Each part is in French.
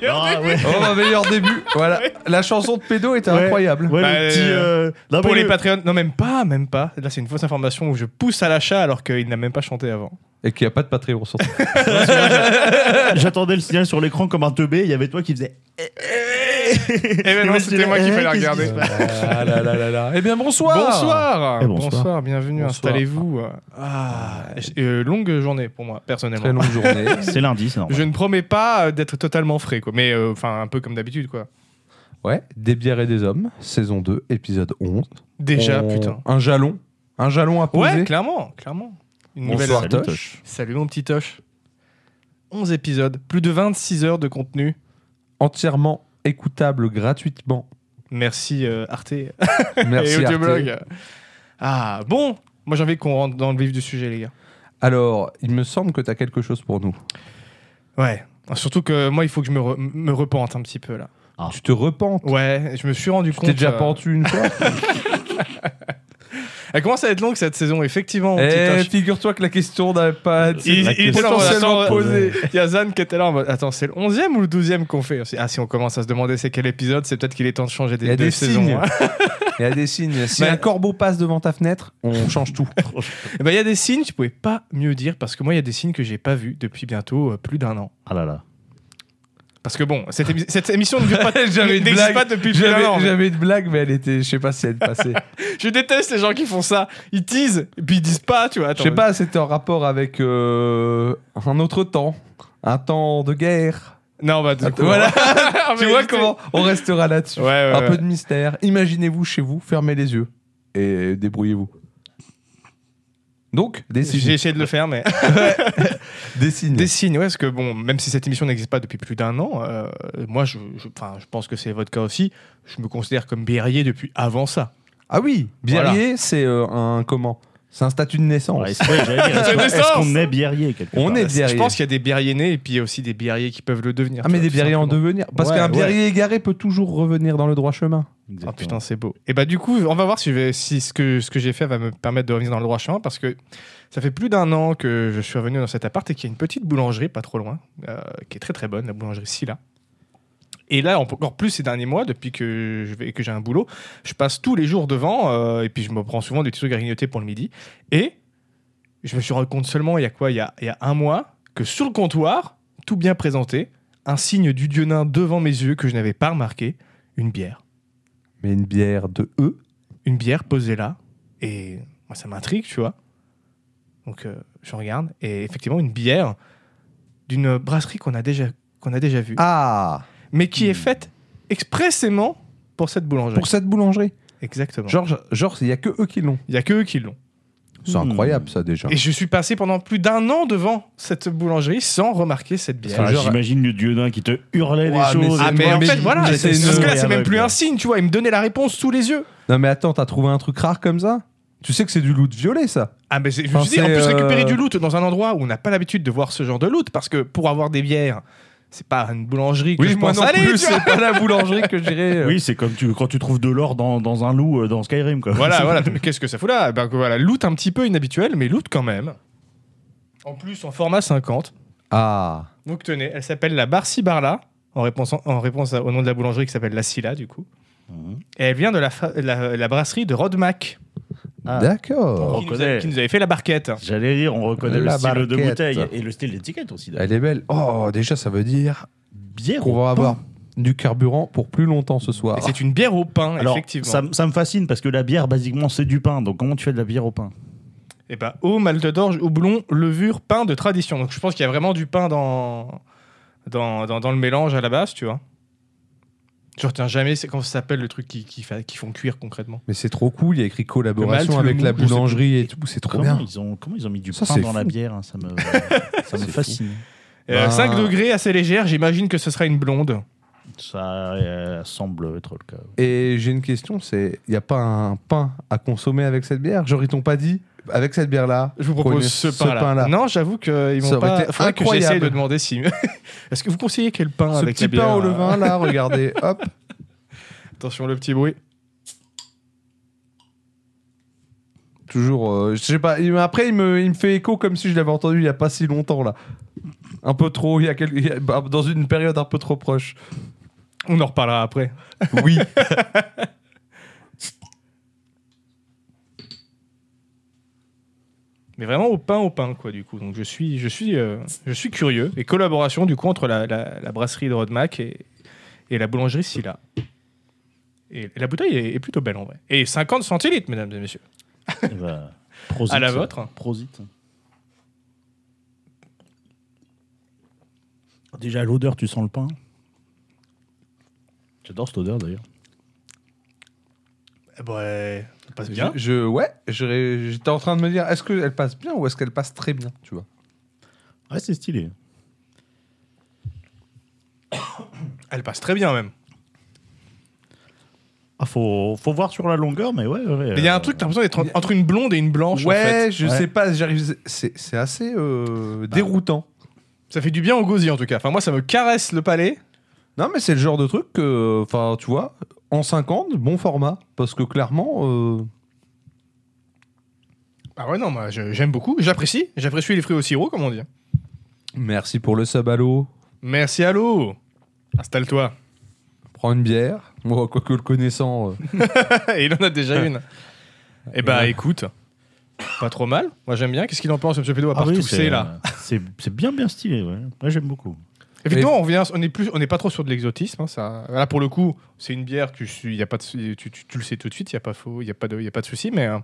meilleur Ah, ouais. Oh, bah, meilleur début. Voilà. La chanson de pédo était Ouais. incroyable. Ouais, Bah, le petit. euh, euh, non, Pour les le- Patreons, non même pas, même pas. Là c'est une fausse information où je pousse à l'achat alors qu'il n'a même pas chanté avant. Et qu'il n'y a pas de Patreon surtout. J'attendais le signal sur l'écran comme un teubé, il y avait toi qui faisait. Eh ben non, c'était moi qui fallait regarder. Ah là là là là. Eh bien, bonsoir. Bonsoir. Eh, bonsoir. bienvenue, installez-vous. Ah, euh, longue journée pour moi, personnellement. Très longue journée. C'est lundi, c'est normal. Je ne promets pas euh, d'être totalement frais, quoi. Mais euh, enfin, un peu comme d'habitude, quoi. Ouais, Des bières et des hommes, saison 2, épisode 11. Déjà, On- putain. Un jalon. Un jalon à poser. Ouais, clairement, clairement. Une Bonsoir, nouvelle. Tosh. Salut mon petit Tosh. 11 épisodes, plus de 26 heures de contenu. Entièrement écoutable gratuitement. Merci euh, Arte et Merci. Arte. Audioblog. Ah, bon, moi j'ai envie qu'on rentre dans le vif du sujet, les gars. Alors, il me semble que tu as quelque chose pour nous. Ouais. Surtout que moi, il faut que je me, re- me repente un petit peu là. Ah. Tu te repentes? Ouais, je me suis rendu Tu compte. t'es déjà euh, pentu une fois? Elle commence à être longue cette saison, effectivement. Eh, figure-toi que la question n'avait pas été potentiellement posée. Il y a Zan qui était là en mode Attends, c'est le 11e ou le 12e qu'on fait? Ah, si on commence à se demander c'est quel épisode, c'est peut-être qu'il est temps de changer des, Il y a de des saison. signes. hein. Il y a des signes. Si Mais- un corbeau passe devant ta fenêtre, on change tout. Eh ben, il y a des signes, tu pouvais pas mieux dire, parce que moi, il y a des signes que j'ai pas vus depuis bientôt euh, plus d'un an. Ah là là. Parce que bon, cette, émi- cette émission ne dure pas, n'existe blague. pas depuis plus d'un J'avais an. j'avais une blague, mais elle était, je sais pas si elle passait. Je déteste les gens qui font ça. Ils teasent, et puis ils disent pas, tu vois. Je sais pas, c'était en rapport avec euh, un autre temps, un temps de guerre. Non, bah, du coup, Voilà. tu vois comment on restera là-dessus. Ouais, ouais, un ouais. peu de mystère. Imaginez-vous chez vous, fermez les yeux et débrouillez-vous. Donc, des J'ai signes. essayé de le faire, mais. Des signes. Des signes, ouais, parce que bon, même si cette émission n'existe pas depuis plus d'un an, euh, moi, je, je, enfin, je pense que c'est votre cas aussi. Je me considère comme berrier depuis avant ça. Ah oui, biérier, c'est euh, un comment? C'est un statut de naissance. Ouais, c'est vrai, j'allais dire, est-ce C'est qu'on- naissance. est-ce qu'on est biérier quelque On part est biérier. Je pense qu'il y a des berriers nés et puis il y a aussi des berriers qui peuvent le devenir. Ah mais vois, des biériers en devenir. Parce Ouais, qu'un ouais. biérier égaré peut toujours revenir dans le droit chemin. Ah Exactement. putain, c'est beau. Et bah du coup, on va voir si, je vais- si ce que, ce que j'ai fait va me permettre de revenir dans le droit chemin parce que ça fait plus d'un an que je suis revenu dans cet appart et qu'il y a une petite boulangerie pas trop loin, euh, qui est très très bonne, la boulangerie Silla. Et là, encore plus ces derniers mois, depuis que je vais, que j'ai un boulot, je passe tous les jours devant euh, et puis je me prends souvent des petits trucs à grignoter pour le midi. Et je me suis rendu compte seulement il y a quoi? Il y a, il y a un mois que sur le comptoir, tout bien présenté, un signe du dieu nain devant mes yeux que je n'avais pas remarqué, une bière Mais une bière de E? une bière posée là. Et moi, ça m'intrigue, tu vois. Donc, euh, je regarde. Et effectivement, une bière d'une brasserie qu'on a déjà, qu'on a déjà vue. Ah mais qui est faite expressément pour cette boulangerie. Pour cette boulangerie. Exactement. Genre, genre, il y a que eux qui l'ont. Il n'y a que eux qui l'ont. C'est Hmm. incroyable ça déjà. Et je suis passé pendant plus d'un an devant cette boulangerie sans remarquer cette bière. Enfin, genre- J'imagine le dieu nain qui te hurlait des mais choses. Ah, mais en mais- fait, voilà. Parce une- que là, c'est même plus un signe, tu vois. Il me donnait la réponse sous les yeux. Non mais attends, t'as trouvé un truc rare comme ça? Tu sais que c'est du loot violet ça Ah, mais je Enfin, suis dit, en plus, récupérer euh, du loot dans un endroit où on n'a pas l'habitude de voir ce genre de loot, parce que pour avoir des bières, c'est pas une boulangerie que je moi pense non aller, plus, c'est pas la boulangerie que j'irais. euh. Oui, c'est comme tu, quand tu trouves de l'or dans, dans un loup euh, dans Skyrim. Quoi. Voilà, voilà. Mais qu'est-ce que ça fout là? Eh Ben voilà, loot un petit peu inhabituel, mais loot quand même. En plus, en format 50. Ah Donc tenez, elle s'appelle la Barcy Barla, en réponse, en réponse au nom de la boulangerie qui s'appelle la Silla, du coup. Mhm. Et elle vient de la, fa- la, la brasserie de Rodmac, Ah, d'accord. On qui, reconnaît. qui nous avait fait la barquette. J'allais dire, on reconnaît La le style de bouteille et le style d'étiquette aussi. Elle est belle. Oh déjà ça veut dire Bière qu'on va pain. avoir du carburant pour plus longtemps ce soir. Et c'est une bière au pain, Alors, effectivement. ça, ça me fascine parce que la bière, basiquement, c'est du pain. Donc, comment tu fais de la bière au pain? Et bah, eau, malte d'orge, houblon, levure, pain de tradition. Donc je pense qu'il y a vraiment du pain dans, dans, dans, dans le mélange à la base, tu vois. Je retiens jamais, c'est comment ça s'appelle le truc qui, qui, fait- qui font cuire concrètement. Mais c'est trop cool, il y a écrit collaboration avec la mou, boulangerie et tout, c'est trop comment bien. ils, ont, comment ils ont mis du Ça, pain dans la bière hein, Ça me, ça me fascine. Euh, Bah. 5 degrés, assez légère, j'imagine que ce sera une blonde. Ça euh, semble être le cas. Et j'ai une question, c'est il y a pas un pain à consommer avec cette bière? Genre ils t'ont pas dit avec cette bière là Je vous propose ce pain-là. non, j'avoue qu'ils aurait pas. été Faudrait que incroyable. j'essaye de demander si. Est-ce que vous conseillez quel pain Ce avec petit la bière pain au levain là, regardez, hop. Attention le petit bruit. Toujours, euh, je sais pas. il- Après, il me, il me fait écho comme si je l'avais entendu il y a pas si longtemps là. Un peu trop, il y a quel- il y a- bah, dans une période un peu trop proche. On en reparlera après. Oui. Mais vraiment au pain, au pain, quoi, du coup. Donc je suis, je suis, euh, je suis curieux. Et collaboration, du coup, entre la, la- la brasserie de Rodemack et, et la boulangerie Silla. Et, et la bouteille est, est plutôt belle, en vrai. Et 50 centilitres, mesdames et messieurs. Eh ben, prosit. À la vôtre. Prosit. Déjà, l'odeur, tu sens le pain. J'adore cette odeur d'ailleurs. Eh ben, ouais, ça passe bien. Je, je- ouais, je- j'étais en train de me dire, est-ce qu'elle passe bien ou est-ce qu'elle passe très bien, tu vois? Ouais, c'est stylé. Elle passe très bien, même. Ah, faut, faut voir sur la longueur, mais ouais. ouais Mais il y a un euh, truc, t'as l'impression d'être en- entre une blonde et une blanche, en Ouais, fait. je Ouais. sais pas, j'arrive. C'est c'est assez euh, déroutant. Ça fait du bien au gosier, en tout cas. Enfin, moi, ça me caresse le palais. Non, mais c'est le genre de truc que, enfin, tu vois, en 50, bon format, parce que clairement, euh, Ah ouais, non, moi, je- j'aime beaucoup. J'apprécie. J'apprécie les fruits au sirop, comme on dit. merci pour le sub à l'eau. Merci, allô. Installe-toi. Prends une bière. Moi, quoique le connaissant, euh, il en a déjà une. Eh bah, écoute. Pas trop mal. Moi, j'aime bien. Qu'est-ce qu'il en pense, M. Pédo, à Ah part oui, tousser, c'est, là euh, C'est c'est bien, bien stylé. Ouais. Moi, j'aime beaucoup. Effectivement, on revient, on n'est plus, on n'est pas trop sur de l'exotisme. hein, ça, là pour le coup, c'est une bière. Tu, suis- y a pas de, tu, tu- tu le sais tout de suite. Il y a pas faux, il y a pas de, y a pas de souci. Mais euh,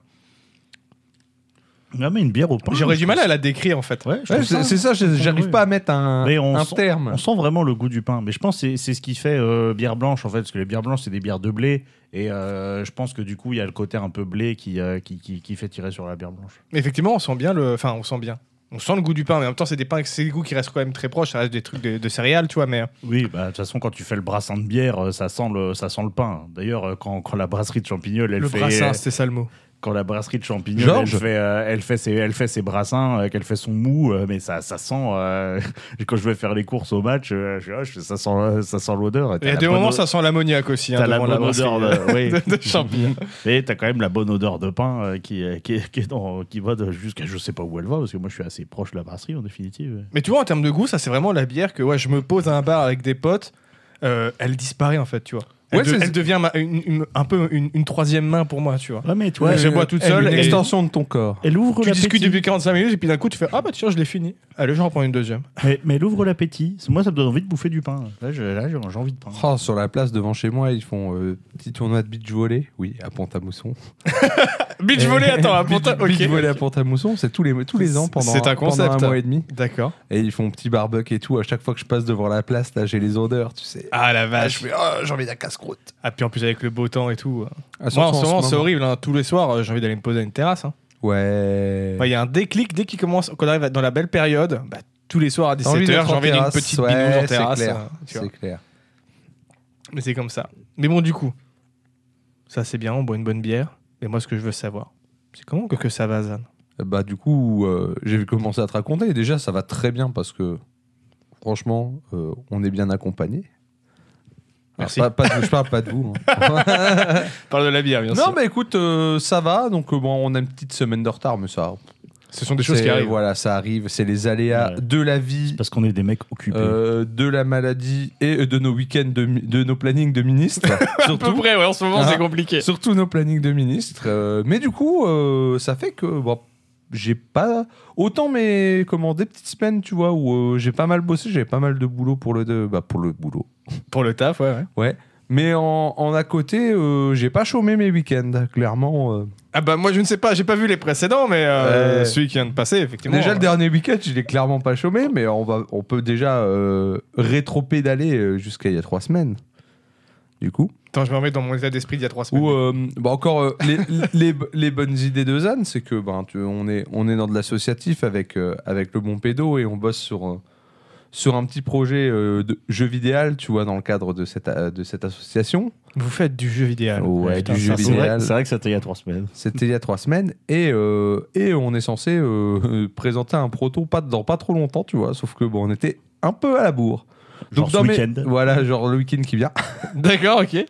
Ah, mais une bière au pain. j'aurais du mal à la décrire en fait. Ouais, ouais, c'est ça, j'arrive pas à mettre un, Mais on un sent- terme. On sent vraiment le goût du pain. Mais je pense que c'est- c'est ce qui fait euh, bière blanche, en fait. Parce que les bières blanches, c'est des bières de blé. Et euh, je pense que du coup, il y a le côté un peu blé qui, euh, qui, qui, qui fait tirer sur la bière blanche. Mais effectivement, on sent bien le, enfin, on sent bien. On sent le goût du pain, mais en même temps, c'est des pains, c'est des goûts qui restent quand même très proches. Ça reste des trucs de, de céréales, tu vois. Mais Oui, bah, de toute façon, quand tu fais le brassin de bière, euh, ça sent le, ça sent le pain. D'ailleurs, euh, quand, quand la brasserie de champignol, elle le fait. brassin, c'était ça le mot. Quand la brasserie de elle fait, euh, elle, fait ses, elle fait ses brassins, euh, qu'elle fait son mou, euh, mais ça, ça sent. euh, quand je vais faire les courses au match, euh, je, je fais, ça sent, ça sent l'odeur. Il y a des moments, ça sent l'ammoniaque aussi. Hein, T'as la bonne odeur de, oui. de, de champignons. Et t'as quand même la bonne odeur de pain euh, qui, qui, qui, est dans- qui va jusqu'à je sais pas où elle va parce que moi je suis assez proche de la brasserie en définitive. Mais tu vois, en termes de goût, ça c'est vraiment la bière que ouais, je me pose à un bar avec des potes, euh, elle disparaît en fait, tu vois. Elle, Ouais, de- elle devient ma- une- une- un peu une, une troisième main pour moi, tu vois. Ouais mais Ouais, vois, je bois toute seule Une extension de ton corps. elle ouvre Tu discutes depuis 45 minutes et puis d'un coup tu fais Ah bah tiens, je l'ai fini. Allez, j'en prends une deuxième. Mais, mais elle ouvre l'appétit. Moi ça me donne envie de bouffer du pain. Là j'ai envie de pain. Oh, sur la place devant chez moi, ils font euh, petit tournoi de beach volley. Oui, à Pont-à-Mousson. Beach volley, attends, à Ponta- beach volley à Pont-à-Mousson, c'est tous les, tous les ans pendant, C'est un pendant concept. un mois et demi. D'accord. Et ils font petit barbecue et tout. À chaque fois que je passe devant la place, là, j'ai les odeurs, tu sais. Ah la Ah, vache. fais, oh, j'ai envie d'un casse-croûte. Ah, puis en plus avec le beau temps et tout. euh. Ah, Moi en ce moment, c'est horrible. hein. Tous les soirs, euh, j'ai envie d'aller me poser à une terrasse. hein. Ouais. Ouais, Il y a un déclic dès qu'il commence, qu'on arrive dans la belle période. bah, tous les soirs à T'as envie 17h, d'être j'ai en envie d'une petite ouais, binouse en c'est terrasse. clair, euh. C'est clair. Mais c'est comme ça. Mais bon, du coup, ça c'est bien, on boit une bonne bière. Mais moi, ce que je veux savoir, c'est comment que, que ça va, Zan? Bah, du coup, euh, j'ai commencé à te raconter. Déjà, ça va très bien parce que, franchement, euh, on est bien accompagné. Merci. pas, pas de, je parle pas de vous. hein. Parle de la bière, bien non, sûr. mais écoute, euh, ça va. Donc, euh, bon, on a une petite semaine de retard, mais ça. Ce sont des choses qui arrivent. Voilà, ça arrive. C'est les aléas Ouais. de la vie, Parce qu'on est des mecs occupés. euh, de la maladie et de nos week-ends, de, nos plannings de ministres. À peu surtout. près, ouais, en ce moment, Ah. c'est compliqué. Surtout nos plannings de ministres. Euh, mais du coup, euh, ça fait que bon, j'ai pas autant mes comment des petites semaines, tu vois, où euh, j'ai pas mal bossé, j'avais pas mal de boulot pour le de, bah, pour le boulot. Pour le taf, ouais, ouais. Ouais. Mais en, en à côté, euh, j'ai pas chômé mes week-ends, clairement. euh. Ah bah moi, je ne sais pas, j'ai pas vu les précédents, mais celui qui vient de passer, effectivement. Déjà le dernier week-end, je l'ai clairement pas chômé, mais on va, on peut déjà rétro-pédaler euh, jusqu'à il y a trois semaines. Du coup. Attends, je me remets dans mon état d'esprit d'il y a trois semaines. Ou euh, bah encore euh, les, les, les bonnes idées de Zan, c'est que ben tu, on est on est dans de l'associatif avec euh, avec le bon pédo et on bosse sur euh, sur un petit projet euh, de jeu vidéo, tu vois, dans le cadre de cette euh, de cette association. Vous faites du jeu vidéo. Ouais, Putain, du jeu ça, c'est vrai- vidéo. C'est vrai que c'était il y a trois semaines. C'était il y a trois semaines et euh, et on est censé euh, présenter un proto pas dans pas trop longtemps, tu vois. Sauf que bon, on était un peu à la bourre. Genre dans ce mes- week-end. Voilà, genre le week-end qui vient. D'accord, ok.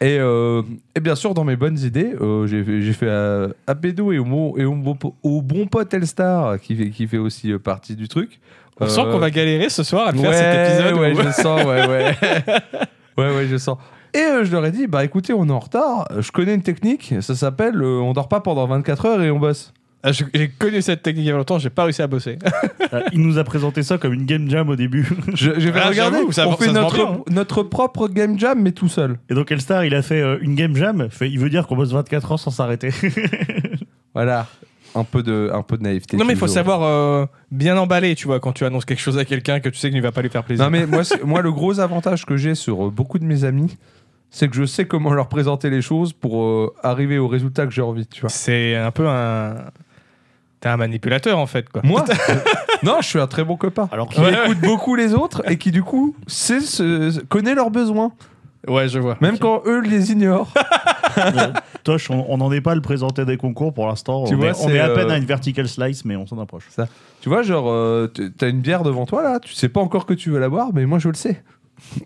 Et, euh, et bien sûr, dans mes bonnes idées, euh, j'ai fait- à, à Bédo et au, mo- et au, bon po- au bon pote Elstar, qui fait, qui fait aussi euh, partie du truc. On sent qu'on va galérer ce soir à faire ouais, cet épisode. Ouais, où- je sens, ouais, ouais. ouais, ouais, je sens. Et euh, je leur ai dit, bah écoutez, on est en retard. Je connais une technique, ça s'appelle euh, on dort pas pendant 24 heures et on bosse. Ah, je- J'ai connu cette technique il y a longtemps, j'ai pas réussi à bosser. Euh, Il nous a présenté ça comme une game jam au début. Je, j'ai fait Ah, regarder, j'avoue, ça- on ça fait se vend notre, bien, hein. notre propre game jam, mais tout seul. Et donc Elstar, il a fait euh, une game jam. Fait, il veut dire qu'on bosse 24 heures sans s'arrêter. Voilà. Un peu de, un peu de naïveté. Non mais il faut toujours. savoir euh, bien emballer, tu vois, quand tu annonces quelque chose à quelqu'un que tu sais qu'il ne va pas lui faire plaisir. Non mais moi, c'est- moi le gros avantage que j'ai sur euh, beaucoup de mes amis, c'est que je sais comment leur présenter les choses pour euh, arriver au résultat que j'ai envie, tu vois. C'est un peu un... T'es un manipulateur en fait, quoi. Moi Non, je suis un très bon copain. Alors Qui écoute beaucoup les autres et qui du coup sait ce- connaît leurs besoins, Ouais, je vois. même quand eux les ignorent. Euh, Tosh, on n'en est pas à le présenter des concours pour l'instant. Tu on, vois, est, on est à peine euh, à une vertical slice, mais on s'en approche. Tu vois, genre, euh, t'as une bière devant toi là, tu sais pas encore que tu veux la boire, mais moi je le sais.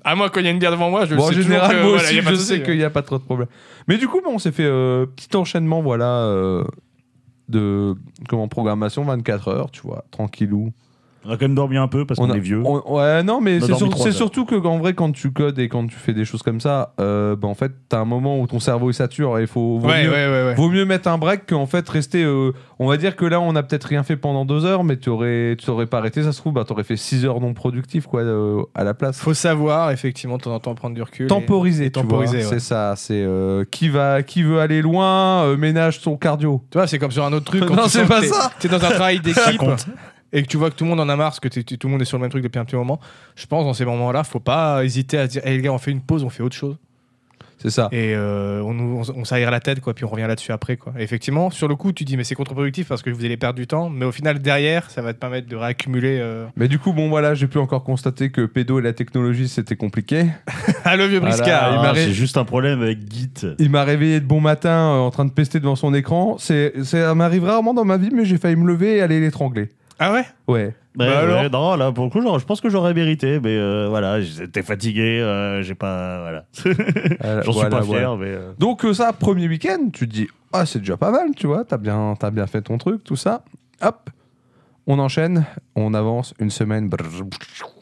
Ah moi quand il y a une bière devant moi, je Bon, en le sais général, toujours que, moi voilà, aussi, y a pas je de sais qu'il n'y a pas trop de problème. Mais du coup, bon, on s'est fait euh, petit enchaînement, voilà, euh, de comment programmation 24 heures, tu vois, tranquillou. On a quand même dormi un peu parce qu'on est vieux. on- ouais, non, mais c'est sur- surtout que en vrai, quand tu codes et quand tu fais des choses comme ça, euh, bah, en fait, t'as un moment où ton cerveau il sature et il faut vaut Ouais, mieux, ouais, ouais, ouais. vaut mieux mettre un break qu'en fait rester. euh, on va dire que là, on a peut-être rien fait pendant deux heures, mais tu aurais, tu aurais pas arrêté. Ça se trouve, bah, t'aurais fait six heures non productives quoi euh, à la place. Faut savoir effectivement de temps en temps prendre du recul. et- Temporiser, et tu temporiser, c'est ça. C'est euh, qui va, qui veut aller loin, euh, ménage son cardio. Tu vois, c'est comme sur un autre truc. quand Non, c'est pas ça. T'es dans un travail d'équipe. Et que tu vois que tout le monde en a marre, parce que tout le monde est sur le même truc depuis un petit moment. Je pense dans ces moments-là, faut pas hésiter à se dire, hey, les gars, on fait une pause, on fait autre chose. C'est ça. Et euh, on, on, on s'aère la tête, quoi, puis on revient là-dessus après. Quoi. Et effectivement, sur le coup, tu dis, mais c'est contre-productif parce que vous allez perdre du temps, mais au final, derrière, ça va te permettre de réaccumuler. euh, Mais du coup, bon voilà, j'ai pu encore constater que pédo et la technologie c'était compliqué. Ah, le vieux Voilà, briscard il Ah, m'a ré- J'ai juste un problème avec Git. Il m'a réveillé de bon matin euh, en train de pester devant son écran. C'est- ça m'arrive rarement dans ma vie, mais j'ai failli me lever et aller l'étrangler. Ah ouais? Ouais. Bah, Bah ouais, non, là, pour le coup, genre, je pense que j'aurais mérité, mais euh, voilà, j'étais fatigué, euh, j'ai pas. Voilà. Euh, J'en voilà, suis pas voilà. fier, mais. euh, Donc euh, ça, premier week-end, tu te dis, ah c'est déjà pas mal, tu vois, t'as bien, t'as bien fait ton truc, tout ça. Hop, on enchaîne, on avance une semaine, brrr,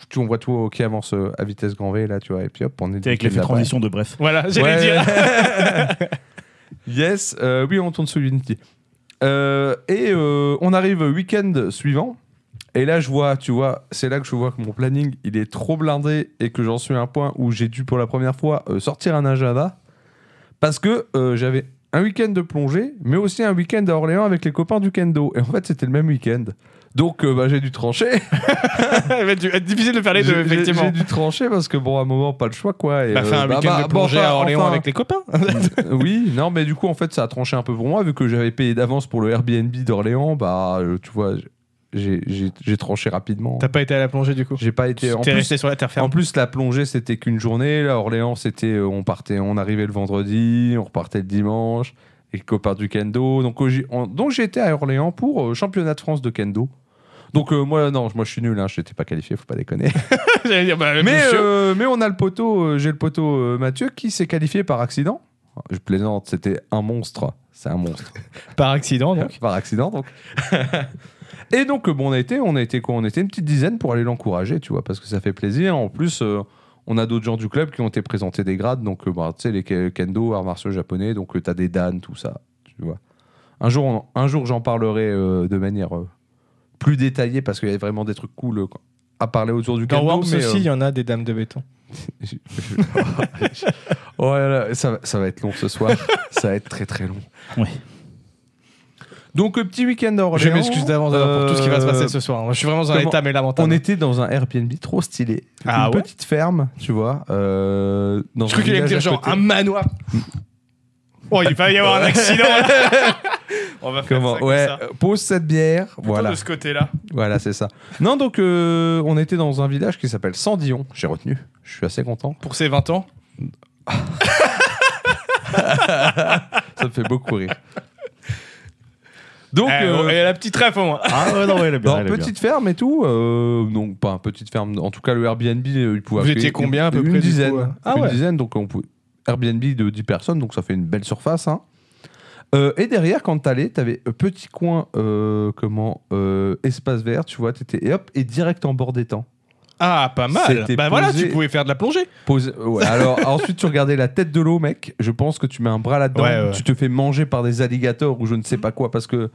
tu on voit tout qui avance euh, à vitesse grand V là, tu vois, et puis hop, on est t'es avec l'effet transition de bref. Voilà, j'allais Ouais. dire. Yes, euh, oui, on tourne sur Unity. Euh, et euh, on arrive week-end suivant. Et là, je vois, tu vois, c'est là que je vois que mon planning, il est trop blindé et que j'en suis à un point où j'ai dû pour la première fois euh, sortir un agenda. Parce que j'avais un week-end de plongée, mais aussi un week-end à Orléans avec les copains du kendo. Et en fait, c'était le même week-end. Donc, euh, bah, j'ai dû trancher. Ça va être difficile de faire les deux, J'ai- j'ai- effectivement. J'ai dû trancher parce que, bon, à un moment, pas le choix, quoi. Et, Bah, fait euh, un bah, week-end bah, de bon, plongée enfin, à Orléans enfin, avec les copains. oui, non, mais du coup, en fait, ça a tranché un peu pour moi, vu que j'avais payé d'avance pour le Airbnb d'Orléans, bah, euh, tu vois, j'ai- j'ai j'ai tranché rapidement. T'as pas été à la plongée du coup? J'ai pas été. En T'es plus, resté sur la terre en ferme. plus, la plongée, c'était qu'une journée. Là, Orléans, c'était, euh, on partait, on arrivait le vendredi, on repartait le dimanche, et copains du kendo. Donc, euh, j'ai- on- donc été à Orléans pour euh, championnat de France de kendo. Donc euh, moi non, moi je suis nul, hein, je n'étais pas qualifié, faut pas déconner. Dire, bah, mais euh, mais on a le poteau, euh, j'ai le poteau Mathieu qui s'est qualifié par accident. Je plaisante, c'était un monstre, c'est un monstre Par accident donc. par accident donc. Et donc bon on a été, on a été quoi On était une petite dizaine pour aller l'encourager, tu vois, parce que ça fait plaisir. En plus, euh, on a d'autres gens du club qui ont été présentés des grades, donc bah, tu sais les ke- kendo, arts martiaux japonais, donc tu t'as des dan, tout ça, tu vois. Un jour, on- un jour j'en parlerai euh, de manière euh, plus détaillée parce qu'il y a vraiment des trucs cool quoi, à parler autour du Dans. Worms mais, aussi, euh, il y en a des dames de béton. Oh là là, ça, va- ça va être long ce soir. ça va être très très long. Oui. Donc, euh, petit week-end à Orléans. Je m'excuse d'avance pour tout ce qui va se passer ce soir. Je suis vraiment dans un état mais lamentable. On était dans un Airbnb trop stylé. Ah Une ouais petite ferme, tu vois. euh, dans Je crois qu'il allait me dire genre un manoir. Oh, il va y avoir un accident. là. On va faire Comment ça comme Ouais, ça. euh, pose cette bière. Plutôt Voilà, de ce côté-là. voilà, c'est ça. Non, donc euh, on était dans un village qui s'appelle Sandillon. J'ai retenu. Je suis assez content. Pour ses 20 ans. Ça me fait beaucoup rire. Donc, Eh, euh, bon, et la petite ref au moins. Ah ouais, non, ouais, elle est bien. Non, elle est bien. petite ferme et tout. euh, donc, pas une petite ferme. En tout cas, le Airbnb, euh, il pouvait Vous étiez combien, à peu une près, du dizaine. coup, euh Ah une ouais. dizaine, donc on pouvait. Airbnb de 10 personnes, donc ça fait une belle surface. hein. Euh, et derrière, quand t'allais, t'avais un petit coin, euh, comment, euh, espace vert, tu vois, t'étais, et hop, et direct en bord d'étang. Ah, pas mal. C'était Bah voilà, posé- tu pouvais faire de la plongée. Pose- ouais, alors ensuite, tu regardais la tête de l'eau, mec. Je pense que tu mets un bras là-dedans, Ouais, ouais. tu te fais manger par des alligators ou je ne sais pas quoi, parce que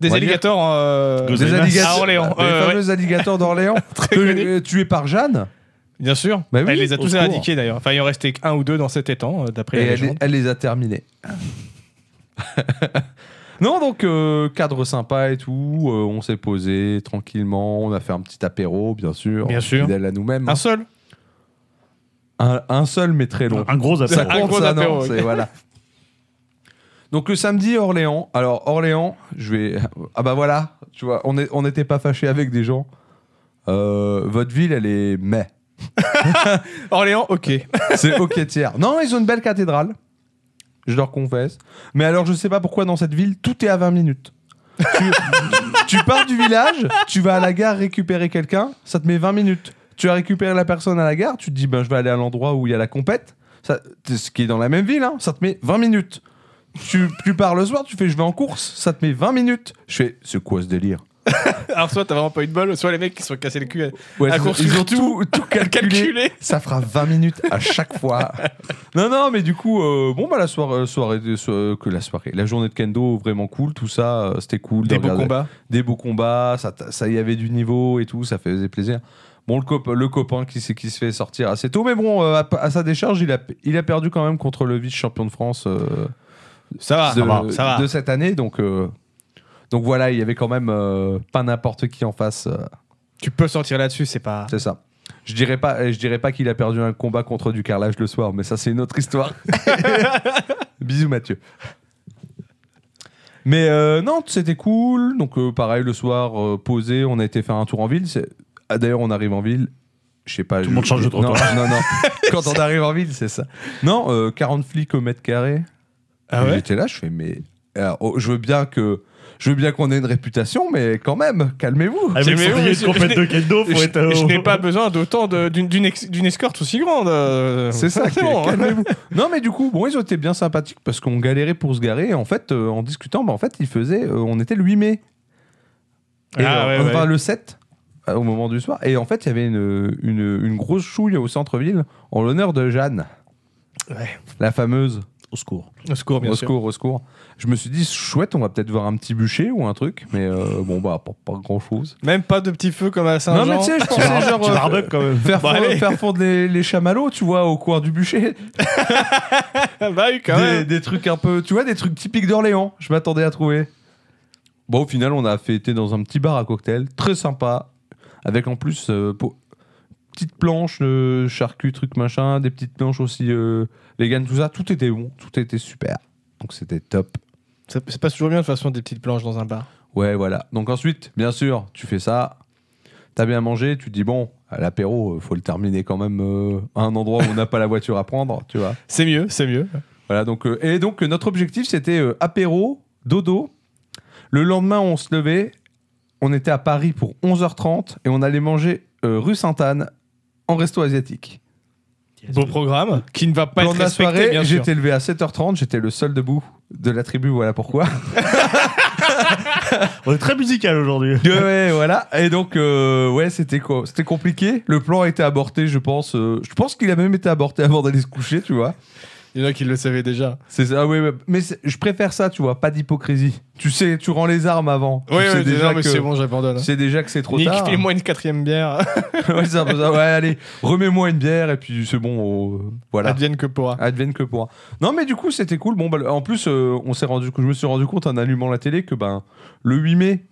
Des On va dire- alligators euh, Des des Alligators. À Orléans. les Ouais, ouais, fameux alligators d'Orléans, que- euh, tués par Jeanne. Bien sûr. Bah oui, elle les a tous éradiqués d'ailleurs. Enfin, il en restait un ou deux dans cet étang, euh, d'après Et la elle, les a terminés. non, donc euh, cadre sympa et tout. euh, on s'est posé tranquillement. On a fait un petit apéro, bien sûr. Bien sûr. Fidèle à nous-mêmes. Un seul? Un, un seul, mais très long. Un gros Ça appel. Un gros ça, apéro, non voilà. Donc le samedi, Orléans. Alors, Orléans, je vais. Ah bah voilà, tu vois, on n'était on pas fâché avec des gens. Euh, votre ville, elle est mais. Orléans, ok. C'est ok tiers. Non, ils ont une belle cathédrale. Je leur confesse. Mais alors, je sais pas pourquoi dans cette ville, tout est à 20 minutes. tu, pars du village, tu vas à la gare récupérer quelqu'un, ça te met 20 minutes. Tu as récupéré la personne à la gare, tu te dis, ben, je vais aller à l'endroit où il y a la compète. Ça, ce qui est dans la même ville, hein, ça te met 20 minutes. Tu, tu pars le soir, tu fais, je vais en course, ça te met 20 minutes. Je fais, c'est quoi ce délire? Alors, soit t'as vraiment pas eu de bol, soit les mecs qui se sont cassés le cul à, Ouais, à ils- ont tout, tout calculé. Ça fera 20 minutes à chaque fois. non, non, mais du coup, euh, bon, bah, la soirée, soirée so- que la soirée, la journée de kendo, vraiment cool, tout ça, euh, c'était cool. de Des beaux regarder. combats. Des beaux combats, ça, y avait du niveau et tout, ça faisait plaisir. Bon, le, cop- le copain qui, qui se fait sortir assez tôt, mais bon, euh, à, à sa décharge, il a, il a perdu quand même contre le vice-champion de France euh, Ça va, de, ça va, ça va. de cette année. Donc, euh, donc voilà, il y avait quand même euh, pas n'importe qui en face. euh, Tu peux sortir là-dessus, c'est pas. c'est ça. Je dirais pas, je dirais pas qu'il a perdu un combat contre du carrelage le soir, mais ça c'est une autre histoire. Bisous Mathieu. Mais euh, non, c'était cool. Donc euh, pareil le soir, euh, posé, on a été faire un tour en ville. C'est- ah, D'ailleurs, on arrive en ville. Je sais pas. Tout le je- monde change de non, trottoir. non, non. Quand on arrive en ville, c'est ça. Non, euh, 40 flics au mètre carré. Ah ouais? J'étais là, je fais mais alors, oh, je veux bien que je veux bien qu'on ait une réputation, mais quand même, calmez-vous. Avec son billet je- de compète je de kendo, faut Je, être. euh, je n'ai pas besoin d'autant de- d'une d'une ex- d'une escorte aussi grande. euh, C'est ça, bon, hein. calmez-vous. Non, mais du coup, bon, ils ont été bien sympathiques parce qu'on galérait pour se garer. Et en fait, euh, en discutant, bah, en fait, ils faisaient. euh, on était le 8 mai. Et, Ah, euh, ouais, enfin, ouais. le 7, euh, au moment du soir. Et en fait, il y avait une, une, une grosse chouille au centre-ville en l'honneur de Jeanne. Ouais. La fameuse. Au secours. Au secours, bien au sûr. secours, au secours. Je me suis dit, chouette, on va peut-être voir un petit bûcher ou un truc. Mais euh, bon, bah, pas, pas grand-chose. Même pas de petits feux comme à Saint-Jean. Non, mais tu sais, je pensais genre. tu euh, quand même. Faire, fondre, faire fondre les, les chamallows, tu vois, au coin du bûcher. bah oui, quand des, même. des trucs un peu, tu vois, des trucs typiques d'Orléans. Je m'attendais à trouver. Bon, au final, on a fêté dans un petit bar à cocktail, très sympa, avec en plus euh, po- petite planche, euh, charcut, truc machin, des petites planches aussi euh, vegan, tout ça. Tout était bon, tout était super. Donc c'était top. Ça ça passe toujours bien de toute façon des petites planches dans un bar. Ouais, voilà. Donc ensuite, bien sûr, tu fais ça. T'as bien mangé, tu te dis bon, à l'apéro, euh, faut le terminer quand même euh, à un endroit où on n'a pas la voiture à prendre, tu vois. C'est mieux, c'est mieux. Voilà, donc, euh, et donc euh, notre objectif c'était euh, apéro, dodo. Le lendemain, on se levait, on était à Paris pour 11h30 et on allait manger euh, rue Sainte-Anne en resto asiatique. Beau programme qui ne va pas Plan être de la respecté, soirée, bien sûr. j'étais levé à 7h30, j'étais le seul debout de la tribu, voilà pourquoi. On est très musical aujourd'hui. ouais, voilà. Et donc, euh, ouais, c'était quoi C'était compliqué. Le plan a été aborté, je pense. euh, je pense qu'il a même été aborté avant d'aller se coucher, tu vois. Il y en a qui le savaient déjà. C'est ça, ah ouais. mais c'est- je préfère ça, tu vois, pas d'hypocrisie. Tu sais, tu rends les armes avant. Oui, tu sais oui, déjà non, mais c'est bon, j'abandonne. tu sais déjà que c'est trop Nick, tard. file-moi une quatrième bière. ouais, c'est un peu ça. Ouais, allez, remets-moi une bière et puis c'est bon. euh, voilà. Advienne que pourra. Advienne que pourra. Non, mais du coup, c'était cool. Bon, bah, en plus, euh, on s'est rendu, je me suis rendu compte en allumant la télé que ben le 8 mai,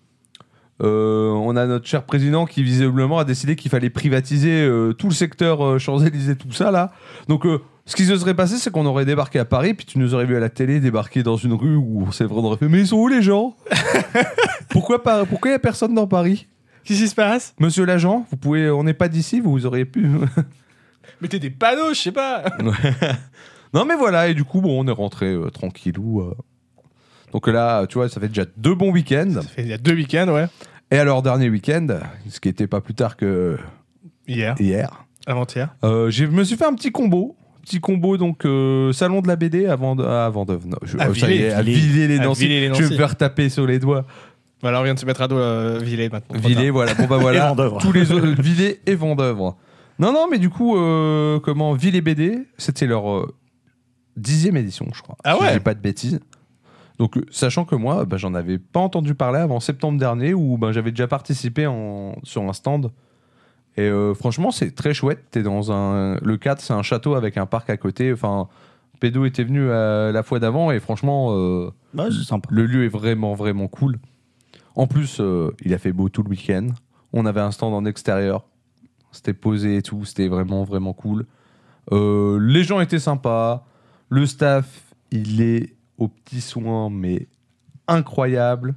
euh, on a notre cher président qui visiblement a décidé qu'il fallait privatiser euh, tout le secteur euh, Champs-Élysées, tout ça là. Donc, ce qui se serait passé, c'est qu'on aurait débarqué à Paris, puis tu nous aurais vu à la télé débarquer dans une rue où on aurait fait Mais ils sont où les gens? Pourquoi pas Pourquoi il y a personne dans Paris? Qu'est-ce qui se passe? Monsieur l'agent, vous pouvez, on n'est pas d'ici, vous auriez pu. Mettez des panneaux, je sais pas. Non, mais voilà, et du coup, bon, on est rentré tranquillou. Euh. Donc là, tu vois, ça fait déjà deux bons week-ends. Ça fait il y a deux week-ends, ouais. Et alors, dernier week-end, ce qui était pas plus tard que Hier, hier, avant-hier. euh, je me suis fait un petit combo. petit combo donc euh, salon de la BD avant à Vendeuve. Non, je- À oh, ça y Villers, est, à Villers. Villers-les-Nancy. À Villers-les-Nancy. Je vais me faire taper sur les doigts. Voilà, on vient de se mettre à dos euh, Villers maintenant. Villers, voilà. Bon bah Et voilà. Vendœuvre. Tous les autres Villers et Vendœuvre. Non non, mais du coup euh, comment Villers BD, c'était leur euh, dixième édition, je crois. Ah si ouais. je dis pas de bêtises. Donc sachant que moi, bah, j'en avais pas entendu parler avant septembre dernier où bah, j'avais déjà participé en, sur un stand. Et euh, franchement, c'est très chouette. T'es dans un le 4, c'est un château avec un parc à côté. Enfin, Pédo était venu euh, la fois d'avant et franchement, euh, sympa. le lieu est vraiment, vraiment cool. En plus, euh, il a fait beau tout le week-end. On avait un stand en extérieur. C'était posé et tout. C'était vraiment, vraiment cool. Les gens étaient sympas. Le staff, il est aux petits soins, mais incroyable.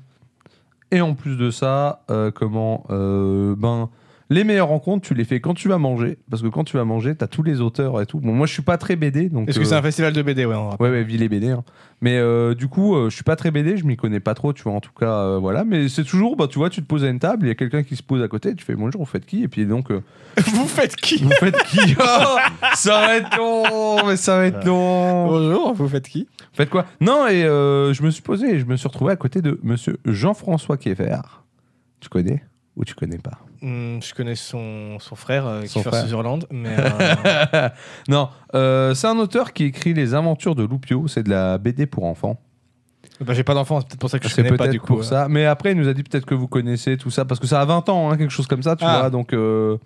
Et en plus de ça, euh, comment euh, Ben, les meilleures rencontres, tu les fais quand tu vas manger. Parce que quand tu vas manger, tu as tous les auteurs et tout. Bon, moi, je suis pas très BD. donc Est-ce que euh, c'est un festival de BD ouais, on. Ouais, ouais, Ville et BD. hein. Mais euh, du coup, euh, je suis pas très BD, je m'y connais pas trop, tu vois, en tout cas, euh, voilà. Mais c'est toujours, bah, tu vois, tu te poses à une table, il y a quelqu'un qui se pose à côté, tu fais bonjour, vous faites qui? Et puis donc, euh, Vous faites qui? Vous faites qui? Oh, Ça va être long, mais ça va être long. Bonjour, vous faites qui? Faites quoi? Non, et euh, je me suis posé et je me suis retrouvé à côté de monsieur Jean-François Kieffer. Tu connais ou tu connais pas? Hmm, Je connais son, son frère euh, qui Son fait frère. Sutherland, mais euh, Non, euh, c'est un auteur qui écrit Les Aventures de Loupio, c'est de la BD pour enfants. bah, j'ai pas d'enfant, c'est peut-être pour ça que je C'est connais pas peut-être du coup. pour euh. ça. Mais après, il nous a dit peut-être que vous connaissez tout ça, parce que ça a 20 ans, hein, quelque chose comme ça, tu Ah. vois. Donc, euh,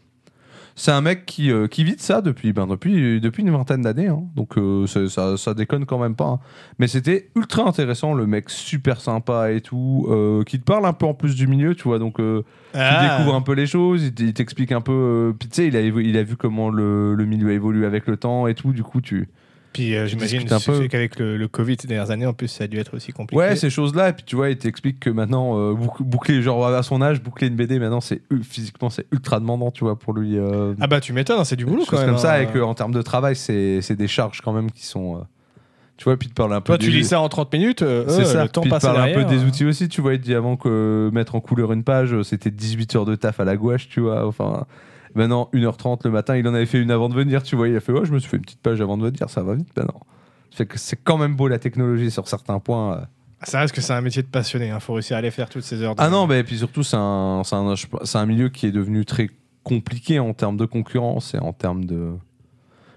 c'est un mec qui, euh, qui vit de ça depuis, ben, depuis, depuis une vingtaine d'années. hein. Donc, euh, ça, ça déconne quand même pas. hein. Mais c'était ultra intéressant, le mec super sympa et tout, euh, qui te parle un peu en plus du milieu, tu vois. Donc, euh, tu Ah. découvres un peu les choses, il t- il t'explique un peu. euh, puis, tu sais, il a, évo- il a vu comment le, le milieu a évolué avec le temps et tout. Du coup, tu. Puis euh, j'imagine qu'avec le, le Covid ces dernières années, en plus, ça a dû être aussi compliqué. Ouais, ces choses-là, et puis tu vois, il t'explique que maintenant, euh, bouc- boucler, genre à son âge, boucler une BD, maintenant, c'est physiquement, c'est ultra demandant, tu vois, pour lui. euh, Ah bah tu m'étonnes, hein, c'est du boulot quand même. comme ça, hein. et qu'en termes de travail, c'est des charges quand même qui sont. euh, tu vois, puis te parle un peu. Toi, tu lis ça en 30 minutes, euh, C'est ça, le temps puis passe parle un peu des euh. outils aussi, tu vois, il te dit avant que mettre en couleur une page, c'était 18 heures de taf à la gouache, tu vois, enfin. Maintenant, 1h30 le matin, il en avait fait une avant de venir, tu vois, il a fait, ouais, je me suis fait une petite page avant de venir, ça va vite, maintenant. Fait que c'est quand même beau la technologie sur certains points. euh, Ça reste que c'est un métier de passionné, il faut réussir à aller faire toutes ces heures. de- Ah non, mais puis surtout, c'est un, c'est un, c'est un milieu qui est devenu très compliqué en termes de concurrence et en termes de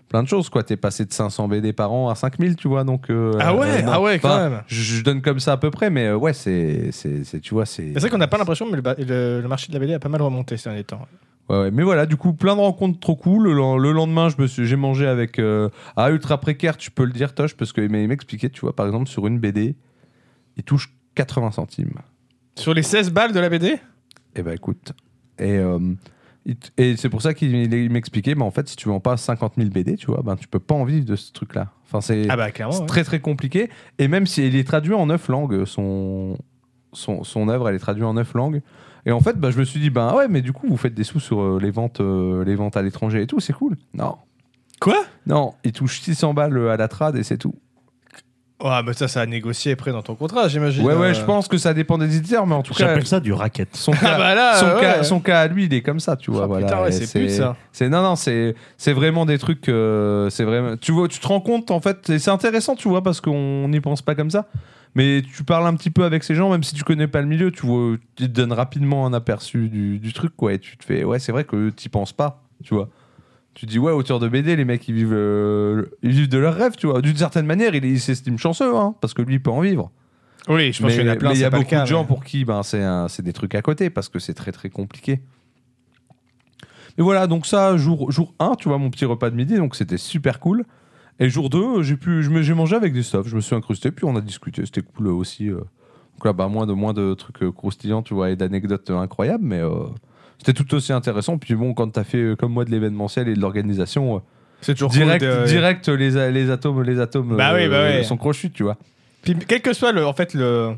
plein de choses. quoi. T'es passé de 500 BD par an à 5000, tu vois. Donc, euh, Ah ouais, non. ah ouais, quand même. Je, je donne comme ça à peu près, mais euh, ouais, c'est, c'est, c'est- tu vois, c'est. C'est vrai qu'on n'a pas l'impression, mais le, ba- le- le marché de la BD a pas mal remonté ces derniers temps. Ouais, ouais. Mais voilà, du coup, plein de rencontres trop cool. Le, lendemain, je me suis, j'ai mangé avec. euh, ah, ultra précaire, tu peux le dire, Tosh, parce qu'il m'expliquait, tu vois, par exemple, sur une BD, il touche 80 centimes. Sur les 16 balles de la BD Eh ben écoute. Et, euh, et c'est pour ça qu'il il m'expliquait, mais en fait, si tu vends pas 50 000 BD, tu vois, ben tu peux pas en vivre de ce truc-là. Enfin, c'est Ah bah ouais. très très compliqué. Et même si il est traduit en neuf langues, son, son, son œuvre, elle est traduite en neuf langues. Et en fait, bah, je me suis dit, ben ouais, mais du coup, vous faites des sous sur euh, les, ventes, euh, les ventes à l'étranger et tout, c'est cool. Non. Quoi? Non, il touche 600 balles euh, à la trad et c'est tout. Ouais, mais ça, ça a négocié après dans ton contrat, j'imagine. Ouais, ouais, euh. je pense que ça dépend des éditeurs, mais en tout cas, J'appelle ça du racket. son cas, Ah bah là, son, ouais. cas, son cas à lui, il est comme ça, tu vois. Oh, voilà. putain, ouais, Et c'est plus ça. C'est non non, c'est c'est vraiment des trucs. euh, c'est vraiment. Tu vois, tu te rends compte en fait. et C'est intéressant, tu vois, parce qu'on n'y pense pas comme ça. Mais tu parles un petit peu avec ces gens, même si tu connais pas le milieu, tu vois, te donnent rapidement un aperçu du, du truc, quoi. Et tu te fais, ouais, c'est vrai que tu penses pas, tu vois. Tu te dis, ouais, auteur de BD, les mecs, ils vivent, euh, ils vivent de leurs rêves, tu vois. D'une certaine manière, il, il s'estime chanceux, hein, parce que lui, il peut en vivre. Oui, je pense qu'il y en a plein. mais il y a beaucoup cas, de gens pour qui ben, c'est des trucs à côté parce que c'est très très compliqué. Mais voilà, donc ça, jour, jour 1, tu vois, mon petit repas de midi, donc c'était super cool. Et jour 2, j'ai pu, j'ai mangé avec des stuffs, je me suis incrusté, puis on a discuté, c'était cool aussi. euh. Donc là, bah, moins, de, moins de trucs euh, croustillants, tu vois, et d'anecdotes euh, incroyables, mais euh, c'était tout aussi intéressant. Puis bon, quand t'as fait euh, comme moi de l'événementiel et de l'organisation, euh, C'est toujours direct, cool de- direct les, les atomes, les atomes Bah oui, bah euh, oui. sont crochus, tu vois. Puis, quel que soit le, en fait, le,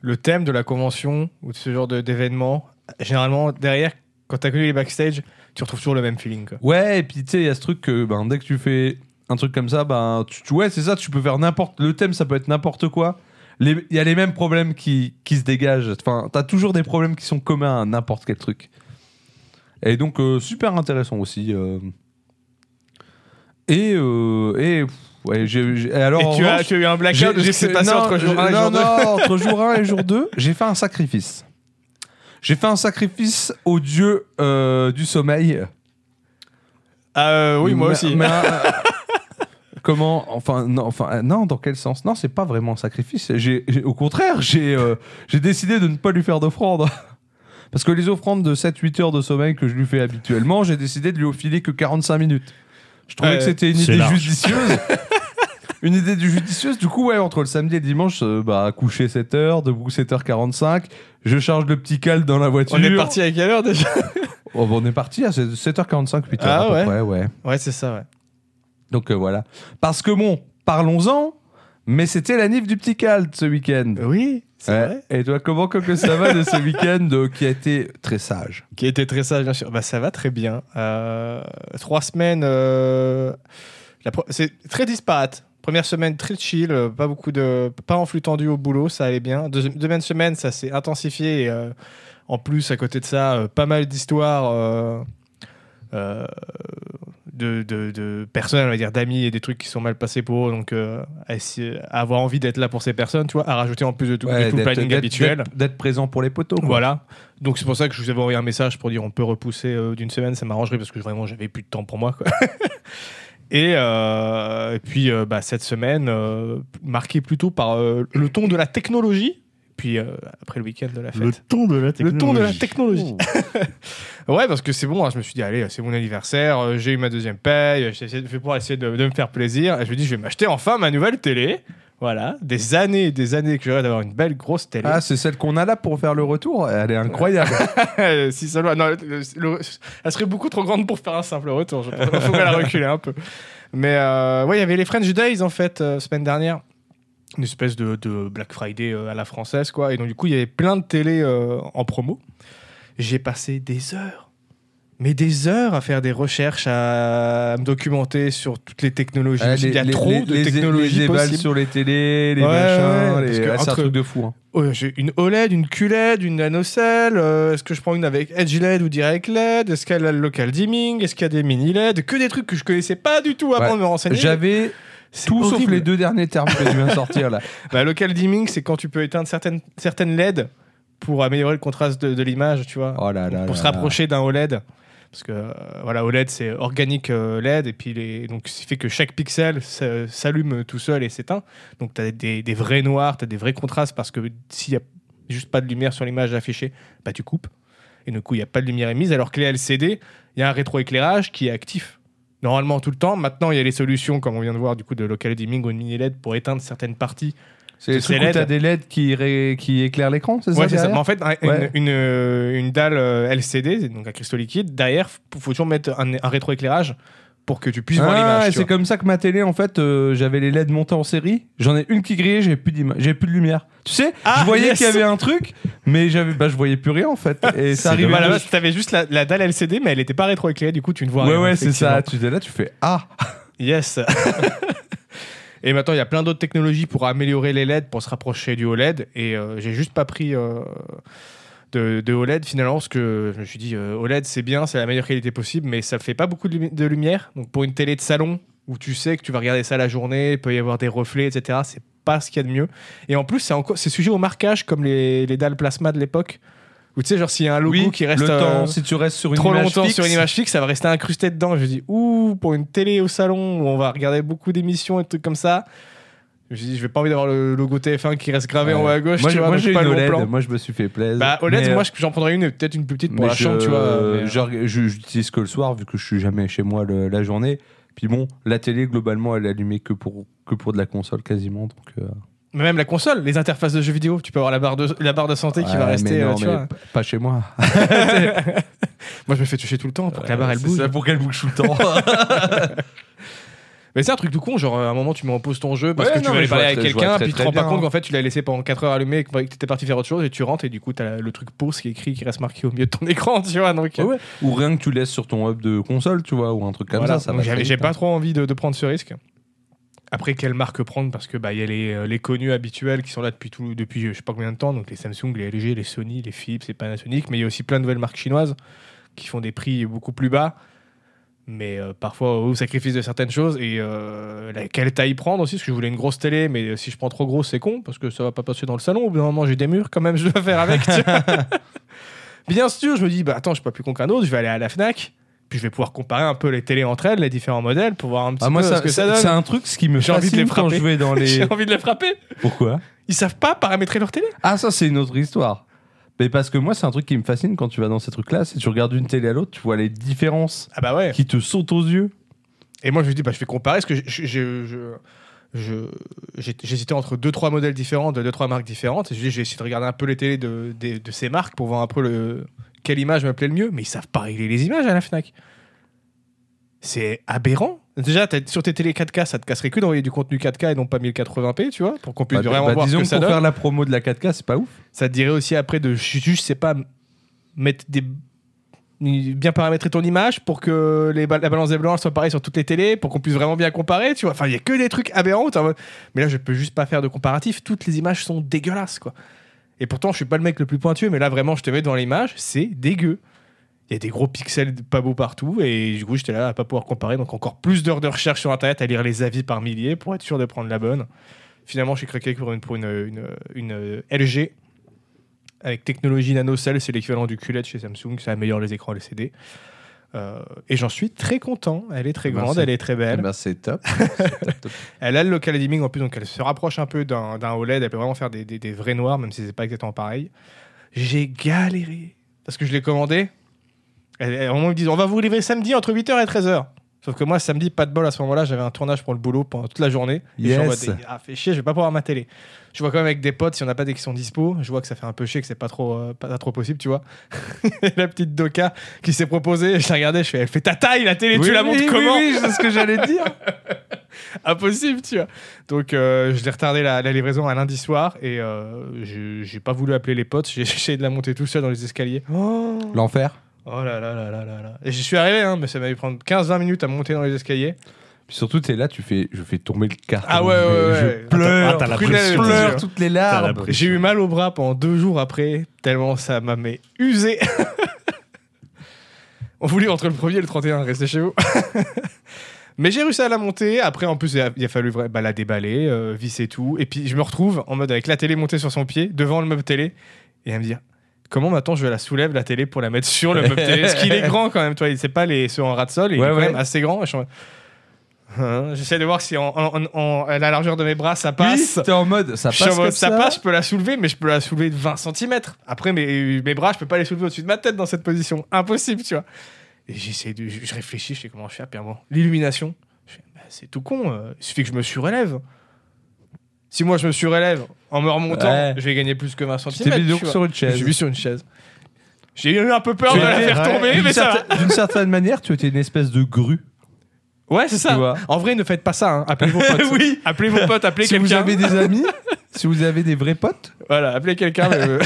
le thème de la convention ou de ce genre d'événement, généralement, derrière, quand tu as connu les backstage, tu retrouves toujours le même feeling. Quoi. Ouais, et puis tu sais, il y a ce truc que ben, dès que tu fais un truc comme ça, ben, tu, ouais, c'est ça, tu peux faire n'importe. Le thème, ça peut être n'importe quoi. Il y a les mêmes problèmes qui, qui se dégagent. Enfin, t'as toujours des problèmes qui sont communs à n'importe quel truc. Et donc, euh, super intéressant aussi. euh. Et, euh, et, pff, ouais, j'ai, j'ai- alors, Et tu as, revanche, tu as eu un blackout de ce j'ai qui s'est fait- passé non, entre jour 1 et non, jour 2 non, entre jour 1 et jour 2, j'ai fait un sacrifice. J'ai fait un sacrifice au dieu euh, du sommeil. Euh, oui, moi Mais- aussi. mais, comment Enfin, non, enfin, euh, non, dans quel sens? Non, c'est pas vraiment un sacrifice. J'ai, j'ai- au contraire, j'ai, euh, j'ai décidé de ne pas lui faire d'offrande. Parce que les offrandes de 7-8 heures de sommeil que je lui fais habituellement, j'ai décidé de lui filer que 45 minutes. Je trouvais que c'était une idée large. judicieuse. une idée du judicieuse. Du coup, ouais, entre le samedi et le dimanche, euh, bah, coucher 7 heures, debout 7h45, je charge le petit cal dans la voiture. On est parti à quelle heure déjà? Oh, bah, on est parti à 7h45, 8h Ah à peu ouais près, ouais. Ouais, c'est ça, ouais. Donc euh, voilà. Parce que bon, parlons-en, mais c'était la nif du petit cal ce week-end. Oui, c'est Ouais. vrai. Et toi, comment que ça va de ce week-end euh, qui a été très sage? Qui était très sage, bien sûr. Bah, ça va très bien. Euh, trois semaines. euh, C'est très disparate. Première semaine très chill, pas beaucoup de, pas en flux tendu au boulot, ça allait bien. Deuxième, deuxième semaine, ça s'est intensifié. Et, en plus, à côté de ça, pas mal d'histoires euh, de, de, de personnes, on va dire d'amis et des trucs qui sont mal passés pour eux. Donc, euh, avoir envie d'être là pour ces personnes, tu vois, à rajouter en plus de tout, de tout le planning habituel. d'être- présent pour les poteaux. quoi. Voilà. Donc c'est pour ça que je vous avais envoyé un message pour dire on peut repousser euh, d'une semaine, ça m'arrangerait parce que vraiment j'avais plus de temps pour moi. quoi. et, euh, et puis euh, bah, cette semaine, marquée plutôt par le ton de la technologie. Puis euh, après le week-end de la Le fête. ton de la Le technologie. ton de la technologie. Ouais, parce que c'est bon, hein, je me suis dit, allez, c'est mon anniversaire, euh, j'ai eu ma deuxième paye, essayé de- fait pour essayer de, de me faire plaisir. Et je me dis, je vais m'acheter enfin ma nouvelle télé. Voilà, des années et des années que j'aurais d'avoir une belle grosse télé. Ah, c'est celle qu'on a là pour faire le retour? Elle est incroyable. si seulement. Non, le- le- elle serait beaucoup trop grande pour faire un simple retour. Je pense. Il faudrait la reculer un peu. Mais euh, ouais, il y avait les French Days en fait, euh, semaine dernière. Une espèce de, de Black Friday euh, à la française, quoi. Et donc, du coup, il y avait plein de télé euh, en promo. J'ai passé des heures, mais des heures à faire des recherches, à me documenter sur toutes les technologies. Ah, il y a les- trop les- de les- technologies les possibles. sur les télés, les Ouais, machins. ouais, les- ah, c'est un truc de fou. hein. Oh, j'ai une OLED, une QLED, une NanoCell. euh, Est-ce que je prends une avec Edge LED ou Direct LED Est-ce qu'elle a le local dimming? Est-ce qu'il y a des mini LED Que des trucs que je connaissais pas du tout avant de me renseigner. J'avais Tout sauf les deux derniers termes que tu viens de sortir là. Bah, local dimming, c'est quand tu peux éteindre certaines, certaines LED pour améliorer le contraste de, de l'image, tu vois. Oh là là. pour là se rapprocher d'un OLED. Parce que euh, voilà, OLED c'est organique euh, LED et puis les, donc ce qui fait que chaque pixel s'allume tout seul et s'éteint. Donc tu as des, des vrais noirs, tu as des vrais contrastes parce que s'il y a juste pas de lumière sur l'image affichée, bah tu coupes. Et du coup, il n'y a pas de lumière émise. Alors que les LCD, il y a un rétroéclairage qui est actif. Normalement tout le temps. Maintenant, il y a les solutions, comme on vient de voir, du coup, de local dimming ou de mini LED pour éteindre certaines parties C'est où LED. t'as des LED qui, ré- qui éclairent l'écran, c'est ça Ouais, c'est ça. Mais en fait, un- une, euh, une dalle euh, LCD, donc un cristaux liquide, derrière, il faut toujours mettre un, un rétroéclairage pour que tu puisses voir Ah, l'image. c'est comme ça que ma télé, en fait, euh, j'avais les LED montés en série. J'en ai une qui grillait, j'avais plus j'avais plus de lumière. Tu sais, Ah, je voyais yes. qu'il y avait un truc, mais j'avais, bah, je voyais plus rien en fait. Et ça arrivait. Voilà, là, t'avais juste la, la dalle LCD, mais elle n'était pas rétroéclairée, du coup, tu ne vois ouais, rien. ouais, c'est ça. Tu es là, tu fais ah. Yes. Et maintenant, il y a plein d'autres technologies pour améliorer les LED, pour se rapprocher du OLED. Et euh, j'ai juste pas pris euh, de, de OLED finalement, parce que je me suis dit, euh, OLED c'est bien, c'est la meilleure qualité possible, mais ça fait pas beaucoup de, lumi- de lumière. Donc pour une télé de salon, où tu sais que tu vas regarder ça la journée, il peut y avoir des reflets, etc., c'est pas ce qu'il y a de mieux. Et en plus, c'est encore c'est sujet au marquage, comme les, les dalles plasma de l'époque. Où tu sais, genre s'il y a un logo oui, qui reste le euh. Si tu restes sur une trop image longtemps fixe, sur une image fixe, ça va rester incrusté dedans. Je dis, ouh, pour une télé au salon où on va regarder beaucoup d'émissions et trucs comme ça. Je me suis dit, je vais pas envie d'avoir le logo TF1 qui reste gravé Ouais. en haut à gauche. Moi, tu vois, moi, j'ai une OLED. plan. Moi, je me suis fait plaisir. Bah, OLED, Mais, euh, moi, j'en prendrais une peut-être une plus petite pour la chambre, je- tu vois. je- J'utilise que le soir vu que je suis jamais chez moi le- la journée. Puis bon, la télé globalement elle est allumée que pour que pour de la console quasiment. Donc, euh, Mais même la console, les interfaces de jeux vidéo, tu peux avoir la barre de, la barre de santé qui va mais rester, non, euh, tu mais vois. p- pas chez moi. Moi, je me fais toucher tout le temps pour que la barre elle C'est bouge. ça, pour qu'elle bouge tout le temps. Mais c'est un truc tout con, genre à un moment tu mets en pause ton jeu parce Ouais, que tu non, veux mais aller parler avec quelqu'un, puis tu te rends pas compte qu'en fait tu l'as laissé pendant 4 heures allumé, que tu étais parti faire autre chose et tu rentres et du coup t'as le truc pause qui est écrit qui reste marqué au milieu de ton écran, tu vois. Donc, Ouais, ouais. Ou rien que tu laisses sur ton hub de console, tu vois, ou un truc comme Voilà. ça. j'ai pas hein. trop envie de, de prendre ce risque. Après, quelle marque prendre Parce que bah il y a les, euh, les connus habituels qui sont là depuis tout, depuis je sais pas combien de temps, donc les Samsung, les LG, les Sony, les Philips, les Panasonic, mais il y a aussi plein de nouvelles marques chinoises qui font des prix beaucoup plus bas. Mais euh, parfois au sacrifice de certaines choses et euh, la- quelle taille prendre aussi, parce que je voulais une grosse télé, mais euh, si je prends trop gros, c'est con, parce que ça va pas passer dans le salon. Au bout d'un moment, j'ai des murs quand même, je dois faire avec. Bien sûr, je me dis, bah attends, je suis pas plus con qu'un autre, je vais aller à la Fnac, puis je vais pouvoir comparer un peu les télés entre elles, les différents modèles, pour voir un petit Ah, moi, peu ça, ce que ça donne. c'est un truc ce qui me J'ai envie de quand je vais dans les. J'ai envie de les frapper. Pourquoi? Ils savent pas paramétrer leur télé. Ah, ça, c'est une autre histoire. Mais parce que moi, c'est un truc qui me fascine quand tu vas dans ces trucs-là. Si tu regardes d'une télé à l'autre, tu vois les différences Ah bah ouais. qui te sautent aux yeux. Et moi, je me dis, bah, je vais comparer, parce que je- j'ai- j'hésitais entre deux trois modèles différents de deux trois marques différentes. Et je dis, je vais essayer de regarder un peu les télés de, de, de ces marques pour voir un peu le, quelle image me plaît le mieux. Mais ils savent pas régler les images à la Fnac. C'est aberrant. Déjà, sur tes télé 4K, ça te casserait que d'envoyer du contenu 4K et non pas 1080p, tu vois, pour qu'on puisse Bah, vraiment bah, voir ce disons que ça pour donne. faire la promo de la 4K, c'est pas ouf. Ça te dirait aussi après de ju- juste, c'est pas, mettre des bien paramétrer ton image pour que les ba- la balance des blancs soit pareille sur toutes les télés pour qu'on puisse vraiment bien comparer tu vois. Enfin il y a que des trucs aberrants mais là je peux juste pas faire de comparatif. Toutes les images sont dégueulasses quoi. Et pourtant je suis pas le mec le plus pointueux mais là vraiment je te mets dans l'image c'est dégueu il y a des gros pixels pas beaux partout et du coup j'étais là à pas pouvoir comparer donc encore plus d'heures de recherche sur internet à lire les avis par milliers pour être sûr de prendre la bonne finalement j'ai craqué pour une, pour une, une, une, LG avec technologie nanocell, c'est l'équivalent du QLED chez Samsung, ça améliore les écrans LCD. Euh, et j'en suis très content. Elle est très Merci. grande, elle est très Eh belle. ben, c'est top. Elle a le local dimming en plus, donc elle se rapproche un peu d'un d'un OLED. Elle peut vraiment faire des, des- des vrais noirs, même si c'est pas exactement pareil. J'ai galéré parce que je l'ai commandé. Elle, elle- vraiment, ils me disent on va vous livrer samedi entre 8h et 13h. Sauf que moi, samedi, pas de bol à ce moment-là, j'avais un tournage pour le boulot pendant toute la journée. Et je suis en Yes. mode, ah, fait chier, je vais pas pouvoir ma télé. Je vois quand même avec des potes, si on n'a pas des qui sont dispo, je vois que ça fait un peu chier, que c'est pas trop, euh, pas, trop possible, tu vois. la petite Doka qui s'est proposée, je la regardais, je fais, elle fait ta taille la télé, tu la montes oui, comment Oui, oui, c'est ce que j'allais dire. impossible, tu vois. Donc, euh, je l'ai retardé la, la livraison un lundi soir et euh, j'ai j'ai pas voulu appeler les potes. J'ai essayé de la monter tout seul dans les escaliers. Oh, L'enfer. Oh là là là là là là. Et j'y suis arrivé, hein, mais ça m'a dû prendre 15-20 minutes à monter dans les escaliers. Puis surtout, t'es là, tu fais, je fais tomber le carton. Ah ouais, ouais, ouais. Je pleure, ah, la prunelle, je pleure toutes les la larmes. J'ai eu mal au bras pendant deux jours après, tellement ça m'a mais usé. On voulait entre le premier et le 31, restez chez vous. Mais j'ai réussi à la monter. Après, en plus, il a, il a fallu bah, la déballer, euh, visser tout. Et puis, je me retrouve en mode avec la télé montée sur son pied, devant le meuble télé, et à me dire comment maintenant je la soulève la télé pour la mettre sur le meuble télé? Parce qu'il est grand quand même, toi. C'est pas les ceux en ras de sol, il Ouais, est quand ouais. même assez grand. Je Hein, J'essaie de voir si en, en- en- à la largeur de mes bras ça passe. Oui, t'es en mode, ça Je passe suis en mode, comme ça ça. passe, je peux la soulever, mais je peux la soulever de 20 cm. Après, mes, mes bras, je peux pas les soulever au-dessus de ma tête dans cette position. Impossible, tu vois. Et j'essaie de. Je, je réfléchis, je sais comment je fais. Puis bon, l'illumination, je bah, c'est tout con. euh, il suffit que je me surélève. Si moi je me surélève en me remontant, Ouais. je vais gagner plus que 20 cm. Tu t'es mis donc sur une Je chaise. suis mis sur une chaise. J'ai eu un peu peur Tu de la étais- faire tomber, D'une mais ça va. certaine- D'une certaine manière, tu étais une espèce de grue. Ouais, c'est Tu ça. vois. En vrai, ne faites pas ça. hein. Appelez vos potes. Oui. Appelez vos potes, appelez Si vous quelqu'un. avez des amis, si vous avez des vrais potes, Voilà, appelez quelqu'un. mais euh,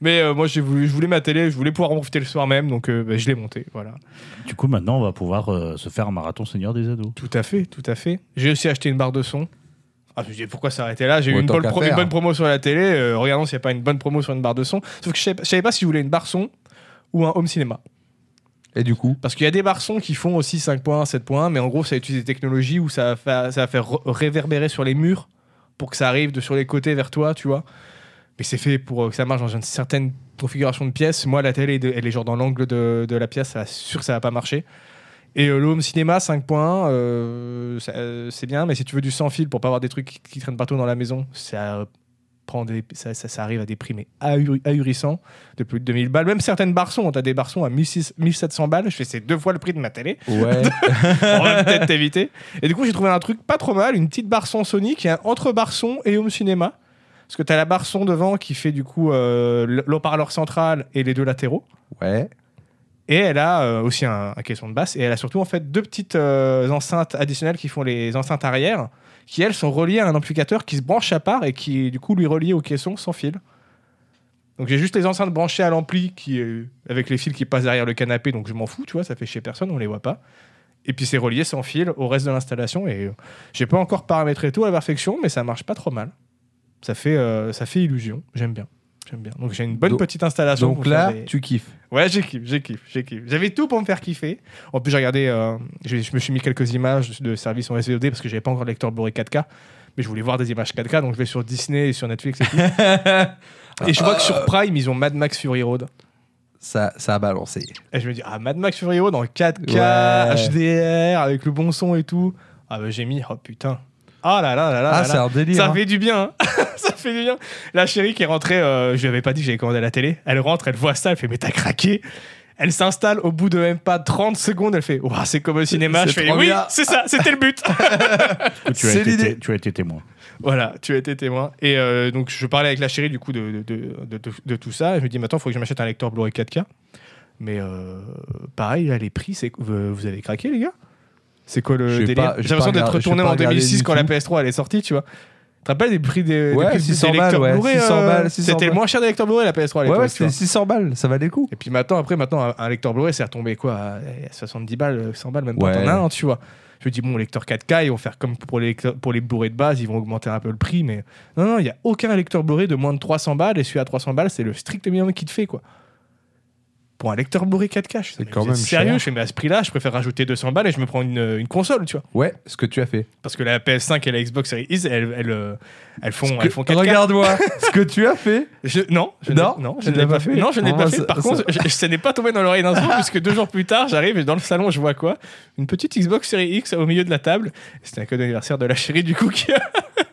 mais, euh, moi, j'ai voulu, je voulais ma télé, je voulais pouvoir en profiter le soir même, donc euh, bah, je l'ai montée. Voilà. Du coup, maintenant, on va pouvoir euh, se faire un marathon Seigneur des Ados. Tout à fait, tout à fait. J'ai aussi acheté une barre de son. Ah, je me pourquoi s'arrêter là J'ai eu une bonne, une promo sur la télé. euh, regardons s'il n'y a pas une bonne promo sur une barre de son. Sauf que je savais, je savais pas si je voulais une barre son ou un home cinéma. et du coup, Parce qu'il y a des barres son qui font aussi 5.1, 7.1, mais en gros, ça utilise des technologies où ça va faire, ça va faire re- réverbérer sur les murs pour que ça arrive de sur les côtés vers toi, tu vois. Mais c'est fait pour euh, que ça marche dans une certaine configuration de pièce. Moi, la télé, elle est genre dans l'angle de, de la pièce, ça sûr que ça va pas marcher. Et euh, le home cinéma 5.1, euh, euh, c'est bien, mais si tu veux du sans fil pour pas avoir des trucs qui, qui traînent partout dans la maison, ça euh, prend des, ça, ça, ça arrive à des prix mais ahuri- ahurissants de plus de 2000 balles. Même certaines barçons, tu as des barçons à 1600 1700 balles. Je fais c'est deux fois le prix de ma télé. ouais. On va peut-être t'éviter. Et du coup, j'ai trouvé un truc pas trop mal, une petite barre son Sony qui est entre barre son et home cinéma. Parce que tu as la barre son devant qui fait du coup euh, le- l'haut-parleur central et les deux latéraux. ouais. Et elle a euh, aussi un, caisson de basse. Et elle a surtout en fait deux petites euh, enceintes additionnelles qui font les enceintes arrière, qui elles sont reliées à un amplificateur qui se branche à part et qui du coup lui relié au caisson sans fil. Donc j'ai juste les enceintes branchées à l'ampli qui euh, avec les fils qui passent derrière le canapé, donc je m'en fous, tu vois, ça fait chez personne, on les voit pas. Et puis c'est relié sans fil au reste de l'installation et j'ai pas encore paramétré tout à la perfection, mais ça marche pas trop mal. Ça fait, ça fait illusion, j'aime bien. J'aime bien. Donc j'ai une bonne Donc- petite installation. Donc là, des- tu kiffes. Ouais, j'ai kiffé, j'ai kiffé, j'ai kiffé. J'avais tout pour me faire kiffer. En plus, j'ai regardé, euh, je me suis mis quelques images de services en SVOD parce que j'avais pas encore de lecteur Blu-ray 4K. Mais je voulais voir des images 4K, donc je vais sur Disney et sur Netflix et tout. et je vois que sur Prime, ils ont Mad Max Fury Road. ça, ça a balancé. Et je me dis, ah, Mad Max Fury Road en 4K, Ouais. HDR, avec le bon son et tout. Ah, bah j'ai mis, oh putain. Ah là là là là Ah, là c'est là. un délire. Ça hein. fait du bien, hein. ça fait du bien. La chérie qui est rentrée, euh, je lui avais pas dit que j'avais commandé à la télé. Elle rentre, elle voit ça, elle fait mais t'as craqué. Elle s'installe au bout de même pas 30 secondes, elle fait Ouah, c'est comme au cinéma. C'est Je fais trop oui, bien. c'est ça, c'était le but. Tu as, été, l'idée. tu as été témoin. voilà, tu as été témoin. Et euh, donc je parlais avec la chérie du coup de, de, de, de- de tout ça. Et je me dis maintenant, il faut que je m'achète un lecteur Blu-ray 4K. Mais euh, pareil, là, les prix, c'est vous, vous avez craqué les gars? C'est quoi le délire j'ai l'impression d'être retourné en regardé 2006 du quand la tout. PS3 elle est sortie, tu vois. Tu te rappelles des prix des, des Ouais, des 600 balles, lecteurs ouais, Blu-ray, 600 euh, balles, 600 C'était le moins cher des lecteurs Blu-ray la PS3 à Ouais, l'époque. c'était 600 balles, ça valait le coup. Et puis maintenant, après, maintenant, un, lecteur Blu-ray, c'est retombé quoi à, à 70 balles, 100 balles, même pas. As un, tu vois. Je me dis, bon, lecteur 4K, ils vont faire comme pour les, pour les Blu-ray de base, ils vont augmenter un peu le prix, mais non, non, il n'y a aucun lecteur Blu-ray de moins de 300 balles, et celui à 300 balles, c'est le strict minimum qui te fait, quoi. Pour un lecteur Blu-ray 4K, je suis C'est mais quand même sérieux. cher. Je fais, mais à ce prix-là, je préfère rajouter 200 balles et je me prends une, une console, tu vois. Ouais, ce que tu as fait. Parce que la PS5 et la Xbox Series X, elles, elles, euh, elles font, Ce elles que- font 4K. Regarde-moi ce que tu as fait. Je- non, je Non, n'ai- non, je ne l'ai pas fait. fait Non, je ne l'ai Ah, pas ça- fait. Par ça- contre, je, ça n'est pas tombé dans l'oreille d'un sourd, puisque deux jours plus tard, j'arrive et dans le salon, je vois quoi? Une petite Xbox Series X au milieu de la table. C'était un cadeau d'anniversaire de la chérie du coup qui a...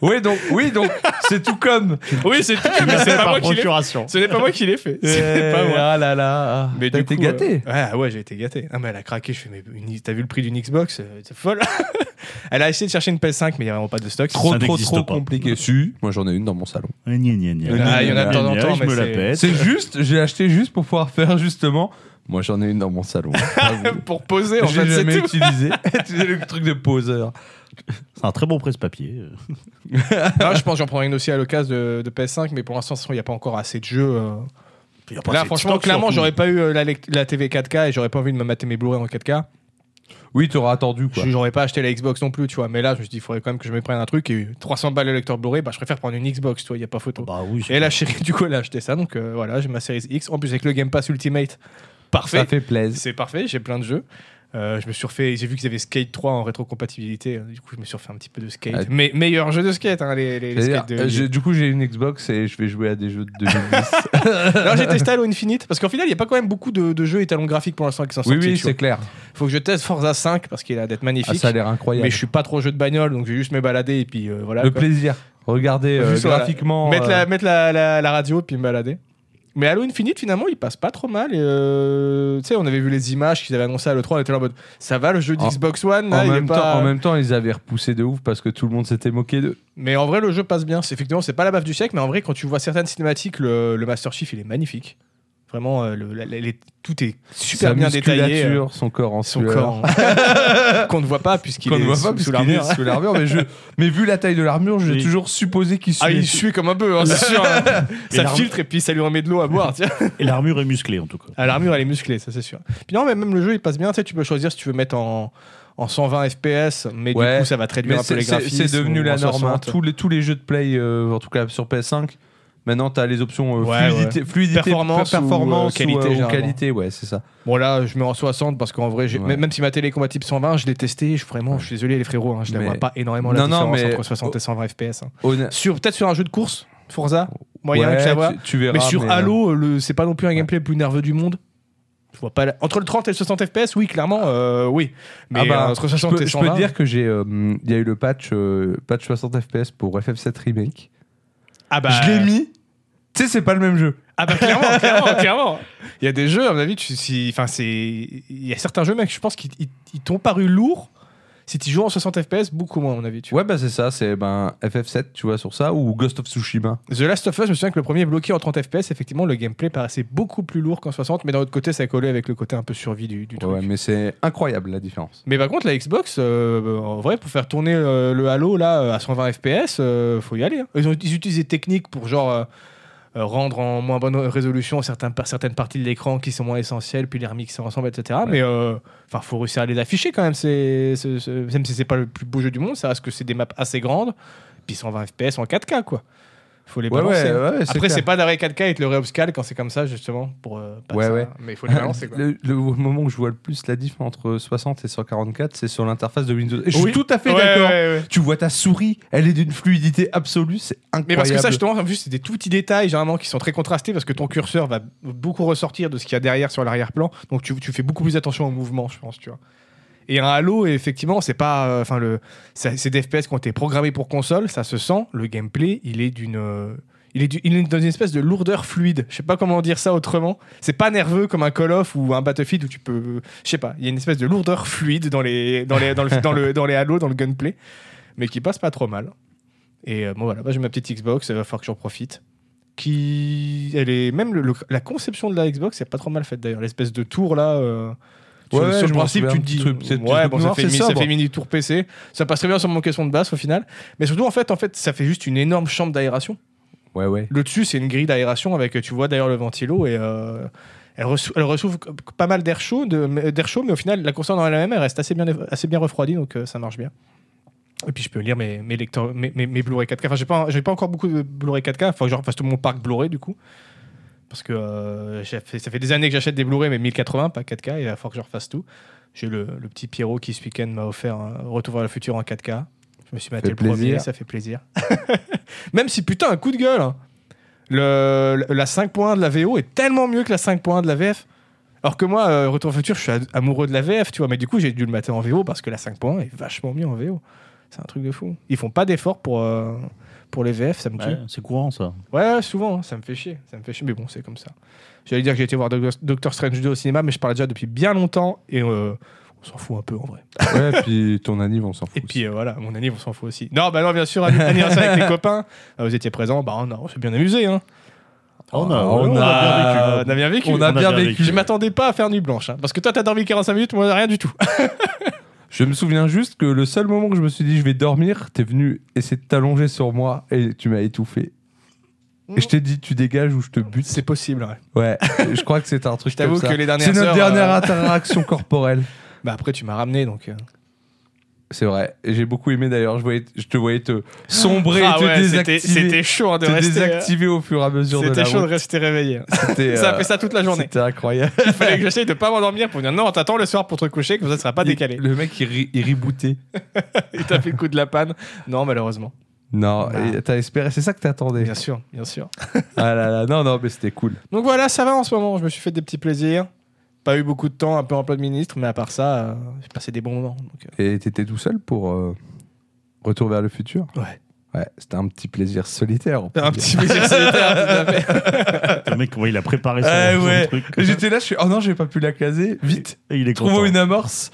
Oui, donc, oui, donc c'est tout comme. Oui, c'est tout, mais c'est pas moi qui l'ai fait. procuration. Ce n'est pas moi qui l'ai fait. C'est pas moi. Ah là là. Mais T'as été gâté. euh, ouais, ah ouais, j'ai été gâté. Ah, mais elle a craqué. Je fais, mais une- t'as vu le prix d'une Xbox euh, C'est folle. elle a essayé de chercher une PS5, mais il n'y a vraiment pas de stock. Trop, Ça trop, trop pas. compliqué. Si, moi j'en ai une dans mon salon. Gna. Ah, il y en a de temps en temps, Je mais me la pète. C'est juste, j'ai acheté juste pour pouvoir faire justement. Moi j'en ai une dans mon salon. Pour poser, en Je fait, l'ai c'est jamais tout. utilisé. C'est le truc de poseur. C'est un très bon presse-papier. Ah, je pense que j'en prendrai une aussi à l'occasion de, de PS5, mais pour l'instant, il n'y a pas encore assez de jeux. euh. Il y a pas Là, assez de franchement, stock, clairement, surtout. j'aurais pas eu euh, la, lect- la TV 4K et j'aurais pas envie de me mater mes Blu-ray en 4K. Oui, t'auras attendu quoi. Je- J'aurais pas acheté la Xbox non plus, tu vois. Mais là, je me suis dit, il faudrait quand même que je me prenne un truc et 300 balles le lecteur Blu-ray, bah, je préfère prendre une Xbox, tu vois, il n'y a pas photo. Bah oui. c'est Et la chérie, du coup, elle a acheté ça, donc euh, voilà, j'ai ma série X. En plus, avec le Game Pass Ultimate, parfait. Ça fait plaisir. C'est parfait, j'ai plein de jeux. Euh, je me suis refait, j'ai vu qu'ils avaient Skate 3 en rétrocompatibilité, euh, du coup je me suis refait un petit peu de skate. Ah. Mais meilleur jeu de skate, hein, les, les, de- euh, du coup, j'ai une Xbox et je vais jouer à des jeux de 2010. Non, j'ai testé Halo Infinite parce qu'en final, il n'y a pas quand même beaucoup de, de jeux étalons graphiques pour l'instant qui sont oui, sortis. oui, vois. c'est clair. Faut que je teste Forza 5 parce qu'il a d'être Ah, magnifique. ça a l'air incroyable. mais je suis pas trop jeu de bagnole, donc je vais juste me balader et puis euh, voilà. Le quoi. plaisir. Regardez euh, graphiquement. Mettre, la, mettre la, radio et puis me balader. Mais Halo Infinite, finalement, il passe pas trop mal. euh, tu sais, on avait vu les images qu'ils avaient annoncées à l'E3, on était là en mode ça va le jeu d'Xbox One là, en, il est même pas- temps, en même temps, ils avaient repoussé de ouf parce que tout le monde s'était moqué d'eux. Mais en vrai, le jeu passe bien. C'est- Effectivement, c'est pas la baffe du siècle, mais en vrai, quand tu vois certaines cinématiques, le, le Master Chief, il est magnifique. Vraiment, euh, le- la- la- les- tout est super Sa bien détaillé. euh, musculature, son corps en son sueur. corps hein. qu'on ne voit pas puisqu'il Qu'on est ne voit sous, pas sous puisqu'il l'armure. est sous l'armure, mais, je... mais vu la taille de l'armure, j'ai Oui. toujours supposé qu'il Ah, suait. il suit comme un peu, hein, c'est sûr. hein. Et ça filtre et puis ça lui remet de l'eau à boire. tiens. Et l'armure est musclée en tout cas. Ah, l'armure, elle est musclée, ça c'est sûr. Puis non, mais même le jeu, il passe bien. Tu sais, tu peux choisir si tu veux mettre en, en 120 FPS, mais Ouais. du coup, ça va te réduire Mais un peu c'est les c'est- graphismes. c'est devenu ou la norme. hein. 60. Tous, les, tous les jeux de play, euh, en tout cas sur PS5, maintenant tu as les options euh, Ouais, fluidité, fluidité, Performance per- performance ou, euh, qualité, ou, euh, ou généralement. qualité, ouais, c'est ça. Bon, là, je mets en 60 parce qu'en vrai, Ouais. même- si ma télé est compatible 120, je l'ai testé. Je, vraiment, je suis désolé, les frérots, hein, je ne Mais- vois pas énormément la Non, non, mais- entre 60 et 120 FPS. hein. Sur Peut-être sur un jeu de course, Forza, moyen ouais, tu, tu verras. Mais sur euh, Halo, c'est pas non plus un gameplay le plus nerveux du monde. Je vois pas la- Entre le 30 et le 60 FPS, oui, clairement, euh, oui. Mais Ah bah, entre je 60 peux, et je 120. peux te dire que j'ai, euh, y a eu le patch, euh, patch 60 FPS pour FF7 remake. ah bah, Je l'ai mis. Tu sais, c'est pas le même jeu. Ah bah clairement, clairement, clairement. Il y a des jeux, à mon avis, tu, si, enfin c'est, il y a certains jeux, mec, je pense qu'ils ils- ils t'ont paru lourds. Si tu joues en 60 FPS, beaucoup moins, à mon avis. Tu vois. Ouais, bah c'est ça, c'est ben, FF7, tu vois, sur ça, ou Ghost of Tsushima. The Last of Us, je me souviens que le premier est bloqué en 30 FPS, effectivement, le gameplay paraissait beaucoup plus lourd qu'en 60, mais d'un autre côté, ça collait avec le côté un peu survie du, du truc. ouais, mais c'est incroyable la différence. Mais par contre, la Xbox, euh, en vrai, pour faire tourner euh, le Halo là à 120 FPS, euh, faut y aller. hein. Ils, ont, ils utilisent des techniques pour genre euh, rendre en moins bonne résolution certains, par- certaines parties de l'écran qui sont moins essentielles, puis les remixer ensemble, etc. Mais euh, enfin, faut réussir à les afficher quand même. C'est- même si c'est pas le plus beau jeu du monde, ça reste que c'est des maps assez grandes, puis 120 FPS en 4K quoi. Faut les Ouais, balancer. ouais, ouais, c'est Après, c'est pas d'arrêt 4K et te le réobscale quand c'est comme ça, justement. Pour, euh, pas Ouais, ça- ouais. Mais il faut les balancer, quoi. Le, le moment où je vois le plus la diff entre 60 et 144, c'est sur l'interface de Windows. Et je suis Oui. tout à fait Ouais, d'accord. ouais, ouais. Tu vois ta souris, elle est d'une fluidité absolue, c'est incroyable. Mais parce que ça, justement, en plus, c'est des tout petits détails, généralement, qui sont très contrastés, parce que ton curseur va beaucoup ressortir de ce qu'il y a derrière sur l'arrière-plan. Donc, tu, tu fais beaucoup plus attention au mouvement, je pense, tu vois. Et un Halo, effectivement, c'est pas. euh, Enfin, le, c'est des FPS qui ont été programmés pour console, ça se sent. Le gameplay, il est d'une. euh, Il est, du- il est dans une espèce de lourdeur fluide. Je sais pas comment dire ça autrement. C'est pas nerveux comme un Call of ou un Battlefield où tu peux. Je sais pas. Il y a une espèce de lourdeur fluide dans les, dans les, dans le, dans le, dans les Halo, dans le gunplay, mais qui passe pas trop mal. Et euh, bon, voilà, moi j'ai ma petite Xbox, il va falloir que j'en profite. Qui. Elle est. Même la conception de la Xbox, c'est pas trop mal faite d'ailleurs. L'espèce de tour là. euh, sur, ouais, sur je le principe, tu te dis. ouais, bon, ça fait, ça sobre. fait mini tour PC. Ça passe très bien sur mon caisson de basse au final. Mais surtout, en fait, en fait, ça fait juste une énorme chambre d'aération. Ouais, ouais. Le dessus, c'est une grille d'aération avec, tu vois d'ailleurs le ventilo et euh, elle, elle reçoit pas mal d'air chaud, d'air chaud, mais au final, la console en elle-même, elle reste assez bien, assez bien refroidie, donc euh, ça marche bien. Et puis je peux lire mes, mes, lecteurs, mes, mes, mes Blu-ray 4K. Enfin, j'ai pas, j'ai pas encore beaucoup de Blu-ray 4K. Faut que je refasse tout mon parc Blu-ray du coup. Parce que euh, fait- ça fait des années que j'achète des Blu-ray, mais 1080, pas 4K, et il va falloir que je refasse tout. J'ai le, le petit Pierrot qui ce week-end m'a offert un Retour vers le futur en 4K. Je me suis maté le premier, ça fait plaisir. Même si putain, un coup de gueule. hein. Le, la 5.1 de la VO est tellement mieux que la 5.1 de la VF. Alors que moi, euh, Retour vers le futur, je suis amoureux de la VF, tu vois, mais du coup, j'ai dû le mater en VO parce que la 5.1 est vachement mieux en VO. C'est un truc de fou. Ils font pas d'efforts pour, euh, pour les VF, ça me tue. Ouais, c'est courant ça. Ouais, souvent, hein, ça me fait chier. Ça me fait chier, mais bon, c'est comme ça. J'allais dire que j'ai été voir Doc- Doctor Strange 2 au cinéma, mais je parlais déjà depuis bien longtemps et euh, on s'en fout un peu en vrai. Ouais, puis ton anniv, on s'en fout. Et puis euh, voilà, mon anniv, on s'en fout aussi. Non, bah non, bien sûr, anni- anniversaire avec les copains. Ah, vous étiez présents, bah on, a- on s'est bien amusé. Hein. On a, on on a Ah, bien vécu. on a bien vécu. on a bien vécu. Je m'attendais pas à faire nuit blanche, hein, parce que toi, t'as dormi 45 minutes, moi, rien du tout. Je me souviens juste que le seul moment que je me suis dit je vais dormir, t'es venu essayer de t'allonger sur moi et tu m'as étouffé. Et je t'ai dit tu dégages ou je te bute. C'est possible, ouais. Ouais, je crois que c'est un truc Je t'avoue que les dernières C'est notre heures, dernière euh, interaction corporelle. Bah après, tu m'as ramené, donc. euh, C'est vrai. J'ai beaucoup aimé d'ailleurs. Je, voyais, je te voyais te sombrer Ah et te ouais, désactiver. c'était chaud hein, de te rester. désactiver au fur et à mesure de la C'était chaud de rester réveillé. hein. Ça a euh, fait ça toute la journée. C'était incroyable. Il fallait que j'essaye de pas m'endormir pour dire non, t'attends le soir pour te coucher, comme ça, ça sera pas décalé. Le mec, il, rebootait. Il t'a fait le coup de la panne. Non, malheureusement. Non, Bah. t'as espéré. C'est ça que t'attendais. Bien sûr, bien sûr. Ah là là, non, non, mais c'était cool. Donc voilà, ça va en ce moment. Je me suis fait des petits plaisirs. Pas eu beaucoup de temps, un peu en plein de ministre, mais à part ça, euh, j'ai passé des bons moments. donc, euh, Et t'étais tout seul pour euh, Retour vers le futur? Ouais. Ouais, c'était un petit plaisir solitaire. Un dire. petit plaisir solitaire, tout à fait. Le mec, comment il a préparé son, son ouais. truc. J'étais là, je suis oh non, j'ai pas pu la caser. Vite, Et il est trouvons content. une amorce.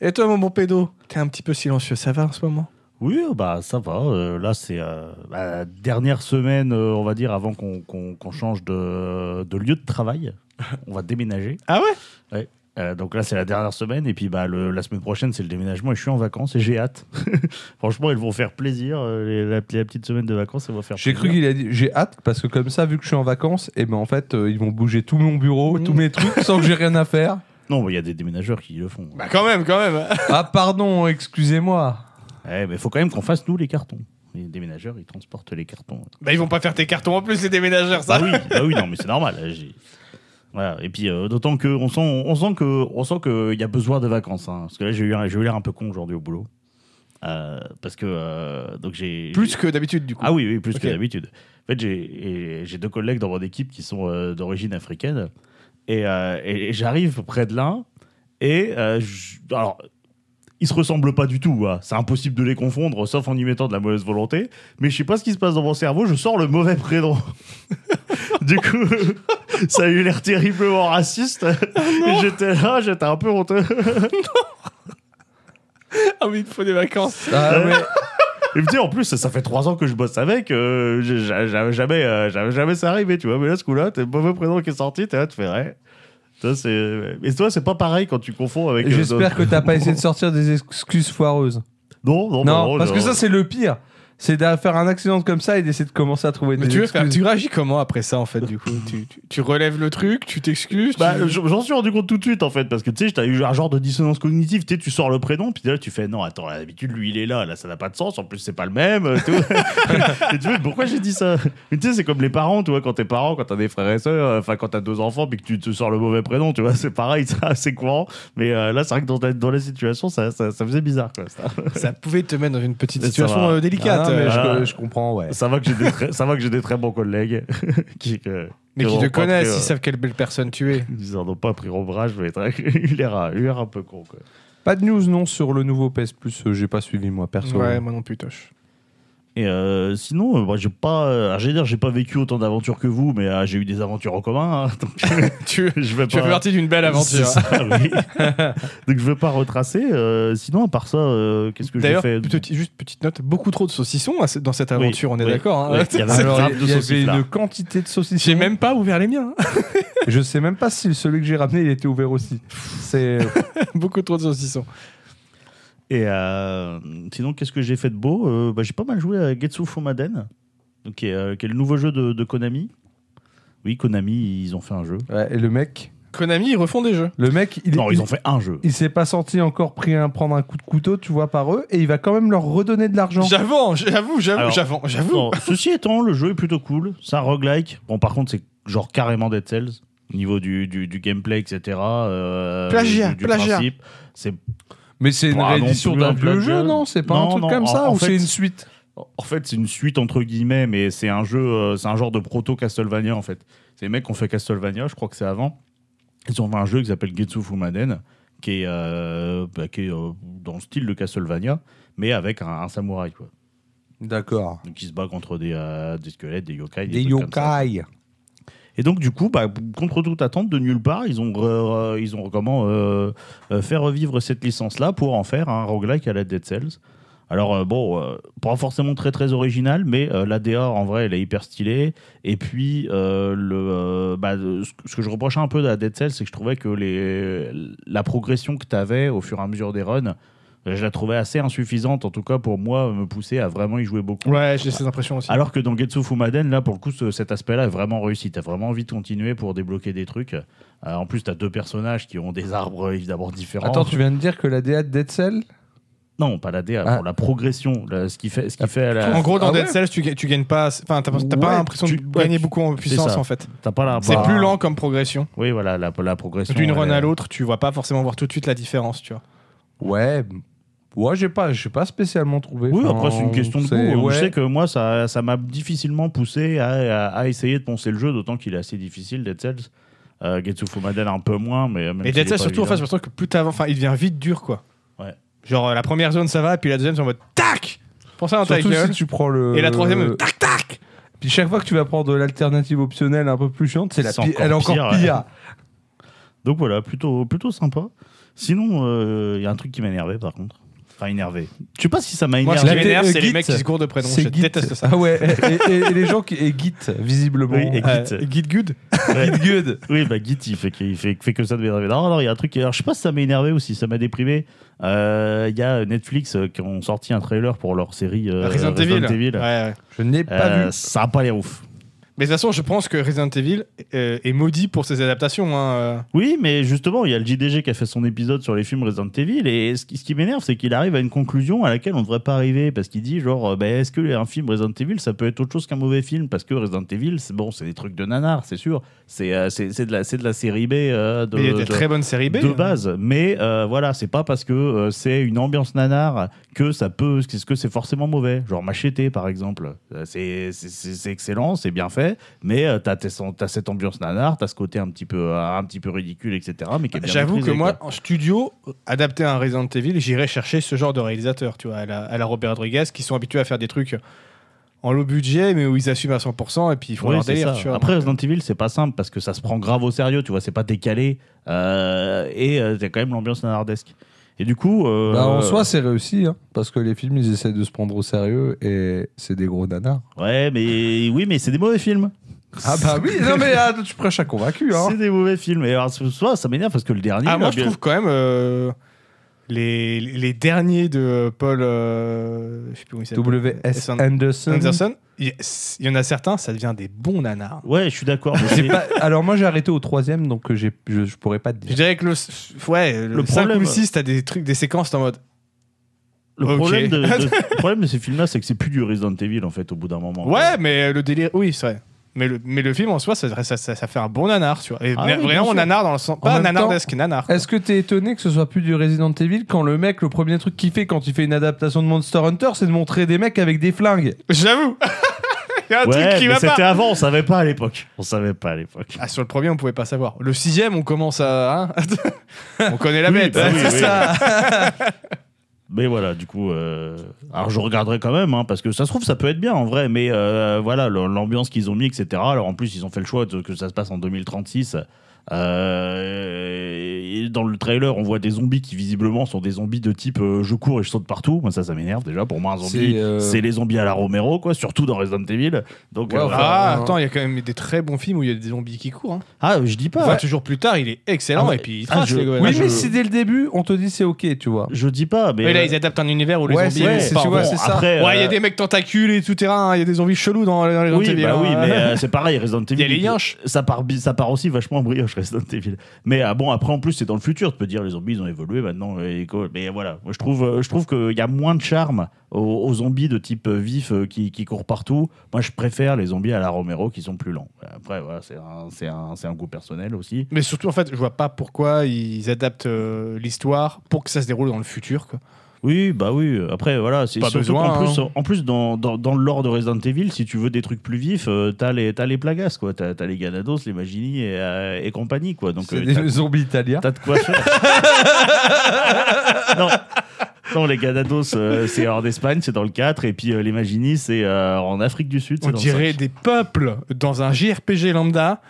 Et toi, mon bon pédo, t'es un petit peu silencieux, ça va en ce moment? Oui, bah ça va. Euh, là, c'est euh, bah, la dernière semaine, euh, on va dire, avant qu'on qu'on- qu'on change de, de lieu de travail. On va déménager. Ah ouais? Euh, donc là, c'est la dernière semaine. Et puis bah, le- la semaine prochaine, c'est le déménagement. Et je suis en vacances et j'ai hâte. Franchement, ils vont faire plaisir. euh, les- la, la petite semaine de vacances, ça va faire J'ai cru qu'il a dit j'ai hâte parce que comme ça, vu que je suis en vacances, et ben en fait, euh, ils vont bouger tout mon bureau, Mmh. tous mes trucs sans que j'ai rien à faire. Non, il y a des déménageurs qui le font. Bah quand même, quand même. Ah pardon, excusez-moi. Ouais, mais il faut quand même qu'on fasse, nous, les cartons. Les déménageurs, ils transportent les cartons. Bah ils vont pas faire tes cartons en plus, les déménageurs, ça. Ah oui, bah oui, non, mais c'est normal. Voilà. Et puis, euh, d'autant que on sent, on sent que, on sent qu'il y a besoin de vacances. hein. Parce que là, j'ai eu, un- j'ai eu l'air un peu con aujourd'hui au boulot. Euh, parce que euh, donc j'ai Plus que d'habitude, du coup. ah oui, oui, plus que d'habitude. En fait, j'ai deux collègues dans mon équipe qui sont d'origine africaine. Et, et- et j'arrive près de l'un. Et alors, ils se ressemblent pas du tout. hein. C'est impossible de les confondre, sauf en y mettant de la mauvaise volonté. Mais je sais pas ce qui se passe dans mon cerveau. Je sors le mauvais prénom. du coup, ça a eu l'air terriblement raciste. et j'étais là, j'étais un peu honteux. Ah oui, il te faut des vacances. Ah ouais. Et puis, tu sais, en plus, ça, fait trois ans que je bosse avec. euh, j'avais jamais, euh, jamais ça arrivé, tu vois. Mais là, ce coup-là, t'es le mauvais prénom qui est sorti, t'es là, tu fais ouais. Et toi, c'est pas pareil quand tu confonds avec. euh, J'espère que t'as pas essayé de sortir des excuses foireuses. Non, non, Non, bah parce que ça c'est le pire. C'est de faire un accident comme ça et d'essayer de commencer à trouver Mais des tu, veux faire, tu réagis comment après ça, en fait, du coup? Tu, tu- tu relèves le truc, tu t'excuses Bah, tu- j'en suis rendu compte tout de suite en fait, parce que tu sais, t'as eu un genre de dissonance cognitive. Tu sais, tu sors le prénom, puis là tu fais non, attends, d'habitude lui il est là, là ça n'a pas de sens, en plus c'est pas le même. euh, tout. et tu fais, pourquoi j'ai dit ça? Mais Tu sais, c'est comme les parents, tu vois, quand t'es parent, quand t'as des frères et sœurs, euh, enfin quand t'as deux enfants, puis que tu te sors le mauvais prénom, tu vois, c'est pareil, c'est assez courant. Mais euh, là, c'est vrai que dans, ta- dans la situation, ça, ça, ça faisait bizarre quoi. Ça, Ça pouvait te mettre dans une petite situation euh, délicate. Ah, non, mais euh, je, Ah. je comprends, ouais. ça va que j'ai des très, ça va que j'ai des très bons collègues qui, mais qui te connaissent, pris, ils euh, savent quelle belle personne tu es. Ils en ont pas pris ombrage, mais il est un peu con quoi. Pas de news, non, sur le nouveau PS Plus. euh, J'ai pas suivi, moi, perso. Ouais, moi non plus, Tosh. Et euh, sinon, euh, bah, j'ai pas, euh, j'allais dire, j'ai pas vécu autant d'aventures que vous, mais euh, j'ai eu des aventures en commun. hein, donc Tu, je vais tu pas. fais partie d'une belle aventure. C'est ça, oui. donc je vais pas retracer. euh, sinon, à part ça, euh, qu'est-ce que j'ai fait? petit- juste petite note, beaucoup trop de saucissons dans cette Oui, aventure, on est oui, d'accord. hein oui, il y avait Alors, grave il de y avait saucisses, là. une quantité de saucisses. J'ai même pas ouvert les miens. hein. Je sais même pas si celui que j'ai ramené, il était ouvert aussi. C'est. beaucoup trop de saucissons. Et euh, sinon, qu'est-ce que j'ai fait de beau? Euh, bah, J'ai pas mal joué à Getsu Fumaden, donc, qui, est, euh, qui est le nouveau jeu de, de Konami. Oui, Konami, ils ont fait un jeu. Ouais, et le mec, Konami, ils refont des jeux. le mec, il, non, il, ils ont fait un jeu. il s'est pas senti encore pris un, prendre un coup de couteau, tu vois, par eux, et il va quand même leur redonner de l'argent. J'avoue, j'avoue, j'avoue, j'avoue, ceci étant, le jeu est plutôt cool. C'est un roguelike. Bon, par contre, c'est genre carrément Dead Cells. Au niveau du, du, du gameplay, etc. euh, Plagiat, du, du plagiat. C'est Mais c'est une non réédition plus d'un un vieux jeu, non C'est pas un Non, truc non, comme en- ça en ou fait, c'est une suite En fait, c'est une suite entre guillemets, mais c'est un jeu, euh, c'est un genre de proto Castlevania en fait. C'est les mecs qui ont fait Castlevania, je crois que c'est avant. Ils ont fait un jeu qui s'appelle Getsu Fumaden, qui est, euh, bah, qui est euh, dans le style de Castlevania, mais avec un, un samouraï quoi. D'accord. Donc il se bat contre des, euh, des squelettes, des yokai, Des trucs comme ça. yokai. Et donc du coup, bah, contre toute attente, de nulle part, ils ont, ils ont comment euh, euh, fait revivre cette licence-là pour en faire un roguelike à la Dead Cells. Alors euh, bon, euh, pas forcément très très original, mais euh, l'ADA en vrai, elle est hyper stylée. Et puis le, bah, de- ce que- ce que je reprochais un peu à Dead Cells, c'est que je trouvais que les, la progression que tu avais au fur et à mesure des runs, je la trouvais assez insuffisante, en tout cas pour moi, me pousser à vraiment y jouer beaucoup. Ouais, j'ai ces impressions aussi. Alors que dans Getsu Fumaden, là, pour le coup, ce- cet aspect-là est vraiment réussi. T'as vraiment envie de continuer pour débloquer des trucs. Euh, en plus, t'as deux personnages qui ont des arbres évidemment différents. Attends, tu viens de dire que la DA de Dead Cell? Non, pas la DA, Ah. pour la progression. là, ce qui fait, ce qui fait à la- En gros, dans Ah ouais Dead Cells, tu, tu gagnes pas. Enfin, t'as pas, Ouais, l'impression tu- de gagner ouais, beaucoup en puissance en fait. T'as pas la. C'est bah, plus lent comme progression. Oui, voilà, la, la progression. D'une run est- à l'autre, tu vas pas forcément voir tout de suite la différence, tu vois. Ouais. Ouais, j'ai pas, j'ai pas spécialement trouvé. Oui, Enfin, après, c'est une question de goût. ouais. Je sais que moi, ça ça m'a difficilement poussé à, à- à essayer de poncer le jeu, d'autant qu'il est assez difficile, Dead Cells. Euh, Getsu Fumaden un peu moins, mais même Et Dead Cells, surtout, en fait, c'est que plus t'avances, enfin, il devient vite dur, quoi. Ouais. Genre, euh, la première zone, ça va, puis la deuxième, c'est en mode tac Pour ça, Surtout si tu prends le. Et la troisième, tac tac Puis chaque fois que tu vas prendre l'alternative optionnelle un peu plus chiante, c'est la C'est pi- encore elle est encore pire, pire. Donc voilà, plutôt, plutôt sympa. Sinon, il y a un truc qui m'a énervé par contre. Enfin, énervé. Je sais pas si ça m'a Moi, énervé. ce qui m'énerve, euh, c'est les Git, mecs qui se gourdent de prénoms. C'est Je Git. déteste ça. Ah ouais, et, et- et les gens qui. Et Git, visiblement. Oui, et Euh, Git. Git Good Ouais. Git good. Oui, bah Git, il fait, qu'il fait, fait que ça de m'énerver. Non, non, il y a un truc. Alors, je sais pas si ça m'a énervé ou si ça m'a déprimé. Euh, Il y a Netflix euh, qui ont sorti un trailer pour leur série euh, Resident, Evil. Ouais, ouais. Je n'ai pas Euh, vu. Ça a pas l'air ouf. Mais de toute façon, je pense que Resident Evil est maudit pour ses adaptations. hein, euh. Oui, mais justement, il y a le JDG qui a fait son épisode sur les films Resident Evil et ce qui, ce qui m'énerve, c'est qu'il arrive à une conclusion à laquelle on ne devrait pas arriver parce qu'il dit genre, euh, bah, est-ce que un film Resident Evil, ça peut être autre chose qu'un mauvais film? Parce que Resident Evil, c'est bon, c'est des trucs de nanar, c'est sûr. C'est euh, c'est de la c'est de la série B euh, de, Mais il y a des de- très bonnes séries B. de hein. base. Mais euh, voilà, c'est pas parce que euh, c'est une ambiance nanar que ça peut, que que c'est forcément mauvais. Genre Machete, par exemple, c'est excellent, c'est bien fait, mais euh, t'as t'as cette ambiance nanar, t'as ce côté un petit peu, un petit peu ridicule, etc. Mais qui est bien J'avoue que moi, quoi. en studio, adapté à un Resident Evil, j'irais chercher ce genre de réalisateur, tu vois, à la, à la Robert Rodriguez, qui sont habitués à faire des trucs en low budget, mais où ils assument à 100% et puis ils font Ouais, leur délire, ça. tu vois. Après Resident Evil, c'est pas simple parce que ça se prend grave au sérieux, tu vois, c'est pas décalé euh, et euh, t'as quand même l'ambiance nanardesque. Et du coup, euh, Bah, en soi, c'est réussi, hein, parce que les films, ils essaient de se prendre au sérieux et c'est des gros nanars. ouais, mais oui, mais c'est des mauvais films. Ah bah oui, non mais ah, tu prêches à convaincu. Hein. C'est des mauvais films. Et alors, ce soir, ça m'énerve parce que le dernier. Ah, moi, je bien- trouve quand même. Euh, les, les derniers de Paul. euh, je sais plus comment il s'appelle. W.S. Anderson. Anderson. Anderson. Il y, en a certains, ça devient des bons nanars. Ouais, je suis d'accord. mais J'ai c'est- pas- Alors moi j'ai arrêté au troisième donc euh, j'ai- je, je pourrais pas te Je dire. dirais que le, ouais, le, Le 5 ou problème- le 6, t'as des trucs, des séquences t'es en mode. Le Ok. problème, de, de- le problème de ces films-là, c'est que c'est plus du Resident Evil en fait au bout d'un moment. Ouais, mais le délire. Oui, c'est vrai. Mais le, mais le film en soi, ça, ça, ça, ça fait un bon nanar, tu vois. Et Ah oui, vraiment nanar dans le sens. En Pas nanardesque, nanar. Est-ce que t'es étonné que ce soit plus du Resident Evil quand le mec, le premier truc qu'il fait quand il fait une adaptation de Monster Hunter, c'est de montrer des mecs avec des flingues? J'avoue Il y a un Ouais, truc qui mais va c'était avant, on savait pas à l'époque. On savait pas à l'époque. ah, Sur le premier, on pouvait pas savoir. Le sixième, on commence à. hein? On connaît la Oui, bête. bah oui, C'est oui. ça. Mais voilà, du coup, euh, alors je regarderai quand même, hein, parce que ça se trouve, ça peut être bien en vrai, mais euh, voilà, l'ambiance qu'ils ont mis, etc. Alors en plus, ils ont fait le choix de, que ça se passe en 2036. Euh, et dans le trailer, on voit des zombies qui visiblement sont des zombies de type euh, je cours et je saute partout. Moi, ça, ça m'énerve déjà. Pour moi, un zombie, C'est, euh, c'est les zombies à la Romero, quoi, surtout dans Resident Evil. Donc, Ouais, euh, enfin, Ah, euh, attends, il y a quand même des très bons films où il y a des zombies qui courent. Hein. ah, je dis pas. Enfin, toujours plus tard, il est excellent Ah, et puis il ah, trace je- les gars. Oui, je- mais si dès le début on te dit c'est ok, tu vois. Je dis pas, mais. Mais là, euh, ils adaptent un univers où les Ouais, zombies. c'est- vont c'est- pas tu en vois, bon. c'est ça. après, Ouais, il y a des mecs tentacules et tout terrain, il y a des zombies chelous dans les Resident Oui, Evil, bah hein. oui, mais c'est pareil, Resident Evil. Il y a les yinches. Ça part, bi- ça part aussi vachement en brioche, Mais ah, bon, après, en plus, c'est dans le futur. Tu peux dire, les zombies, ils ont évolué maintenant. et mais voilà, je trouve, euh, je trouve qu'il y a moins de charme aux, zombies de type euh, vif euh, qui, qui courent partout. Moi, je préfère les zombies à la Romero qui sont plus lents. Après, voilà, c'est un, un, un goût personnel aussi. Mais surtout, en fait, je vois pas pourquoi ils adaptent euh, l'histoire pour que ça se déroule dans le futur. Oui, bah oui. Après, voilà, c'est Pas surtout besoin, qu'en plus, hein. en plus dans, dans, dans le lore de Resident Evil, si tu veux des trucs plus vifs, euh, t'as les, t'as les plagas, quoi. T'as, t'as les Ganados, les Magini et, euh, et compagnie, quoi. Donc, C'est euh, des t'as- zombies italiens. T'as de quoi faire. non. Non, les Ganados, euh, c'est en Espagne, c'est dans le 4. Et puis euh, les Magini, c'est euh, en Afrique du Sud. c'est On dans le dirait 5. des peuples dans un JRPG lambda.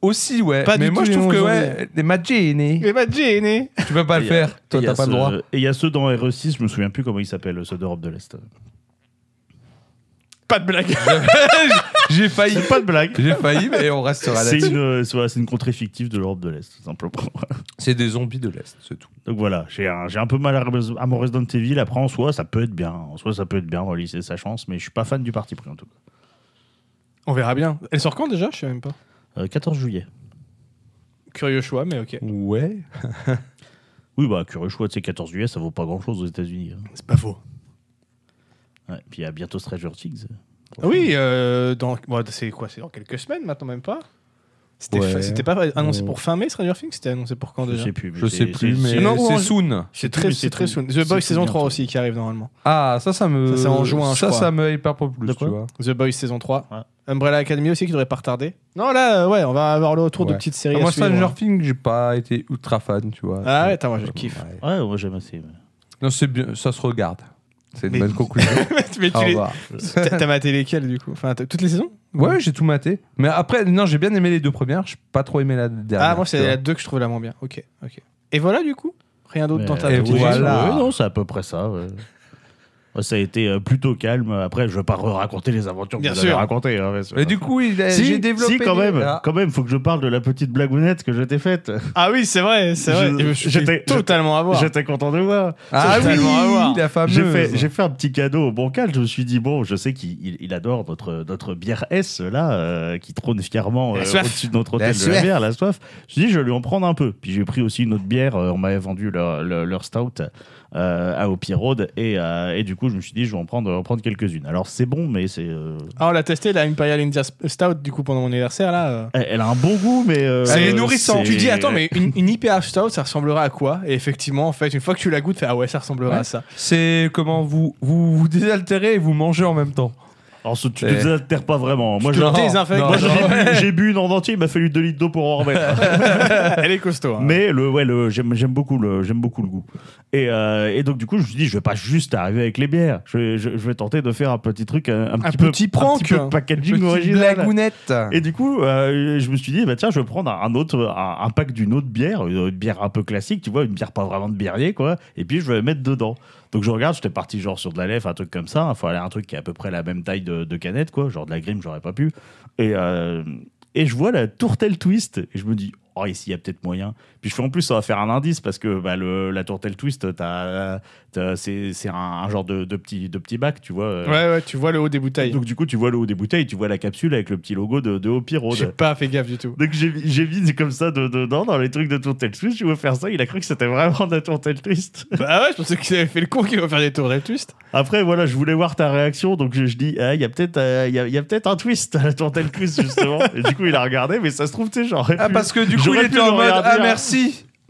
Aussi, ouais. Pas mais du moi tout je trouve les que ouais, les Magini, bah, Jenny tu peux pas le faire. Toi, t'as pas le droit. Et il y a ceux dans RE6, je me souviens plus comment ils s'appellent, ceux d'Europe de l'Est. Pas de blague. J'ai failli. Pas de blague. J'ai failli, mais on restera C'est là-dessus. une, euh, c'est une contrée fictive de l'Europe de l'Est, tout simplement. C'est des zombies de l'Est, c'est tout. Donc voilà, j'ai un, j'ai un peu mal à, à mon Resident Evil. Après, en soi, ça peut être bien. En soi, ça peut être bien, on va laisser sa chance, mais je suis pas fan du parti pris en tout cas. On verra bien. Elle sort quand déjà? Je sais même pas. Euh, 14 juillet. Curieux choix, mais ok. Ouais. Oui, bah, curieux choix, tu sais, 14 juillet, ça vaut pas grand chose aux États-Unis. hein. C'est pas faux. Ouais, puis il y a bientôt Stranger Things. Ah oui, euh, dans... bon, c'est quoi C'est dans quelques semaines maintenant, même pas? C'était Ouais. fa- pas annoncé On- pour fin mai, Stranger Things? C'était annoncé pour quand Je déjà? sais plus. Je sais plus, mais c'est- Non, c'est on- soon. C'est très, c'est très soon. The Boys saison 3 bientôt. aussi qui arrive normalement. Ah, ça, ça me. Ça, c'est en juin, je Ça, ça me hyper pas plus, tu vois. The Boys saison 3. Ouais. Umbrella Academy aussi qui devrait pas retarder. Non, là, euh, ouais, on va avoir le retour de petites séries. Ah, moi. Stranger Things, j'ai pas été ultra fan, tu vois. Ah ouais, attends, moi je kiffe. Ouais. Moi j'aime assez. mais- Non, c'est bien, ça se regarde. C'est une bonne conclusion. Mais tu les- t'as maté lesquelles du coup? Enfin, toutes les saisons? Ouais, j'ai tout maté. Mais après, non, j'ai bien aimé les deux premières. J'ai pas trop aimé la dernière. Ah, moi c'est la 2 que je trouve la moins bien. Ok, ok. Et voilà du coup Rien d'autre dans ta Et petite voilà. liste Ouais, non, c'est à peu près ça. ouais. Ça a été euh, plutôt calme. Après, je veux pas raconter les aventures que Bien vous avez sûr. racontées. hein, Et du coup, il a- si, j'ai développé. si, quand des- même, Ah. quand même, faut que je parle de la petite blagounette que je t'ai faite. Ah oui, c'est vrai, c'est vrai. J'étais- totalement à voir. J'étais content de voir. Ah Totalement à voir. oui, la fameuse. J'ai fait, j'ai fait un petit cadeau au bancal. Je me suis dit, bon, je sais qu'il il- adore notre, notre bière S, là, euh, qui trône fièrement euh, au-dessus de notre La hôtel de la soif. bière, la soif. Je me suis dit, je vais lui en prendre un peu. Puis j'ai pris aussi une autre bière. euh, on m'avait vendu leur, leur, leur stout à Hopi Road. Et, euh, et du coup, je me suis dit, je vais en prendre, en prendre quelques-unes. Alors, c'est bon, mais c'est. euh, Ah, on l'a testé, la Imperial India Stout, du coup, pendant mon anniversaire, là. euh. elle, elle a un bon goût, mais. euh, Elle est euh, nourrissante. c'est- Tu dis, attends, mais une, une IPA Stout, ça ressemblerait à quoi? Et effectivement, en fait, une fois que tu la goûtes, tu fais, ah ouais, ça ressemblerait Ouais. à ça. C'est comment vous, vous vous désaltérez et vous mangez en même temps. Alors, tu te désaltères pas vraiment. Moi, je- te j'ai bu, une en entier. Il m'a fallu 2 litres d'eau pour en remettre. Elle est costaud. hein. Mais le, ouais, le, j'aime, beaucoup le, beaucoup le goût. Et, euh, et donc du coup, je me suis dit, je vais pas juste arriver avec les bières. Je vais, je, je vais tenter de faire un petit truc, un, un petit peu, petit un prank. petit peu packaging Petite original. blagounette. Et du coup, euh, je me suis dit, bah tiens, je vais prendre un autre, un, un pack d'une autre bière, une, une bière un peu classique, tu vois, une bière pas vraiment de biérier, quoi. Et puis je vais la mettre dedans. Donc je regarde, j'étais parti genre sur de la lèvre, un truc comme ça. Il fallait un truc qui est à peu près la même taille de, de canette, quoi. Genre de la grime, j'aurais pas pu. Et, euh, et je vois la tourtelle twist et je me dis, oh, ici, il y a peut-être moyen. Puis je fais en plus, ça va faire un indice parce que bah, le, la tourtelle twist, c'est un, un genre de, de, petit, de petit bac, tu vois. euh. Ouais, ouais, tu vois le haut des bouteilles. Donc du coup, tu vois le haut des bouteilles, tu vois la capsule avec le petit logo de, de Hopi Road. J'ai pas fait gaffe du tout. Donc j'ai mis- comme ça de- dedans dans les trucs de tourtelle twist. Je veux faire ça. Il a cru que c'était vraiment de la tourtelle twist. bah ouais, je pensais qu'il avait fait le con qui va faire des tours twist. Après, voilà, je voulais voir ta réaction, donc je, je dis, ah, il y a peut-être euh, y a, y a peut-être un twist à la tourtelle twist, justement. Et du coup, il a regardé, mais ça se trouve, tu sais, genre. Ah, parce que du coup, il était en mode Ah, hein.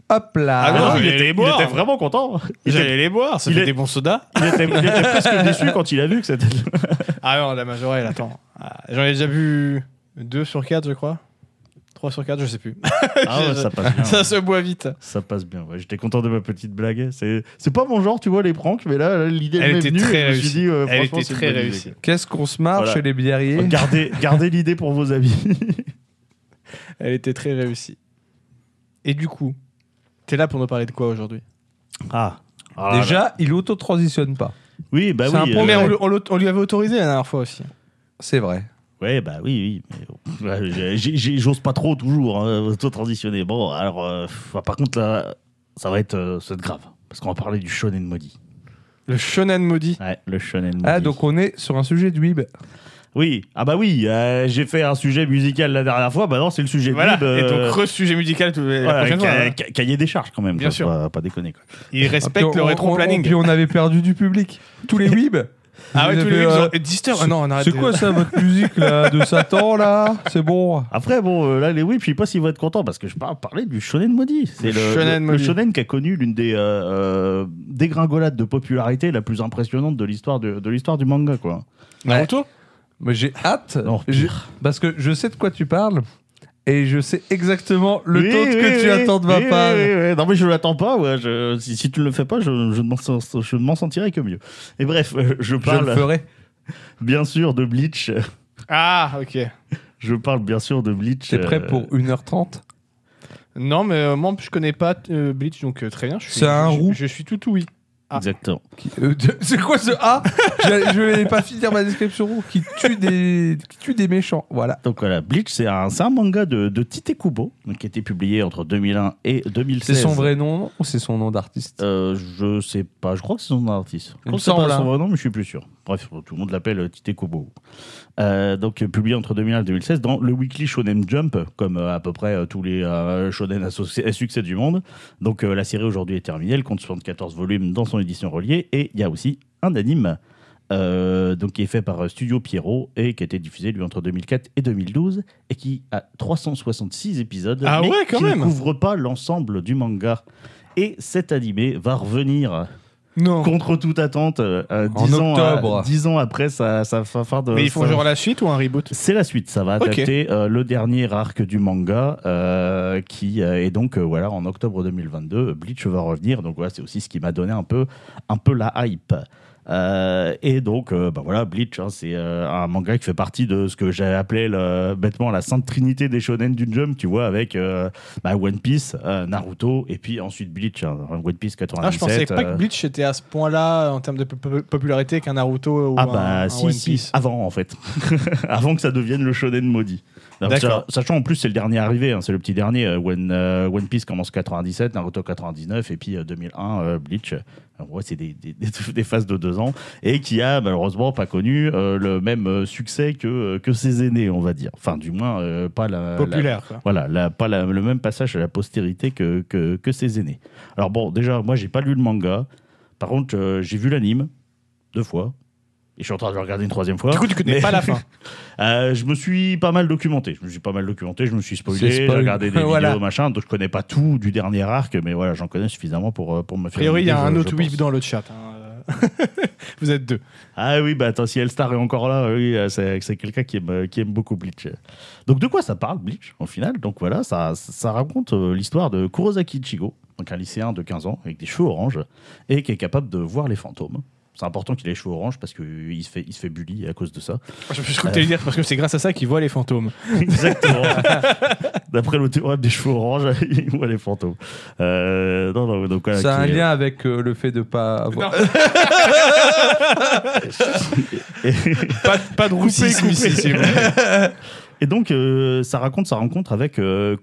Hop là Ah, Ah non, il, était, il vraiment content. J'allais les boire, ça il fait est- des bons sodas. il était- il était presque déçu quand il a vu que c'était. Ah non, la majorelle, attends. Ah, J'en ai déjà bu 2 sur 4, je crois. 3 sur 4, je sais plus. Ah ouais, ça passe bien. ça se boit vite. Ça passe bien. ouais. J'étais content de ma petite blague. C'est c'est pas mon genre, tu vois, les pranks, mais là, là, l'idée Elle m'est était venue. très et je me suis réussie. dit, euh, Elle franchement, était c'est une très bonne idée, réussie. Qu'est-ce qu'on se marre Voilà. chez les biériers Gardez, gardez l'idée pour vos avis. Elle était très réussie. Et du coup, t'es là pour nous parler de quoi aujourd'hui? Ah. Ah là là. Déjà, il auto-transitionne pas. Oui, bah c'est oui. un euh, Mais on, lui avait autorisé la dernière fois aussi. C'est vrai. Ouais, bah oui, oui. mais, ouais, j'ai- j'ai- J'ose pas trop toujours hein, auto-transitionner. Bon, alors, euh, pff, par contre, là, ça va être, euh, ça va être grave. Parce qu'on va parler du shonen maudit. Le shonen maudit. Ouais, le shonen maudit. Ah, donc on est sur un sujet de Weeb. Oui, ah bah oui, euh, j'ai fait un sujet musical la dernière fois, bah non, c'est le sujet Voilà. Bib, euh, Et donc, re-sujet musical tout- la voilà, prochaine fois. ca- hein. ca- cahier des charges quand même. Bien sûr. Pas, pas déconner quoi. Il respecte Puis le rétro-planning. Puis on avait perdu du public. Tous les Weeb. Ah ouais, Vous tous les euh, ah non, on arrête. C'est de- quoi ça, votre musique là de Satan là C'est bon. Après, bon, euh, là, les oui, je sais pas s'ils vont être contents parce que je parle parler du shonen maudit. C'est Le le, shonen le- shonen qui a connu l'une des euh, euh, dégringolades de popularité la plus impressionnante de l'histoire de, de l'histoire du manga, quoi. Naruto? Mais j'ai hâte. Non, J'ai- pire. Parce que je sais de quoi tu parles. Et je sais exactement le Oui, taunt oui, que tu oui, attends de ma oui, part. oui, oui. Non, mais je l'attends pas. Ouais. Je- si, si tu ne le fais pas, je, je ne m'en sens- je ne m'en sentirai que mieux. Et bref, euh, je Je parle le ferai. bien sûr de Bleach. Ah, ok. Je parle bien sûr de Bleach. T'es prêt euh, pour 1h30 Non, mais euh, moi, je connais pas euh, Bleach, donc euh, très bien. je suis- C'est un je- roux. Je suis tout oui. Ah. Exactement. Qui- euh, de- C'est quoi ce A? Je je vais pas finir ma description. Qui tue des, qui tue des méchants. Voilà. Donc voilà, Bleach, c'est un, c'est un manga de, de Tite Kubo, donc, qui a été publié entre 2001 et 2016. C'est son vrai nom ou c'est son nom d'artiste? Euh, je sais pas, je crois que c'est son nom d'artiste. Je Il crois me que c'est semble, pas son hein. vrai nom, mais je suis plus sûr. Bref, tout le monde l'appelle Tite Kubo. Euh, donc euh, publié entre 2001 et 2016 dans le Weekly Shonen Jump, comme euh, à peu près euh, tous les euh, shonen à, succès- du monde. Donc euh, la série aujourd'hui est terminée, elle compte 74 volumes dans son édition reliée, et il y a aussi un anime. euh, donc qui est fait par euh, Studio Pierrot et qui a été diffusé lui entre 2004 et 2012 et qui a 366 épisodes Ah mais ouais, quand qui même. ne couvre pas l'ensemble du manga et cet animé va revenir Non. contre toute attente euh, En ans, octobre. euh, dix ans après sa, sa fin fin de. Mais ils font sa- genre la suite ou un reboot? C'est la suite, ça va Ok. adapter euh, le dernier arc du manga euh, qui euh, est donc euh, voilà en octobre 2022 Bleach va revenir donc voilà c'est aussi ce qui m'a donné un peu un peu la hype. Euh, et donc, euh, bah voilà, Bleach, hein, c'est euh, un manga qui fait partie de ce que j'ai appelé le- bêtement la sainte trinité des shonen du Jump, tu vois, avec euh, bah, One Piece, Naruto, et puis ensuite Bleach, hein, One Piece 97. Ah, je pensais pas que Bleach était à ce point-là en termes de po- po- popularité qu'un Naruto ou Ah un, bah un si, One si, Piece. avant en fait. avant que ça devienne le shonen maudit. D'accord. sa- Sachant en plus c'est le dernier arrivé, hein, c'est le petit dernier. euh, When, euh, One Piece commence 97, Naruto 99 et puis euh, 2001 euh, Bleach. Ouais, c'est des, des, des- des phases de deux ans et qui a malheureusement pas connu le même succès que, que ses aînés, on va dire. Enfin du moins pas la, la- Populaire, voilà, la- pas la- le même passage à la postérité que, que, que ses aînés. Alors bon, déjà, moi, j'ai pas lu le manga. Par contre, j'ai vu l'anime deux fois. Et je suis en train de le regarder une troisième fois. Du coup, tu connais Mais- pas la fin. Euh, je me suis pas mal documenté. Je me suis pas mal documenté. Je me suis spoilé. C'est J'ai spoil. regardé des Voilà. vidéos, machin. Donc je connais pas tout du dernier arc, mais voilà, j'en connais suffisamment pour, euh, pour me A faire. priori, il y a un autre whip dans le chat. hein. Vous êtes deux. Ah oui, bah attends, si Elstar est encore là, oui, euh, c'est c'est quelqu'un qui aime, qui aime beaucoup Bleach. Donc de quoi ça parle, Bleach, au final? Donc voilà, ça, ça raconte euh, l'histoire de Kurosaki Ichigo, donc un lycéen de 15 ans avec des cheveux oranges, et qui est capable de voir les fantômes. C'est important qu'il ait les cheveux oranges parce qu'il se fait, il se fait bully à cause de ça. Je me suis cru que t'allais dire parce que c'est grâce à ça qu'il voit les fantômes. Exactement. D'après le théorème des cheveux oranges, il voit les fantômes. Euh, non, non, donc voilà, Ça a un est- lien avec euh, le fait de pas avoir. Pas, pas de roussisme coupé. ici, s'il vous plaît. Et donc, euh, ça raconte sa rencontre avec euh,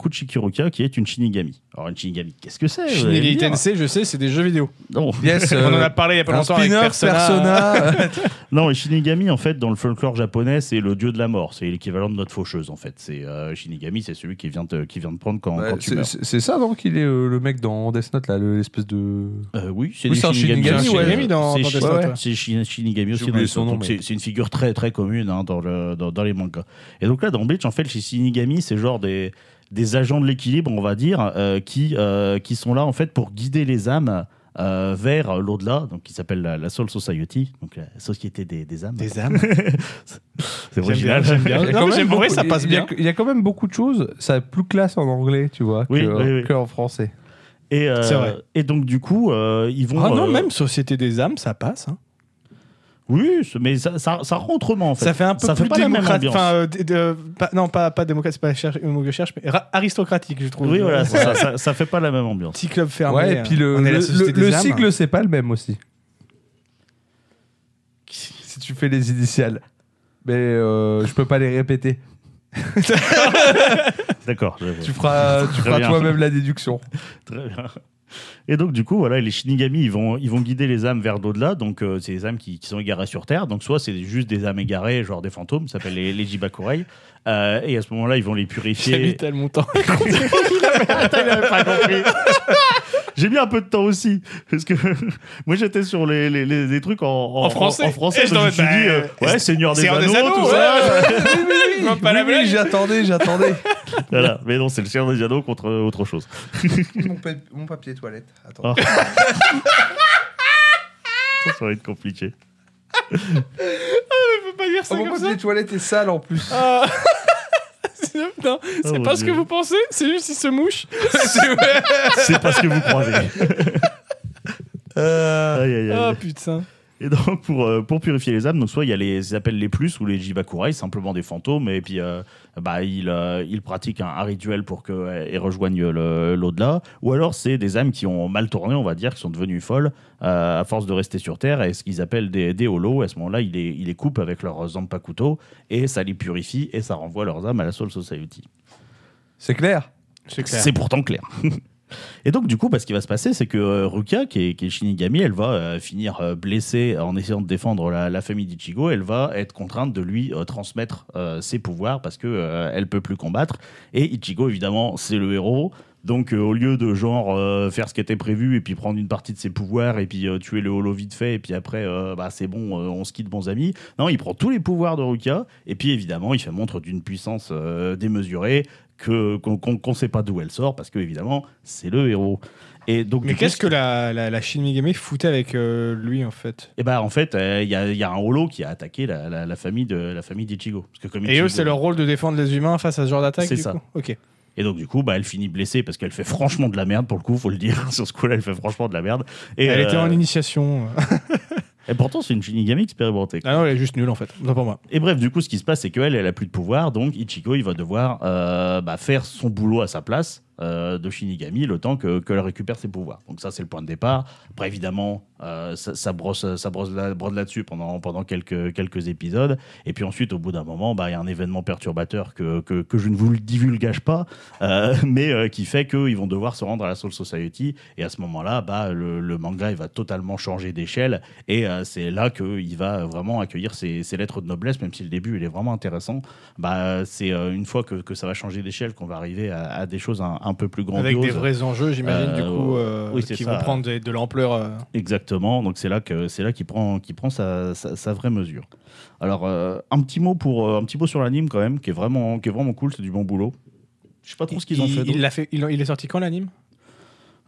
qui est une Shinigami. Alors, une Shinigami, qu'est-ce que c'est Shinigami Tensei, je sais, c'est des jeux vidéo. Non. Yes, On en euh, a parlé il y a pas longtemps avec Persona. Persona. non, et Shinigami, en fait, dans le folklore japonais, c'est le dieu de la mort. C'est l'équivalent de notre faucheuse, en fait. C'est euh, Shinigami, c'est celui qui vient te, qui vient te prendre quand, Ouais, quand tu c'est- meurs. c'est c'est ça, non Qu'il est euh, le mec dans Death Note, là, le- l'espèce de. Euh, oui, c'est Oui, un Shinigami. Shinigami, C'est- ouais. Shinigami dans- c'est dans Shi- Death Note, ouais, ouais. C'est Shi- Shinigami aussi. Dans son nom, Donc, C'est une figure très très commune hein, dans, le, dans, dans les mangas. Et donc là, dans Bleach, en fait, chez Shinigami, c'est genre des, des agents de l'équilibre, on va dire, euh, qui, euh, qui sont là en fait pour guider les âmes. euh, vers l'au-delà, donc qui s'appelle la, la Soul Society, donc la société des, des âmes. Des âmes. C'est original. J'aime bien. Il y a Non, quand mais même j'aime- en vrai, beaucoup- ça passe bien. Il y a quand même beaucoup de choses, ça a plus classe en anglais, tu vois, Oui, que, oui, oui. que en français. Et, euh, C'est vrai. et donc du coup, euh, ils vont. Ah non, euh, même Société des âmes, ça passe. hein. Oui, mais ça, ça, ça rend autrement en fait. Ça fait un peu ça plus fait. Enfin, euh, d- de- pas- non, pas, pas démocratique, c'est pas le mot que je cherche, mais ra- aristocratique, je trouve. Oui, voilà, Euh, c'est ça, ça, ça fait pas la même ambiance. Petit club fermé. ouais, et euh, puis le, la le, Société le- des le âmes. sigle, c'est pas le même aussi. Si tu fais les initiales. Mais euh, je peux pas les répéter. D'accord. Tu feras, tu feras toi-même la déduction. Très bien. Et donc, du coup, voilà, les Shinigami, ils vont, ils vont guider les âmes vers l'au-delà. Donc, euh, c'est les âmes qui, qui sont égarées sur Terre. Donc, soit c'est juste des âmes égarées, genre des fantômes, ça s'appelle les, les Jibakurei. Euh, et à ce moment-là, ils vont les J'ai mis purifier. tellement de temps. Attends, il avait pas compris. J'ai mis un peu de temps aussi. Parce que moi, j'étais sur les, les, les- les trucs en, en, En français. En, français, Et je me suis dit, euh, ouais, Seigneur des Seigneur Anneaux, des Anneaux, tout ouais. ça. La Oui, oui, j'attendais, j'attendais. voilà. Mais non, c'est le Seigneur des Anneaux contre autre chose. mon, papier toilette. Attends. Ah. Ça va être compliqué. Je peux pas dire ça Oh, mon comme ça. papier toilette est sale en plus. Ah. C'est- non, c'est Oh, mon pas ce que vous pensez, c'est juste il se mouche. C'est pas ce que vous. Aïe, aïe, aïe. Ah putain. Et donc, pour, euh, pour purifier les âmes, donc soit il y a les ils appellent les plus ou les Jibakurai, simplement des fantômes, et puis euh, bah, ils, euh, ils pratiquent un, un rituel pour qu'elles rejoignent l'au-delà, ou alors c'est des âmes qui ont mal tourné, on va dire, qui sont devenues folles euh, à force de rester sur Terre, et ce qu'ils appellent des, des holos, à ce moment-là, ils les, ils les coupent avec leurs zanpakuto, et ça les purifie, et ça renvoie leurs âmes à la Soul Society. C'est clair C'est clair. C'est pourtant clair. Et donc, du coup, bah, ce qui va se passer, c'est que euh, Ruka, qui est, Shinigami, elle va euh, finir euh, blessée en essayant de défendre la, famille d'Ichigo. Elle va être contrainte de lui transmettre ses pouvoirs parce que elle peut plus combattre. Et Ichigo, évidemment, c'est le héros. Donc, au lieu de genre faire ce qui était prévu et puis prendre une partie de ses pouvoirs et puis tuer le holo vite fait et puis après, bah, c'est bon, on se quitte bons amis. Non, il prend tous les pouvoirs de Ruka et puis évidemment, il fait montre d'une puissance démesurée que qu'on qu'on sait pas d'où elle sort parce que évidemment, c'est le héros. Et donc, Mais qu'est-ce ce- que la, la, la Shin Megami foutait avec euh, lui en fait? Eh ben, en fait, euh, il y, a- il y a un holo qui a attaqué la, la- la famille de la famille d'Ichigo. Parce que comme Et eux, c'est leur rôle de défendre les humains face à ce genre d'attaque C'est ça. coup? Ok. Et donc, du coup, bah, elle finit blessée parce qu'elle fait franchement de la merde, pour le coup, faut le dire. Sur ce coup-là, elle fait franchement de la merde. Et, Elle était euh, en initiation. et pourtant, c'est une Shinigami expérimentée. ah non, elle est juste nulle en fait. Non, pour moi. Et bref, du coup, ce qui se passe, c'est qu'elle, elle a plus de pouvoir, donc Ichigo, il va devoir euh, bah, faire son boulot à sa place euh, de Shinigami le temps que qu'elle récupère ses pouvoirs. Donc ça, c'est le point de départ. Après, évidemment, euh, ça, brosse, ça brosse la, brode là-dessus pendant, pendant quelques, quelques épisodes. Et puis ensuite, au bout d'un moment, bah, il y a un événement perturbateur que, que, que je ne vous le divulgage pas, euh, mais qui fait qu'ils vont devoir se rendre à la Soul Society. Et à ce moment-là, bah, le, manga, il va totalement changer d'échelle. Et c'est là qu'il va vraiment accueillir ses, lettres de noblesse, même si le début, il est vraiment intéressant. Bah, c'est une fois que, que ça va changer d'échelle qu'on va arriver à, des choses un peu plus grandioses. Avec des vrais enjeux, j'imagine, Euh, du coup, euh, oui, c'est qui ça. vont prendre de, de l'ampleur. euh. Exactement, donc c'est là que c'est là qu'il prend prend sa, sa, sa vraie mesure. Alors euh, un petit mot pour euh, un petit mot sur l'anime quand même qui est vraiment qui est vraiment cool, c'est du bon boulot. Je sais pas trop ce qu'ils ont fait. il, fait il, il est sorti quand l'anime?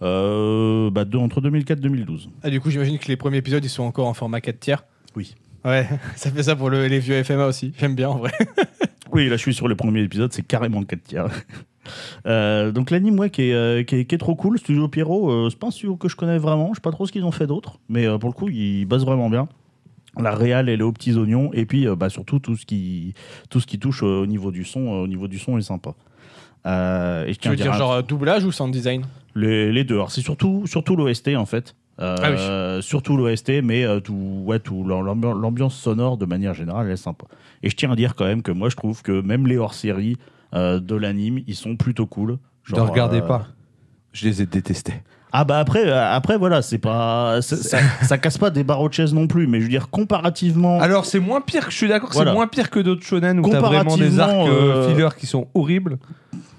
Euh, bah, de- entre 2004 et 2012. ah, Du coup, j'imagine que les premiers épisodes, ils sont encore en format 4 tiers. Oui. Ouais, ça fait ça pour le- les vieux FMA aussi. J'aime bien en vrai. Oui, là je suis sur les premiers épisodes, c'est carrément le 4 tiers. Euh, donc l'anime ouais, qui, est, euh, qui, est, qui est trop cool, Studio Pierrot, euh, c'est pas un studio que je connais vraiment, je sais pas trop ce qu'ils ont fait d'autre, mais euh, pour le coup ils bossent vraiment bien. La réal elle est aux petits oignons et puis bah, surtout tout ce qui, tout ce qui touche au niveau du son, au niveau du son est sympa. Et je Tu veux dire un- genre doublage ou sound design? Les, les deux. Alors c'est surtout, surtout l'OST en fait. Euh, Surtout l'OST, mais euh, tout, ouais, tout l'ambi- l'ambiance sonore de manière générale, elle est sympa. Et je tiens à dire quand même que moi, je trouve que même les hors-séries de l'anime, ils sont plutôt cool. Je ne Genre, regardais euh, pas. Je les ai détestés. Ah bah après, euh, après voilà, c'est pas, ça, ça casse pas des barreaux de chaise non plus, mais je veux dire comparativement. Alors c'est moins pire, je suis d'accord, Voilà. c'est moins pire que d'autres shonen où t'as vraiment des arcs euh, euh, fillers qui sont horribles.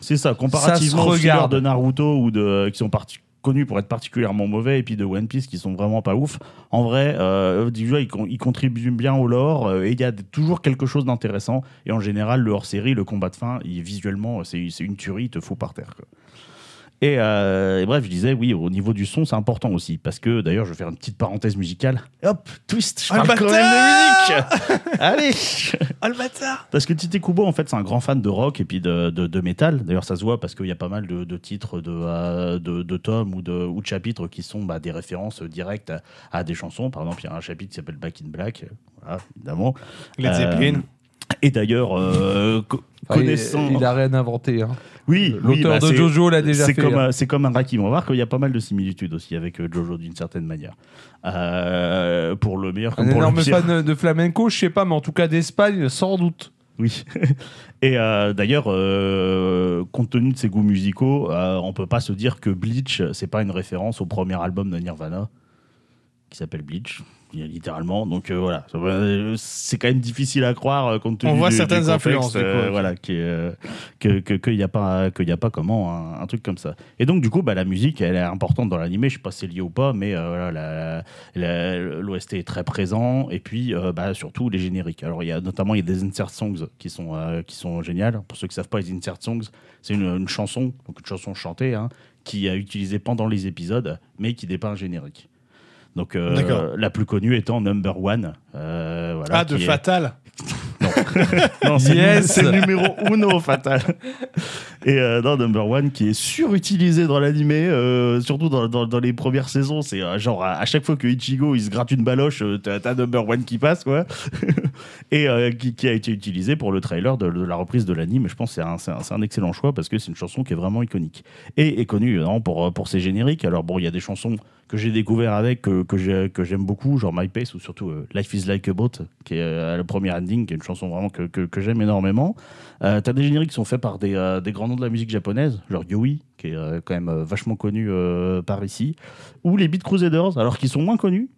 C'est ça, comparativement Ça aux fillers de Naruto ou de qui sont parti- connus pour être particulièrement mauvais et puis de One Piece qui sont vraiment pas ouf. En vrai, euh, déjà ils, con- ils contribuent bien au lore euh, et il y a toujours quelque chose d'intéressant. Et en général, le hors-série, le combat de fin, il- visuellement, c'est c'est une tuerie, il te fout par terre. quoi. Et, euh, et bref, je disais, oui, au niveau du son, c'est important aussi. Parce que d'ailleurs, je vais faire une petite parenthèse musicale. Et hop, twist, je le parle quand même de musique Allez Oh le bâtard parce que Tite Kubo, en fait, c'est un grand fan de rock et puis de, de, de métal. D'ailleurs, ça se voit parce qu'il y a pas mal de, de titres de, euh, de, de tomes ou de, ou de chapitres qui sont bah, des références directes à, à des chansons. Par exemple, il y a un chapitre qui s'appelle Back in Black. Voilà, évidemment. Led Euh, Zeppelin. Et d'ailleurs, euh, Enfin, il- connaissant. il, a rien inventé. hein. Oui, oui, L'auteur bah, de Jojo l'a déjà fait. comme, hein. un- c'est comme un Raki. On va voir qu'il y a pas mal de similitudes aussi avec euh, Jojo d'une certaine manière. Euh, pour le meilleur comme Un pour le énorme pire. fan de flamenco, je sais pas, mais en tout cas d'Espagne, sans doute. Oui. Et euh, d'ailleurs, euh, compte tenu de ses goûts musicaux, euh, on peut pas se dire que Bleach, c'est pas une référence au premier album de Nirvana, qui s'appelle Bleach, littéralement. Donc euh, voilà, Euh, c'est quand même difficile à croire euh, compte tenu On voit du- du certaines contexte, influences, du coup, euh, ok. voilà, euh, que que- qu'il y a pas qu'il a pas comment un, un truc comme ça. Et donc du coup, bah, la musique, elle est importante dans l'animé. Je sais pas si c'est lié ou pas, mais euh, l'OST est très présent. Et puis euh, bah, surtout les génériques. Alors il y a notamment il y a des insert songs qui sont euh, qui sont géniales. Pour ceux qui savent pas, les insert songs, c'est une, une chanson, donc une chanson chantée, hein, qui est utilisée pendant les épisodes, mais qui n'est pas un générique. Donc euh, la plus connue étant Number One. euh, voilà, Ah, de est- Fatal. non, c'est Yes. le- numéro uno fatal. Et euh, non, Number One qui est surutilisé dans l'animé, euh, surtout dans, dans- dans les premières saisons. C'est genre à, à chaque fois que Ichigo il se gratte une baloche, t'as Number One qui passe, quoi. Et qui, qui a été utilisé pour le trailer de, de la reprise de l'anime. Je pense que c'est un, un- un excellent choix parce que c'est une chanson qui est vraiment iconique. Et est connue non, pour, pour ses génériques. Alors bon, il y a des chansons que j'ai découvert avec, que, que j'ai- que j'aime beaucoup, genre My Pace ou surtout euh, Life is Like a Boat, qui est euh, le premier ending, qui est une chanson vraiment que, que, que j'aime énormément. Euh, T'as des génériques qui sont faits par des, euh, des grands noms de la musique japonaise, genre Yui, qui est euh, quand même euh, vachement connu euh, par ici, ou les Beat Crusaders, alors qu'ils sont moins connus.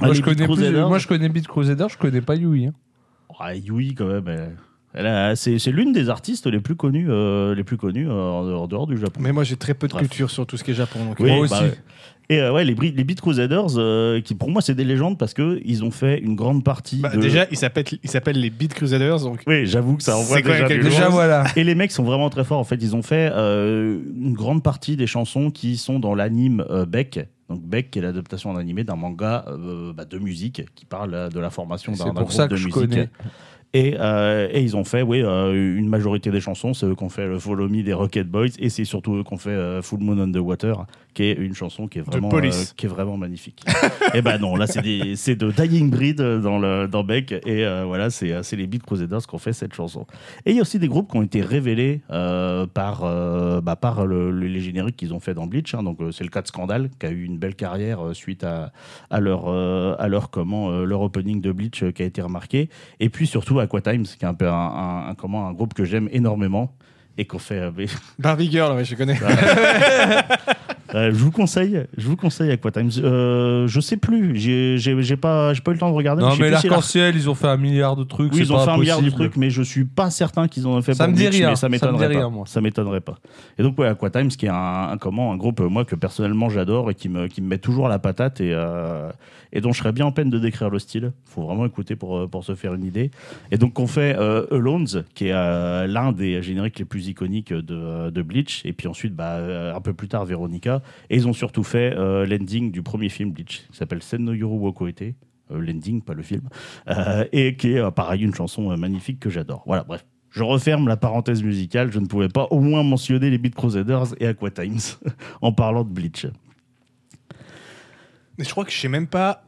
Moi, je Beat connais plus- Crusaders- moi, je connais Beat Crusader, je connais pas Yui. hein. ah, Yui, quand même. elle- c'est l'une des artistes les plus connus, euh, les plus connus euh, en, dehors- du Japon. Mais moi, j'ai très peu de Bref. culture sur tout ce qui est Japon. Donc, Oui, Moi bah aussi. Et euh, ouais, les, les Beat Crusaders, euh, qui pour moi c'est des légendes parce que ils ont fait une grande partie. Bah, de... Déjà, ils s'appellent, ils s'appellent les Beat Crusaders. Donc, oui, j'avoue que ça envoie déjà quelque. Déjà, voilà. Et les mecs sont vraiment très forts. En fait, ils ont fait euh, une grande partie des chansons qui sont dans l'anime euh, Beck. Donc Beck, qui est l'adaptation en animé d'un manga euh, bah, de musique qui parle de la formation d'un C'est d'un pour groupe ça de que je musique. connais. Et, euh, et ils ont fait, oui, euh, une majorité des chansons. C'est eux qui ont fait le Follow Me des Rocket Boys. Et c'est surtout eux qui ont fait euh, Full Moon on the Water, qui est une chanson qui est vraiment, euh, Police. qui est vraiment magnifique. et ben non, là, c'est de Dying Breed dans, le, dans Beck. Et euh, voilà, c'est euh, les Beat Crusaders qui ont fait cette chanson. Et il y a aussi des groupes qui ont été révélés euh, par, euh, bah, par le- le- les génériques qu'ils ont fait dans Bleach. hein. Donc, euh, c'est le cas de Scandal, qui a eu une belle carrière euh, suite à, à leur, euh, à leur, comment, euh, leur opening de Bleach euh, qui a été remarqué. Et puis surtout Aqua Times, qui est un peu un, un- un- comment, un groupe que j'aime énormément et qu'on fait. euh, Barbie Girl, ouais, je connais. euh, je vous conseille, je vous conseille Aqua Times. Euh, je sais plus, j'ai j'ai- pas, j'ai pas eu le temps de regarder. Non, mais l'arc-en-ciel, ils ont fait un milliard de trucs. Oui, ils ont pas fait un milliard de trucs, mais je suis pas certain qu'ils en ont fait Ça me dit rien, ça m'étonnerait pas. moi. Ça m'étonnerait pas. Et donc, ouais, Aqua Times, qui est un, un- comment, un groupe, euh, moi, que personnellement j'adore et qui me, qui me met toujours la patate et, euh, et dont je serais bien en peine de décrire le style. faut vraiment écouter pour, euh, pour se faire une idée. Et donc, on fait euh, Alones, qui est euh, l'un des génériques les plus iconiques de, euh, de Bleach. Et puis ensuite, bah, un peu plus tard, Veronica. Et ils ont surtout fait l'ending du premier film Bleach, qui s'appelle Sen no Yoru Wokoete. Euh, l'ending, pas le film. Et qui est pareil une chanson magnifique que j'adore. Voilà, bref. Je referme la parenthèse musicale. Je ne pouvais pas au moins mentionner les Beat Crusaders et Aqua Times en parlant de Bleach. Mais je crois que je sais même pas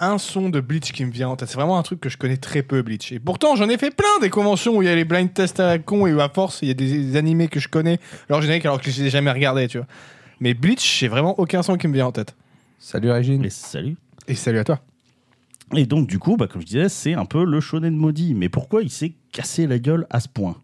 un son de Bleach qui me vient en tête. C'est vraiment un truc que je connais très peu, Bleach. Et pourtant, j'en ai fait plein des conventions où il y a les blind tests à la con et où à force, il y a des, des animés que je connais, alors générique, alors que je les ai jamais regardés, tu vois. Mais Bleach, j'ai vraiment aucun son qui me vient en tête. Salut Régine. Et salut. Et salut à toi. Et donc, du coup, bah, comme je disais, c'est un peu le shonen maudit. Mais pourquoi il s'est cassé la gueule à ce point?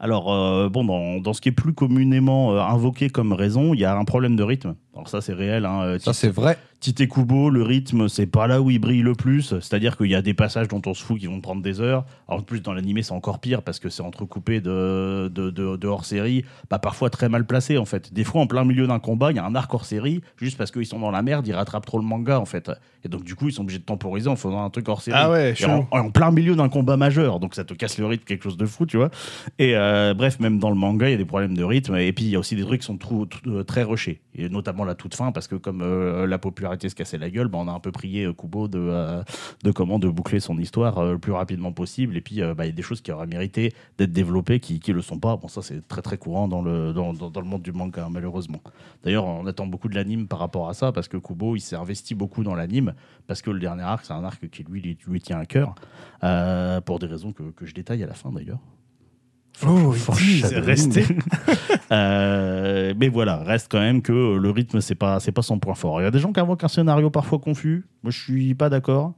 Alors, euh, bon, dans, dans ce qui est plus communément euh, invoqué comme raison, il y a un problème de rythme. Alors ça, c'est réel. Hein. euh, Ça, c'est vrai. Tite Kubo, le rythme, c'est pas là où il brille le plus. C'est-à-dire qu'il y a des passages dont on se fout qui vont prendre des heures. Alors, en plus, dans l'animé, c'est encore pire parce que c'est entrecoupé de, de, de- de hors-série, bah, parfois très mal placé en fait. Des fois, en plein milieu d'un combat, il y a un arc hors-série, juste parce qu'ils sont dans la merde, ils rattrapent trop le manga en fait. Et donc, du coup, ils sont obligés de temporiser en faisant un truc hors-série. Ah ouais, Et en, en plein milieu d'un combat majeur, donc ça te casse le rythme, quelque chose de fou, tu vois. Et euh, bref, même dans le manga, il y a des problèmes de rythme. Et puis, il y a aussi des trucs qui sont trop- trop- euh, très rushés. Et notamment la toute fin, parce que comme euh, la popularité se cassait la gueule, bah, on a un peu prié euh, Kubo de, euh, de comment de boucler son histoire euh, le plus rapidement possible. Et puis, bah, il y a des choses qui auraient mérité d'être développées qui ne le sont pas. Bon, ça, c'est très très courant dans le, dans, dans- le monde du manga, malheureusement. D'ailleurs, on attend beaucoup de l'anime par rapport à ça, parce que Kubo, il s'est investi beaucoup dans l'anime, parce que le dernier arc, c'est un arc qui lui, lui, tient à cœur, pour des raisons que, que je détaille à la fin d'ailleurs. Oh, restez. Euh, mais voilà, reste quand même que le rythme, c'est pas, c'est pas son point fort. Il y a des gens qui invoquent un scénario parfois confus. Moi, je suis pas d'accord.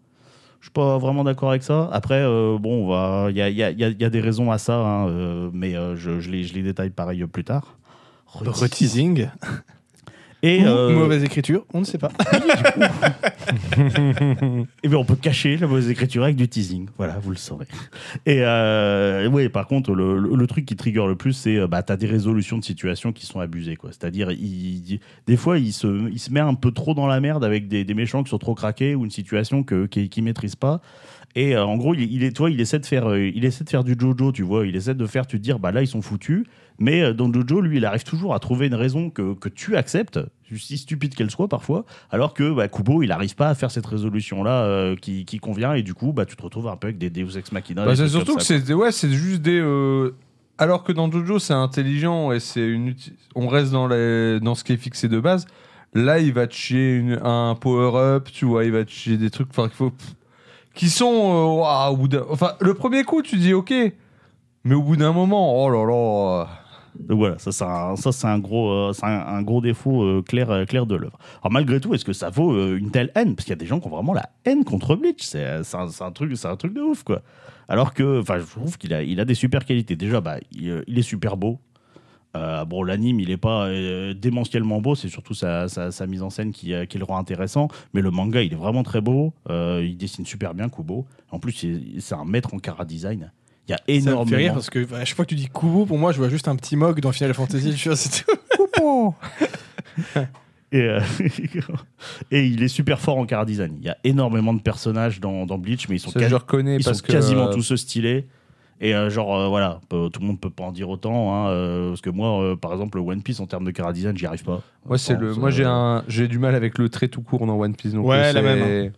Je suis pas vraiment d'accord avec ça. Après, euh, bon, il y a, y a- y a- il y a des raisons à ça, hein, euh, mais euh, je, je les, je les détaille pareil plus tard. Reteasing. Et, Ou euh, mauvaise écriture, on ne sait pas. Eh bien, on peut cacher la mauvaise écriture avec du teasing. Voilà, vous le saurez. Et euh, oui, par contre, le, le- le truc qui trigger le plus, c'est euh, bah, tu as des résolutions de situations qui sont abusées. quoi. C'est-à-dire, il- des fois, il se, il se met un peu trop dans la merde avec des, des méchants qui sont trop craqués ou une situation que, qui ne maîtrise pas. Et euh, en gros, il, il est, toi, il essaie de faire, euh, il essaie de faire du Jojo, tu vois. Il essaie de faire, tu te dire, bah là, ils sont foutus. Mais euh, dans Jojo, lui, il arrive toujours à trouver une raison que, que tu acceptes, si stupide qu'elle soit parfois, alors que bah, Kubo, il n'arrive pas à faire cette résolution-là euh, qui, qui convient, et du coup, bah, tu te retrouves un peu avec des Deus Ex Machina. Bah, c'est surtout que c'est ouais, juste des. euh, Alors que dans Jojo, c'est intelligent et c'est une. On reste dans, les... dans ce qui est fixé de base. Là, il va te chier une- un power-up, tu vois, il va te chier des trucs enfin, qu'il faut... qui sont. euh, au bout Enfin, le premier coup, tu dis ok. Mais au bout d'un moment, oh là là. Donc voilà, ça, c'est un, gros, euh, un, gros défaut euh, clair, euh, clair de l'œuvre. Alors malgré tout, est-ce que ça vaut euh, une telle haine? Parce qu'il y a des gens qui ont vraiment la haine contre Bleach. C'est, un, truc, c'est un truc de ouf, quoi. Alors que, enfin, je trouve qu'il a, il a des super qualités. Déjà, bah, il, est super beau. Bon, l'anime, il est pas démentiellement beau, c'est surtout sa, mise en scène qui, qui le rend intéressant. Mais le manga, il est vraiment très beau. Il dessine super bien, Kubo. En plus, c'est c'est un maître en cara design. Il y a Ça me fait rire énormément. parce que bah, à chaque fois que tu dis Kubo, pour moi, je vois juste un petit mog dans Final Fantasy. Je suis c'est tout. Et, euh, et il est super fort en cara design. Il y a énormément de personnages dans, dans Bleach, mais ils sont, Ça, quasi- je reconnais ils parce sont que. quasiment euh, tous stylés. Et euh, genre, euh, voilà, peu- tout le monde peut pas en dire autant. hein, euh, parce que moi, euh, par exemple, le One Piece en termes de cara design, j'y arrive pas. Moi, c'est le. Moi, j'ai un. J'ai du mal avec le trait tout court dans One Piece. Donc Ouais, la c'est- même,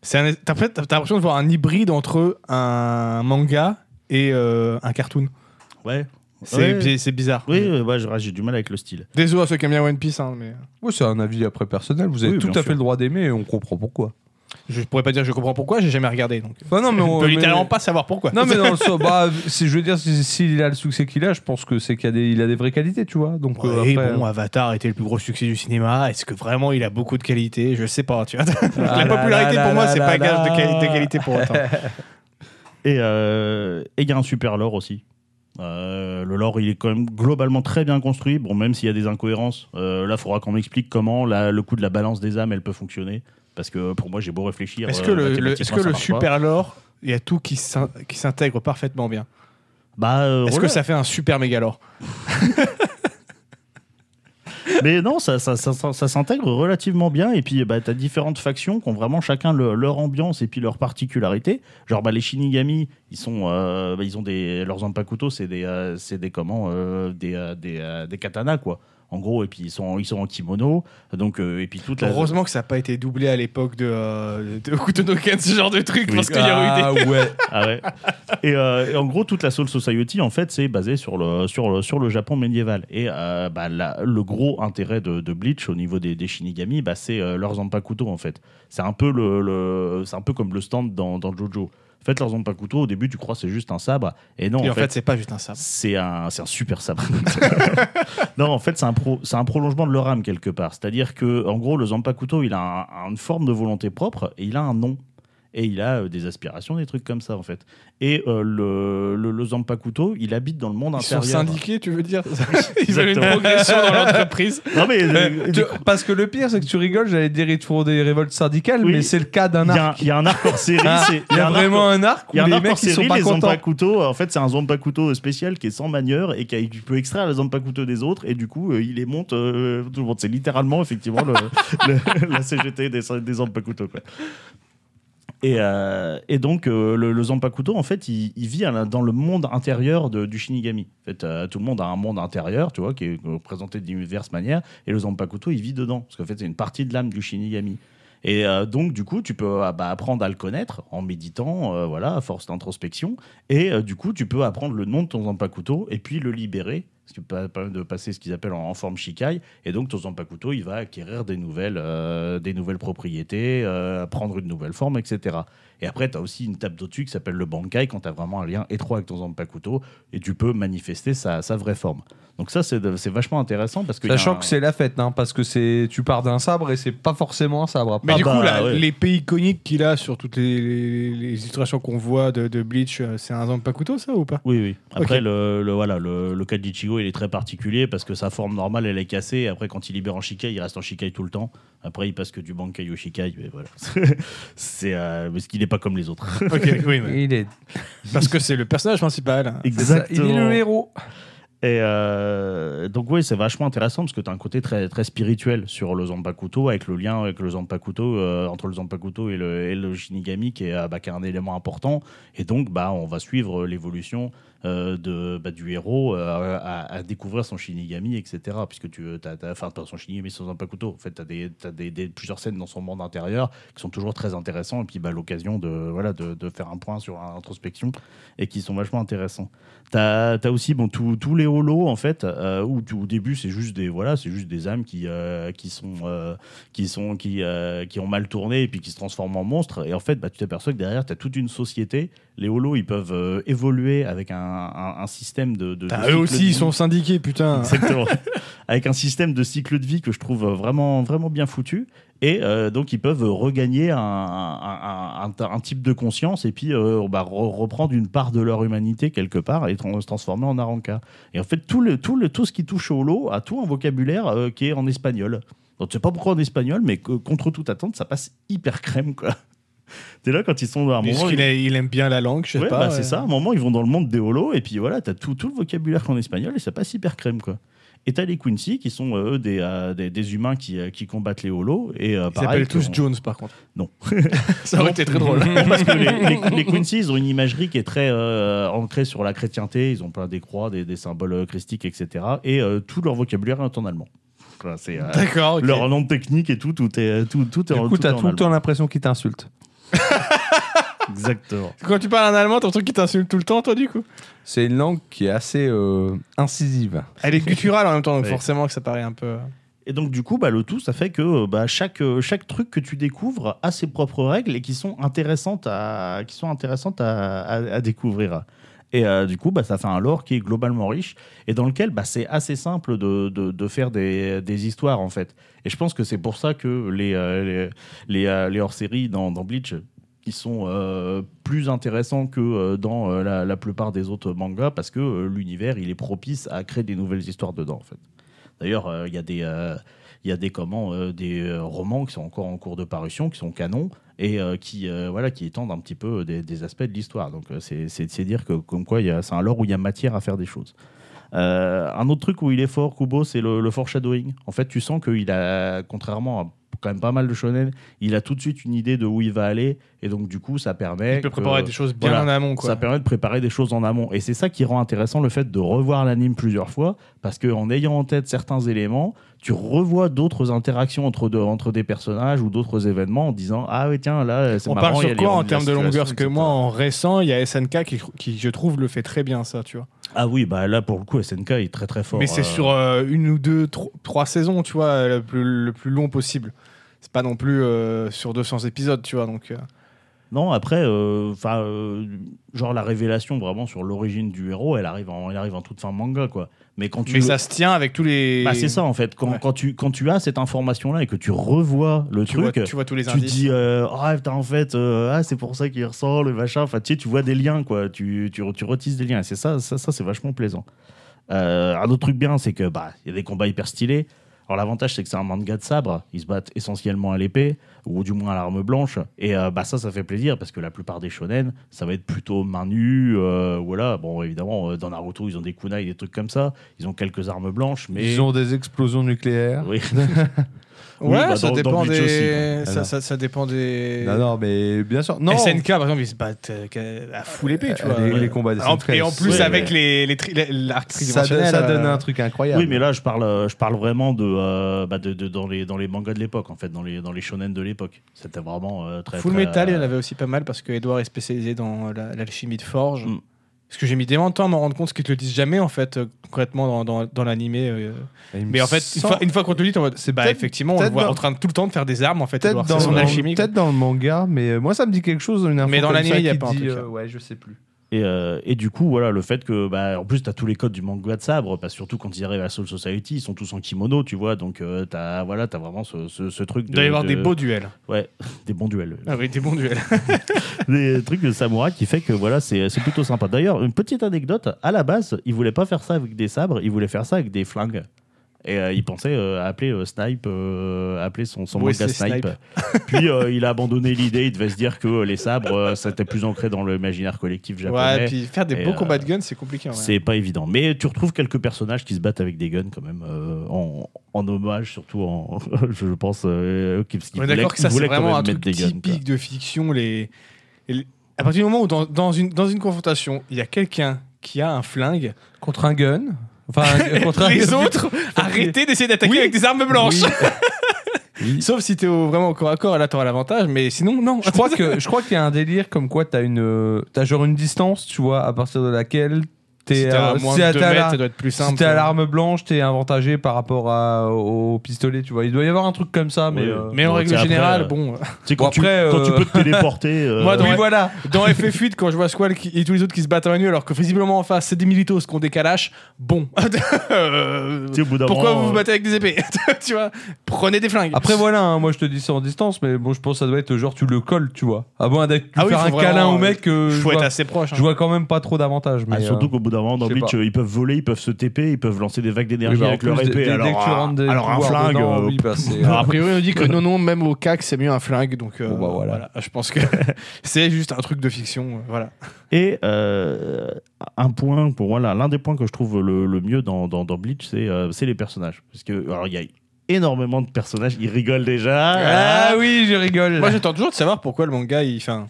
C'est un- T'as en fait, t'as l'impression de voir un hybride entre un manga et euh, un cartoon. Ouais. C'est Ouais. bi- c'est bizarre. Oui, euh, ouais, j'ai j'ai du mal avec le style. Désolé à ceux qui aiment bien One Piece, hein, mais Ouais, c'est un avis après personnel. Vous avez Oui, tout bien à sûr. fait le droit d'aimer et on comprend pourquoi. je pourrais pas dire que je comprends pourquoi, j'ai jamais regardé. Donc. Enfin, non, mais On on peut mais- littéralement pas savoir pourquoi. Non, mais dans le sens, bah, si je veux dire, si- s'il a le succès qu'il a, je pense que c'est qu'il a des, il a des vraies qualités, tu vois. Donc, euh, Oui, après, bon, Avatar était le plus gros succès du cinéma. Est-ce que vraiment il a beaucoup de qualité Je sais pas, tu vois. Ah La là popularité là pour moi, là c'est là pas gage de, là. quali- de qualité pour autant. Et euh, et il y a un super lore aussi. Euh, le lore, il est quand même globalement très bien construit. Bon, même s'il y a des incohérences, euh, là, il faudra qu'on m'explique comment la- le coup de la balance des âmes, elle peut fonctionner. Parce que pour moi, j'ai beau réfléchir. Est-ce que le, est-ce que super lore, il y a tout qui s'in- qui s'intègre parfaitement bien? Bah, Est-ce que ça fait un super méga lore Mais non, ça, ça, ça, s'intègre relativement bien. Et puis, bah, tu as différentes factions qui ont vraiment chacun le- leur ambiance et puis leurs particularités. Genre, bah, les Shinigami, ils, sont, euh, bah, ils ont des. Leurs zanpakuto, c'est des, euh, c'est des, comment, euh, des, euh, des katanas, quoi. En gros, et puis ils sont, ils sont en kimono. Donc, euh, et puis toute la. Heureusement que ça n'a pas été doublé à l'époque de, euh, de ce genre de truc, Oui. parce qu'il y aurait eu des. Ah ouais. Ah ouais. et, euh, et en gros, toute la Soul Society, en fait, c'est basé sur le, sur le, sur le Japon médiéval. Et euh, bah, la- le gros intérêt de, de Bleach au niveau des, des Shinigami, bah, c'est euh, leurs Zanpakuto, en fait. C'est un, peu le, le- c'est un peu comme le stand dans, dans Jojo. En fait, leur Zanpakuto, au début, tu crois que c'est juste un sabre. Et non, Et en, en fait, c'est pas juste un sabre. c'est un, c'est un super sabre. non, en fait, c'est un, pro- c'est un prolongement de leur âme quelque part. C'est-à-dire que, en gros, le Zanpakuto, il a un- une forme de volonté propre et il a un nom. Et il a euh, des aspirations, des trucs comme ça, en fait. Et euh, le, le, le il habite dans le monde Ils sont intérieur. syndiqués, tu veux dire Ils veulent une progression dans l'entreprise. Non, mais euh, tu- parce que le pire, c'est que tu rigoles, j'allais dire ils font des révoltes syndicales, Oui. mais c'est le cas d'un arc. il y a un arc hors série. Ah, Il y a un arc- vraiment un arc Il y a où un les arc mecs ils sont série, pas les contents. En fait, c'est un Zanpakuto spécial qui est sans manieur et qui peux extraire les Zanpakuto des autres et du coup, euh, il les monte euh, tout le monde. C'est littéralement, effectivement, le, le- la CGT des, des Zanpakuto. Quoi. Et, euh, et donc, euh, le, le Zanpakuto, en fait, il, vit dans le monde intérieur de- du Shinigami. En fait, euh, tout le monde a un monde intérieur, tu vois, qui est représenté de diverses manières, et le Zanpakuto, il vit dedans. Parce qu'en fait, c'est une partie de l'âme du Shinigami. Et donc, du coup, tu peux euh, bah, apprendre à le connaître en méditant, voilà, à force d'introspection. Et du coup, tu peux apprendre le nom de ton Zanpakuto et puis le libérer, ce qui permettre de passer ce qu'ils appellent en, en forme Shikai. Et donc, ton Zanpakuto, il va acquérir des nouvelles, euh, des nouvelles propriétés, euh, prendre une nouvelle forme, etc. Et après, tu as aussi une table d'au-dessus qui s'appelle le Bankai quand tu as vraiment un lien étroit avec ton Zanpakuto et tu peux manifester sa, sa vraie forme. Donc, ça, c'est vachement intéressant parce que. Sachant que c'est la fête, hein, parce que c'est tu pars d'un sabre et c'est pas forcément un sabre. Mais Ah du bah, coup, là, ouais. l'épée iconique qu'il a sur toutes les, les, les illustrations qu'on voit de, de Bleach, euh, c'est un Zanpakuto, ça ou pas? Oui, oui. Après, le, le- voilà, le, le il est très particulier parce que sa forme normale, elle est cassée. Et après, quand il libère en Shikai, il reste en Shikai tout le temps. Après, il passe que du Bankai au Shikai. Mais voilà. c'est euh, parce qu'il n'est pas comme les autres. Ok, oui, mais- Il est, parce que c'est le personnage principal. ça, il est le héros. Et euh, donc oui, c'est vachement intéressant parce que tu as un côté très, très spirituel sur le Zanpakuto, avec le lien avec le Zanpakuto, euh, entre le Zanpakuto et le, et le Shinigami, qui est, euh, bah, qui est un élément important. Et donc, bah, on va suivre l'évolution euh, de, bah, du héros euh, à, découvrir son Shinigami, etc. Puisque tu as, enfin, pas son Shinigami, son Zanpakuto. En fait, tu as, des, des, plusieurs scènes dans son monde intérieur qui sont toujours très intéressants. Et puis, bah, l'occasion de, voilà, de, de faire un point sur l'introspection et qui sont vachement intéressants. T'as as aussi bon, tous les holos, en fait, euh, où tu- au début, c'est juste des, voilà, juste des âmes qui, euh, qui, sont, euh, qui, sont, qui, euh, qui ont mal tourné et puis qui se transforment en monstres. Et en fait, bah, tu t'aperçois que derrière, tu as toute une société. Les holos, ils peuvent euh, évoluer avec un, un- un système de. de, de Putain, cycle eux aussi, ils sont syndiqués, putain. Exactement. Avec un système de cycle de vie que je trouve vraiment, vraiment bien foutu. Et euh, donc, ils peuvent regagner un, un- type de conscience et puis euh, bah, re- reprendre une part de leur humanité quelque part et se transformer en Aranka. Et en fait, tout, le, tout, le, tout ce qui touche au holo a tout un vocabulaire qui est en espagnol. Donc, je sais pas pourquoi en espagnol, mais que- contre toute attente, ça passe hyper crème, quoi. T'es là quand ils sont à un moment. a- il aime bien la langue, je sais Ouais, pas. bah, ouais. c'est ça. À un moment, ils vont dans le monde des holos, et puis voilà, t'as tout, tout le vocabulaire qu'en espagnol, et ça passe hyper crème, quoi. Et t'as les Quincy, qui sont euh, eux des, euh, des, des humains qui, euh, qui combattent les holos. Et, euh, Ils pareil, s'appellent tous Jones, par contre. Non. ça aurait été très drôle. Parce que les, les, les Quincy, ils ont une imagerie qui est très euh, ancrée sur la chrétienté. Ils ont plein des croix, des, des symboles christiques, etc. Et euh, tout leur vocabulaire est en allemand. Euh, D'accord, leur nom technique et tout, tout est tout, tout est Du en- coup, tout t'as tout le temps l'impression qu'il t'insulte. Exactement. Quand tu parles en allemand, t'as un truc qui t'insulte tout le temps, toi, du coup C'est une langue qui est assez euh, incisive. Elle est gutturale en même temps, donc Ouais. forcément que ça paraît un peu. Et donc, du coup, bah, le tout, ça fait que euh, bah, chaque, euh, chaque truc que tu découvres a ses propres règles et qui sont intéressantes à, qui sont intéressantes à, à- à découvrir. Et euh, du coup, bah, ça fait un lore qui est globalement riche et dans lequel bah, c'est assez simple de, de, faire des, des histoires, en fait. Et je pense que c'est pour ça que les, euh, les, euh, les hors-séries dans, dans Bleach, ils sont plus intéressants que dans la, la plupart des autres mangas parce que l'univers, il est propice à créer des nouvelles histoires dedans, en fait. D'ailleurs, il y a des, il y a des comment, euh, des euh, romans qui sont encore en cours de parution, qui sont canons et euh, qui, voilà, qui étendent un petit peu des, aspects de l'histoire. Donc, c'est, dire que comme quoi, c'est un lore où il y a matière à faire des choses. Un autre truc où il est fort, Kubo, c'est le, le foreshadowing. En fait, tu sens qu'il a, contrairement à quand même pas mal de shonen, il a tout de suite une idée de où il va aller, et donc du coup, ça permet. Tu peux que- préparer des choses bien voilà, en amont, quoi. ça permet de préparer des choses en amont. Et c'est ça qui rend intéressant le fait de revoir l'anime plusieurs fois, parce qu'en ayant en tête certains éléments, tu revois d'autres interactions entre, entre des personnages ou d'autres événements en disant Ah oui, tiens, là, c'est On marrant. parle il sur quoi en termes de longueur? Parce que moi, en récent, il y a SNK qui, qui, je trouve, le fait très bien, ça, tu vois. Ah oui, bah là, pour le coup, SNK est très très fort. Mais c'est euh, sur euh, une ou deux, tro- trois saisons, tu vois, le plus, le plus long possible. C'est pas non plus euh, sur 200 épisodes, tu vois. Donc, euh, Non, après, euh, enfin, euh, genre la révélation vraiment sur l'origine du héros, elle arrive en, elle arrive en toute fin manga, quoi. Mais quand tu, Mais ça se tient avec tous les. bah, c'est ça en fait. Quand, Ouais. quand tu quand tu as cette information là et que tu revois le Tu vois, truc, tu vois tous les tu indices. dis euh, ah putain, en fait ah c'est pour ça qu'il ressort le machin enfin tu sais tu vois des liens quoi tu tu, tu retisses des liens et c'est ça ça, ça c'est vachement plaisant un autre truc bien c'est que bah il y a des combats hyper stylés alors l'avantage c'est que c'est un manga de sabre ils se battent essentiellement à l'épée ou du moins à l'arme blanche et euh, bah ça ça fait plaisir parce que la plupart des shonen ça va être plutôt main nue euh, voilà bon évidemment euh, dans Naruto ils ont des kunai des trucs comme ça ils ont quelques armes blanches mais Ils ont des explosions nucléaires. oui. Ouais, Oui, bah, ça, dans- dépend dans Bleach des... aussi, ça, ça, ça dépend des. Non, non, mais bien sûr. Non, SNK, par exemple, ils se battent euh, à full épée, tu Euh, vois. les, Ouais. les combats des En- SNK, et en plus, Ouais, avec ouais. les, les, l'arc ça, tridimensionnel. ça donne euh, un truc incroyable. Oui, mais là, je parle, euh, je parle vraiment de, euh, bah, de, de- dans, les, dans les mangas de l'époque, en fait, dans les, dans les shonen de l'époque. C'était vraiment euh, très. Full très, Metal, il y euh, en avait aussi pas mal parce que Edouard est spécialisé dans la- l'alchimie de forge. Mm. Parce que j'ai mis tellement de temps à m'en rendre compte qu'ils te le disent jamais, en fait, euh, concrètement, dans, dans, dans l'animé. euh. Il me Mais en fait, une semble- fois, une fois qu'on te le dit, t'es en mode, C'est bah, peut-être- effectivement, on le peut-être voit dans- en train de tout le temps de faire des armes, en fait, peut-être dans, son le- alchimie. peut-être dans le manga, mais euh, moi ça me dit quelque chose. Une info Mais dans comme l'anime, ça il y a qui pas un dit, truc, euh, ouais, je sais plus. Et, euh, et du coup, voilà, le fait que, bah, en plus, tu as tous les codes du manga de sabre, parce surtout quand ils arrivent à Soul Society, ils sont tous en kimono, tu vois, donc euh, tu as, voilà, as vraiment ce, ce, ce truc de. Il doit y avoir de- des beaux duels. Ouais, des bons duels. Ah oui, des bons duels. des trucs de samouraï qui fait que voilà, c'est c'est plutôt sympa. D'ailleurs, une petite anecdote, à la base, ils voulaient pas faire ça avec des sabres, ils voulaient faire ça avec des flingues. Et euh, il pensait euh, appeler euh, Snipe, appeler son, son Ouais, manga Snipe. Puis il a abandonné l'idée, il devait se dire que les sabres, euh, ça était plus ancré dans l'imaginaire collectif japonais. Ouais, puis faire des Et, beaux combats de guns, c'est compliqué. C'est pas évident. Mais tu retrouves quelques personnages qui se battent avec des guns quand même, en, en hommage, surtout en, je pense, qui, qui voulaient- d'accord que ça, c'est vraiment un truc des guns, typique de fiction. Les... les- À partir du moment où, dans, dans une, dans une confrontation, il y a quelqu'un qui a un flingue, Contre un gun. Enfin, contre un les autres, arrêtez d'essayer d'attaquer Oui. avec des armes blanches. Oui. Sauf si t'es au- vraiment au corps à corps, là t'auras l'avantage, mais sinon, non. Je crois que je crois qu'il y a un délire comme quoi t'as une euh, t'as genre une distance, tu vois, à partir de laquelle t'es si euh, moins si de t'as 2 la- mètres, ça doit être plus si simple. t'es à l'arme blanche, t'es avantagé par rapport à, au, pistolet, tu vois. Il doit y avoir un truc comme ça, mais. Oui. euh, Mais en Bon, règle après, générale, euh, bon. Tu sais, quand, Bon, tu, après, quand tu euh, peux te téléporter. euh, Moi, dans oui, voilà. Dans FF8, quand je vois Squall qui- et tous les autres qui se battent à main alors que visiblement en face, c'est des militos qui ont des calaches, bon. Euh, tu sais, au bout d'un Pourquoi vous vous euh, battez avec des épées Tu vois Prenez des flingues. Après voilà, hein, moi je te dis ça en distance, mais bon, je pense que ça doit être genre tu le colles, tu vois. À moins d'être Ah oui, faire un câlin au euh, mec, euh, je, vois, assez proche. hein. je vois quand même pas trop d'avantages. ah, Mais surtout euh, qu'au bout d'un moment, dans Bleach, euh, ils peuvent voler, ils peuvent se TP, ils peuvent lancer des vagues d'énergie oui, bah, avec leur épée. alors, dès que tu rentres des alors un flingue. dedans, euh, oui, bah, Alors, a priori, on dit que non, non, même au CAC, c'est mieux un flingue. Donc, euh, Bon, bah, voilà. Je pense que c'est juste un truc de fiction. euh, Voilà. Et euh, un point, pour moi, là, l'un des points que je trouve le, le mieux dans, dans, dans Bleach, c'est euh, c'est les personnages. Parce que, alors, il y a énormément de personnages, ils rigolent déjà. Ah oui, je rigole. Moi, j'attends toujours de savoir pourquoi le manga, il. Enfin,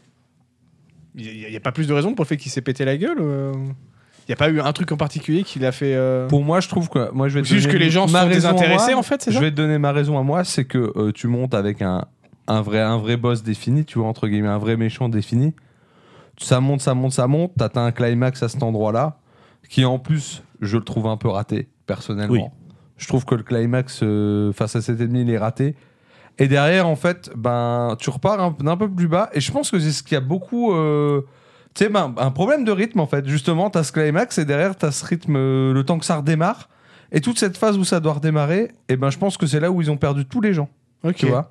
il n'y a, pas plus de raison pour le fait qu'il s'est pété la gueule Il n'y a pas eu un truc en particulier qui l'a fait. euh, Pour moi, je trouve que moi je vais te juste donner que les gens ma sont raison à désintéressés, moi. en fait, c'est Je ça vais te donner ma raison à moi, c'est que euh, tu montes avec un, un vrai un vrai boss défini, tu vois entre guillemets un vrai méchant défini. Ça monte, ça monte, ça monte. T'atteins un climax à cet endroit-là, qui en plus, je le trouve un peu raté personnellement. Oui. Je trouve que le climax euh, face à cet ennemi, il est raté. Et derrière, en fait, ben, tu repars un- d'un peu plus bas. Et je pense que c'est ce qui a beaucoup. euh, tu sais, ben, un problème de rythme, en fait. Justement, t'as ce climax et derrière, t'as ce rythme, euh, le temps que ça redémarre. Et toute cette phase où ça doit redémarrer, et ben, je pense que c'est là où ils ont perdu tous les gens. Ok. Tu vois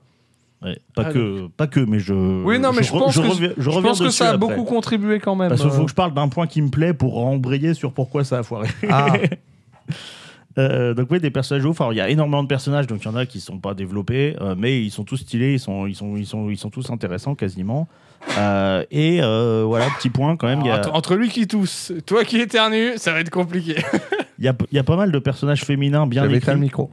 Ouais, pas, Ah, que, pas que, mais je. Oui, non, mais je pense que- reviens, je Je reviens pense que ça a après. beaucoup contribué quand même. Parce qu'il faut euh. que je parle d'un point qui me plaît pour embrayer sur pourquoi ça a foiré. Ah, Euh, donc oui, des personnages ouf. Alors il y a énormément de personnages, donc il y en a qui sont pas développés, euh, mais ils sont tous stylés, ils sont, ils sont, ils sont, ils sont tous intéressants quasiment. Euh, et euh, voilà, petit point quand même. Il y, a- entre, entre lui qui tousse, toi qui éternue, ça va être compliqué. il y a, il y a pas mal de personnages féminins bien écrits. éteint le micro.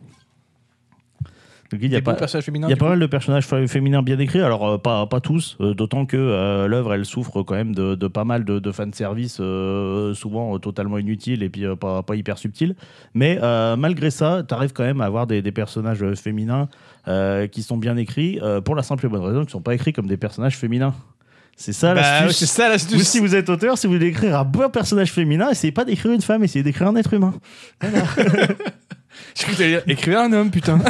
Donc, il y a pas, féminins. Y a mal de personnages fé- féminins bien écrits, alors euh, pas, pas tous, euh, d'autant que euh, l'œuvre elle souffre quand même de, de pas mal de, de fanservice, euh, souvent euh, totalement inutiles et puis euh, pas, pas hyper subtils. Mais euh, malgré ça, tu arrives quand même à avoir des, des personnages féminins euh, qui sont bien écrits, euh, pour la simple et bonne raison qu'ils ne sont pas écrits comme des personnages féminins. C'est ça Bah, l'astuce. c'est ça Vous, l'astuce. si vous êtes auteur, si vous voulez écrire un bon personnage féminin, essayez pas d'écrire une femme, essayez d'écrire un être humain. Je crois que t'allais dire, écrivez un homme, putain.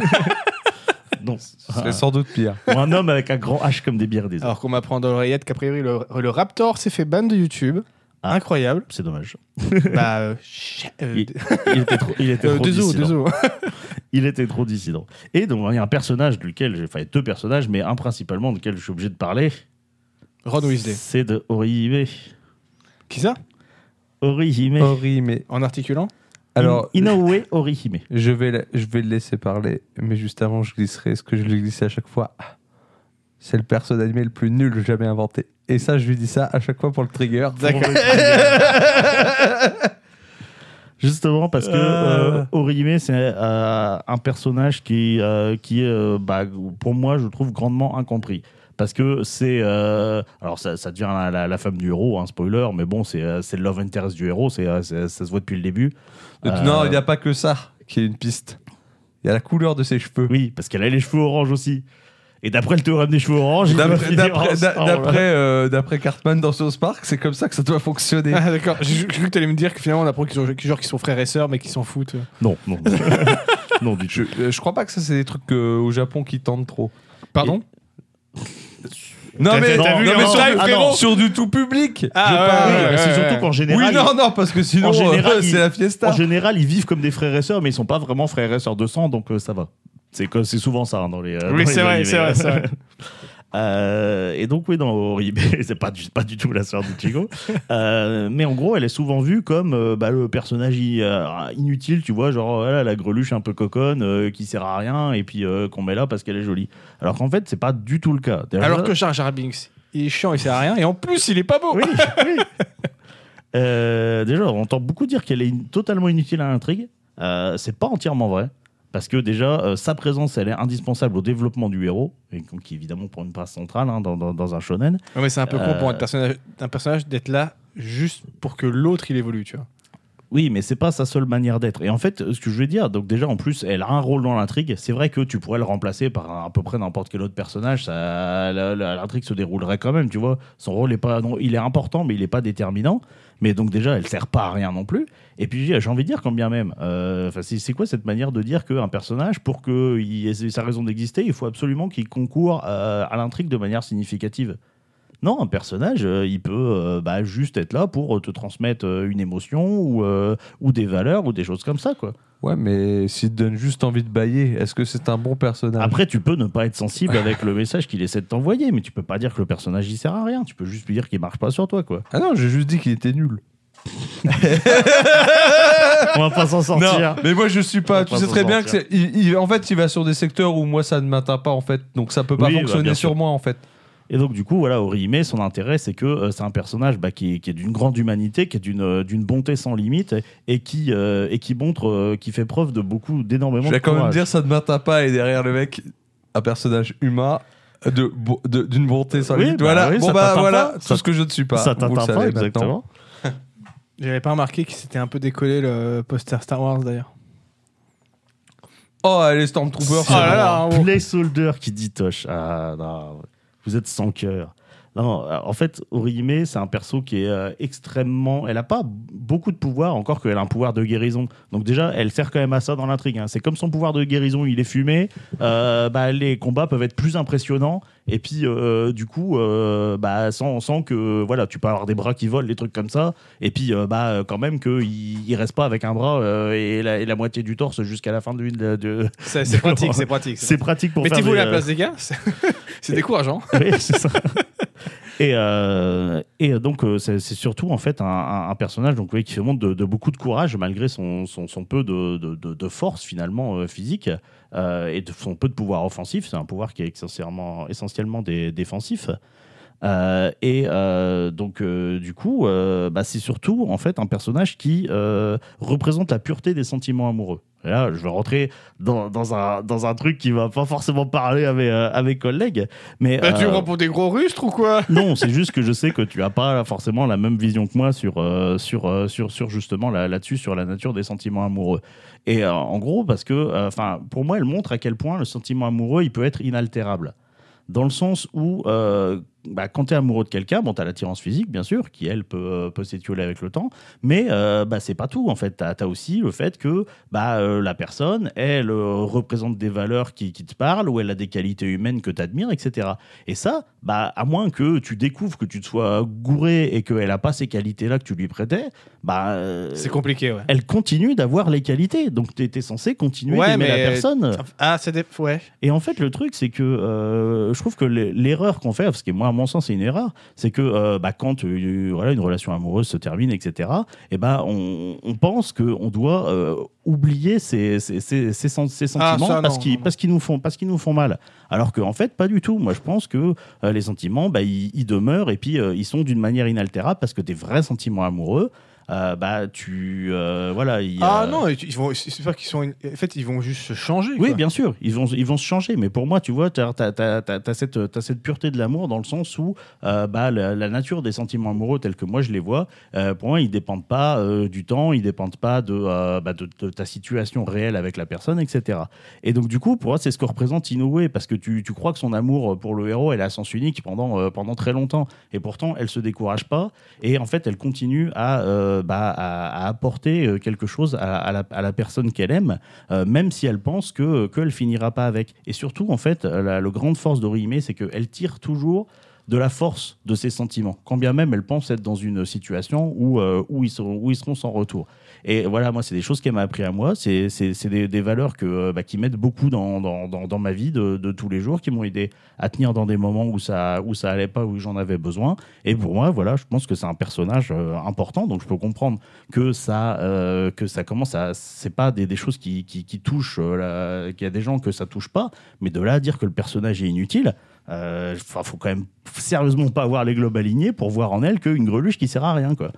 Non. Ce serait sans doute pire. Ou un homme avec un grand H comme des bières des Alors qu'on m'apprend dans l'oreillette qu'a priori le, le Raptor s'est fait ban de YouTube. Ah. Incroyable. C'est dommage. bah, euh, euh, Il, il était trop, il était euh, trop désolé, dissident. Il était trop dissident. Et donc, il y a un personnage duquel j'ai. Enfin, deux personnages, mais un principalement duquel je suis obligé de parler. Ron Weasley. C'est de Orihime. Qui ça? Orihime. Mais En articulant? Alors In- Inoue Orihime. je vais la- je vais le laisser parler, mais juste avant je glisserai ce que je lui glissais à chaque fois. C'est le perso d'animé le plus nul jamais inventé. Et ça, je lui dis ça à chaque fois pour le trigger. D'accord. Justement parce que Euh. euh, Orihime, c'est euh, un personnage qui, euh, qui est, euh, bah, pour moi, je trouve grandement incompris. Parce que c'est. euh, alors, ça, ça devient la, la- la femme du héros, un spoiler, mais bon, c'est euh, c'est le love interest du héros, c'est, euh, ça se voit depuis le début. Euh, Non, il n'y a pas que ça qui est une piste. Il y a la couleur de ses cheveux. Oui, parce qu'elle a les cheveux orange aussi. Et d'après le théorème des cheveux orange, il doit D'après euh, Cartman dans South Park, c'est comme ça que ça doit fonctionner. Ah, d'accord. J'ai cru que tu allais me dire que finalement on apprend qu'ils sont, qu'ils sont frères et sœurs mais qu'ils s'en foutent. Non, non. non, du tout. Je, je crois pas que ça c'est des trucs euh, au Japon qui tentent trop. Pardon? Non mais, t'as vu non, mais sur, frérot sur du tout public. Ah, ouais, c'est surtout qu'en général. Oui, non, non, parce que sinon, euh, c'est la fiesta. En général, ils vivent comme des frères et sœurs, mais ils sont pas vraiment frères et sœurs de sang, donc euh, ça va. C'est que c'est souvent ça hein, dans les. euh, Oui, c'est vrai, c'est vrai. Euh, et donc oui, dans Oribe, c'est pas du, pas du tout la sœur d'Ichigo, euh, mais en gros, elle est souvent vue comme euh, bah, le personnage euh, inutile, tu vois, genre voilà, la greluche un peu coconne qui sert à rien et puis qu'on met là parce qu'elle est jolie. Alors qu'en fait, c'est pas du tout le cas. Déjà- Alors que Jar Jar Binks, il est chiant, il sert à rien et en plus il est pas beau. oui, oui. Déjà, on entend beaucoup dire qu'elle est in- totalement inutile à l'intrigue. C'est pas entièrement vrai. Parce que déjà, euh, sa présence, elle est indispensable au développement du héros, et qui évidemment pour une place centrale hein, dans, dans- dans un shonen. Ouais, mais c'est un peu con Euh, pour un personnage, un personnage d'être là juste pour que l'autre il évolue, tu vois. Oui, mais c'est pas sa seule manière d'être. Et en fait, ce que je veux dire, donc déjà en plus, elle a un rôle dans l'intrigue. C'est vrai que tu pourrais le remplacer par un- à peu près n'importe quel autre personnage. Ça, l'intrigue se déroulerait quand même, tu vois. Son rôle est pas, non, il est important, mais il est pas déterminant. Mais donc déjà, elle sert pas à rien non plus. Et puis j'ai envie de dire quand bien même. euh, c'est quoi cette manière de dire qu'un personnage, pour qu'il ait sa raison d'exister, il faut absolument qu'il concourt euh, à l'intrigue de manière significative? Non, un personnage, euh, il peut euh, bah, juste être là pour euh, te transmettre euh, une émotion ou, ou des valeurs ou des choses comme ça, quoi. Ouais, mais s'il te donne juste envie de bailler, est-ce que c'est un bon personnage? Après, tu peux ne pas être sensible avec le message qu'il essaie de t'envoyer, mais tu peux pas dire que le personnage il sert à rien. Tu peux juste lui dire qu'il marche pas sur toi, quoi. Ah non, j'ai juste dit qu'il était nul. On va pas s'en sortir. mais moi je suis pas. Tu sais très bien que sortir. il- il- en fait, il va sur des secteurs où moi ça ne m'atteint pas en fait, donc ça peut pas Oui, bah, fonctionner sur moi en fait. Et donc, du coup, voilà, Orihime, son intérêt, c'est que euh, c'est un personnage bah, qui, est, qui est d'une grande humanité, qui est d'une euh, d'une bonté sans limite et qui, euh, et qui montre, euh, qui fait preuve de beaucoup, d'énormément Je de vais quand même courage. dire ça ne m'atteint pas et derrière le mec, un personnage humain de bo- de- d'une bonté sans Oui, limite. bah voilà, oui, bon ça bah t'atteint voilà, pas. tout Ça- ce que je ne suis pas. ça vous le t'atteint savez pas, maintenant. exactement. J'avais pas remarqué qu'il s'était un peu décollé le poster Star Wars d'ailleurs. Oh, les Stormtroopers. Oh là là, bon. Placeholder qui dit Tosh. Ah, non, vous êtes sans cœur. Non, en fait, Orihime, c'est un perso qui est euh, extrêmement. Elle a pas beaucoup de pouvoir, encore qu'elle a un pouvoir de guérison. Donc, déjà, elle sert quand même à ça dans l'intrigue. hein. C'est comme son pouvoir de guérison, il est fumé. euh, bah, les combats peuvent être plus impressionnants. Et puis, euh, du coup, bah, sans, sans que. Voilà, tu peux avoir des bras qui volent, des trucs comme ça. Et puis, bah, quand même qu'il il reste pas avec un bras et, la, et la moitié du torse jusqu'à la fin de. de, de- C'est pratique, c'est pratique. C'est pratique pour. Mettez-vous à la place des gars, c'est décourageant. oui, c'est ça. Et, euh, et donc, euh, c'est surtout en fait un, personnage donc, qui fait montre de, beaucoup de courage malgré son, peu de, force finalement euh, physique et de son peu de pouvoir offensif. C'est un pouvoir qui est essentiellement, essentiellement dé- défensif. Et donc, du coup, bah, c'est surtout en fait un personnage qui représente la pureté des sentiments amoureux. Là, je vais rentrer dans, dans, un, dans un truc qui va pas forcément parler à mes, euh, à mes collègues. Mais, Bah, tu euh, prends pour des gros rustres ou quoi? Non, c'est juste que je sais que tu as pas forcément la même vision que moi sur, euh, sur, euh, sur, sur justement là- là-dessus, sur la nature des sentiments amoureux. Et en gros, parce que, enfin, pour moi, elle montre à quel point le sentiment amoureux, il peut être inaltérable. Dans le sens où, bah, quand tu es amoureux de quelqu'un, bon, tu as l'attirance physique, bien sûr, qui, elle, peut, euh, peut s'étioler avec le temps, mais euh, bah, c'est pas tout, en fait. Tu as, aussi le fait que bah, euh, la personne, elle euh, représente des valeurs qui, qui te parlent, ou elle a des qualités humaines que tu admires, etc. Et ça, bah, à moins que tu découvres que tu te sois gouré et qu'elle a pas ces qualités-là que tu lui prêtais, bah, euh, C'est compliqué, ouais. elle continue d'avoir les qualités. Donc, tu étais censé continuer Ouais, d'aimer la personne. Ah, c'est des. Ouais. Et en fait, le truc, c'est que euh, je trouve que l'e- l'erreur qu'on fait, parce que moi, à mon sens, c'est une erreur, c'est que euh, bah, quand euh, voilà, une relation amoureuse se termine, etc., et ben on, on pense qu'on doit euh, oublier sentiments Ah, ça, parce qu'ils nous, font- parce qu'ils nous font mal. Alors qu'en fait, pas du tout. Moi, je pense que euh, les sentiments, bah, ils, ils demeurent et puis euh, ils sont d'une manière inaltérable parce que tes vrais sentiments amoureux, euh, bah, tu. euh, voilà. ils, Ah non, ils vont. C'est pas qu'ils sont. En fait, ils vont juste se changer. oui, quoi. bien sûr, ils vont, ils vont se changer. Mais pour moi, tu vois, tu as, cette, t'as cette pureté de l'amour dans le sens où euh, bah, la, la nature des sentiments amoureux tels que moi je les vois, pour moi, ils dépendent pas du temps, ils dépendent pas de, bah, de, de ta situation réelle avec la personne, etc. Et donc, du coup, pour moi, c'est ce que représente Inoue parce que tu, tu crois que son amour pour le héros, elle a sens unique pendant, pendant très longtemps. Et pourtant, elle se décourage pas. Et en fait, elle continue à, bah, à, apporter euh, quelque chose à, la, personne qu'elle aime, euh, même si elle pense que qu'elle finira pas avec. Et surtout, en fait, la, grande force d'Orihime, c'est qu'elle tire toujours de la force de ses sentiments, quand bien même elle pense être dans une situation où, euh, où ils seront sans retour. Et voilà, moi, c'est des choses qu'elle m'a appris à moi, c'est des, des valeurs euh, bah, qui m'aident beaucoup dans, dans, dans, ma vie de, de tous les jours, qui m'ont aidé à tenir dans des moments où ça, où ça allait pas, où j'en avais besoin. Et pour moi, voilà, je pense que c'est un personnage euh, important, donc je peux comprendre que ça, euh, que ça commence à. C'est pas des, des choses qui, qui, touchent, euh, qu'il y a des gens que ça touche pas, mais de là à dire que le personnage est inutile, euh, enfin, faut quand même sérieusement pas avoir les globes alignés pour voir en elle qu'une greluche qui sert à rien, quoi.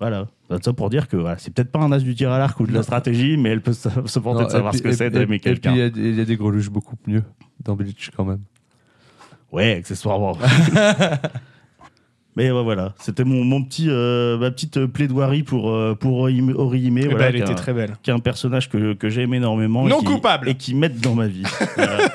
Voilà. Ça pour dire que voilà, c'est peut-être pas un as du tir à l'arc ou de la stratégie, mais elle peut se, Non, de savoir ce que c'est d'aimer et puis, quelqu'un. il y a des- il y, a des greluches beaucoup mieux dans Bleach quand même. Ouais, accessoirement. Mais ouais, voilà, c'était mon, mon petit, euh, ma petite plaidoirie pour, euh, pour Orihime, Orihime, voilà, elle qui est était un- très belle. qui est un personnage que, que j'aime énormément. et qui- coupable. Et qui m'aide dans ma vie. Voilà.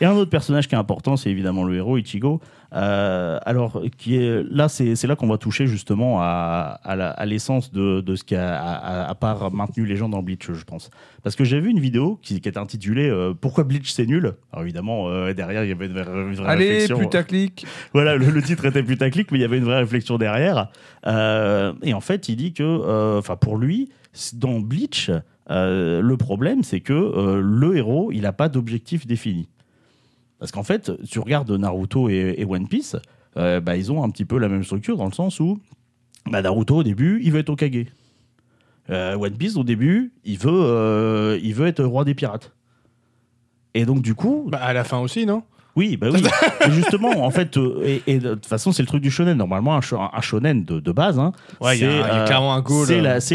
Et un autre personnage qui est important, c'est évidemment le héros, Ichigo. Euh, alors, qui est, là, c'est là qu'on va toucher justement à, l'essence de, de ce qui a, à, à part maintenu les gens dans Bleach, je pense. Parce que j'ai vu une vidéo qui, qui est intitulée euh, Pourquoi Bleach c'est nul? Alors évidemment, euh, derrière, il y avait une vraie, une vraie Allez, réflexion. putaclic Voilà, le, le titre était putaclic, mais il y avait une vraie réflexion derrière. Et en fait, il dit que, enfin, pour lui, dans Bleach, le problème, c'est que le héros, il n'a pas d'objectif défini. Parce qu'en fait, tu regardes Naruto et, One Piece, euh, bah, ils ont un petit peu la même structure dans le sens où bah, Naruto, au début, il veut être Okage. Euh, One Piece, au début, il veut, euh, il veut être roi des pirates. Et donc, du coup, Bah, à la fin aussi, non? Oui, bah oui. Et justement, en fait, euh, et, et de toute façon, c'est le truc du shonen. Normalement, un, sho- un shonen de, de base, hein, Ouais, c'est, euh,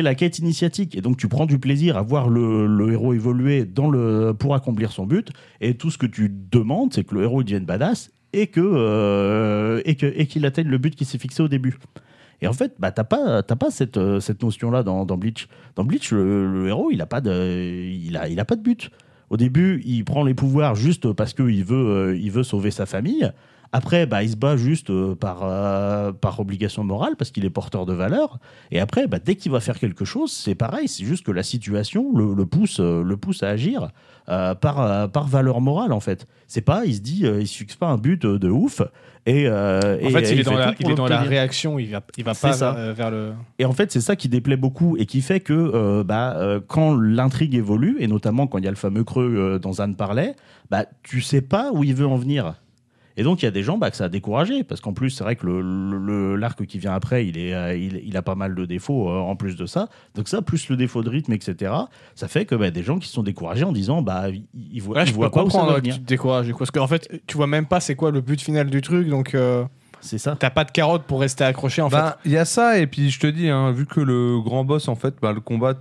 la, quête initiatique. Et donc, tu prends du plaisir à voir le, le héros évoluer dans le, pour accomplir son but. Et tout ce que tu demandes, c'est que le héros devienne badass et que, euh, et que, et qu'il atteigne le but qui s'est fixé au début. Et en fait, bah, t'as pas, t'as pas cette, euh, cette notion-là dans, dans Bleach. Dans Bleach, le, le héros, il a pas de, il a, il a pas de but. Au début, il prend les pouvoirs juste parce qu'il veut, euh, il veut sauver sa famille. Après, bah, il se bat juste euh, par, euh, par obligation morale parce qu'il est porteur de valeurs. Et après, bah, dès qu'il va faire quelque chose, c'est pareil. C'est juste que la situation le, le pousse, euh, le pousse à agir euh, par, par valeur morale, en fait. C'est pas, il se dit, il se fixe pas un but de ouf. Et, euh, En et, fait, il est dans, fait la, tout pour il est dans la l'obtenir. réaction, il va, il va pas ça. vers, le. Et en fait, c'est ça qui déplaît beaucoup et qui fait que euh, bah, euh, quand l'intrigue évolue, et notamment quand il y a le fameux creux dont Anne parlait, bah, tu sais pas où il veut en venir. Et donc, il y a des gens bah, que ça a découragé, parce qu'en plus, c'est vrai que le- le- l'arc qui vient après, il, est, euh, il, il a pas mal de défauts euh, en plus de ça. Donc ça, plus le défaut de rythme, etc., ça fait que bah, des gens qui sont découragés en disant, bah, ils, voient, Ouais, ils je voient pas où ça va comprendre que venir. tu te décourages. Parce qu'en fait, tu vois même pas c'est quoi le but final du truc, donc euh, C'est ça. t'as pas de carotte pour rester accroché en Bah, il y a ça, et puis je te dis, hein, vu que le grand boss, en fait, bah, le combat,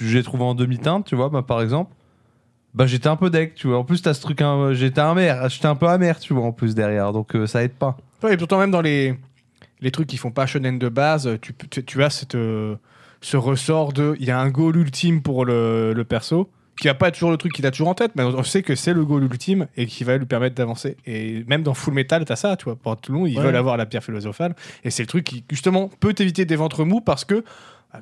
j'ai trouvé en demi-teinte, tu vois, bah, par exemple, bah, j'étais un peu deck, tu vois. En plus, t'as ce truc, hein, j'étais amer, j'étais un peu amer, tu vois, en plus derrière, donc euh, ça aide pas. Ouais, et pourtant, même dans les, les trucs qui font pas shonen de base, tu, tu, tu as cette, euh, ce ressort de. Il y a un goal ultime pour le, le perso. qui va pas être toujours le truc qu'il a toujours en tête, mais on sait que c'est le goal ultime et qui va lui permettre d'avancer. Et même dans Full Metal, t'as ça, tu vois. Pour tout le long, ils Ouais. veulent avoir la pierre philosophale. Et c'est le truc qui, justement, peut t'éviter des ventres mous parce que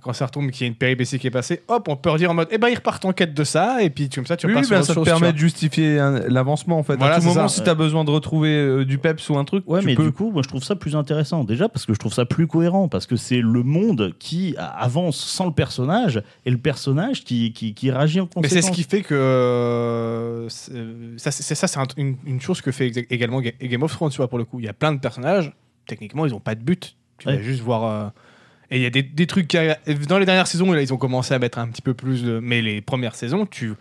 quand ça retombe, qu'il y a une péripétie qui est passée, hop, on peut redire en mode, eh ben, ils repartent en quête de ça, et puis comme ça, tu Oui, repasses oui, sur ben, autre ça te permet de justifier l'avancement en fait. Voilà, à tout moment, ça. si tu as besoin de retrouver euh, du peps ou un truc, Ouais, tu mais peux. du coup, moi je trouve ça plus intéressant. Déjà parce que je trouve ça plus cohérent, parce que c'est le monde qui a- avance sans le personnage et le personnage qui, qui, qui réagit en Mais conséquence. c'est ce qui fait que euh, c'est- ça, c'est ça, c'est un- une, une chose que fait également Ga- Game of Thrones, tu vois, pour le coup. Il y a plein de personnages, techniquement, ils n'ont pas de but. Tu Ouais. vas juste voir. euh, Et il y a des, des trucs qui dans les dernières saisons, là, ils ont commencé à mettre un petit peu plus de. Mais les premières saisons, tu,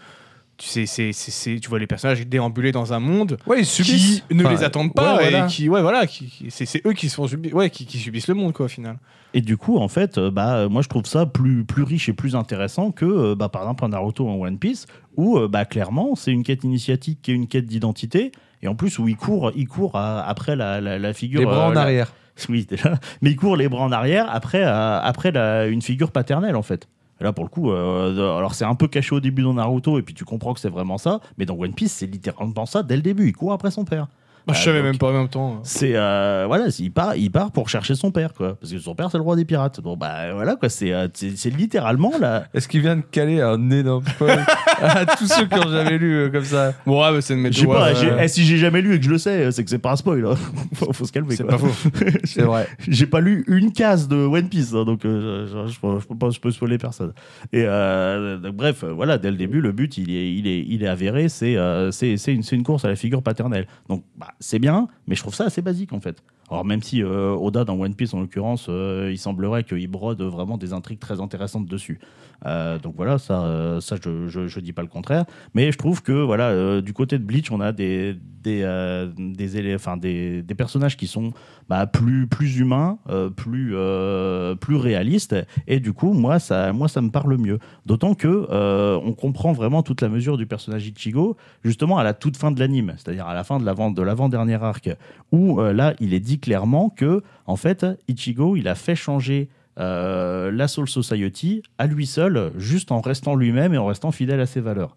tu sais, c'est, c'est- c'est- tu vois les personnages déambuler dans un monde Ouais, ils qui subissent. ne Enfin, les attendent pas ouais, voilà. et qui, ouais, voilà, qui, qui- c'est, c'est eux qui sont subi- ouais, qui, qui subissent le monde, quoi, au final. Et du coup, en fait, euh, bah, moi je trouve ça plus, plus riche et plus intéressant que, euh, bah, par exemple, un Naruto ou un One Piece, où euh, bah, clairement c'est une quête initiatique qui est une quête d'identité, et en plus où il court, il court à- après la, la, la figure. Les bras euh, en la- arrière. Oui, déjà. Mais il court les bras en arrière après, euh, après la- une figure paternelle, en fait. Là, pour le coup, euh, alors c'est un peu caché au début dans Naruto, et puis tu comprends que c'est vraiment ça, mais dans One Piece, c'est littéralement ça dès le début. Il court après son père. Bah, je Ah, savais donc- même pas en même temps. C'est euh, voilà, il part, il part pour chercher son père, quoi, parce que son père c'est le roi des pirates. Bon bah voilà quoi, c'est euh, c'est littéralement là. Est-ce qu'il vient de caler un énorme spoil à tous ceux qui ont jamais lu euh, comme ça? Bon, ouais, mais c'est une Je méthode. sais pas, eh, si j'ai jamais lu et que je le sais, c'est que c'est pas un spoil. hein. faut, faut se calmer. C'est pas faux. C'est vrai. J'ai pas lu une case de One Piece, hein, donc euh, je, je, je peux- je spoiler personne. Et euh, donc, bref, voilà, dès le début, le but il est, il est, il est avéré, c'est euh, c'est c'est une, c'est une course à la figure paternelle. Donc bah, c'est bien, mais je trouve ça assez basique en fait. Alors même si euh, Oda dans One Piece en l'occurrence, euh, il semblerait qu'il brode vraiment des intrigues très intéressantes dessus. Euh, donc voilà, ça, ça je, je, dis pas le contraire. Mais je trouve que voilà, du côté de Bleach, on a des des des, des, des personnages qui sont bah, plus plus humains, plus plus réalistes. Et du coup, moi ça moi ça me parle mieux. D'autant que on comprend vraiment toute la mesure du personnage Ichigo justement à la toute fin de l'anime, c'est-à-dire à la fin de l'avant de l'avant dernier arc, où là il est dit clairement que en fait Ichigo il a fait changer euh, la Soul Society à lui seul, juste en restant lui-même et en restant fidèle à ses valeurs.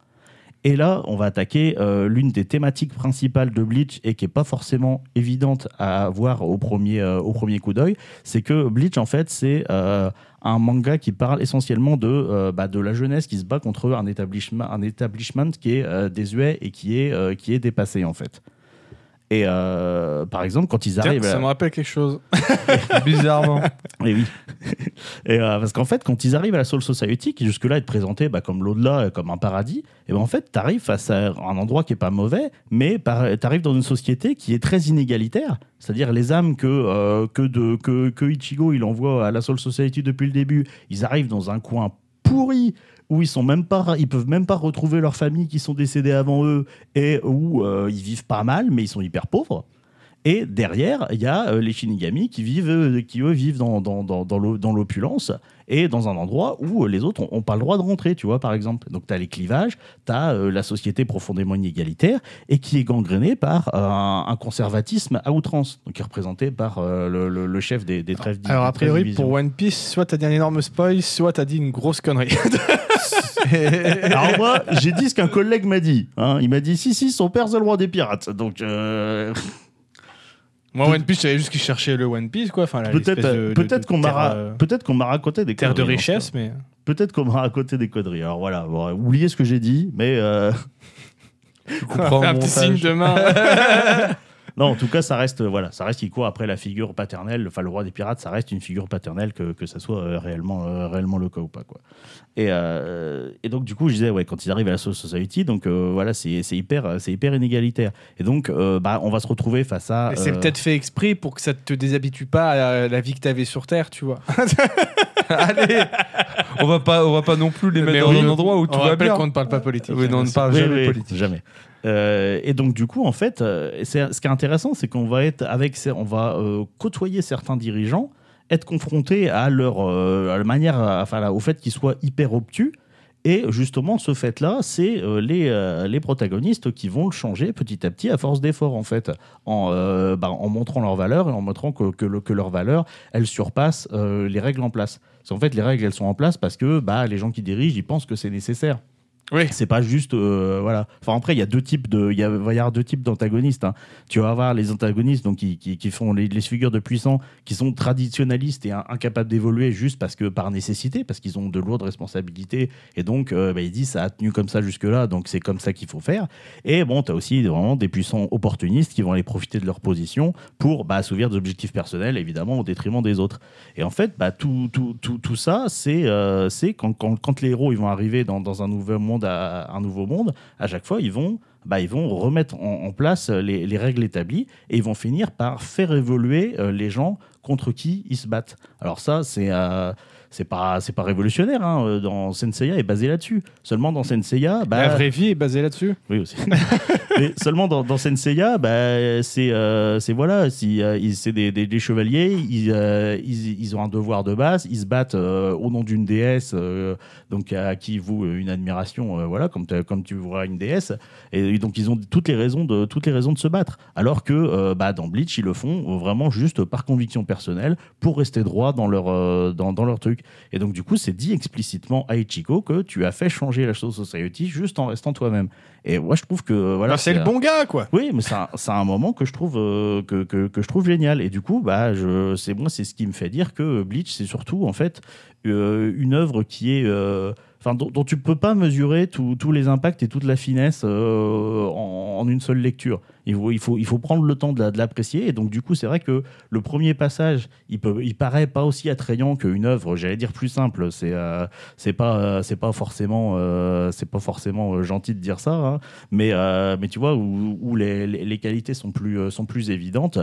Et là, on va attaquer euh, l'une des thématiques principales de Bleach et qui est pas forcément évidente à voir au premier, euh, au premier coup d'œil, c'est que Bleach, en fait, c'est un manga qui parle essentiellement de, bah, de la jeunesse qui se bat contre un établissement, un qui est désuet et qui est, qui est dépassé, en fait. Et euh, par exemple, quand ils Tiens, arrivent... ça à- me rappelle quelque chose. Bizarrement. et oui. et euh, parce qu'en fait, quand ils arrivent à la Soul Society, qui jusque-là est présentée bah, comme l'au-delà, euh, comme un paradis, et ben en fait, tu arrives face à un endroit qui est pas mauvais, mais tu arrives dans une société qui est très inégalitaire. C'est-à-dire les âmes que, euh, que, de, que, que Ichigo il envoie à la Soul Society depuis le début, ils arrivent dans un coin pourri où ils sont même pas ils peuvent même pas retrouver leurs familles qui sont décédées avant eux et où euh, ils vivent pas mal mais ils sont hyper pauvres. Et derrière, il y a euh, les Shinigami qui vivent, euh, qui eux vivent dans, dans, dans, dans l'o- dans l'opulence et dans un endroit où euh, les autres n'ont pas le droit de rentrer, tu vois, par exemple. Donc tu as les clivages, tu as la société profondément inégalitaire et qui est gangrénée par euh, un, un conservatisme à outrance, donc qui est représenté par euh, le, le- le chef des, des trêves Alors, a priori, pour One Piece, soit t'as dit un énorme spoil, soit t'as dit une grosse connerie. Alors moi, j'ai dit ce qu'un collègue m'a dit. hein. Il m'a dit, si, si, son père c'est le roi des pirates. Donc... euh, Moi, One Piece, je savais juste qu'ils cherchaient le One Piece, quoi. Enfin, là, Peut-être de qu'on m'a ra- euh, peut-être qu'on m'a raconté des terre de richesse, mais. Peut-être qu'on m'a raconté des conneries. Alors voilà, bon, oubliez ce que j'ai dit, mais euh, Je On va comprends faire un petit signe de main. non, en tout cas, ça reste voilà, ça reste qu'il court après la figure paternelle. Enfin, le roi des pirates, ça reste une figure paternelle que, que ça soit euh, réellement euh, réellement le cas ou pas quoi. Et, euh, et donc du coup, je disais ouais, quand ils arrivent à la Soul Society, donc euh, voilà, c'est c'est hyper c'est hyper inégalitaire. Et donc euh, bah, on va se retrouver face à c'est euh, peut-être fait exprès pour que ça te déshabitue pas à la vie que t'avais sur Terre, tu vois. Allez, on va pas, on va pas non plus les mettre Mais dans oui, un endroit où tout on va rappelle bien. qu'on ne parle pas politique. Oui, non, on ne parle Oui, jamais oui, politique. Jamais. Euh, et donc du coup, en fait, euh, ce qui est intéressant, c'est qu'on va être avec, on va euh, côtoyer certains dirigeants, être confronté à leur, manière, au fait qu'ils soient hyper obtus. Et justement, ce fait-là, c'est les, les protagonistes qui vont le changer petit à petit à force d'efforts, en fait, en, bah, montrant leurs valeurs et en montrant que, que, le- que leurs valeurs, elles surpassent euh, les règles en place. Parce qu'en fait, les règles, elles sont en place parce que bah, les gens qui dirigent, ils pensent que c'est nécessaire. Oui. C'est pas juste euh, voilà. Enfin après il y a deux types de il va y avoir deux types d'antagonistes. hein. Tu vas avoir les antagonistes donc qui, qui, font les, figures de puissants qui sont traditionnalistes et in- incapables d'évoluer juste parce que par nécessité parce qu'ils ont de lourdes responsabilités et donc euh, bah, ils disent ça a tenu comme ça jusque là donc c'est comme ça qu'il faut faire. Et bon tu as aussi vraiment des puissants opportunistes qui vont aller profiter de leur position pour bah, assouvir des objectifs personnels évidemment au détriment des autres. Et en fait bah, tout, tout, tout, tout ça c'est euh, quand, quand les héros ils vont arriver dans, dans un nouveau monde à, un nouveau monde à chaque fois ils vont bah, ils vont remettre en, place les, les règles établies et ils vont finir par faire évoluer euh, les gens contre qui ils se battent. Alors ça, c'est euh, c'est pas c'est pas révolutionnaire. Hein. euh, Dans Senseiya est basé là-dessus. Seulement dans Senseiya, bah, La vraie vie est basée là-dessus. oui aussi. Mais seulement dans, dans Senseiya, bah, c'est euh, c'est voilà, si euh, c'est des, des- des chevaliers, ils, euh, ils, ils ont un devoir de base, ils se battent au nom d'une déesse, donc à qui vous une admiration, voilà, comme comme tu vois une déesse, et donc ils ont toutes les raisons de toutes les raisons de se battre. Alors que bah, dans Bleach, ils le font vraiment juste par conviction personnelle pour rester droit dans leur dans, dans leur truc. Et donc du coup, c'est dit explicitement à Ichiko que tu as fait changer la Soul Society juste en restant toi-même. Et moi, je trouve que voilà, Alors, c'est le bon gars, quoi. oui, mais c'est un, un moment que je trouve euh, que, que, que je trouve génial. Et du coup, bah, c'est moi, c'est ce qui me fait dire que Bleach, c'est surtout en fait euh, une œuvre qui est, euh, enfin, dont, dont tu peux pas mesurer tous tous les impacts et toute la finesse euh, en, en une seule lecture. Il faut, prendre le temps de la- de l'apprécier. Et donc, du coup, c'est vrai que le premier passage, il paraît pas aussi attrayant qu'une œuvre, j'allais dire plus simple. C'est, euh, c'est pas, euh, c'est pas forcément, euh, c'est pas forcément euh, gentil de dire ça. hein. Mais, tu vois, où, les, qualités sont plus, sont plus évidentes,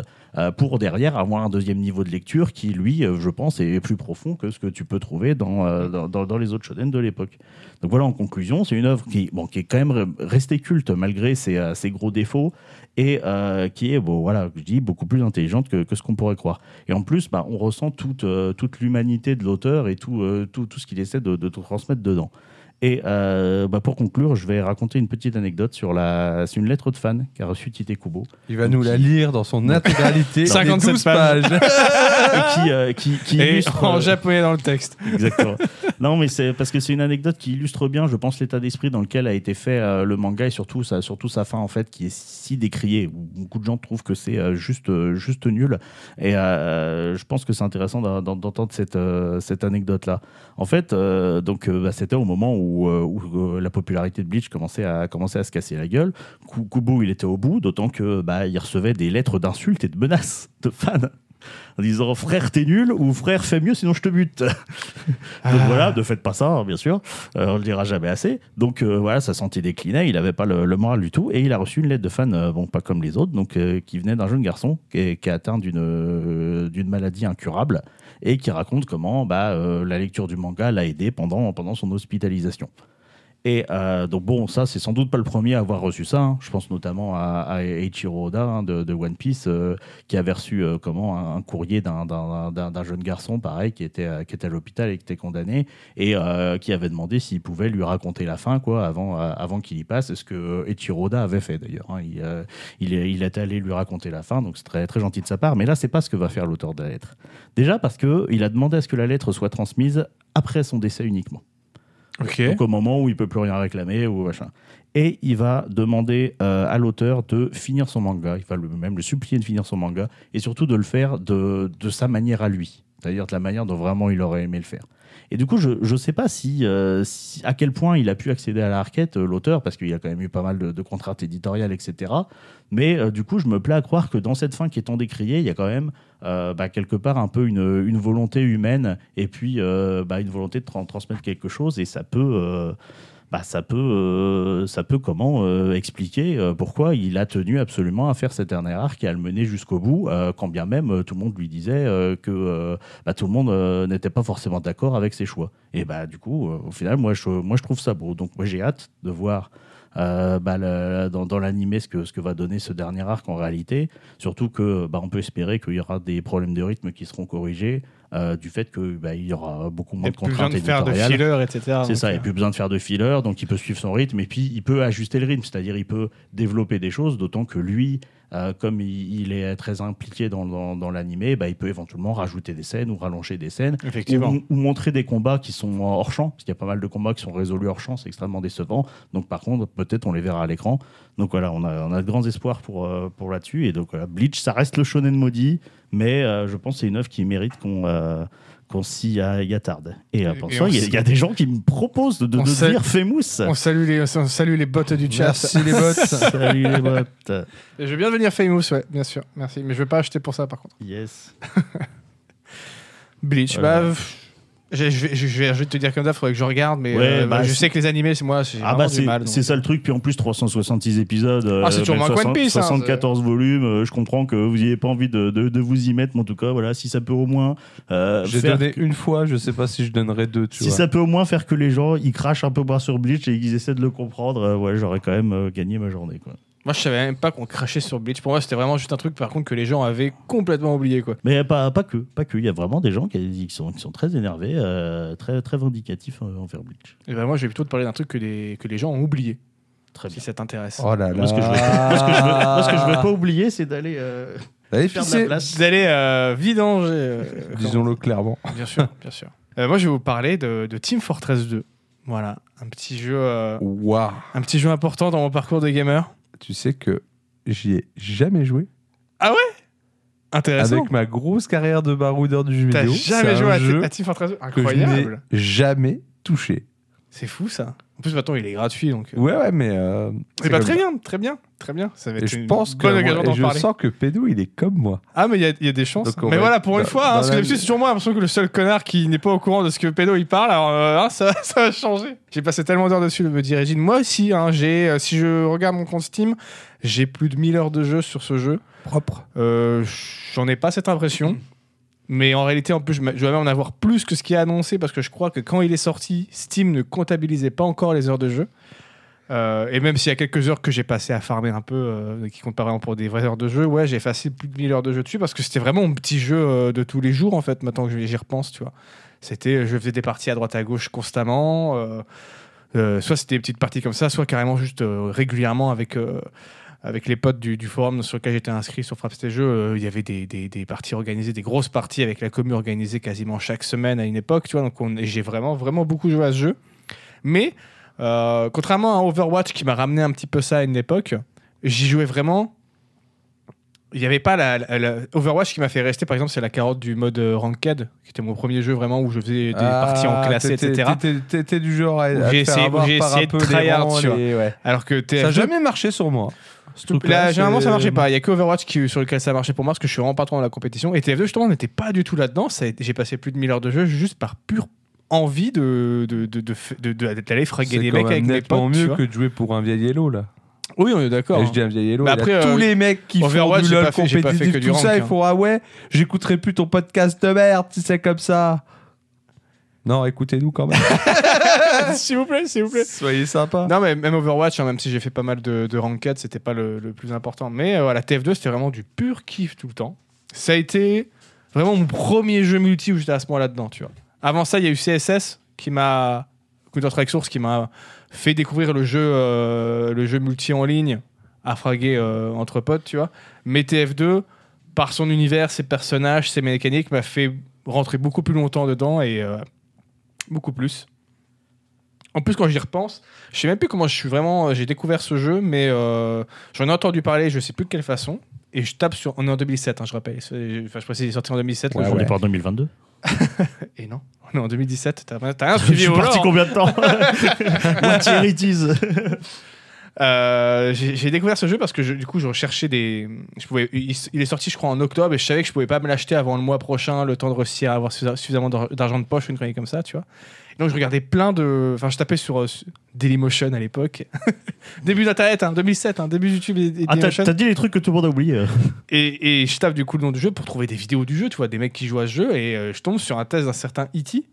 pour derrière avoir un deuxième niveau de lecture qui, lui, je pense, est plus profond que ce que tu peux trouver dans- dans les autres shonen de l'époque. Donc voilà, en conclusion, c'est une œuvre qui, bon, qui est quand même re- restée culte malgré ses, euh, gros défauts et euh, qui est, bon, voilà, je dis, beaucoup plus intelligente que, ce qu'on pourrait croire. Et en plus, bah, on ressent toute, euh, toute l'humanité de l'auteur et tout, tout, tout ce qu'il essaie de, de transmettre dedans. Et euh, bah, pour conclure, je vais raconter une petite anecdote sur la. C'est une lettre de fan qu'a reçue Tite Kubo. Il va nous la lire dans son intégralité. les 57 12 pages. et qui, euh, qui, qui Et illustre. en euh, japonais dans le texte. Exactement. non, mais c'est parce que c'est une anecdote qui illustre bien, je pense, l'état d'esprit dans lequel a été fait euh, le manga et surtout sa, surtout sa fin, en fait, qui est si décriée. Beaucoup de gens trouvent que c'est euh, juste, euh, juste nul. Et euh, je pense que c'est intéressant d'en- d'en- d'entendre cette, euh, cette anecdote-là. En fait, euh, donc, euh, bah, c'était au moment où, euh, où, euh, la popularité de Bleach commençait à, commençait à se casser la gueule. Ku- Kubo, il était au bout, d'autant que bah, il recevait des lettres d'insultes et de menaces de fans. En disant frère t'es nul ou frère fais mieux sinon je te bute. Donc Ah. voilà, ne faites pas ça, hein, bien sûr. Euh, on le dira jamais assez. Donc euh, voilà, sa santé déclinait, il n'avait pas le, le moral du tout. Et il a reçu une lettre de fan, euh, bon, pas comme les autres, donc euh, qui venait d'un jeune garçon qui est, qui est atteint d'une euh, d'une maladie incurable et qui raconte comment bah, euh, la lecture du manga l'a aidé pendant, pendant son hospitalisation. Et euh, donc bon, ça c'est sans doute pas le premier à avoir reçu ça. hein. Je pense notamment à, à Oda hein, de, One Piece euh, qui avait reçu euh, comment un, courrier d'un- jeune garçon pareil qui était à- qui était à l'hôpital et qui était condamné et qui avait demandé s'il pouvait lui raconter la fin quoi avant avant qu'il y passe. Ce que Eiichiro Oda avait fait d'ailleurs. hein. Il, il, il est allé lui raconter la fin, donc c'est très très gentil de sa part. Mais là c'est pas ce que va faire l'auteur de la lettre. Déjà parce que il a demandé à ce que la lettre soit transmise après son décès uniquement. Donc au moment où il peut plus rien réclamer ou machin. Et il va demander euh, à l'auteur de finir son manga. Il va le- même le supplier de finir son manga et surtout de le faire de, de sa manière à lui, c'est-à-dire de la manière dont vraiment il aurait aimé le faire. Et du coup, je ne sais pas si, euh, si- à quel point il a pu accéder à la requête, euh, l'auteur, parce qu'il y a quand même eu pas mal de, de contraintes éditoriales, etc. Mais euh, du coup, je me plais à croire que dans cette fin qui est tant décriée, il y a quand même bah, quelque part un peu une, une volonté humaine et puis bah, une volonté de tran- transmettre quelque chose. Et ça peut, bah, ça peut, euh, ça peut comment euh, expliquer euh, pourquoi il a tenu absolument à faire cet dernier arc et à le mener jusqu'au bout, quand bien même tout le monde lui disait que bah, tout le monde n'était pas forcément d'accord avec ses choix. Et bah du coup, au final, moi je, moi je trouve ça beau. Donc moi j'ai hâte de voir. bah, dans, dans l'animé ce que, ce que va donner ce dernier arc en réalité surtout que bah, on peut espérer qu'il y aura des problèmes de rythme qui seront corrigés euh, du fait que bah, il y aura beaucoup Il moins n'y de a plus besoin contraintes de faire de filler, etc. c'est ça, il n'y a plus besoin de faire de filler, donc il peut suivre son rythme et puis il peut ajuster le rythme, c'est-à-dire il peut développer des choses, d'autant que lui euh, comme il, il est très impliqué dans, dans, dans l'animé, bah, il peut éventuellement rajouter des scènes ou rallonger des scènes. Effectivement. Ou, ou montrer des combats qui sont hors champ, parce qu'il y a pas mal de combats qui sont résolus hors champ, c'est extrêmement décevant. Donc par contre, peut-être on les verra à l'écran. Donc voilà, on a, on a de grands espoirs pour, euh, pour là-dessus. Et donc voilà, Bleach, ça reste le shonen maudit, mais euh, je pense que c'est une œuvre qui mérite qu'on qu'on s'y attarde. Et, euh, et ça, on il y, a- y des gens qui me proposent de, de devenir famous. On salue les, on salue les bots du chat. Merci les bots. Salut les bottes. Et je veux bien devenir famous, ouais, bien sûr. Merci. Mais je vais pas acheter pour ça, par contre. Yes. Bleach, Voilà. bah. Je, je vais, je, vais, je vais te dire comme ça, faudrait que je regarde, mais Ouais, euh, bah, je sais que les animés, c'est moi, Ah bah c'est mal. donc. c'est ça le truc, puis en plus 366 épisodes, Ah, c'est toujours que One 60 Piece, hein, 74 volumes, euh, je comprends que vous n'ayez pas envie de, de, de vous y mettre, mais en tout cas, voilà, si ça peut au moins euh, J'ai faire donné que- une fois, je sais pas si je donnerai deux. Tu si vois. ça peut au moins faire que les gens ils crachent un peu moins sur Bleach et qu'ils essaient de le comprendre, euh, ouais, j'aurais quand même euh, gagné ma journée quoi. Moi, je savais même pas qu'on crachait sur Bleach. Pour moi, c'était vraiment juste un truc, par contre, que les gens avaient complètement oublié, quoi. Mais pas, pas que, pas que, il y a vraiment des gens qui, qui sont, qui sont très énervés, euh, très, très vindicatifs euh, envers Bleach. Et ben, moi, je vais plutôt te parler d'un truc que les, que les gens ont oublié, Très si ça t'intéresse. Oh là là. Moi, ce que je veux, moi, ce que je veux, pas oublier, c'est d'aller euh. D'aller euh, vidanger. euh, Disons-le clairement. Bien sûr, bien sûr. Euh, moi, je vais vous parler de, de Team Fortress 2. Voilà, un petit jeu, euh, Waouh. un petit jeu important dans mon parcours de gamer. Tu sais que j'y ai jamais joué. Intéressant. Avec ma grosse carrière de baroudeur du jeu T'as vidéo. jamais joué un à, jeu à Team Fortress 2 que je n'ai Incroyable. jamais touché. C'est fou ça. En plus, maintenant, il est gratuit, donc. euh, Ouais, ouais, mais. euh, Eh c'est bah, comme très bien, très bien, très bien. Ça va Et être je une pense que moi- et je parler. sens que Pédo, il est comme moi. Ah, mais il y a- y, a des chances. Donc, mais voilà, pour une fois, hein, parce que d'habitude, c'est toujours moi l'impression que le seul connard qui n'est pas au courant de ce que Pédo il parle, alors euh, hein, ça, ça va changer. J'ai passé tellement d'heures dessus, me dit Régine. Moi aussi, hein, j'ai, euh, si je regarde mon compte Steam, j'ai plus de 1000 heures de jeu sur ce jeu. Propre. J'en ai pas cette impression. Mais en réalité, en plus, je, dois même en avoir plus que ce qui est annoncé parce que je crois que quand il est sorti, Steam ne comptabilisait pas encore les heures de jeu. Euh, et même s'il y a quelques heures que j'ai passé à farmer un peu, euh, qui comptent pas vraiment pour des vraies heures de jeu, ouais, j'ai effacé plus de 1000 heures de jeu dessus parce que c'était vraiment mon petit jeu euh, de tous les jours en fait, maintenant que j'y repense, tu vois. C'était, je faisais des parties à droite à gauche constamment. soit c'était des petites parties comme ça, soit carrément juste régulièrement avec, avec les potes du, forum sur lequel j'étais inscrit sur Frappe Jeux. euh, il y avait des, parties organisées, des grosses parties avec la commu organisée quasiment chaque semaine à une époque, tu vois. Donc j'ai vraiment, vraiment beaucoup joué à ce jeu. Mais euh, contrairement à Overwatch qui m'a ramené un petit peu ça à une époque, j'y jouais vraiment. Il n'y avait pas la, la- la- Overwatch qui m'a fait rester, par exemple, c'est la carotte du mode euh, Ranked, qui était mon premier jeu vraiment où je faisais des parties en classé, Ah, t'étais- etc. t'étais- du genre à, à j'ai essayé- où avoir j'ai par essayé un peu de tryhard, tu vois. ouais. Alors que Ça n'a TF2, jamais marché sur moi. Là, généralement, ça c'est- marchait pas. Il y a que Overwatch qui, sur lequel ça marchait pour moi parce que je suis vraiment pas trop dans la compétition. Et TF2, justement, n'était pas du tout là-dedans. Ça a été- J'ai passé plus de 1000 heures de jeu juste par pure envie de, de, de, de, de- de- d'aller fraguer C'est des mecs avec mes potes. tu mieux que de jouer pour un vieil Hello là. Oui, on est d'accord. Et je dis un vieil Hello. Mais après, tous euh, les mecs qui font du LOL compétitif, que du tout ça, rank, ils hein. font ah ouais, j'écouterai plus ton podcast de merde si c'est comme ça. Non, écoutez-nous quand même. s'il vous plaît, s'il vous plaît. Soyez sympa. Non, mais même Overwatch, hein, même si j'ai fait pas mal de, de ranked, c'était pas le, le plus important. Mais euh, voilà, TF2, c'était vraiment du pur kiff tout le temps. Ça a été vraiment mon premier jeu multi où j'étais à ce moment là-dedans, tu vois. Avant ça, il y a eu CSS qui m'a. Counter Strike Source qui m'a fait découvrir le jeu, euh, le jeu multi en ligne à fraguer euh, entre potes, tu vois. Mais TF2, par son univers, ses personnages, ses mécaniques, m'a fait rentrer beaucoup plus longtemps dedans et euh, beaucoup plus. En plus, quand j'y repense, je sais même plus comment je suis vraiment. J'ai découvert ce jeu, mais j'en ai entendu parler, je sais plus de quelle façon. Et je tape sur. On est en 2007, hein, je rappelle. Enfin, je précise, il est sorti en 2007. le Ouais, jeu. On est pas en 2022. Et non, on est en 2017. T'as t'as rien Je suivi suis parti combien de temps What Euh, J'ai découvert ce jeu parce que je- du coup, je recherchais des. Je pouvais, il, il est sorti, je crois, en octobre et je savais que je pouvais pas me l'acheter avant le mois prochain, le temps de réussir à avoir suffisamment- suffisamment d'ar- d'argent de poche une connerie comme ça, tu vois. Et donc, je regardais plein de. Enfin, je tapais sur, euh, sur Dailymotion à l'époque. début d'Internet, hein, 2007, hein, début YouTube et, et Ah, t'as dit les trucs que tout le monde a oublié. Et, et je tape du coup le nom du jeu pour trouver des vidéos du jeu, tu vois, des mecs qui jouent à ce jeu, et euh, je tombe sur un test d'un certain E.T.,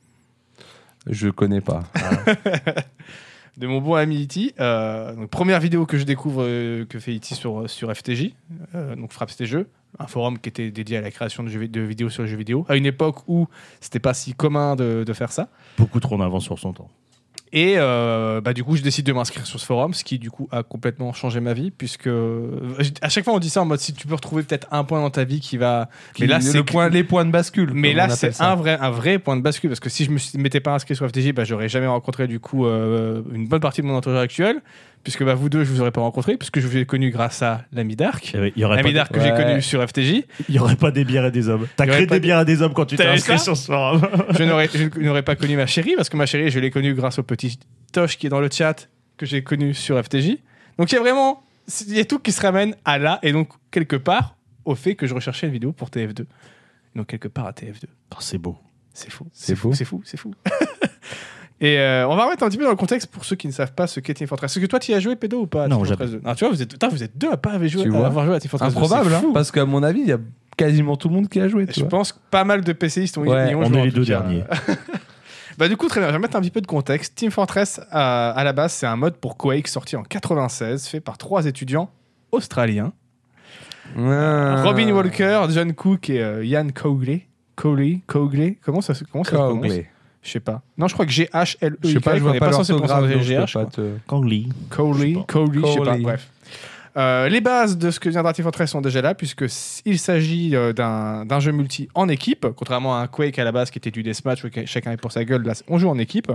Je connais pas. de mon bon ami E.T. Euh, donc, première vidéo que je découvre euh, que fait E.T. sur, sur FTJ, euh, donc Frappe C'était Jeux, un forum qui était dédié à la création de, jeux, de vidéos sur les jeux vidéo, à une époque où c'était pas si commun de, de faire ça. Beaucoup trop en avance sur son temps. Et euh, bah, du coup, je décide de m'inscrire sur ce forum, ce qui du coup a complètement changé ma vie, puisque euh, à chaque fois on dit ça en mode si tu peux retrouver peut-être un point dans ta vie qui va. Mais là, c'est le point, les points de bascule. Mais là, c'est un vrai, un vrai point de bascule parce que si je me m'étais pas inscrit sur FTJ, bah, j'aurais jamais rencontré du coup euh, une bonne partie de mon entourage actuel, puisque bah, vous deux, je vous aurais pas rencontré, puisque je vous ai connu grâce à l'ami Dark. Y aurait L'ami Dark que j'ai connu sur FTJ. il y aurait pas des bières et des hommes. T'as créé des de- bières et des hommes quand tu t'es inscrit sur ce forum. je n'aurais je n'aurais pas connu ma chérie parce que ma chérie, je l'ai connue grâce au petit Tosh qui est dans le chat que j'ai connu sur FTJ. Donc il y a vraiment, il y a tout qui se ramène à là et donc quelque part au fait que je recherchais une vidéo pour TF2. Donc quelque part à TF2. Oh, c'est beau. C'est fou. C'est fou. C'est fou. C'est fou. Et euh, on va remettre un petit peu dans le contexte pour ceux qui ne savent pas ce qu'est Team Fortress. Est-ce que toi, tu y as joué, Pédo, ou pas Non, 2 Non, tu vois, vous êtes, putain, vous êtes deux à pas avoir joué, Tu à vois. avoir joué à Team Fortress 2. Improbable, hein, parce qu'à mon avis, il y a quasiment tout le monde qui a joué. tu Je vois. pense que pas mal de PCistes ont, Ouais, y ont on joué, est en les deux cas. derniers. Bah du coup, très bien, je vais mettre un petit peu de contexte. Team Fortress, euh, à la base, c'est un mode pour Quake sorti en 96, fait par trois étudiants australiens. Ah. Robin Walker, John Cook et euh, Ian Cogley. Cogley, Cogley, comment ça, se- comment ça se prononce? Cogley. Je sais pas. Non, je crois que G-H-L-E. Je sais pas, je vois est pas l'orthographe. Cowley, Je sais pas. Cowley, je sais pas, Cowley. bref. Euh, les bases de ce que viendra Team Fortress sont déjà là, puisque s- il s'agit euh, d'un d'un jeu multi en équipe, contrairement à un Quake à la base qui était du deathmatch où chacun est pour sa gueule. Là, on joue en équipe.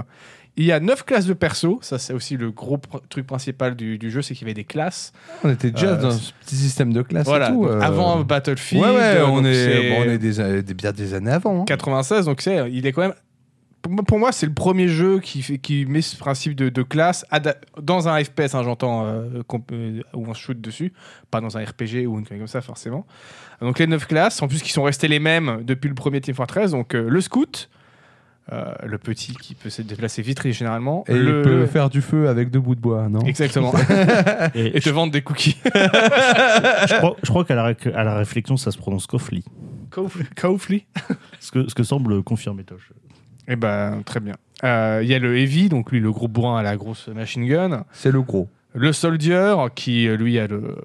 Il y a 9 classes de perso, ça c'est aussi le gros pr- truc principal du, du jeu, c'est qu'il y avait des classes. On était déjà Euh, dans ce petit système de classe voilà, et tout. donc euh. avant Battlefield, Ouais, ouais, on est, bon, on est des, des- bien des années avant. hein. 96, donc c'est, il est quand même. Pour moi- c'est le premier jeu qui, fait, qui met ce principe de, de classe dans un FPS, hein, j'entends, euh, qu'on peut- où on se shoot dessus, pas dans un RPG ou une connerie comme ça, forcément. Donc les 9 classes, en plus qui sont restées les mêmes depuis le premier Team Fortress, donc euh, le scout, euh, le petit qui peut se déplacer vite et généralement, Et le... il peut faire du feu avec deux bouts de bois, non? Exactement. Et et te vendre des cookies. je crois, je crois qu'à la, ré- à la réflexion, ça se prononce Kofli. Kaufli? Ce que, ce que semble confirmer Tosh. Eh ben, très bien. Euh, Il y a le Heavy, donc lui, le gros bourrin à la grosse machine gun. C'est le gros. Le Soldier, qui lui a le.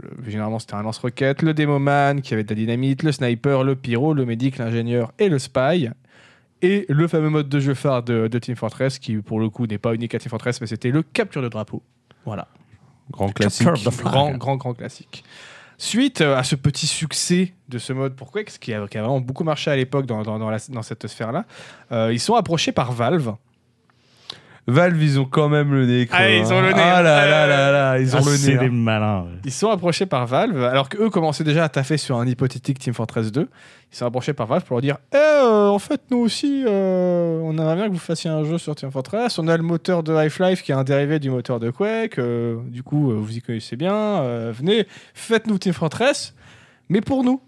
le- généralement, c'était un lance-roquette. Le Demoman, qui avait de la dynamite. Le Sniper, le Pyro, le Medic, l'ingénieur et le Spy. Et le fameux mode de jeu phare de, de Team Fortress, qui pour le coup n'est pas unique à Team Fortress, mais c'était le capture de drapeau. Voilà. Grand classique. Grand, grand, grand classique. Suite euh, à ce petit succès de ce mode pour Quake, qui a, a vraiment beaucoup marché à l'époque dans cette sphère-là, euh, ils sont approchés par Valve. Valve, ils ont quand même le nez. creux, Ah, ils ont le hein. nez. Ah là là Euh, là là, ils ont Ah, le c'est nez. des hein. malins. ouais. Ils sont approchés par Valve, alors qu'eux commençaient déjà à taffer sur un hypothétique Team Fortress 2. Ils sont approchés par Valve pour leur dire Eh, euh, en fait, nous aussi, euh, on aimerait bien que vous fassiez un jeu sur Team Fortress. On a le moteur de Half-Life qui est un dérivé du moteur de Quake. euh, du coup, euh, vous y connaissez bien. euh, venez, faites-nous Team Fortress, mais pour nous.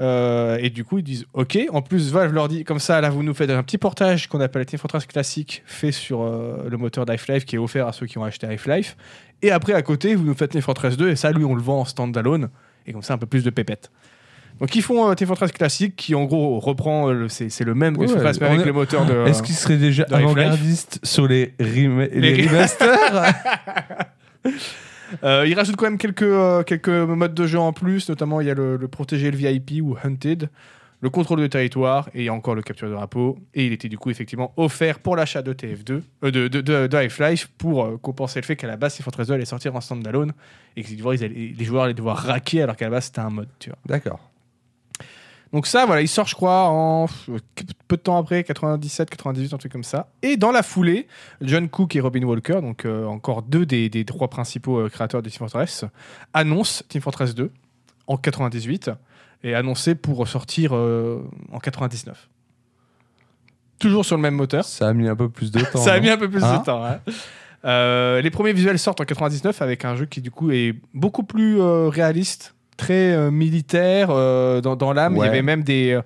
Euh, et du coup, ils disent OK. En plus, Valve leur dit comme ça, là, vous nous faites un petit portage qu'on appelle Team Fortress classique, fait sur euh, le moteur d'Half-Life qui est offert à ceux qui ont acheté Half-Life. Et après, à côté, vous nous faites Team Fortress 2 et ça, lui, on le vend en standalone. Et comme ça, un peu plus de pépettes. Donc, ils font euh, Team Fortress classique qui, en gros, reprend. euh, le- c'est c'est le même que Ouais, Team Fortress, mais on avec est- le moteur de. Est-ce qu'ils seraient déjà de Half-Life? avant-gardistes sur les, rem- Les- remasters? Euh, ils rajoutent quand même quelques, euh, quelques modes de jeu en plus, notamment il y a le, protéger le VIP ou Hunted, le contrôle de territoire et il encore le capture de drapeau. Et il était du coup effectivement offert pour l'achat de TF2, euh, de, de, de, Half-Life pour compenser le fait qu'à la base Team Fortress 2 allait sortir en standalone et que les joueurs, allaient- les joueurs allaient devoir raquer alors qu'à la base c'était un mode. Tu vois. D'accord. Donc ça, voilà, il sort, je crois, en peu de temps après, 97, 98, un truc comme ça. Et dans la foulée, John Cook et Robin Walker, donc euh, encore deux des, des trois principaux euh, créateurs de Team Fortress, annoncent Team Fortress 2 en 98 et annoncé pour sortir euh, en 99. Toujours sur le même moteur. Ça a mis un peu plus de temps. Ça a mis un peu plus Hein de temps. ouais. Euh, les premiers visuels sortent en 99 avec un jeu qui du coup est beaucoup plus euh, réaliste, très euh, militaire euh, dans, dans l'âme. Il y avait même des euh,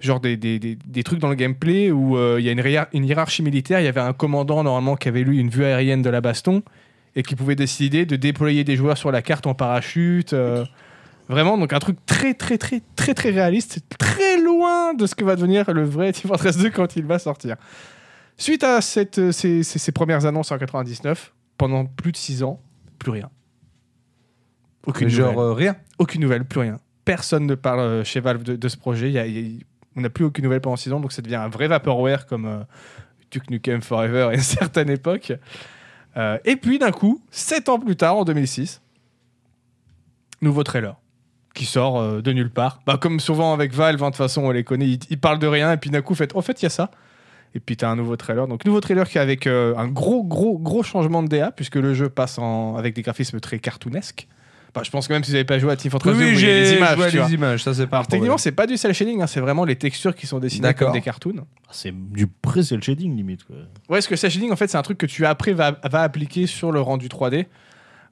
genre des, des, des- des trucs dans le gameplay où euh, il y a une, hiérar- une hiérarchie militaire. Il y avait un commandant normalement qui avait lui une vue aérienne de la baston et qui pouvait décider de déployer des joueurs sur la carte en parachute. euh, Vraiment, donc un truc très, très, très, très, très réaliste, très loin de ce que va devenir le vrai Team Fortress 2 quand il va sortir. Suite à cette, ces, ces- ces premières annonces en 99, pendant plus de 6 ans, plus rien. Aucune Genre nouvelle. euh, rien. Aucune nouvelle, plus rien. Personne ne parle euh, chez Valve de, de ce projet. Il y a- il y a- on n'a plus aucune nouvelle pendant 6 ans, donc ça devient un vrai vaporware comme euh, Duke Nukem Forever à une certaine époque. Euh, et puis d'un coup, 7 ans plus tard, en 2006, nouveau trailer qui sort de nulle part. Bah, comme souvent avec Valve, hein, de toute façon, on les connaît, ils, ils parlent de rien et puis d'un coup, fait, en fait, il y a ça. Et puis tu as un nouveau trailer. Donc nouveau trailer qui est avec euh, un gros, gros, gros changement de DA puisque le jeu passe en, avec des graphismes très cartoonesques. Je pense que même si vous n'avez pas joué à Team Fortress 2, Oui, vous oui, voyez les j'ai images. joué à tu vois. les images, ça c'est pas Alors techniquement, c'est pas du cel shading, hein, c'est vraiment les textures qui sont dessinées comme des cartoons. C'est du pré-cel shading limite. Quoi. Ouais, ce que cel shading, en fait, c'est un truc que tu après va, va appliquer sur le rendu 3D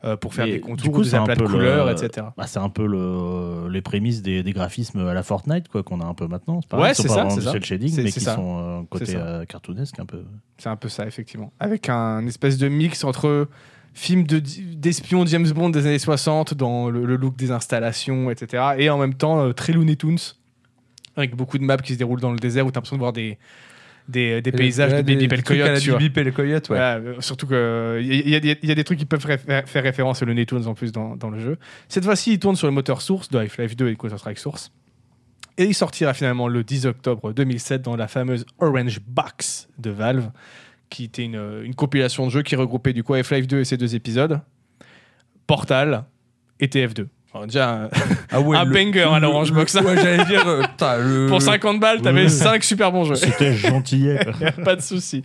euh, pour faire Mais des contours, coup, des aplats de le- couleurs, etc. Bah, c'est un peu le, les prémices des, des graphismes à la Fortnite quoi qu'on a un peu maintenant. C'est Ouais, c'est pas ça, c'est du ça. cel shading, mais qui ça. sont euh, côté euh, cartoonesque un peu. C'est un peu ça, effectivement. Avec un espèce de mix entre film de- d'espion James Bond des années 60 dans le, le look des installations, etc. Et en même temps, euh, très Looney Tunes, avec beaucoup de maps qui se déroulent dans le désert où tu as l'impression de voir des, des, des paysages de Baby Bell Coyote. tu vois. Coyote, ouais. Euh, surtout qu'il y, y, a- y a des trucs qui peuvent faire référence à Looney Tunes en plus dans, dans le jeu. Cette fois-ci, il tourne sur le moteur source de Half-Life 2 et Counter-Strike Source. Et il sortira finalement le 10 octobre 2007 dans la fameuse Orange Box de Valve, qui était une, une compilation de jeux qui regroupait du coup Half-Life 2 et ses deux épisodes, Portal et TF2. Alors déjà, un- Ah ouais, Un banger à l'Orange Box. Ouais, j'allais dire, euh, pour 50 balles, t'avais Ouais. 5 super bons jeux. C'était gentillet. Pas de souci.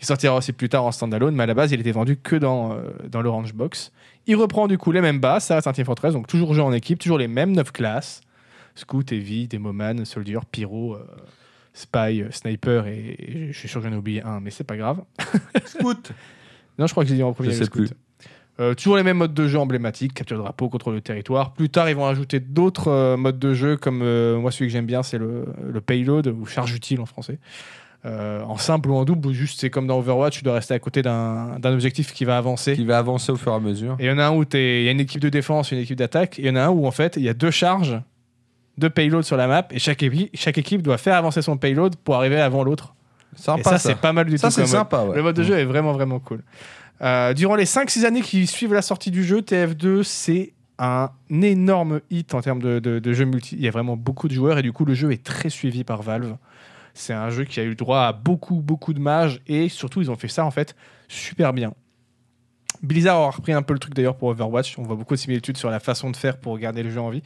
Il sortira aussi plus tard en standalone, mais à la base, il était vendu que dans, euh, dans l'Orange Box. Il reprend du coup les mêmes bases, ça reste un Team Fortress, donc toujours jeu en équipe, toujours les mêmes 9 classes Scout, Heavy, Demoman, Soldier, Pyro, euh, Spy, euh, Sniper, et, et je suis sûr que j'en ai oublié un, mais c'est pas grave. Scout. Non, je crois que j'ai dit en premier Je sais Scout. plus. Euh, toujours les mêmes modes de jeu emblématiques, capture de drapeau, contrôle de territoire. Plus tard, ils vont ajouter d'autres euh, modes de jeu, comme euh, moi, celui que j'aime bien, c'est le, le payload, ou charge utile en français. Euh, en simple ou en double, ou juste c'est comme dans Overwatch, tu dois rester à côté d'un d'un objectif qui va avancer. Qui va avancer au fur et à mesure. Et il y en a un où il y a une équipe de défense une équipe d'attaque. Et il y en a un où en fait il y a deux charges de payload sur la map et chaque, épi- chaque équipe doit faire avancer son payload pour arriver avant l'autre. Et ça, ça. c'est pas mal du Ça, tout. c'est comme mode. sympa, ouais. Le mode de jeu est vraiment vraiment cool. Euh, durant les 5-6 années qui suivent la sortie du jeu, TF2 c'est un énorme hit en termes de, de, de jeu multi. Il y a vraiment beaucoup de joueurs et du coup le jeu est très suivi par Valve. C'est un jeu qui a eu droit à beaucoup beaucoup de mages et surtout ils ont fait ça en fait super bien. Blizzard a repris un peu le truc d'ailleurs pour Overwatch. On voit beaucoup de similitudes sur la façon de faire pour garder le jeu en vie.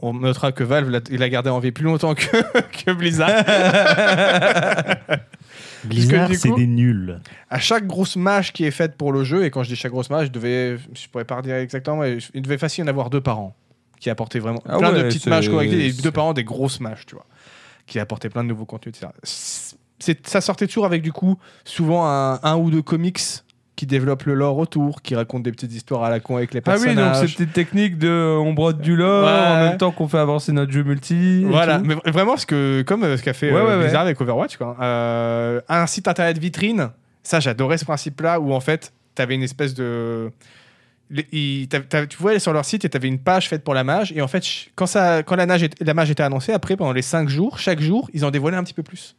On notera que Valve l'a- il a gardé en vie plus longtemps que, que Blizzard. Blizzard, c'est des nuls. à chaque grosse mage qui est faite pour le jeu, et quand je dis chaque grosse mage, je devais, je pourrais pas dire exactement, mais il devait facile y en avoir deux par an, qui apportaient vraiment Ah plein de petites mages correctées, et deux par an des grosses mages, tu vois, qui apportaient plein de nouveaux contenus, etc. C'est, ça sortait toujours avec du coup souvent un, un ou deux comics qui développent le lore autour, qui racontent des petites histoires à la con avec les Ah oui, donc personnages. cette petite technique de on brode du lore Ouais, en même temps qu'on fait avancer notre jeu multi. Voilà, mais vra- vraiment, ce que, comme euh, ce qu'a fait Ouais, euh, ouais. Blizzard avec Overwatch, quoi. Euh, un site internet vitrine, ça j'adorais ce principe-là, où en fait, tu avais une espèce de. t'as- tu voyais sur leur site et tu avais une page faite pour la mage, et en fait, quand, ça, quand la, nage la mage était annoncée, après, pendant les 5 jours, chaque jour, ils en dévoilaient un petit peu plus.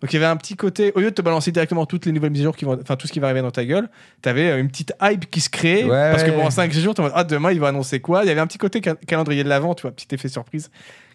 Donc il y avait un petit côté, au lieu de te balancer directement toutes les nouvelles mises à jour, qui vont, enfin tout ce qui va arriver dans ta gueule, tu avais une petite hype qui se créait, Ouais, parce que pendant 5 jours, tu ah demain il va annoncer quoi? Il y avait un petit côté cal- calendrier de l'avant, tu vois, petit effet surprise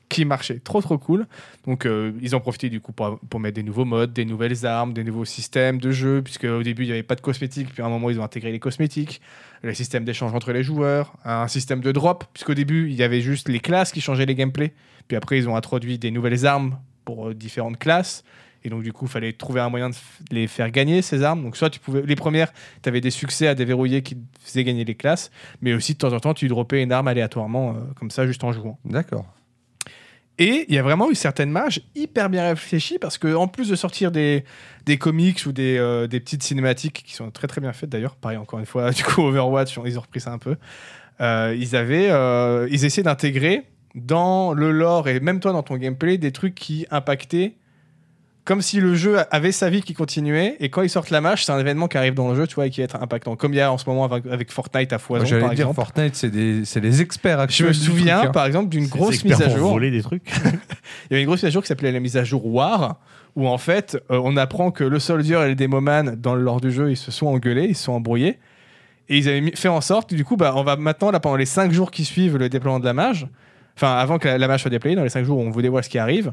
qui marchait. Trop trop cool. Donc euh, ils ont profité du coup pour, pour mettre des nouveaux modes, des nouvelles armes, des nouveaux systèmes de jeu, puisque au début il n'y avait pas de cosmétiques, puis à un moment ils ont intégré les cosmétiques, les systèmes d'échange entre les joueurs, un système de drop, puisqu'au début il y avait juste les classes qui changeaient les gameplays, puis après ils ont introduit des nouvelles armes pour euh, différentes classes. Et donc, du coup, il fallait trouver un moyen de les faire gagner, ces armes. Donc, soit tu pouvais. Les premières, tu avais des succès à déverrouiller qui faisaient gagner les classes. Mais aussi, de temps en temps, tu droppais une arme aléatoirement, euh, comme ça, juste en jouant. D'accord. Et il y a vraiment eu certaines mages hyper bien réfléchies parce que en plus de sortir des, des comics ou des, euh, des petites cinématiques qui sont très très bien faites d'ailleurs, pareil encore une fois, du coup Overwatch, ils ont repris ça un peu. euh, ils avaient, euh, ils essayaient d'intégrer dans le lore et même toi dans ton gameplay des trucs qui impactaient comme si le jeu avait sa vie qui continuait et quand ils sortent la mage, c'est un événement qui arrive dans le jeu, tu vois, et qui va être impactant. Comme il y a en ce moment avec, avec Fortnite à foison, J'allais par dire exemple. Fortnite, c'est des, c'est les experts Je actuels. me du souviens, truc, hein. par exemple, d'une grosse mise à pour jour. voler des trucs. Il y avait une grosse mise à jour qui s'appelait la mise à jour War, où en fait, euh, on apprend que le Soldier et le Demoman, dans le lore du jeu, ils se sont engueulés, ils se sont embrouillés. Et ils avaient fait en sorte, du coup, bah, on va maintenant, là, pendant les 5 jours qui suivent le déploiement de la mage, enfin, avant que la, la mage soit déployée, dans les 5 jours où on vous dévoile ce qui arrive,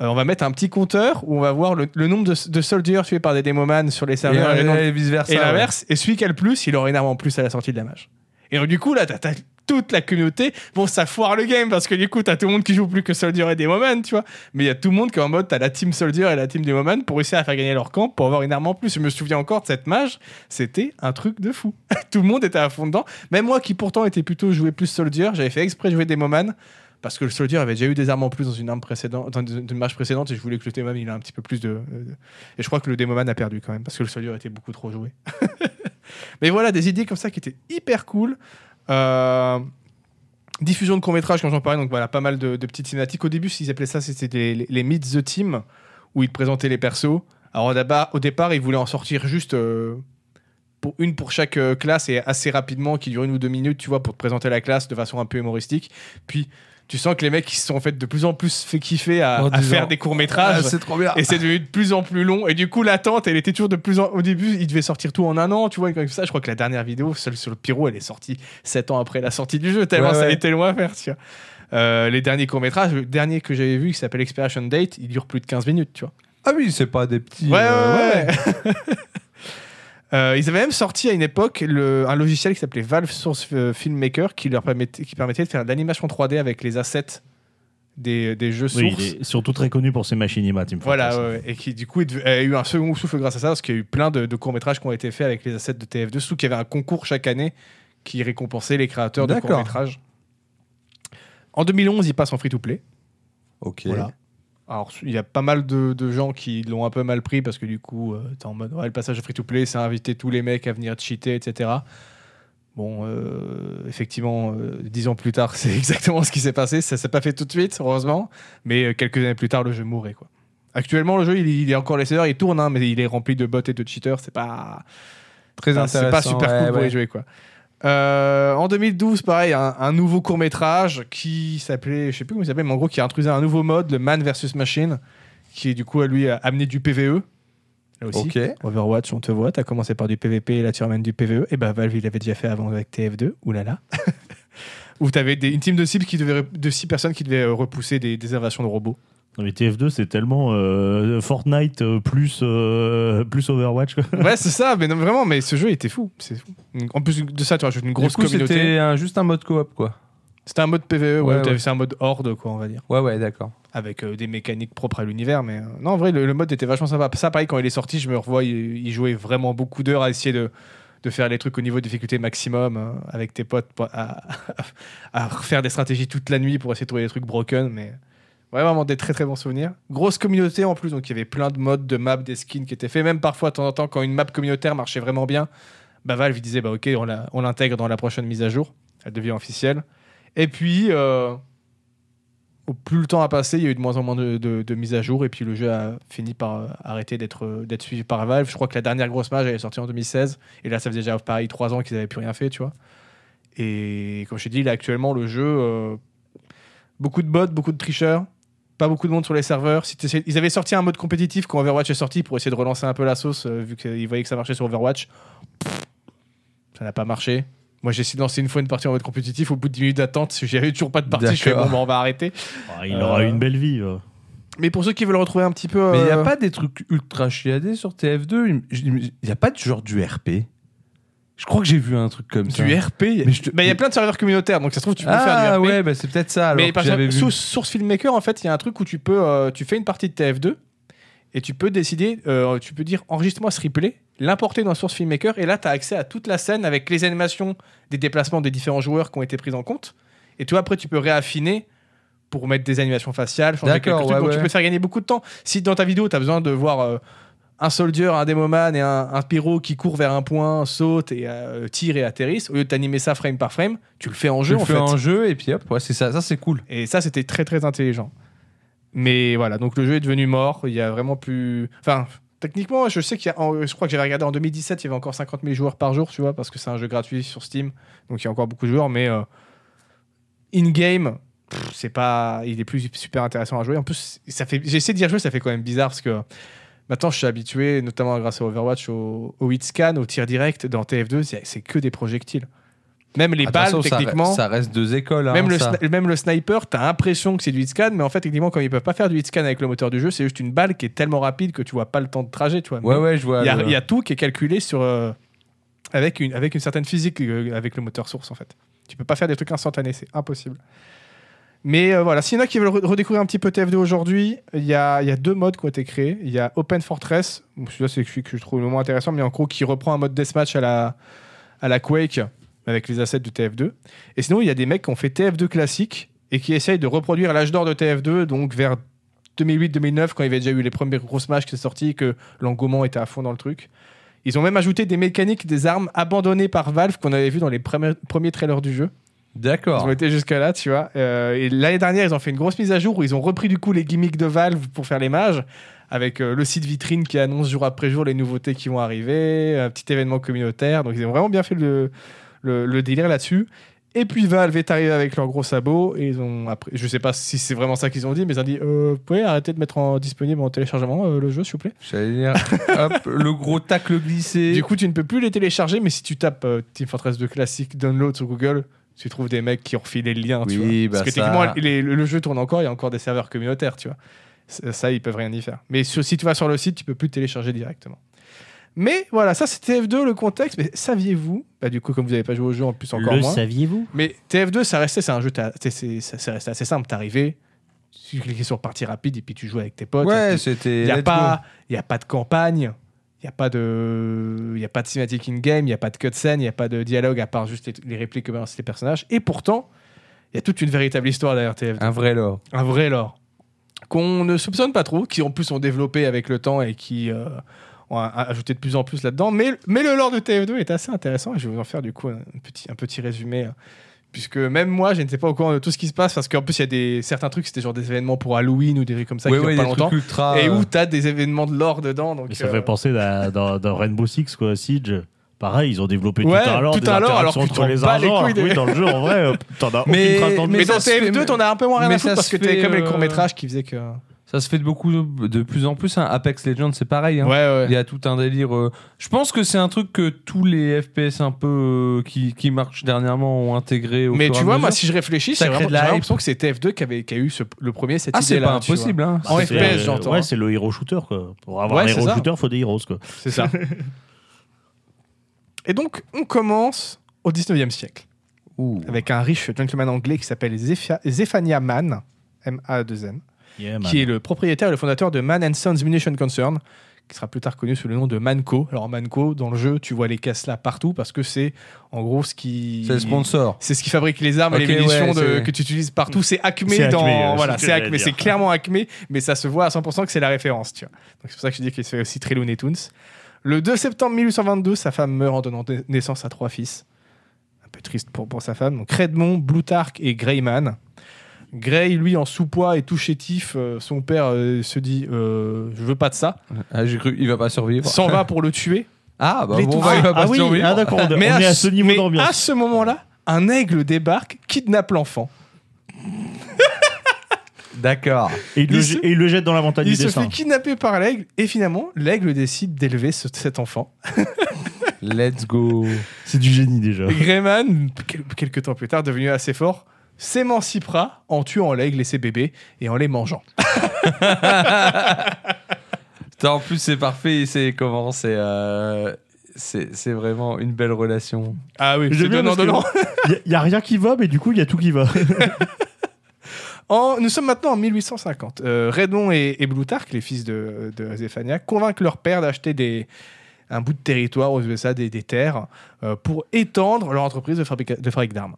euh, on va mettre un petit compteur où on va voir le, le nombre de, de soldiers tués par des démoman sur les serveurs et, vice versa. et l'inverse. Et celui qui a le plus, il aura une arme en plus à la sortie de la mage. Et donc, du coup, là, t'as t'as toute la communauté. Bon, ça foire le game parce que du coup, t'as tout le monde qui joue plus que Soldier et Demoman, tu vois. Mais il y a tout le monde qui est en mode, t'as la team Soldier et la team Demoman pour réussir à faire gagner leur camp pour avoir une arme en plus. Je me souviens encore de cette mage, c'était un truc de fou. tout le monde était à fond dedans. Même moi qui pourtant était plutôt joué plus Soldier, j'avais fait exprès de jouer Demoman. Parce que le Soldier avait déjà eu des armes en plus dans une arme précédente, dans une mage précédente, et je voulais que le Demoman il un petit peu plus de, de- Et je crois que le Demoman a perdu quand même, parce que le Soldier était beaucoup trop joué. Mais voilà, des idées comme ça qui étaient hyper cool. Euh, diffusion de court-métrage, quand j'en parlais, donc voilà, pas mal de, petites cinématiques. Au début, qu'ils appelaient ça, c'était les, les, Meet the Team, où ils présentaient les persos. Alors au départ, au départ ils voulaient en sortir juste euh, une pour chaque euh, classe et assez rapidement, qui dure une ou deux minutes, tu vois, pour te présenter la classe de façon un peu humoristique. Puis tu sens que les mecs, ils se sont en fait de plus en plus fait kiffer à, disant, faire des courts-métrages. Ah, c'est trop bien. Et c'est devenu de plus en plus long. Et du coup, l'attente, elle était toujours de plus en. Au début, il devait sortir tout en un an, tu vois, comme ça. Je crois que la dernière vidéo, celle sur le Pyro, elle est sortie 7 ans après la sortie du jeu, tellement Ouais, ça ouais. était loin à faire, tu vois. Euh, les derniers courts-métrages, le dernier que j'avais vu qui s'appelle Expiration Date, il dure plus de 15 minutes, tu vois. Ah oui, c'est pas des petits. Ouais, euh, ouais, ouais. Euh, ils avaient même sorti à une époque le- un logiciel qui s'appelait Valve Source euh, Filmmaker qui leur permettait, qui permettait de faire de l'animation 3D avec les assets des, des jeux Oui, sources. il est surtout très connu pour ses machinimas, Team Voilà, ouais, et qui du coup a eu un second souffle grâce à ça, parce qu'il y a eu plein de, de courts-métrages qui ont été faits avec les assets de TF2, surtout qu'il y avait un concours chaque année qui récompensait les créateurs de D'accord. courts-métrages. En 2011, il passe en free-to-play. Ok. Voilà. Alors, il y a pas mal de, de gens qui l'ont un peu mal pris parce que du coup, euh, t'es en mode ouais, le passage au free-to-play, c'est inviter tous les mecs à venir cheater, etc. Bon, euh, effectivement, euh, dix ans plus tard, c'est exactement ce qui s'est passé. Ça s'est pas fait tout de suite, heureusement, mais euh, quelques années plus tard, le jeu mourait. Quoi. Actuellement, le jeu, il, il est encore laissé il tourne, hein, mais il est rempli de bots et de cheaters. C'est pas, Très Enfin, intéressant. C'est pas super ouais, cool pour ouais. y jouer, quoi. Euh, en 2012, pareil, un, un nouveau court métrage qui s'appelait, je sais plus comment il s'appelait, mais en gros qui a introduit un nouveau mode, le Man vs Machine, qui du coup a lui a amené du PVE. Là aussi. Ok. Overwatch, on te voit, t'as commencé par du PVP et là tu ramènes du PVE. Et bah Valve il l'avait déjà fait avant avec TF2, oulala. Où t'avais des, une team de cibles qui devait, de six personnes qui devaient euh, repousser des, des invasions de robots. Non, mais TF2, c'est tellement euh, Fortnite euh, plus, euh, plus Overwatch. quoi. ouais, c'est ça, mais non, vraiment, mais ce jeu était fou. C'est fou. En plus de ça, tu rajoutes une grosse du coup, communauté. c'était un- juste un mode coop, quoi. C'était un mode PVE, ouais, Ouais, t'avais- ouais. c'est un mode horde, quoi, on va dire. Ouais, ouais, d'accord. Avec euh, des mécaniques propres à l'univers, mais euh, non, en vrai, le, le mode était vachement sympa. Ça, pareil, quand il est sorti, je me revois, il, il jouait vraiment beaucoup d'heures à essayer de, de faire les trucs au niveau de difficulté maximum euh, avec tes potes, pour- à, à refaire des stratégies toute la nuit pour essayer de trouver des trucs broken, mais vraiment des très très bons souvenirs. Grosse communauté en plus, donc il y avait plein de modes, de maps, des skins qui étaient faits. Même parfois, de temps en temps, quand une map communautaire marchait vraiment bien, bah Valve disait bah ok, on l'intègre dans la prochaine mise à jour, elle devient officielle. Et puis, euh, plus le temps a passé, il y a eu de moins en moins de, mises à jour, et puis le jeu a fini par euh, arrêter d'être suivi par Valve. Je crois que la dernière grosse mage elle est sortie en 2016, et là ça faisait déjà pareil trois ans qu'ils n'avaient plus rien fait, tu vois. Et comme je t'ai dit, actuellement le jeu, euh, beaucoup de bots, beaucoup de tricheurs, pas beaucoup de monde sur les serveurs. Si Ils avaient sorti un mode compétitif quand Overwatch est sorti pour essayer de relancer un peu la sauce, euh, vu qu'ils voyaient que ça marchait sur Overwatch. Ça n'a pas marché. Moi, j'ai essayé de lancer une fois une partie en mode compétitif. Au bout de 10 minutes d'attente, j'avais toujours pas de partie. Je fais bon, bah, on va arrêter. Ah, il Euh, aura une belle vie. euh. Mais pour ceux qui veulent retrouver un petit peu. Mais il n'y a euh, pas des trucs ultra chiadés sur TF2 Il n'y a pas de genre du RP Je crois que j'ai vu un truc comme ça. du RP. Mais te- Bah, il y a plein de serveurs communautaires, donc ça se trouve, tu peux faire Ah du RP. ouais, bah, c'est peut-être ça. Alors mais par exemple, sous Source Filmmaker, en fait, il y a un truc où tu peux, euh, tu fais une partie de TF2 et tu peux décider, euh, tu peux dire enregistre-moi ce replay, l'importer dans Source Filmmaker et là, tu as accès à toute la scène avec les animations des déplacements des différents joueurs qui ont été pris en compte. Et toi, après, tu peux réaffiner pour mettre des animations faciales, changer quelques D'accord, trucs. ouais, donc, tu peux te faire gagner beaucoup de temps. Si dans ta vidéo, tu as besoin de voir. euh, un soldier, un démoman et un, un pyro qui court vers un point, saute et euh, tire et atterrisse. Au lieu de t'animer ça frame par frame, tu le fais en Tu jeu le en fais fait. en jeu et puis hop, ouais, c'est ça. Ça, c'est cool. Et ça, c'était très très intelligent. Mais voilà, donc le jeu est devenu mort. Il y a vraiment plus. Enfin, techniquement, je sais qu'il y a. en- Je crois que j'avais regardé en 2017, il y avait encore 50 000 joueurs par jour, tu vois, parce que c'est un jeu gratuit sur Steam. Donc il y a encore beaucoup de joueurs, mais euh, in-game, c'est pas. Il est plus super intéressant à jouer. En plus, ça fait. J'ai essayé d'y rejouer, ça fait quand même bizarre parce que. Maintenant, je suis habitué, notamment grâce à Overwatch, au, au hit scan, au tir direct. Dans TF2, c'est que des projectiles. Même les balles, techniquement. ça reste deux écoles. hein, Même le, ça. même le sniper, t'as l'impression que c'est du hitscan, mais en fait, techniquement, comme ils peuvent pas faire du hitscan avec le moteur du jeu, c'est juste une balle qui est tellement rapide que tu vois pas le temps de trajet, tu vois. Ouais, ouais, je vois. Il y, a- le- il y a tout qui est calculé sur, euh, avec, une, avec une certaine physique euh, avec le moteur source, en fait. Tu peux pas faire des trucs instantanés, c'est impossible. Mais euh, voilà, s'il y en a qui veulent re- redécouvrir un petit peu TF2 aujourd'hui, il y a, deux modes qui ont été créés. Il y a Open Fortress, celui-là c'est celui que je trouve le moins intéressant, mais en gros qui reprend un mode deathmatch à la, à la Quake avec les assets de TF2. Et sinon, il y a des mecs qui ont fait TF2 classique et qui essayent de reproduire l'âge d'or de TF2, donc vers 2008-2009, quand il y avait déjà eu les premières grosses matchs qui sont sortis, que l'engouement était à fond dans le truc. Ils ont même ajouté des mécaniques, des armes abandonnées par Valve qu'on avait vu dans les premiers, premiers trailers du jeu. Ils D'accord. ont été jusqu'à là, tu vois. Euh, et l'année dernière, ils ont fait une grosse mise à jour où ils ont repris du coup les gimmicks de Valve pour faire les mages, avec euh, le site vitrine qui annonce jour après jour les nouveautés qui vont arriver, un petit événement communautaire. Donc ils ont vraiment bien fait le, le, le délire là-dessus. Et puis Valve est arrivé avec leur gros sabot et ils ont après, je sais pas si c'est vraiment ça qu'ils ont dit, mais ils ont dit euh, vous pouvez arrêter de mettre en disponible en téléchargement euh, le jeu s'il vous plaît? J'allais dire, hop, le gros tacle glissé. Du coup, tu ne peux plus les télécharger, mais si tu tapes euh, Team Fortress 2 classique download sur Google, tu trouves des mecs qui ont refilé le lien. tu Oui, vois. bah Parce que ça- techniquement, les- le, le jeu tourne encore, il y a encore des serveurs communautaires, tu vois. Ça, ça, ils peuvent rien y faire. Mais sur- si tu vas sur le site, tu peux plus télécharger directement. Mais voilà, ça c'était TF2 le contexte. Mais saviez-vous bah, Du coup, comme vous n'avez pas joué au jeu, en plus encore le moins. saviez-vous? Mais TF2, ça restait, c'est un jeu, c'est- c'est ça- restait assez simple. T'arrivais, tu cliquais sur partie rapide et puis tu jouais avec tes potes. Ouais, c'était. il n'y a, pas- y a pas de campagne, il n'y a, pas de- y a pas de cinématique in-game, il n'y a pas de cutscene, il n'y a pas de dialogue à part juste les, les répliques que balancent les personnages. Et pourtant, il y a toute une véritable histoire derrière TF2. go. Un vrai lore. Un vrai lore. Qu'on ne soupçonne pas trop, qui en plus ont développé avec le temps et qui euh, ont ajouté de plus en plus là-dedans. Mais, mais le lore de TF2 est assez intéressant et je vais vous en faire du coup un petit, un petit résumé. Euh, Puisque même moi, je n'étais pas au courant de tout ce qui se passe parce qu'en plus, il y a des, certains trucs, c'était genre des événements pour Halloween ou des trucs comme ça ouais, qui ouais, durent pas longtemps. ultra. Et euh, où t'as des événements de lore dedans. Donc, Mais ça euh, fait penser à- dans, dans Rainbow Six, quoi, Siege. Pareil, ils ont développé Ouais, tout un lore, tout des un lore, alors interactions que tu entre les des- Oui, dans le jeu, en vrai, euh, t'en as Mais- aucune trace dans le mais dans ça se fait- TF2, t'en as un peu moins rien mais à foutre parce que t'es comme les euh, courts-métrages qui faisaient que. Ça se fait de beaucoup, de plus en plus. hein. Apex Legends, c'est pareil. hein. Ouais, ouais. Il y a tout un délire. euh, Je pense que c'est un truc que tous les FPS un peu euh, qui, qui marchent dernièrement ont intégré. Au Mais tu vois, moi, si je réfléchis, c'est j'ai l'impression que c'est TF2 qui, avait, qui a eu ce- le premier cette Ah, c'est idée-là. pas tu vois. impossible. Hein. En C'est, FPS, euh, j'entends. Ouais, c'est le hero shooter, quoi. Pour avoir Ouais, un c'est hero ça. shooter, faut des heroes. C'est ça. Et donc, on commence au 19e siècle Ouh. avec un riche gentleman anglais qui s'appelle Zephania Mann, M-A-2-N, Yeah, qui est le propriétaire et le fondateur de Man Sons Munition Concern, qui sera plus tard connu sous le nom de Manco. Alors Manco, dans le jeu, tu vois les caisses là partout parce que c'est en gros ce qui... C'est le sponsor. C'est ce qui fabrique les armes et les munitions ouais, de- c'est- que tu utilises partout. C'est Acme dans. euh, voilà, c'est Acme. C'est clairement Acme, mais ça se voit à 100% que c'est la référence. Tu vois. Donc c'est pour ça que je dis qu'il se fait aussi très Looney Tunes. Le 2 septembre 1822, sa femme meurt en donnant na- naissance à trois fils. Un peu triste pour, pour sa femme. Donc Redmond, Blutarch et Greyman. Grey, lui, en sous-poids et tout chétif, euh, son père euh, se dit euh, Je veux pas de ça. Ah, j'ai cru, il va pas survivre. S'en va pour le tuer. Ah, bah Les bon, tout- bah, il va Ah pas oui, survivre. ah, d'accord, on, mais on à est à ce- niveau mais À d'ambiance. ce moment-là, un aigle débarque, kidnappe l'enfant. D'accord. Et il, le, il jet- se- et il le jette dans la montagne Il du se dessin. fait kidnapper par l'aigle et finalement l'aigle décide d'élever ce- cet enfant. Let's go. C'est du génie déjà. Et Greyman, quel- quelques temps plus tard, devenu assez fort, s'émancipera en tuant l'aigle et ses bébés et en les mangeant. En plus, c'est parfait. C'est comment C'est euh, c'est c'est vraiment une belle relation. Ah oui, J'aime c'est donnant donnant. Il n'y a, rien qui va, mais du coup, il y a tout qui va. En- nous sommes maintenant en 1850. Euh, Redmond et, et les fils de, de Zéphania, convainquent leur père d'acheter des, un bout de territoire aux USA, des, des terres, euh, pour étendre leur entreprise de, fabrica- de fabrique d'armes.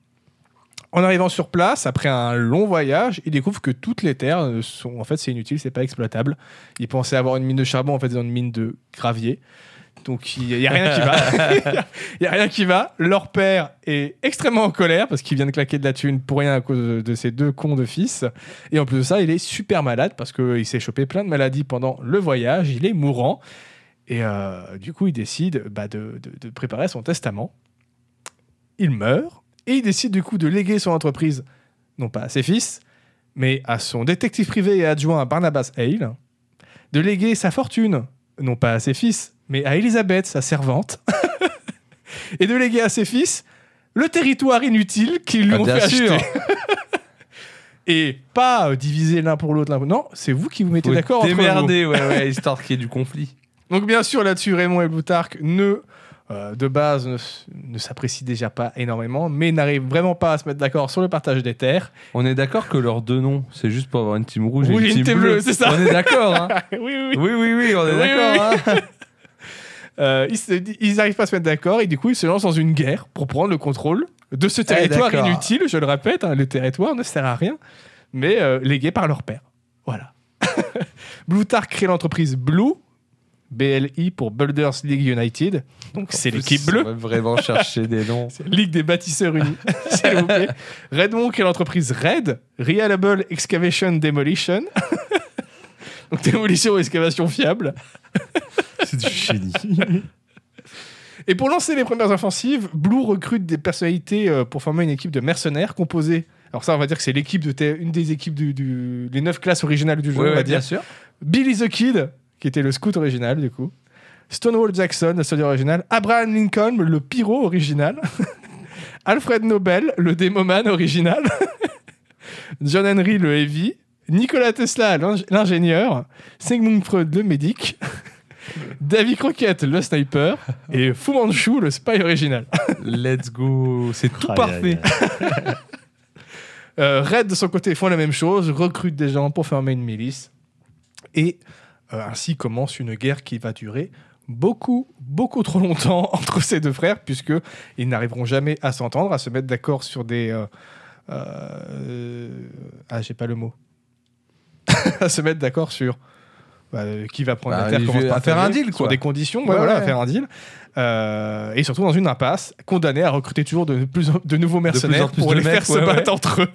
En arrivant sur place, après un long voyage, ils découvrent que toutes les terres euh, sont, en fait, c'est inutile, c'est pas exploitable. Ils pensaient avoir une mine de charbon, en fait, ils ont une mine de gravier. Donc il n'y a rien qui va. Il y a rien qui va. Leur père est extrêmement en colère parce qu'il vient de claquer de la thune pour rien à cause de, de ses deux cons de fils. Et en plus de ça, il est super malade parce qu'il s'est chopé plein de maladies pendant le voyage. Il est mourant. Et euh, du coup, il décide bah, de, de- de préparer son testament. Il meurt et il décide du coup de léguer son entreprise, non pas à ses fils, mais à son détective privé et adjoint Barnabas Hale, de léguer sa fortune, non pas à ses fils, mais à Elisabeth, sa servante, et de léguer à ses fils le territoire inutile qu'ils lui Ah, ont fait sûr. acheter. Et pas euh, diviser l'un pour l'autre. Non, c'est vous qui vous mettez d'accord entre vous. Démerder, ouais, ouais, histoire qu'il y ait du conflit. Donc bien sûr, là-dessus, Raymond et Plutarque ne, euh, de base, ne, ne s'apprécient déjà pas énormément, mais n'arrivent vraiment pas à se mettre d'accord sur le partage des terres. On est d'accord que leurs deux noms, c'est juste pour avoir une team rouge Oui, et une une team, team bleue. c'est ça. On est d'accord, hein oui, oui, oui. Oui, oui, oui, on est d'accord. hein Euh, ils n'arrivent pas à se mettre d'accord et du coup, ils se lancent dans une guerre pour prendre le contrôle de ce territoire d'accord. inutile. Je le répète, hein, le territoire ne sert à rien, mais euh, légué par leur père. Voilà. Bluetark crée l'entreprise Blue, BLI pour Builders League United. Donc c'est l'équipe bleue. On va vraiment chercher des noms. Ligue des bâtisseurs unis, s'il vous plaît. Redmond qui est l'entreprise Red, Reliable Excavation Demolition. Donc démolition et excavation fiable. C'est du génie. Et pour lancer les premières offensives, Blue recrute des personnalités euh, pour former une équipe de mercenaires composée. Alors ça, on va dire que c'est l'équipe de une des équipes du, du- des neuf classes originales du jeu, Ouais, on va ouais, dire. bien sûr. Billy the Kid, qui était le scout original du coup. Stonewall Jackson, le soldat original. Abraham Lincoln, le pyro original. Alfred Nobel, le démoman original. John Henry, le heavy. Nicolas Tesla, l'ing- l'ingénieur. Sigmund Freud, le médic. Davy Crockett, le sniper. Et Fu Manchu, le spy original. Let's go. C'est tout parfait. Euh, Red, de son côté, font la même chose, recrutent des gens pour former une milice. Et ainsi commence une guerre qui va durer beaucoup, beaucoup trop longtemps entre ces deux frères, puisque ils n'arriveront jamais à s'entendre, à se mettre d'accord sur des... euh, euh, ah, j'ai pas le mot. à se mettre d'accord sur bah, euh, qui va prendre Bah, la terre, comment veut- se à faire un deal, sur quoi. des conditions, ouais, Ouais, voilà, à faire un deal. Euh, et surtout dans une impasse, condamné à recruter toujours de, plus de nouveaux mercenaires plus pour les mecs, faire se battre entre eux.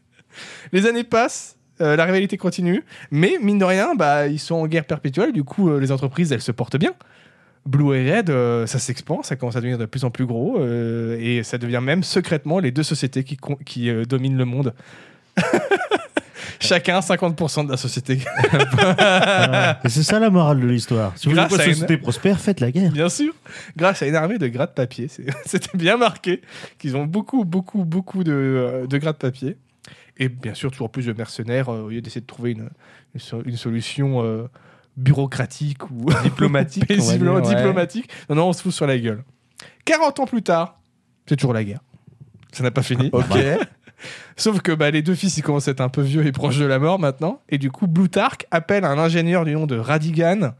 les années passent, euh, la rivalité continue, mais mine de rien, bah, ils sont en guerre perpétuelle, du coup, euh, les entreprises, elles se portent bien. Blue et Red, euh, ça s'expand, ça commence à devenir de plus en plus gros, et ça devient même secrètement les deux sociétés qui, dominent le monde. Chacun 50% de la société. Voilà. C'est ça la morale de l'histoire. Si vous voulez que la une- société prospère, faites la guerre. Bien sûr, grâce à une armée de gratte-papier. C'est- C'était bien marqué qu'ils ont beaucoup, beaucoup, beaucoup de, euh, de gratte-papier. Et bien sûr, toujours plus de mercenaires euh, au lieu d'essayer de trouver une, une, so- une solution euh, bureaucratique ou Diplomatique, paisiblement dire, ouais. diplomatique. Non, non, on se fout sur la gueule. 40 ans plus tard, c'est toujours la guerre. Ça n'a pas fini. Ok. Sauf que bah, les deux fils, ils commencent à être un peu vieux et proches de la mort maintenant. Et du coup, Blutark appelle un ingénieur du nom de Radigan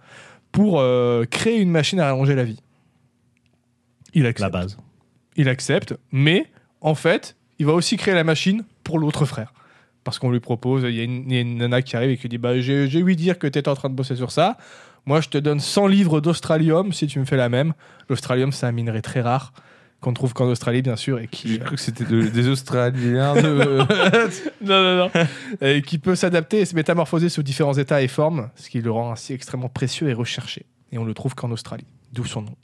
pour euh, créer une machine à rallonger la vie. Il La accepte. base. Il accepte, mais en fait, il va aussi créer la machine pour l'autre frère. Parce qu'on lui propose, il y, a une- il y a une nana qui arrive et qui dit bah, J'ai ouï dire que tu étais en train de bosser sur ça. Moi, je te donne 100 livres d'australium si tu me fais la même. L'australium, c'est un minerai très rare qu'on ne trouve qu'en Australie, bien sûr, et qui, J'ai cru que c'était de- des Australiens. De... non, non, non. Et qui peut s'adapter et se métamorphoser sous différents états et formes, ce qui le rend ainsi extrêmement précieux et recherché. Et on le trouve qu'en Australie, d'où son nom.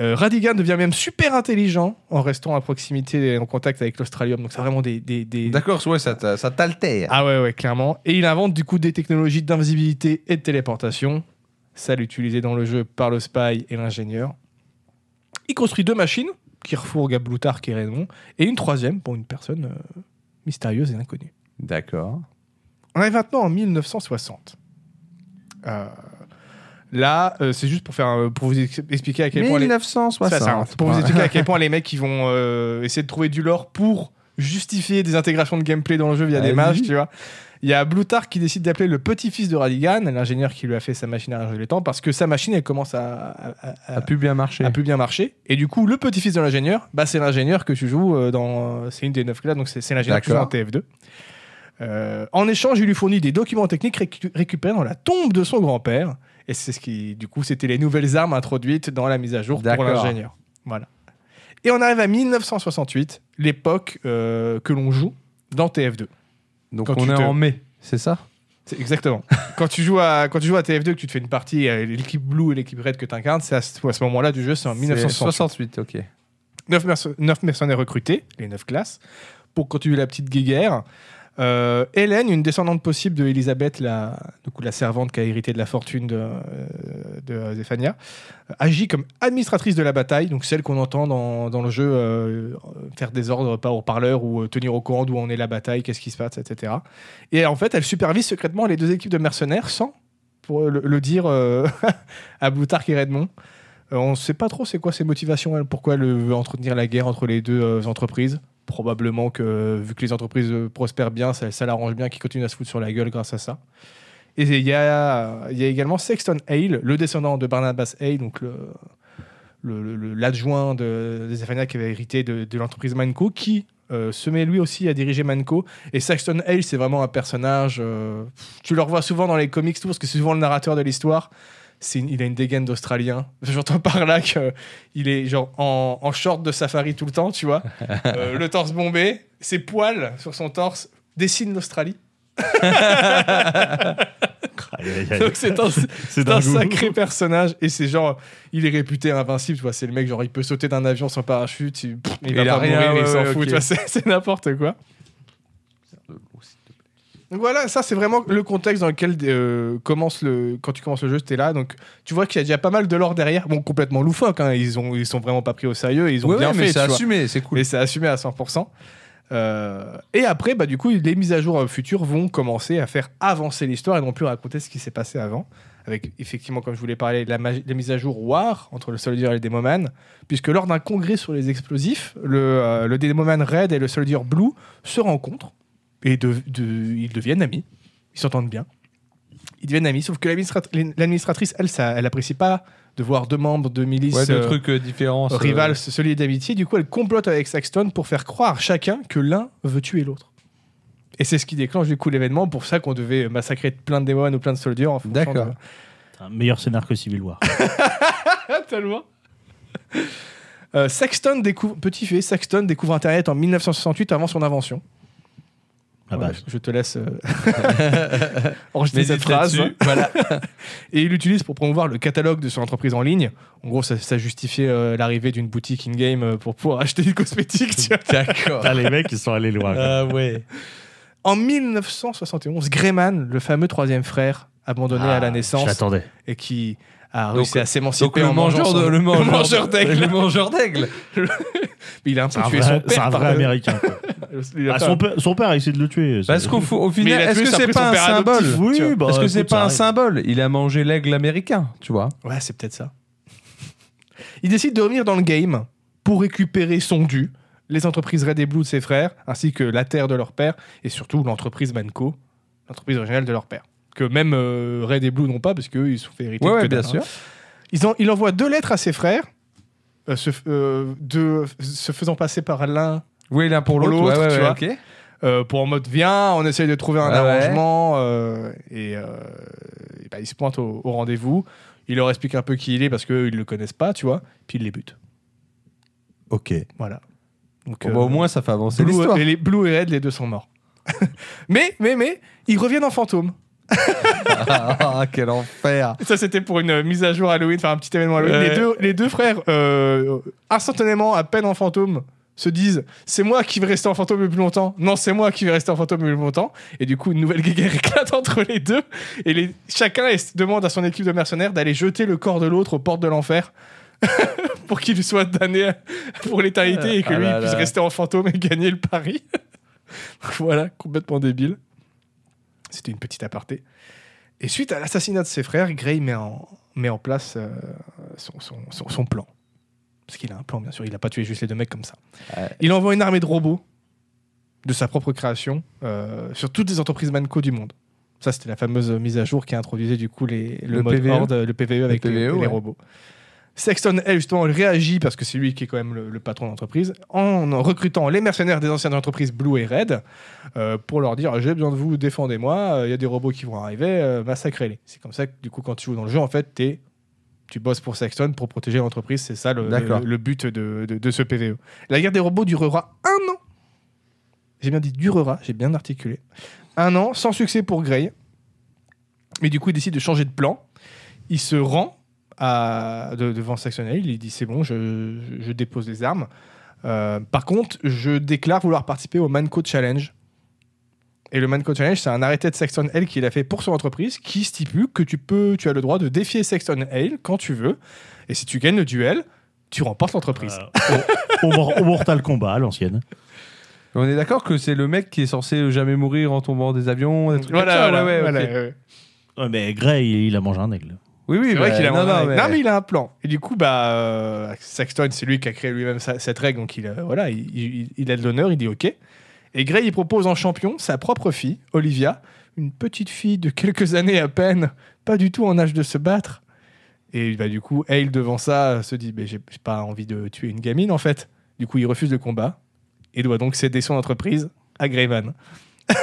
Euh, Radigan devient même super intelligent en restant à proximité et en contact avec l'Australium. Donc, c'est vraiment des. des, des- D'accord, ouais, ça, t'a- ça t'altère. Ah ouais, ouais, clairement. Et il invente du coup des technologies d'invisibilité et de téléportation, celles utilisées dans le jeu par le spy et l'ingénieur. Il construit deux machines qui refourguent à et Raymond, et une troisième pour une personne euh, mystérieuse et inconnue. D'accord. On est maintenant en 1960. Euh, là, euh, c'est juste pour, faire, un- pour vous ex- expliquer à quel point les... 1960. C'est ça, c'est pour vous expliquer à quel point les mecs ils vont euh, essayer de trouver du lore pour justifier des intégrations de gameplay dans le jeu via des Vas-y. mages, tu vois. Il y a Blutark qui décide d'appeler le petit-fils de Radigan, l'ingénieur qui lui a fait sa machine à ranger les temps, parce que sa machine elle commence à, à- à- a pu bien marcher. a plus bien marcher. Et du coup, le petit-fils de l'ingénieur, bah, c'est l'ingénieur que tu joues euh, dans. C'est une des neuf classes, donc c'est c'est l'ingénieur que tu joues en D'accord. TF2. Euh, en échange, il lui fournit des documents techniques récu- récupérés dans la tombe de son grand-père. Et c'est ce qui, du coup, c'était les nouvelles armes introduites dans la mise à jour pour l'ingénieur. Voilà. Et on arrive à 1968, l'époque euh, que l'on joue dans TF2. Donc Quand on est te- en mai, c'est ça? C'est exactement. quand tu joues à quand tu joues à TF2 que tu te fais une partie euh, l'équipe blue et l'équipe red que tu incarnes, c'est à, ce- moment-là du jeu, c'est en 1968. 1968, ok. 9, mercenaires recrutés, les 9 classes, pour continuer la petite guéguerre. Euh, Hélène, une descendante possible de Elisabeth, la, la servante qui a hérité de la fortune de, euh, de Zéphania, euh, agit comme administratrice de la bataille, donc celle qu'on entend dans, le jeu faire des ordres par haut-parleur ou tenir au courant d'où en est la bataille, qu'est-ce qui se passe, etc. Et en fait, elle supervise secrètement les deux équipes de mercenaires sans pour le, dire à Bloutark et Redmond. On ne sait pas trop c'est quoi ses motivations, pourquoi elle veut entretenir la guerre entre les deux entreprises. Probablement que vu que les entreprises euh, prospèrent bien, ça, ça l'arrange bien qu'ils continuent à se foutre sur la gueule grâce à ça. Et il y a, y a également Sexton Hale, le descendant de Barnabas Hale, donc l'adjoint de, de Zephania qui avait hérité de, de l'entreprise Manco, qui euh, se met lui aussi à diriger Manco. Et Saxton Hale, c'est vraiment un personnage. euh, tu le revois souvent dans les comics, tout, parce que c'est souvent le narrateur de l'histoire. C'est une- il a une dégaine d'Australien. J'entends par là qu'il est genre en, en short de safari tout le temps, tu vois. Euh, le torse bombé, ses poils sur son torse dessinent l'Australie. Donc c'est un, C'est sacré personnage et c'est genre il est réputé invincible tu vois c'est le mec genre il peut sauter d'un avion sans parachute il, pff, il va Il pas rien, mourir ouais, il s'en ouais, fout tu vois c'est n'importe quoi donc voilà ça c'est vraiment le contexte dans lequel euh, commence le quand tu commences le jeu c'était là donc tu vois qu'il y a déjà pas mal de lore derrière bon complètement loufoque hein, ils ont ils sont vraiment pas pris au sérieux et ils ont Ouais, bien ouais, mais fait c'est assumé, c'est cool. Et c'est assumé à 100%. Euh, et après, bah, du coup, les mises à jour euh, futures vont commencer à faire avancer l'histoire et non plus raconter ce qui s'est passé avant. Avec effectivement, comme je voulais parler, la, magi- la mise à jour War entre le Soldier et le Demoman. Puisque lors d'un congrès sur les explosifs, le, euh, le Demoman Red et le Soldier Blue se rencontrent et de- de- ils deviennent amis. Ils s'entendent bien. Ils deviennent amis, sauf que l'administrat- l'administratrice, elle, ça, elle apprécie pas de voir deux membres de milice Ouais, euh, trucs euh, différents. ça- rival se lier d'amitié. Du coup, elle complote avec Saxton pour faire croire chacun que l'un veut tuer l'autre. Et c'est ce qui déclenche du coup l'événement. Pour ça qu'on devait massacrer plein de démons ou plein de soldats. En D'accord. de- C'est un meilleur scénar que Civil War. Tellement. Euh, Saxton découvre, petit fait, Saxton découvre Internet en 1968 avant son invention. Ah bah, je te laisse euh, enregistrer cette phrase. Voilà. Et il l'utilise pour promouvoir le catalogue de son entreprise en ligne. En gros, ça, ça justifiait euh, l'arrivée d'une boutique in-game euh, pour pouvoir acheter des cosmétiques. D'accord. putain, les mecs, ils sont allés loin. Ah ouais. En 1971, Greyman, le fameux troisième frère, abandonné à la Ah, naissance l'attendais. et qui a Donc- réussi à Donc s'émanciper le en mangeant mangeur, son- de, le mangeur, mangeur d'aigle. Le mangeur d'aigle. Il a un C'est peu un tué vrai, son c'est père. un vrai le- américain. Ah, son, père, son père a essayé de le tuer. Parce qu'au au final, est-ce que c'est pas un symbole Oui, bah, Est-ce que c'est écoute, pas un symbole Il a mangé l'aigle américain, tu vois. Ouais, c'est peut-être ça. Il décide de revenir dans le game pour récupérer son dû, les entreprises Red et Blue de ses frères, ainsi que la terre de leur père, et surtout l'entreprise Manco, l'entreprise originale de leur père. Que même euh, Red et Blue n'ont pas, parce qu'eux, ils se sont fait hériter Ouais, de ouais, que bien sûr. Ils en- il envoie deux lettres à ses frères, euh, se, euh, de, se faisant passer par l'un Oui, l'un pour Pour l'autre. ouais, tu ouais, euh, pour en mode viens, on essaye de trouver un arrangement euh, et, euh, et bah, il se pointe au, au rendez-vous. Il leur explique un peu qui il est parce qu'eux ils le connaissent pas, tu vois. Puis il les bute. Ok. Voilà. Donc, Bon, bah, au moins, ça fait avancer Blue, l'histoire. et les Blue et Red, les deux sont morts. mais, mais, mais, ils reviennent en fantôme. Ah, quel enfer. Ça, c'était pour une euh, mise à jour Halloween, enfin un petit événement Halloween. Ouais. Les, deux, les deux frères, euh, instantanément, à peine en fantôme, se disent c'est moi qui vais rester en fantôme le plus longtemps. Non, c'est moi qui vais rester en fantôme le plus longtemps. Et du coup, une nouvelle guerre éclate entre les deux. Et les, chacun demande à son équipe de mercenaires d'aller jeter le corps de l'autre aux portes de l'enfer. pour qu'il soit damné pour l'éternité et que Ah lui là il puisse là. rester en fantôme et gagner le pari. voilà, complètement débile. C'était une petite aparté. Et suite à l'assassinat de ses frères, Gray met en, met en place euh, son, son- son- son plan. Parce qu'il a un plan, bien sûr. Il n'a pas tué juste les deux mecs comme ça. Il envoie une armée de robots de sa propre création euh, sur toutes les entreprises Manco du monde. Ça, c'était la fameuse mise à jour qui introduisait du coup les, le, Le mode PVE. horde, le PVE avec les, PVE, les ouais. robots. Sexton, elle, justement, elle réagit parce que c'est lui qui est quand même le, le patron d'entreprise, en recrutant les mercenaires des anciennes entreprises Blue et Red euh, pour leur dire j'ai besoin de vous, défendez-moi, euh, il y a des robots qui vont arriver, euh, massacrez-les. C'est comme ça que, du coup, quand tu joues dans le jeu, en fait, t'es- tu bosses pour Sexton pour protéger l'entreprise, c'est ça le, D'accord. le- le but de, de- de ce PVE. La guerre des robots durera un an. J'ai bien dit durera, j'ai bien articulé. Un an, sans succès pour Grey. Mais du coup, il décide de changer de plan. Il se rend à, de- devant. Il dit c'est bon, je, je dépose les armes. Euh, par contre, je déclare vouloir participer au Manco Challenge. Et le Manco Challenge, c'est un arrêté de Sexton Hale qu'il a fait pour son entreprise qui stipule que tu, peux, tu as le droit de défier Sexton Hale quand tu veux. Et si tu gagnes le duel, tu remportes l'entreprise. Euh, au, au au Mortal Kombat, à l'ancienne. On est d'accord que c'est le mec qui est censé jamais mourir en tombant des avions, des trucs comme ça, voilà, ouais, ouais, voilà, ok. ouais. Ouais, mais Gray, il, il a mangé un aigle. Oui, oui, C'est vrai bah, qu'il a non, un non, non, mais- mais il a un plan. Et du coup, bah, euh, Sexton, c'est lui qui a créé lui-même sa- cette règle, donc il, euh, voilà, il, il- il a de l'honneur, il dit OK. Et Gray, il propose en champion sa propre fille, Olivia, une petite fille de quelques années à peine, pas du tout en âge de se battre. Et bah, du coup, Hale, devant ça, se dit bah, J'ai pas envie de tuer une gamine, en fait. Du coup, il refuse le combat et doit donc céder son entreprise à Greyman.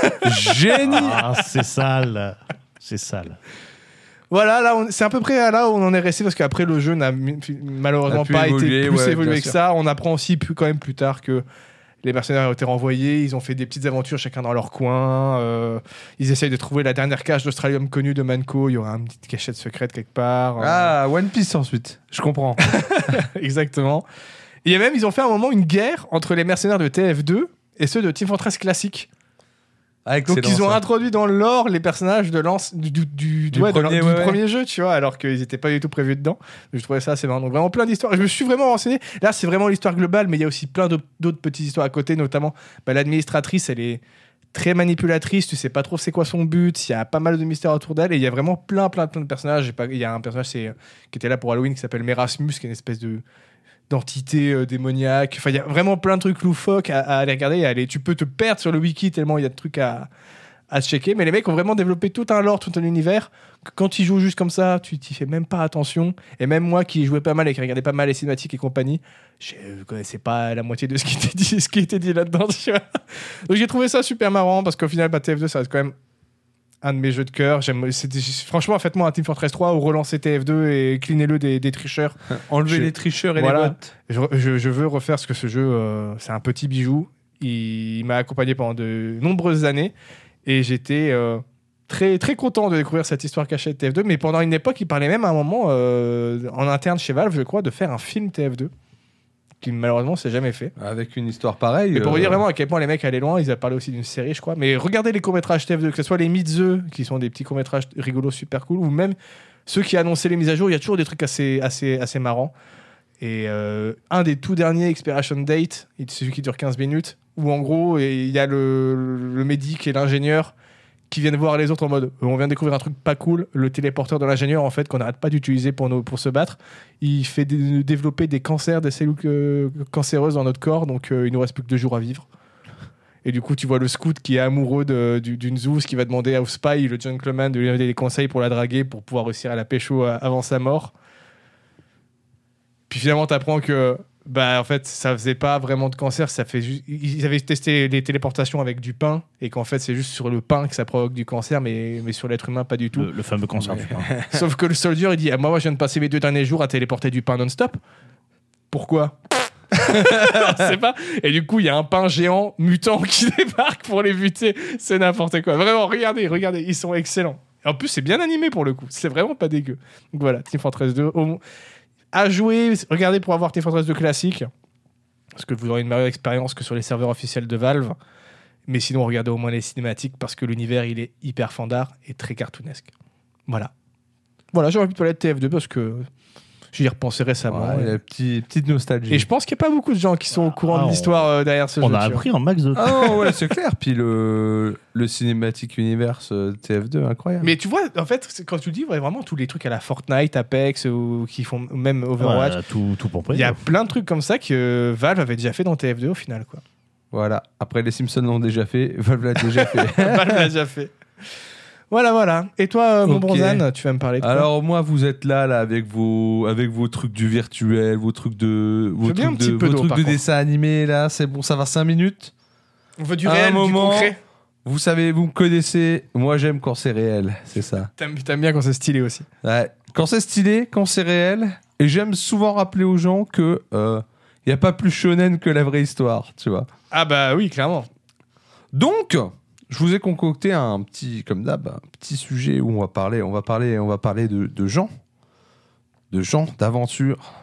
Génie Ah, c'est sale. C'est sale. Voilà, là, on- c'est à peu près à là où on en est resté parce qu'après le jeu n'a malheureusement pas évoluer, été plus ouais, évolué que sûr. ça. On apprend aussi plus, quand même plus tard que les mercenaires ont été renvoyés, ils ont fait des petites aventures chacun dans leur coin. euh, ils essayent de trouver la dernière cage d'Australium connue de Manco. Il y aura une petite cachette secrète quelque part. euh, Ah, One Piece ensuite. Je comprends. exactement. Et même, ils ont fait à un moment une guerre entre les mercenaires de TF2 et ceux de Team Fortress classique. Donc ils ont ça. introduit dans le lore les personnages de lance, du, du, du- ouais, premier, ouais, jeu, tu vois, alors qu'ils n'étaient pas du tout prévus dedans. Je trouvais ça assez marrant. Donc vraiment plein d'histoires. Je me suis vraiment renseigné. Là, c'est vraiment l'histoire globale, mais il y a aussi plein d'autres petites histoires à côté, notamment bah, l'administratrice, elle est très manipulatrice, tu sais pas trop c'est quoi son but, il y a pas mal de mystères autour d'elle, et il y a vraiment plein, plein, plein de personnages. Il y a un personnage qui était là pour Halloween qui s'appelle Merasmus, qui est une espèce de d'entité euh, démoniaque. Enfin, il y a vraiment plein de trucs loufoques à, aller regarder. aller, tu peux te perdre sur le wiki tellement il y a de trucs à, à checker. Mais les mecs ont vraiment développé tout un lore, tout un univers. Quand ils jouent juste comme ça, tu t'y fais même pas attention. Et même moi qui jouais pas mal et qui regardais pas mal les cinématiques et compagnie, je connaissais pas la moitié de ce qui était dit, dit là-dedans. Donc j'ai trouvé ça super marrant parce qu'au final, bah, TF2, ça reste quand même un de mes jeux de cœur. J'aime, franchement, faites-moi un Team Fortress 3 ou relancez TF2 et cleanez-le des, des tricheurs. Enlever Je- les tricheurs et Voilà. les bots. Je, je- je veux refaire ce que ce jeu, euh, c'est un petit bijou. Il, m'a accompagné pendant de nombreuses années et j'étais euh, très très content de découvrir cette histoire cachée de TF2. Mais pendant une époque, il parlait même à un moment euh, en interne chez Valve, je crois, de faire un film TF2 qui malheureusement s'est jamais fait. Avec une histoire pareille. Mais pour vous euh, dire vraiment à quel point les mecs allaient loin, ils avaient parlé aussi d'une série, je crois. Mais regardez les courts-métrages TF2, que ce soit les The, qui sont des petits courts-métrages rigolos super cool, ou même ceux qui annonçaient les mises à jour, il y a toujours des trucs assez, assez, assez marrants. Et euh, un des tout derniers, Expiration Date, c'est celui qui dure 15 minutes, où en gros, il y a le, le médic et l'ingénieur qui viennent voir les autres en mode on vient découvrir un truc pas cool le téléporteur de l'ingénieur en fait qu'on n'arrête pas d'utiliser pour, pour se battre. Il fait dé- développer des cancers des cellules euh, cancéreuses dans notre corps donc euh, il nous reste plus que deux jours à vivre. Et du coup tu vois le scout qui est amoureux du- d'une Zeus qui va demander au spy le gentleman de lui donner des conseils pour la draguer pour pouvoir réussir à la pécho euh, avant sa mort. Puis finalement t'apprends que bah en fait ça faisait pas vraiment de cancer ça fait juste ils avaient testé les téléportations avec du pain et qu'en fait c'est juste sur le pain que ça provoque du cancer mais, mais sur l'être humain pas du tout Le, le fameux cancer du pain. Sauf que le soldier, il dit ah, Moi, je viens de passer mes deux derniers jours à téléporter du pain non-stop. Pourquoi? On sait pas. Et du coup, il y a un pain géant mutant qui débarque pour les buter. C'est n'importe quoi. Vraiment, regardez, regardez, ils sont excellents. Et en plus, c'est bien animé pour le coup. C'est vraiment pas dégueu. Donc voilà, Team Fortress 2. au- À jouer, regardez pour avoir Team Fortress 2 classique. Parce que vous aurez une meilleure expérience que sur les serveurs officiels de Valve. Mais sinon, regardez au moins les cinématiques parce que l'univers, il est hyper fandard et très cartoonesque. Voilà. Voilà, envie de parler de TF2 parce que j'y ai repensé récemment. ouais, la petite, petite nostalgie. Et je pense qu'il n'y a pas beaucoup de gens qui sont au courant Ah, de on- l'histoire euh, derrière ce On jeu. a tu vois. appris en max de Ah non, ouais, c'est clair. Puis le, le Cinematic Universe euh, TF2, incroyable. Mais tu vois, en fait, quand tu le dis, ouais, vraiment tous les trucs à la Fortnite, Apex, ou qui font même Overwatch, Ouais, tout, tout pompé. il y a plein de trucs comme ça que Valve avait déjà fait dans TF2 au final. Quoi. Voilà. Après, les Simpsons l'ont déjà fait. Valve l'a déjà fait. Valve l'a déjà fait. Voilà, voilà. Et toi, euh, mon Ok. Bronzan, tu vas me parler de quoi Alors moi, vous êtes là, là, avec vos, avec vos trucs du virtuel, vos trucs de, vos trucs un petit de, peu vos trucs de dessin animé, là. C'est bon, ça va 5 minutes. On veut du à un réel, du moment- concret. Vous savez, vous me connaissez. Moi, j'aime quand c'est réel. C'est ça. T'aimes t'aimes bien quand c'est stylé aussi. Ouais. Quand c'est stylé, quand c'est réel. Et j'aime souvent rappeler aux gens que il n'y a pas plus shonen que la vraie histoire, tu vois. Ah bah oui, clairement. Donc, je vous ai concocté un petit, comme d'hab, un petit sujet où on va parler, on va parler, on va parler de, de gens, de gens, d'aventure,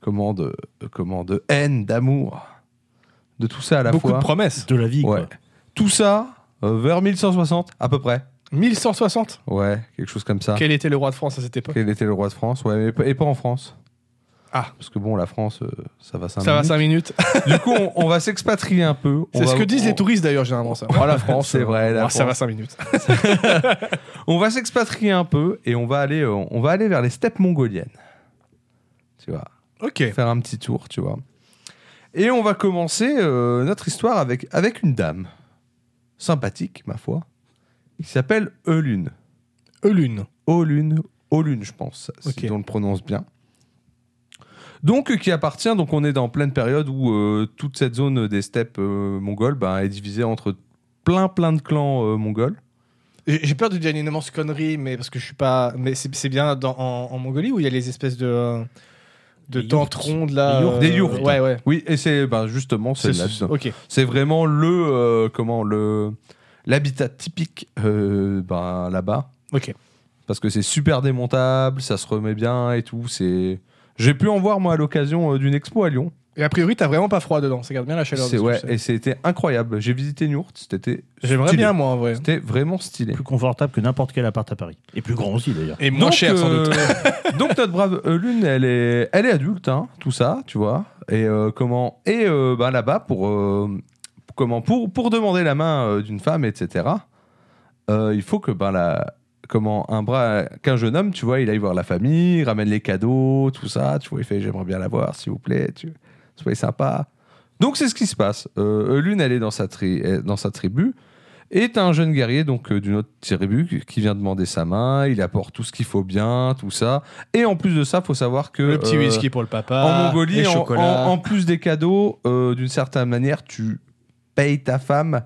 comment de, comment de haine, d'amour, de tout ça à la Beaucoup fois. de promesses. de la vie. Ouais. Quoi. Tout ça Euh, vers 1160, à peu près. 1160 Ouais, quelque chose comme ça. Quel était le roi de France à cette époque? Quel était le roi de France? Ouais, mais et pas en France. Ah. Parce que bon, la France, euh, ça va 5 Ça va 5 minutes. Du coup, on, on va s'expatrier un peu. C'est ce va- que disent on- les touristes d'ailleurs, généralement ça. Oh, la France, C'est euh, vrai, la oh, ça va France. 5 minutes. On va s'expatrier un peu et on va aller, euh, on va aller vers les steppes mongoliennes. Tu vois, Ok. faire un petit tour, tu vois. Et on va commencer euh, notre histoire avec, avec une dame sympathique, ma foi, qui s'appelle Eulune. Eulune. Olune, Olune, je pense, si on le prononce bien. Donc, euh, qui appartient, donc on est dans pleine période où euh, toute cette zone des steppes euh, mongoles bah, est divisée entre plein plein de clans euh, mongols. J'ai peur de dire une immense connerie, mais parce que je suis pas. Mais c'est bien dans- en, en Mongolie où il y a les espèces de. euh, de Des tentrondes là. Des yourtes. Ouais, ouais. Oui, et c'est bah, justement c'est vraiment le euh, comment le l'habitat typique euh, bah, là-bas Ok. parce que c'est super démontable, ça se remet bien et tout. C'est j'ai pu en voir moi à l'occasion euh, d'une expo à Lyon. Et a priori, t'as vraiment pas froid dedans. Ça garde bien la chaleur. C'est ouais et c'était incroyable. J'ai visité Nurt, c'était J'aimerais stylé. bien, moi, en vrai. C'était vraiment stylé. Plus confortable que n'importe quel appart à Paris. Et plus grand aussi d'ailleurs. Et moins Donc, cher, sans euh, doute. donc notre brave euh, Lune, elle est, elle est adulte, hein, tout ça, tu vois. Et euh, comment Et euh, bah, là-bas pour euh, comment pour pour demander la main euh, d'une femme, etc. euh, il faut que ben la comment un bras qu'un jeune homme, tu vois, il aille voir la famille, il ramène les cadeaux, tout ça, tu vois, il fait j'aimerais bien la voir, s'il vous plaît, tu soyez sympa. Donc c'est ce qui se passe. Euh, Lune, elle est dans sa tri- euh, dans sa tribu. Et t'as un jeune guerrier donc euh, d'une autre tribu qui- vient demander sa main, il apporte tout ce qu'il faut bien, tout ça. Et en plus de ça, faut savoir que Le petit euh, whisky pour le papa. en Mongolie, les en, en- en plus des cadeaux, euh, d'une certaine manière, tu payes ta femme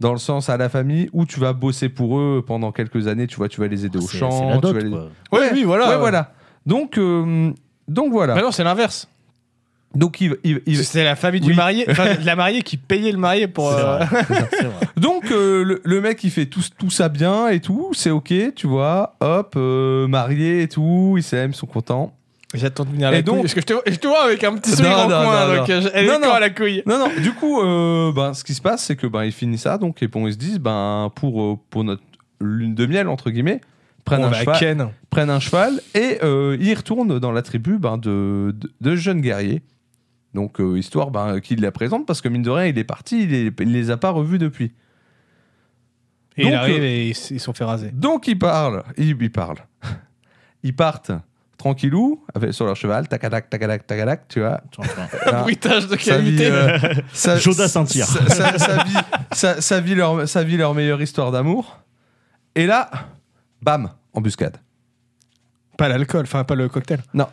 dans le sens à la famille où tu vas bosser pour eux pendant quelques années. Tu vois, tu vas les aider au C'est- champ. la tu dot, vas les- quoi. Ouais, oui, voilà. Ouais, voilà. Donc, euh, donc voilà. Bah non, c'est l'inverse. Donc il, il- il- C'est la famille du Oui. marié, enfin, de la mariée qui payait le marié pour. C'est euh, vrai. C'est vrai. donc euh, le, le mec il fait tout, tout ça bien et tout, c'est ok, tu vois. Hop, euh, marié et tout, ils s'aiment, ils sont contents. J'attends de venir à Et la donc- couille. Parce que je te, je te vois avec un petit sourire Non, en coin. non, donc, non. euh, elle Non, est non. quand à la couille. Non, non, du coup, euh, ben, ce qui se passe, c'est que ben, ils finissent ça, donc, et bon, ils se disent, ben, pour, euh, pour notre lune de miel, entre guillemets, prennent, un à cheval, Ken. prennent un cheval et euh, ils retournent dans la tribu ben, de, de, de jeunes guerriers. Donc, histoire ben, qu'il la présente, parce que mine de rien, il est parti, il, est- il les a pas revus depuis. Et Donc, il arrive et ils sont fait raser. Donc, ils parlent, ils, ils parlent. Ils partent tranquillou, avec, sur leur cheval, tacadac, tacadac, tacadac, tu vois. Tu vois, Là, Bruitage de qualité. euh, sa vie, sa, sa vie leur, meilleure histoire d'amour. Et là, bam, embuscade. Pas l'alcool, enfin pas le cocktail. Non,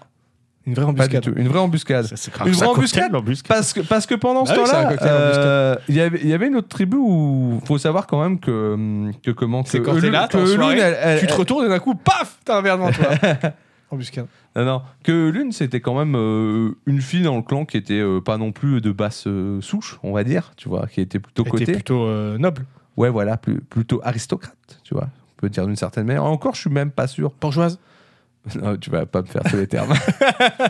Une vraie pas du embuscade. tout. Une vraie embuscade. C'est- Une vraie embuscade. Parce que, parce que pendant ce Ah oui, c'est un temps-là, cocktail euh, il y avait- il y avait une autre tribu où faut savoir quand même que, hum, que comment C'est que quand t'es Eulune- là, t'es en que Eulune, soirée, elle- elle- Tu te retournes et d'un coup, paf, t'as un verre devant toi. embuscade. Non, non, que Lune, c'était quand même euh, une fille dans le clan qui était euh, pas non plus de basse euh, souche, on va dire, tu vois, qui était plutôt T'es cotée. plutôt euh, noble. Ouais, voilà, plus- plutôt aristocrate, tu vois. On peut dire d'une certaine manière. Encore, je suis même pas sûr. Bourgeoise. Non, tu vas pas me faire tous les termes.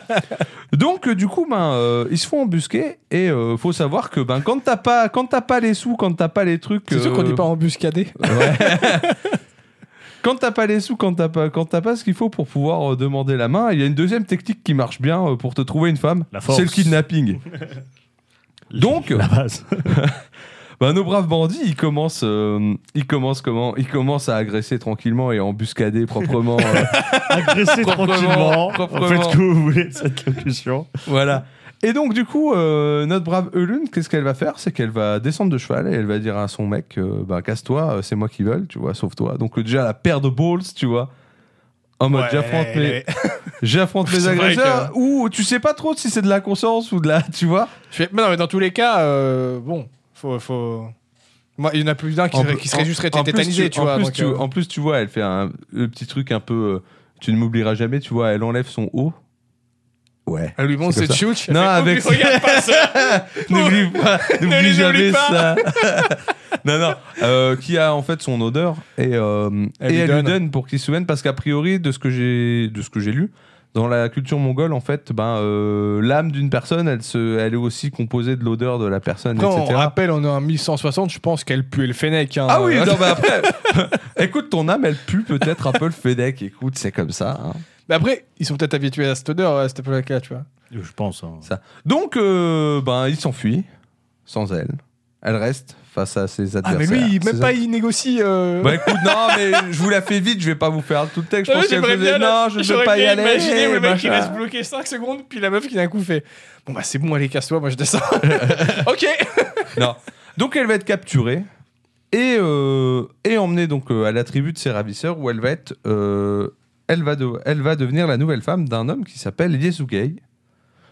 Donc, du coup, ben, ils se font embusquer et faut savoir que ben, quand t'as pas, quand pas les sous, quand t'as pas les trucs. C'est sûr qu'on dit pas embuscadé. Ouais. Quand t'as pas les sous, quand t'as pas, quand t'as pas ce qu'il faut pour pouvoir euh, demander la main, il y a une deuxième technique qui marche bien euh, pour te trouver une femme. La force. C'est le kidnapping. Donc- la base. Ben, nos braves bandits, ils commencent, euh, ils commencent comment Ils commencent à agresser tranquillement et à embuscader proprement. euh, Agressez Proprement, tranquillement. proprement. Faites ce que vous voulez de cette locution. Voilà. Et donc, du coup, euh, notre brave Eulune, qu'est-ce qu'elle va faire? C'est qu'elle va descendre de cheval et elle va dire à son mec euh, bah, Casse-toi, euh, c'est moi qui vole, tu vois, sauve-toi. Donc, déjà, la paire de balls, tu vois. En mode, Ouais, j'affronte mes, j'affronte mes agresseurs. Ou tu sais pas trop si c'est de la conscience ou de la. Tu vois Je fais- mais non, mais dans tous les cas, euh, bon, faut. faut... Moi, il y en a plus d'un qui, serait- plus- qui serait juste en plus, tétanisé, tu en vois. Plus, donc, tu, en plus, tu vois, elle fait un, le petit truc un peu. tu ne m'oublieras jamais, tu vois, elle enlève son haut. Ouais. Elle lui montre C'est cette chouche. Non, avec- Regarde pas ça. N'oublie pas, n'oublie les jamais pas. ça. non, non. euh, qui a en fait son odeur et, euh, Elle et lui elle lui donne. donne pour qu'il se souvienne parce qu'a priori de ce que j'ai de ce que j'ai lu dans la culture mongole, en fait, ben, euh, l'âme d'une personne, elle, se, elle est aussi composée de l'odeur de la personne, on etc. rappelle, on est en 1160, je pense qu'elle pue le fennec. hein. Ah oui, non, mais après, écoute, ton âme, elle pue peut-être un peu le Fedec. Écoute, c'est comme ça. hein. Mais après, ils sont peut-être habitués à cette odeur à cette époque-là, tu vois. Je pense. hein. Ça. Donc, euh, ben, il s'enfuit sans elle. Elle reste face à ses Ah, adversaires. mais lui, il- même Ses pas, il négocie. euh, Bah écoute, non, mais je vous la fais vite, je vais pas vous faire tout le texte. Je Ouais, pense qu'elle j'aimerais faisait, bien, non, je ne j'aurais veux pas y bien aller. imaginé où le mec il machin. reste bloqué 5 secondes, puis la meuf qui d'un coup fait Bon bah c'est bon, allez, casse-toi, moi je descends. ok Non. Donc elle va être capturée et, euh, et emmenée donc euh, à la tribu de ses ravisseurs où elle va être, euh, elle va de- elle va devenir la nouvelle femme d'un homme qui s'appelle Yesugei.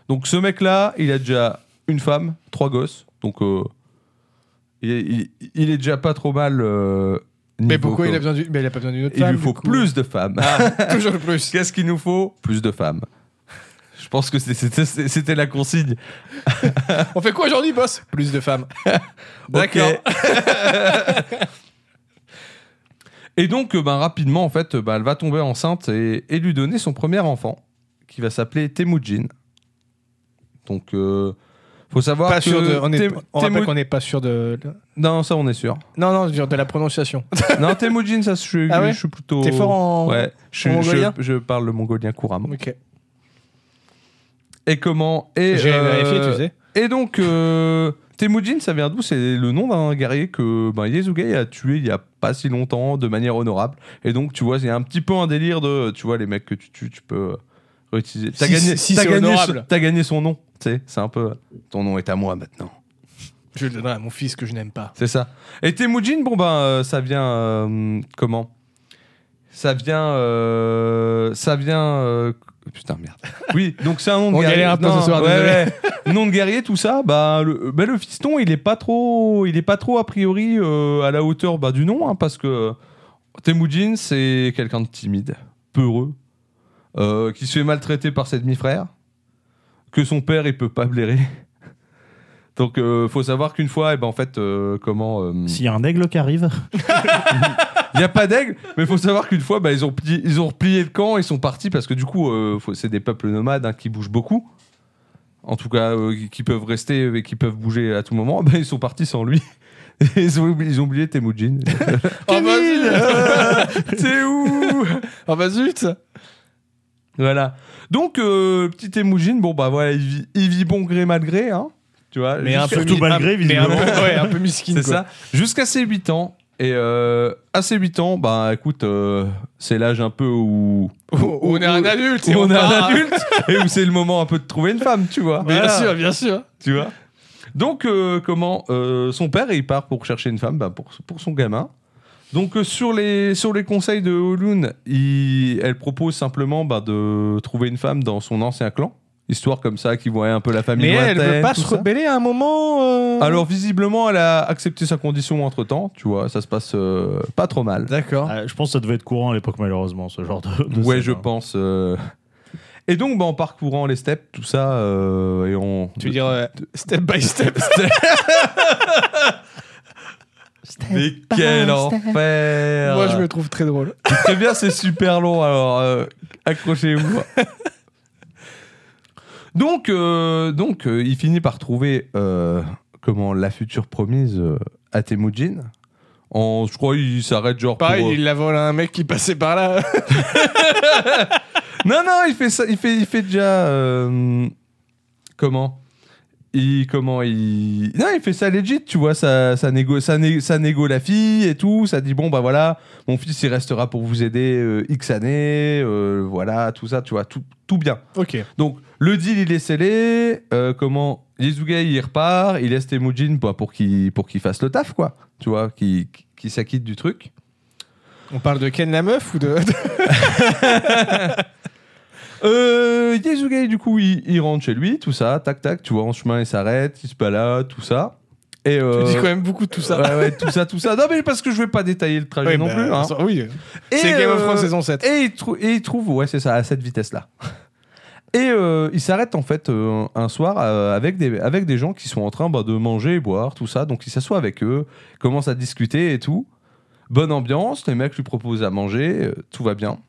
Donc ce mec-là, il a déjà une femme, trois gosses, donc euh, il, est, il- il est déjà pas trop mal. euh, Mais pourquoi il a besoin d'une mais il a pas besoin d'une autre Il femme lui faut plus de femmes. Ah, toujours plus. Qu'est-ce qu'il nous faut? Plus de femmes. Je pense que c'était la consigne. On fait quoi aujourd'hui, boss? Plus de femmes. D'accord. Et donc, ben, rapidement, en fait, ben, elle va tomber enceinte et, et lui donner son premier enfant, qui va s'appeler Temujin. Donc, euh, faut savoir Pas que sûr de. On, est, Tem- on rappelle Temu- qu'on n'est pas sûr de. Non, ça, on est sûr. Non, non, genre de la prononciation. non, Temujin, ça, je, suis- Ah ouais je suis plutôt. T'es fort en. Ouais, je, en je- mongolien je parle le mongolien couramment. Ok. Et comment et, J'ai euh, vérifié, tu sais. Et donc, euh, Temujin, ça vient d'où? C'est le nom d'un guerrier que ben, Yesugei a tué il y a pas si longtemps de manière honorable. Et donc, tu vois, c'est un petit peu un délire de, tu vois, les mecs que tu tues, tu peux réutiliser. T'as Si- gagné, si t'as c'est gagné, t'as gagné son nom. Tu sais, c'est un peu, ton nom est à moi maintenant. Je le donnerai à mon fils que je n'aime pas. C'est ça. Et Temujin, bon ben, euh, ça vient euh, comment? Ça vient, euh, ça vient. Putain merde. Oui, donc c'est un nom de On guerrier. galère un peu Non, ce soir, ouais, ouais. nom de guerrier, tout ça. Bah le, bah, le fiston, il est pas trop, il est pas trop a priori euh, à la hauteur bah, du nom, hein, parce que Temujin, c'est quelqu'un de timide, peureux, euh, qui se fait maltraiter par ses demi-frères, que son père il peut pas blairer. Donc euh, faut savoir qu'une fois, eh ben, en fait, euh, comment euh, S'il y a un aigle qui arrive, il n'y a pas d'aigle, mais il faut savoir qu'une fois, bah, ils, ont plié, ils ont replié le camp, ils sont partis parce que du coup, euh, faut- c'est des peuples nomades hein, qui bougent beaucoup. En tout cas, euh, qui- qui peuvent rester et qui peuvent bouger à tout moment. Bah, ils sont partis sans lui. Ils ont, oublié- ils ont oublié Temujin. Oh bah zut C'est où? Oh bah zut Voilà. Donc, euh, petit Temujin, bon, bah voilà, il vit, il vit bon gré mal gré. Hein, tu vois, Mais un peu Surtout mi- malgré, un- mais un peu- visiblement. Ouais, un peu miskin. C'est quoi. ça. Jusqu'à ses 8 ans. Et euh, à ses 8 ans, bah écoute, euh, c'est l'âge un peu où, Où- où on est un adulte. et on est un adulte et où c'est le moment un peu de trouver une femme, tu vois. Bien Voilà. sûr, bien sûr. Tu vois. Donc euh, comment son père il part pour chercher une femme bah, pour, pour son gamin. Donc sur les sur les conseils de Olun, il- elle propose simplement bah, de trouver une femme dans son ancien clan, histoire comme ça qu'ils voient un peu la famille Mais elle veut pas se rebeller à un moment. euh Alors visiblement, elle a accepté sa condition entre temps, tu vois, ça se passe euh, pas trop mal. D'accord. euh, je pense que ça devait être courant à l'époque, malheureusement, ce genre de. de ouais, scène, je hein. pense. euh. Et donc, bah, en parcourant les steppes, tout ça, euh, et on. Tu veux dire euh, step by step Mais quel enfer Moi, je me trouve très drôle. Très bien, c'est super long, alors euh, accrochez-vous. Donc, euh, donc euh, il finit par trouver euh, comment la future promise à Temujin. En, je crois il s'arrête genre Pareil, pour, il la vole à un mec qui passait par là. Non, non, il fait ça, il fait, il fait déjà. comment? Il, comment il. Non, il fait ça legit, tu vois, ça, ça, négo, ça, né- ça négo la fille et tout, ça dit bon, bah voilà, mon fils il restera pour vous aider euh, X années, euh, voilà, tout ça, tu vois, tout, tout bien. ok. Donc, le deal il est scellé, euh, comment Yizugei il repart, il laisse Temujin bah, pour qu'il pour qu'il fasse le taf, quoi, tu vois, qu'il qu'il s'acquitte du truc. On parle de Ken la meuf ou de. Euh, du coup, il, il rentre chez lui, tout ça, tac, tac, tu vois, en chemin, il s'arrête, il se balade, tout ça. Et euh, Tu dis quand même beaucoup de tout ça. Ouais, ouais, tout ça, tout ça. Non, mais parce que je vais pas détailler le trajet Ouais, non bah, plus. hein. Oui. C'est Game of euh, Thrones saison 7. Et il, trou- et il trouve, ouais, c'est ça, à cette vitesse-là. Et euh, il s'arrête en fait euh, un soir euh, avec, des, avec des gens qui sont en train bah, de manger, boire, tout ça. Donc il s'assoit avec eux, commence à discuter et tout. Bonne ambiance, les mecs lui proposent à manger, tout va bien.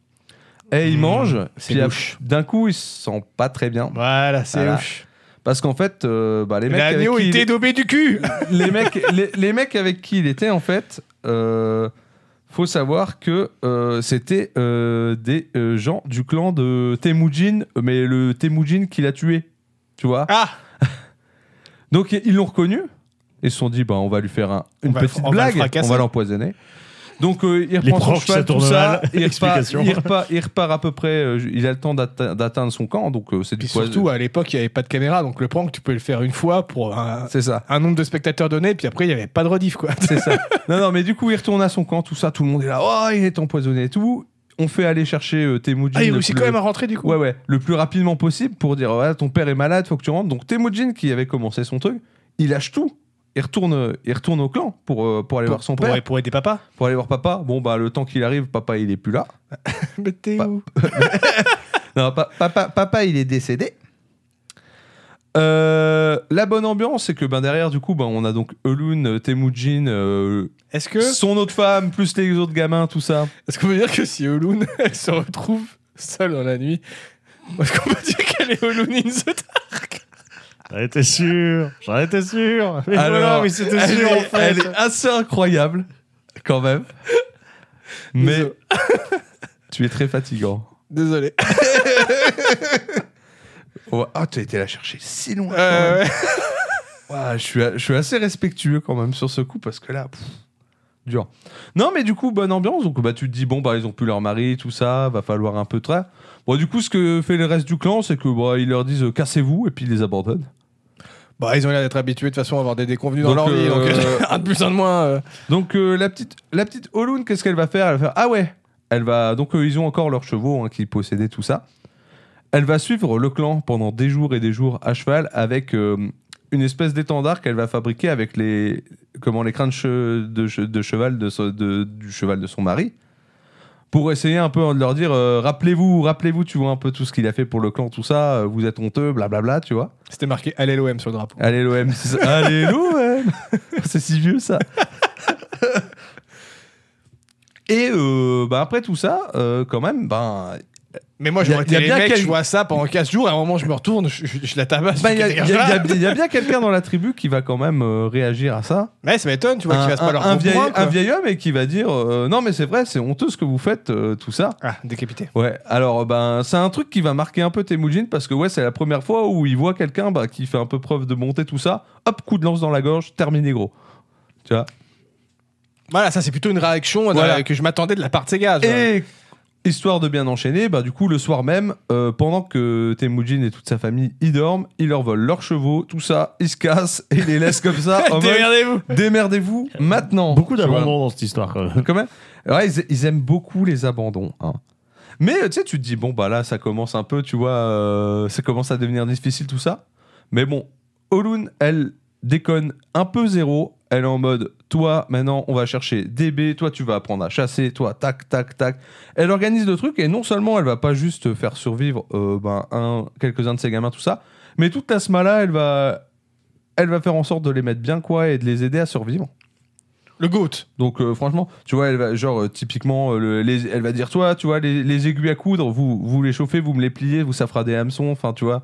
Et il Mmh, mange. Puis d'un coup, il se sent pas très bien. Voilà, c'est Voilà. louche. Parce qu'en fait, euh, bah, les mecs avec L'agneau, qui il il- était daubé du cul les mecs, les, les mecs avec qui il était, en fait, euh, faut savoir que euh, c'était euh, des euh, gens du clan de Temujin, mais le Temujin qui l'a tué. Tu vois Ah Donc ils l'ont reconnu. Ils se sont dit, bah, on va lui faire un- une va petite fra- on va le blague, fracasser. on va l'empoisonner. Donc euh, il reprend son cheval, tout ça, il repart, Explication. il, repart, il repart à peu près, euh, il a le temps d'atte- d'atteindre son camp, donc euh, c'est du poison. surtout, à l'époque, il n'y avait pas de caméra, donc le prank, tu peux le faire une fois pour un, C'est ça. un nombre de spectateurs donné, puis après, il n'y avait pas de rediff, quoi. C'est ça. Non, non, mais du coup, il retourne à son camp, tout ça, tout le monde est là, oh, il est empoisonné et tout. On fait aller chercher euh, Temujin. Ah, il réussit quand même à rentrer, du coup Ouais, ouais, le plus rapidement possible pour dire, ouais, ton père est malade, faut que tu rentres. Donc Temujin, qui avait commencé son truc, il lâche tout. Il retourne, il retourne au clan pour, euh, pour aller pour, voir son pour- père, pour aider papa. pour aller voir papa. Bon, bah, le temps qu'il arrive, papa, il est plus là. Mais t'es Bah. où Non, pa- papa, papa, il est décédé. Euh, la bonne ambiance, c'est que ben, derrière, du coup, ben, on a donc Elun, euh, Temujin, euh, Est-ce que son autre femme, plus les autres gamins, tout ça. est-ce qu'on peut dire que si Olun elle se retrouve seule dans la nuit, est-ce qu'on peut dire qu'elle est Olun in the dark J'en étais sûr, j'en étais sûr. Mais Alors, voilà, c'était elle, sûr est, en fait. elle est assez incroyable, quand même. Mais Désolé. tu es très fatigant. Désolé. Oh, ah, tu as été la chercher si loin. Euh, ouais. Je, suis, je suis assez respectueux quand même sur ce coup parce que là, pff, dur. Non, mais du coup, bonne ambiance. Donc, bah, tu te dis, bon, bah, ils ont plus leur mari, tout ça, va falloir un peu de. Bon, du coup, ce que fait le reste du clan, c'est que bah, ils leur disent euh, cassez-vous et puis ils les abandonnent. Bah, ils ont l'air d'être habitués de toute façon à avoir des déconvenus dans Donc, leur vie, donc euh, un de plus, un de moins. euh. Donc, euh, la petite, la petite Olun, qu'est-ce qu'elle va faire? Elle va faire ah ouais. Elle va donc euh, ils ont encore leurs chevaux hein, qui possédaient tout ça. Elle va suivre le clan pendant des jours et des jours à cheval avec euh, une espèce d'étendard qu'elle va fabriquer avec les comment les crânes che- de, che- de cheval de, so- de- du cheval de son mari pour essayer un peu de leur dire euh, rappelez-vous rappelez-vous tu vois un peu tout ce qu'il a fait pour le clan tout ça euh, vous êtes honteux blablabla tu vois C'était marqué Allez l'OM sur le drapeau. allez l'OM c'est ça. allez l'OM c'est si vieux ça et euh, bah, après tout ça quand même ben Mais moi, y a les mecs, quel- je vois ça pendant 15 jours, et à un moment, je me retourne, je, je- je la tabasse. bah, il y, a- y bien quelqu'un dans la tribu qui va quand même euh, réagir à ça Ouais, ça m'étonne, tu vois, un, qu'ils fassent pas leur un vieil, point, un vieil homme et qui va dire euh, non mais c'est vrai c'est honteux ce que vous faites euh, tout ça Ah, décapité. ouais alors ben c'est un truc qui va marquer un peu Temujin parce que ouais c'est la première fois où il voit quelqu'un bah, qui fait un peu preuve de bonté tout ça hop coup de lance dans la gorge terminé gros tu vois? Voilà, ça, c'est plutôt une réaction Voilà. que je m'attendais de la part de ces gars. et histoire de bien enchaîner bah du coup le soir même euh, pendant que Temujin et toute sa famille y dorment ils leur volent leurs chevaux tout ça ils se cassent et ils les laissent comme ça en mode Démerdez-vous démerdez-vous maintenant Beaucoup Tu vois. d'abandon dans cette histoire quand même. Quand même. Ouais, ils, ils aiment beaucoup les abandons. hein. Mais euh, tu sais, tu te dis, bon, bah là, ça commence un peu, tu vois, euh, ça commence à devenir difficile tout ça. Mais bon, Olun, elle déconne un peu zéro. Elle est en mode, toi, maintenant, on va chercher DB, toi, tu vas apprendre à chasser, toi, tac, tac, tac. Elle organise le truc et non seulement elle va pas juste faire survivre euh, ben, un, quelques-uns de ses gamins, tout ça, mais toute la sma-là, elle va, elle va faire en sorte de les mettre bien, quoi, et de les aider à survivre. Le GOAT. Donc euh, franchement, tu vois, elle va, genre euh, typiquement, euh, le- les- elle va dire, toi, tu vois, les, les aiguilles à coudre, vous, vous les chauffez, vous me les pliez, vous ça fera des hameçons, enfin tu vois,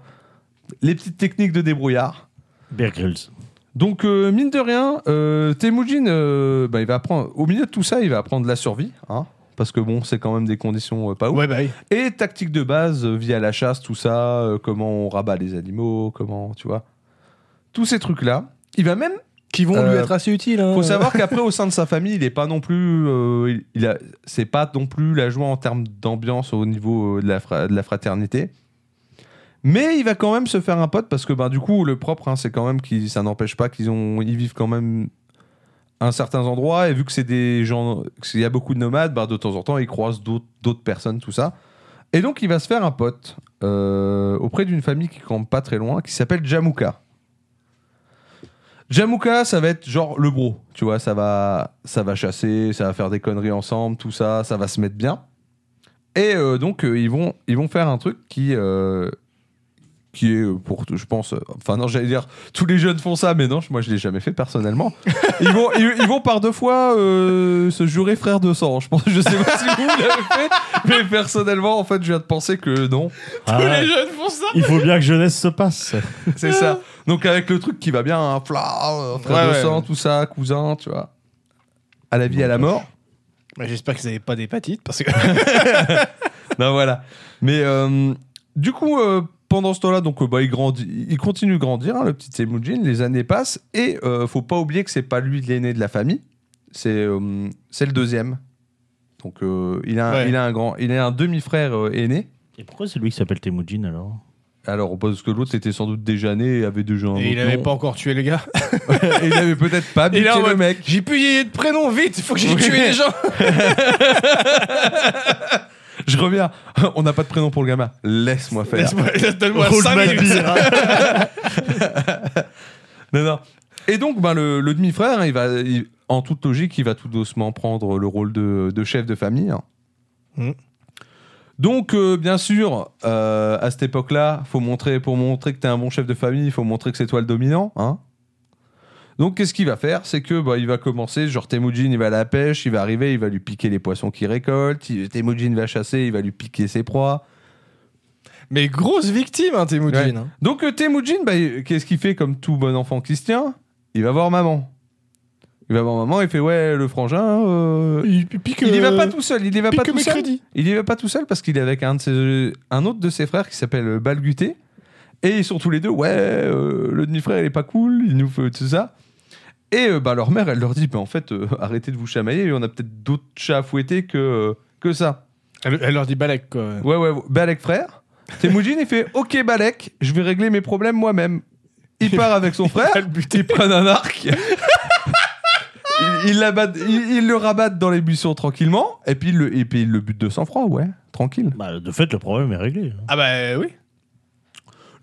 les petites techniques de débrouillard. Bear Grylls. Donc euh, mine de rien, euh, Temujin, euh, bah, il va apprendre, au milieu de tout ça, il va apprendre la survie, hein, parce que bon, c'est quand même des conditions euh, pas ouf. Ouais, bah oui. Et tactique de base euh, via la chasse, tout ça, euh, comment on rabat les animaux, comment, tu vois, tous ces trucs là. Il va même Qui vont Euh, lui être assez utiles. hein. faut savoir qu'après au sein de sa famille, il est pas non plus, euh, il, il a, c'est pas non plus la joie en termes d'ambiance au niveau euh, de la, fra- de la fraternité. Mais il va quand même se faire un pote parce que ben du coup le propre, hein, c'est quand même qu'ils, ça n'empêche pas qu'ils ont, ils vivent quand même à certains endroits et vu que c'est des gens, qu'il y a beaucoup de nomades, ben, de temps en temps ils croisent d'autres, personnes, tout ça. Et donc il va se faire un pote euh, auprès d'une famille qui campe pas très loin, qui s'appelle Jamuka. Jamuka, ça va être genre le bro, tu vois, ça va, ça va chasser, ça va faire des conneries ensemble, tout ça, ça va se mettre bien. Et euh, donc euh, ils vont, ils vont faire un truc qui, qui est euh, pour, je pense, euh, enfin non, j'allais dire, tous les jeunes font ça, mais non, moi je l'ai jamais fait personnellement. ils, vont, ils, ils vont par deux fois euh, se jurer frère de sang. Je pense, je sais pas si vous l'avez fait, mais personnellement, en fait, je viens de penser que non. Ah, Les jeunes font ça. il faut bien que jeunesse se passe. C'est ça. Donc avec le truc qui va bien, hein, fla, euh, frère Ouais, de ouais. sang, tout ça, cousin, tu vois. À la vie, à la mort. Bah, J'espère qu'ils n'avaient pas d'hépatite parce que. non, voilà. Mais euh, du coup, euh, pendant ce temps-là, donc euh, bah, il grandit, il continue de grandir, hein, le petit Temujin. Les années passent et euh, faut pas oublier que c'est pas lui l'aîné de la famille, c'est euh, c'est le deuxième. Donc euh, il a un- Ouais. il a un grand, il a un demi-frère euh, aîné. Et pourquoi c'est lui qui s'appelle Temujin alors? Alors parce que l'autre était sans doute déjà né et avait déjà un Et il autre avait nom. pas encore tué les gars. Et il avait peut-être pas buté en le mode, mec. J'ai plus de prénom, vite, il faut que j'ai Oui. tué les gens. Je reviens. On n'a pas de prénom pour le gamin. Laisse-moi faire. Laisse-moi- Donne-moi Rouge 5 Malbir, minutes. hein. Non, non. Et donc, ben, le, le demi-frère, hein, il va, il- en toute logique, il va tout doucement prendre le rôle de, de chef de famille. hein. Mhm. Donc, euh, bien sûr, euh, à cette époque-là, faut montrer, pour montrer que tu es un bon chef de famille, il faut montrer que c'est toi le dominant. Hein. Donc, qu'est-ce qu'il va faire? C'est que bah, il va commencer, genre Temujin, il va à la pêche, il va arriver, il va lui piquer les poissons qu'il récolte. il- Temujin va chasser, il va lui piquer ses proies. Mais grosse victime, hein, Temujin. Ouais. hein. Donc euh, Temujin, bah, qu'est-ce qu'il fait comme tout bon enfant qui se tient Il va voir maman. Il va voir maman, il fait ouais le frangin. euh, Il pique. Il y va euh, pas tout seul. Il y va pas tout seul. crédits. Il y va pas tout seul parce qu'il est avec un de ses- un autre de ses frères qui s'appelle Balguté. Et ils sont tous les deux ouais euh, le demi-frère il est pas cool, il nous fait tout ça. Et euh, bah leur mère elle leur dit bah en fait euh, arrêtez de vous chamailler, on a peut-être d'autres chats à fouetter que euh, que ça. Elle, elle leur dit Balek, quoi. Ouais, ouais, ouais. Balek frère. Temujin, il fait Ok, Balek, je vais régler mes problèmes moi-même. Il part avec son frère, Elle buté. il prend un arc. il, il il- il le rabatte dans les buissons tranquillement, et puis il le, et puis il le bute de sang-froid, ouais, tranquille. Bah, de fait, le problème est réglé. Ah bah oui.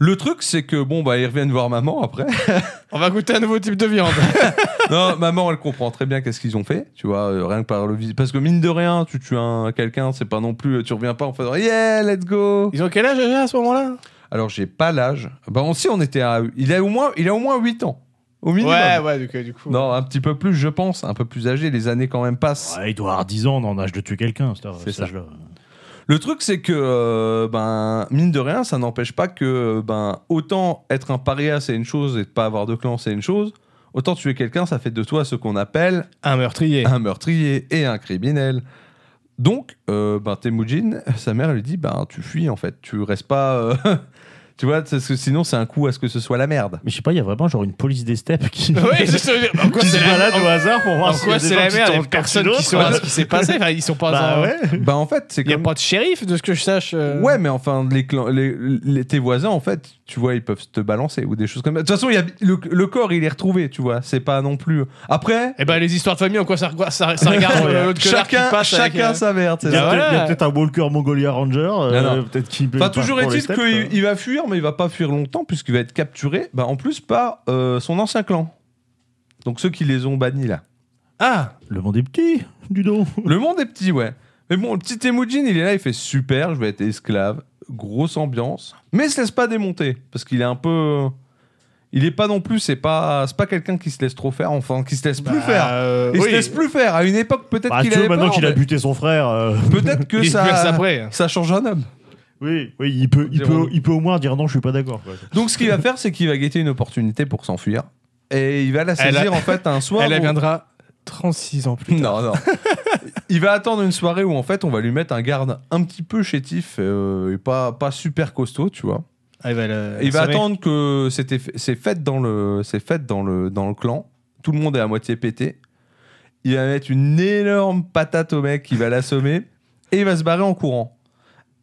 Le truc, c'est que bon, bah, ils reviennent voir maman après. On va goûter un nouveau type de viande. non, maman, elle comprend très bien qu'est-ce qu'ils ont fait, tu vois, euh, rien que par le vis. Parce que mine de rien, tu tues un, quelqu'un, c'est pas non plus, tu reviens pas en faisant Yeah, let's go. Ils ont quel âge à ce moment-là? Alors, j'ai pas l'âge. Bah, on sait, on était à. Il a au moins, il a au moins 8 ans. Au minimum. Ouais, ouais, du, du coup. Non, un petit peu plus, je pense. Un peu plus âgé. Les années quand même passent. Ouais, il doit avoir 10 ans dans l'âge de tuer quelqu'un. C'est ça. Le truc, c'est que, euh, ben, mine de rien, ça n'empêche pas que, ben, autant être un paria, c'est une chose, et de pas avoir de clan, c'est une chose. Autant tuer quelqu'un, ça fait de toi ce qu'on appelle Un meurtrier. un meurtrier et un criminel. Donc, euh, ben, Temujin, sa mère lui dit, ben, tu fuis en fait, tu restes pas. euh, tu vois, parce que sinon, c'est un coup à ce que ce soit la merde. Mais je sais pas, il y a vraiment genre une police des steppes qui, Oui. En quoi qui se c'est la balade au hasard pour voir En s'il y quoi a des c'est la merde? se Il y a tentent personne qui si saura ce qui s'est passé. Enfin, ils sont pas. Bah en- ouais. Ben, en fait, c'est Il y a pas de shérif, de ce que je sache. euh. Ouais, mais enfin, les, clans- les, les- tes voisins, en fait, tu vois, ils peuvent te balancer ou des choses comme ça. De toute façon, il y a, le, le corps, il est retrouvé, tu vois. C'est pas non plus. Après, Eh ben, les histoires de famille, en quoi ça, ça, ça regarde euh, l'autre connard qui chacun, passe avec, chacun euh, sa merde. Il y a peut-être- voilà. il y a peut-être un Walker Mongolia Ranger. euh. Peut-être qui peut. Enfin, toujours est-il qu'il va fuir, mais il va pas fuir longtemps puisqu'il va être capturé, bah, en plus par euh, son ancien clan. Donc ceux qui les ont bannis là. Ah Le monde est petit, du dos. Le monde est petit, ouais. Mais bon, le petit Temujin, il est là, il fait super, je vais être esclave, grosse ambiance, mais il se laisse pas démonter parce qu'il est un peu. Il est pas non plus, c'est pas, c'est pas quelqu'un qui se laisse trop faire, enfin qui se laisse plus Bah, faire. euh, Il oui. se laisse plus faire. À une époque, peut-être Bah, qu'il avait maintenant qu'il a buté son frère. euh, Peut-être que ça, après. ça change un homme. Oui, oui, il peut, il, peut, il peut au moins dire non, je suis pas d'accord. Donc ce qu'il va faire, c'est qu'il va guetter une opportunité pour s'enfuir. Et il va la Elle a- saisir en fait un soir. Elle où- viendra 36 ans plus tard. Non, non. il va attendre une soirée où en fait on va lui mettre un garde un petit peu chétif euh, et pas, pas super costaud, tu vois. Ah, il va, le- il va attendre que c'est fait dans le c'est fait dans le dans le clan. Tout le monde est à moitié pété. Il va mettre une énorme patate au mec, il va l'assommer et il va se barrer en courant.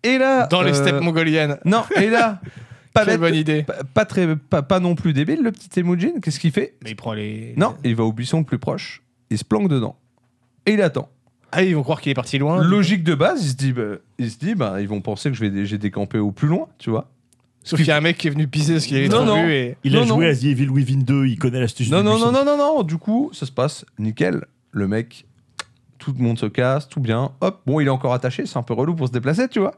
Et là Dans les euh, steppes mongoliennes. Non, et là pas Quelle bête, bonne idée. pas, pas très pas, pas non plus débile le petit Temujin, qu'est-ce qu'il fait? Mais il prend les. Non, il va au buisson le plus proche, il se planque dedans. Et il attend. Ah, ils vont croire qu'il est parti loin. Logique de base, il se dit, bah, il se dit bah, ils vont penser que je vais, j'ai décampé au plus loin, tu vois. Sauf qu'il y a un mec qui est venu pisser parce qu'il avait Non, trop non. bu et. Il a Non, joué à The Evil Within 2, il connaît l'astuce Non, non, non, non, non, non. Du coup, ça se passe nickel. Le mec, tout le monde se casse, tout bien. Hop, bon, il est encore attaché, c'est un peu relou pour se déplacer, tu vois.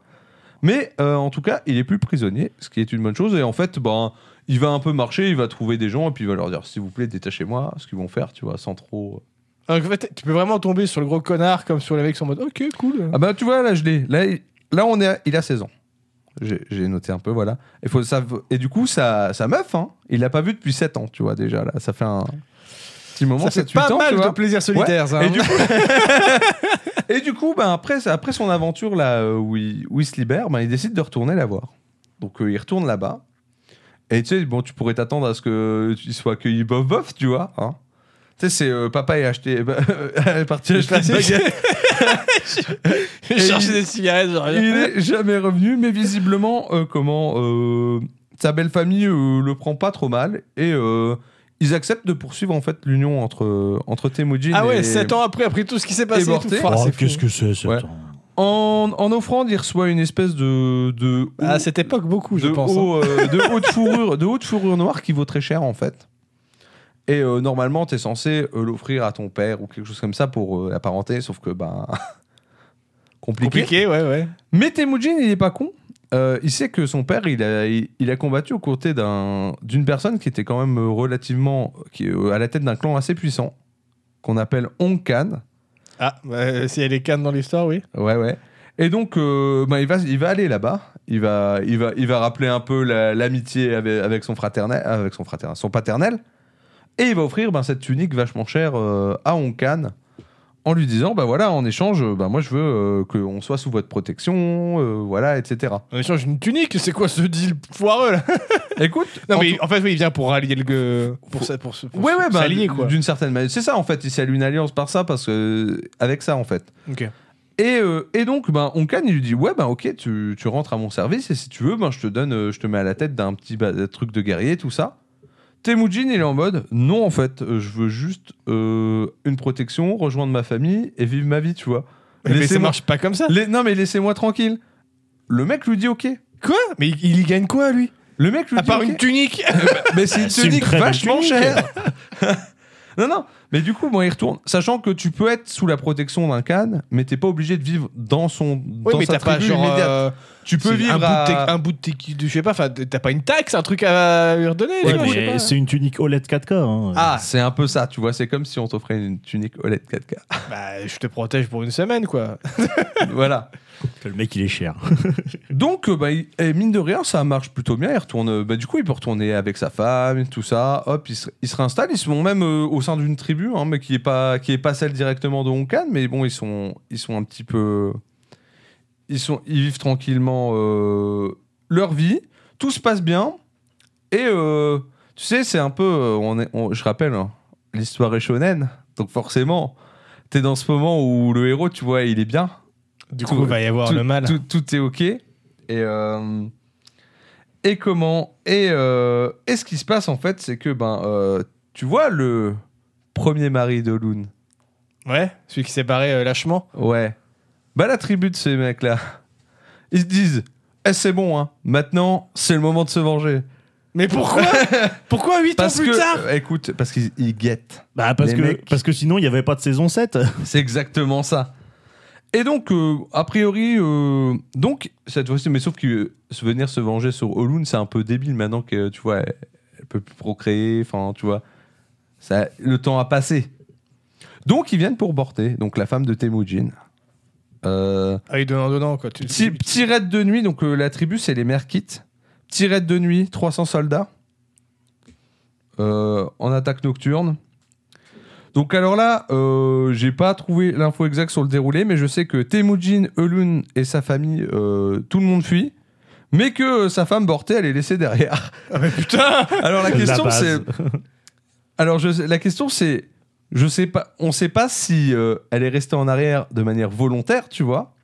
Mais euh, en tout cas, il est plus prisonnier, ce qui est une bonne chose. Et en fait, ben, il va un peu marcher, il va trouver des gens et puis il va leur dire s'il vous plaît, détachez-moi, ce qu'ils vont faire, tu vois, sans trop. Donc, en fait, tu peux vraiment tomber sur le gros connard comme sur les mecs qui sont en mode ok, cool. Ah bah tu vois, là je l'ai. Là, il- là on est à- il a 16 ans. J'ai j'ai noté un peu, voilà. Et, faut, ça, et du coup, sa, sa meuf, hein, il l'a pas vu depuis 7 ans, tu vois, déjà. Là, ça fait un petit moment, ça fait 7-8 pas ans, mal de plaisir solitaire, ça. Et hein. du coup, et du coup ben, après, après son aventure là, euh, où, il, où il se libère, ben, il décide de retourner la voir. Donc euh, il retourne là-bas. Et tu sais, bon, tu pourrais t'attendre à ce qu'il soit accueilli bof bof, tu vois. Hein. Tu sais, c'est euh, papa est acheté, est parti acheter une baguette. J'ai cherché des cigarettes, genre. Il est jamais revenu, mais visiblement, euh, comment euh, sa belle famille euh, le prend pas trop mal et euh, ils acceptent de poursuivre en fait l'union entre entre Temujin Ah ouais, et 7 ans après, après tout ce qui s'est passé. Oh, qu'est-ce que c'est, ce Ouais. temps En, en offrande, il reçoit une espèce de de À cette époque, beaucoup, je de, pense. hein. haut, euh, de haute fourrure de haute fourrure noire qui vaut très cher en fait. Et euh, normalement, tu es censé euh, l'offrir à ton père ou quelque chose comme ça pour euh, la parenté, sauf que ben compliqué. Compliqué, ouais, ouais. Mais Temujin, il est pas con. Euh, il sait que son père, il a, il, il a combattu aux côtés d'un- d'une personne qui était quand même relativement qui, est, à la tête d'un clan assez puissant, qu'on appelle Onkan. Ah, bah, y a les cannes dans l'histoire, oui. Ouais, ouais. Et donc, bah, il, va, il va aller là-bas. Il va, il, va, il va rappeler un peu la- l'amitié avec, avec son fraternel, avec son fraternel, son paternel. Et il va offrir ben, cette tunique vachement chère euh, à Onkan en lui disant bah voilà en échange bah moi je veux euh, qu'on soit sous votre protection euh, voilà etc On échange une tunique, c'est quoi ce deal foireux là? Écoute Non, en mais en fait, oui, il vient pour rallier le. Pour, ça, pour, se- pour ouais ouais bah, s'allier, quoi. d'une certaine manière c'est ça en fait il s'allie une alliance par ça parce que avec ça en fait Ok. Et, euh, et donc, ben, Onkan, il lui dit Ouais, ben, ok, tu, tu rentres à mon service et si tu veux, ben, je te donne, je te mets à la tête d'un petit truc de guerrier, tout ça. Temujin, il est en mode Non, en fait, euh, je veux juste euh, une protection, rejoindre ma famille et vivre ma vie, tu vois. Mais ça marche pas comme ça. Non, mais laissez-moi tranquille. Le mec lui dit Ok. Quoi? Mais il, y gagne quoi, lui? Le mec lui À dit part ok. une tunique Mais c'est une tunique vachement chère. non, non. Mais du coup, bon, il retourne. Sachant que tu peux être sous la protection d'un Khan, mais t'es pas obligé de vivre dans son Oui, dans mais sa t'as pas tribu genre. immédiate. euh, Tu peux c'est vivre un bout, à... de tes- un bout de tes- de- Je sais pas, enfin, t'as pas une taxe, un truc à lui redonner Ouais, tu vois, je sais mais pas. c'est une tunique OLED 4K. hein. Ah, c'est un peu ça, tu vois. C'est comme si on t'offrait une tunique OLED 4K. Bah, je te protège pour une semaine, quoi. voilà. Le mec, il est cher. Donc, euh, bah, eh, mine de rien, ça marche plutôt bien. Il retourne, euh, bah, du coup, il peut retourner avec sa femme, tout ça. Hop, il se, il se réinstalle. Ils sont même euh, au sein d'une tribu, hein, mais qui est pas, pas celle directement de Honkan, mais bon, ils sont, ils sont un petit peu, ils sont, ils vivent tranquillement leur vie. Tout se passe bien. Et tu sais, c'est un peu, je rappelle, hein, l'histoire est shonen, donc forcément, t'es dans ce moment où le héros, tu vois, il est bien Du Tout- coup, il va y avoir tout, le mal. Tout, tout est ok. Et, euh, et comment et, euh, et ce qui se passe en fait, c'est que ben, euh, tu vois le premier mari de Loon? Ouais, celui qui s'est barré euh, lâchement. Ouais. Bah la tribu de ces mecs-là, ils se disent, eh, c'est bon, hein. Maintenant, c'est le moment de se venger. Mais pourquoi? Pourquoi 8 ans Parce plus que, tard? euh, écoute, parce qu'ils ils guettent. Bah, parce, Les que, mecs- parce que sinon, il n'y avait pas de saison 7. C'est exactement ça. Et donc, euh, a priori, euh, donc, cette fois-ci, mais sauf que se venir se venger sur Olun, c'est un peu débile maintenant que, tu vois, elle, elle peut plus procréer, enfin, tu vois, ça, le temps a passé. Donc, ils viennent pour Borté, donc la femme de Temujin. Euh, Ah oui, donnant, donnant, quoi. Tu- petit, petit raid de nuit, donc euh, la tribu, c'est les Merkites. Petit raid de nuit, 300 soldats. En attaque nocturne. Donc alors là, euh, j'ai pas trouvé l'info exacte sur le déroulé, mais je sais que Temujin, Elun et sa famille, euh, tout le monde fuit, mais que euh, sa femme Borté, elle est laissée derrière. Ah mais putain Alors la La question base. c'est, alors je, la question c'est, je sais pas, on sait pas si euh, elle est restée en arrière de manière volontaire, tu vois,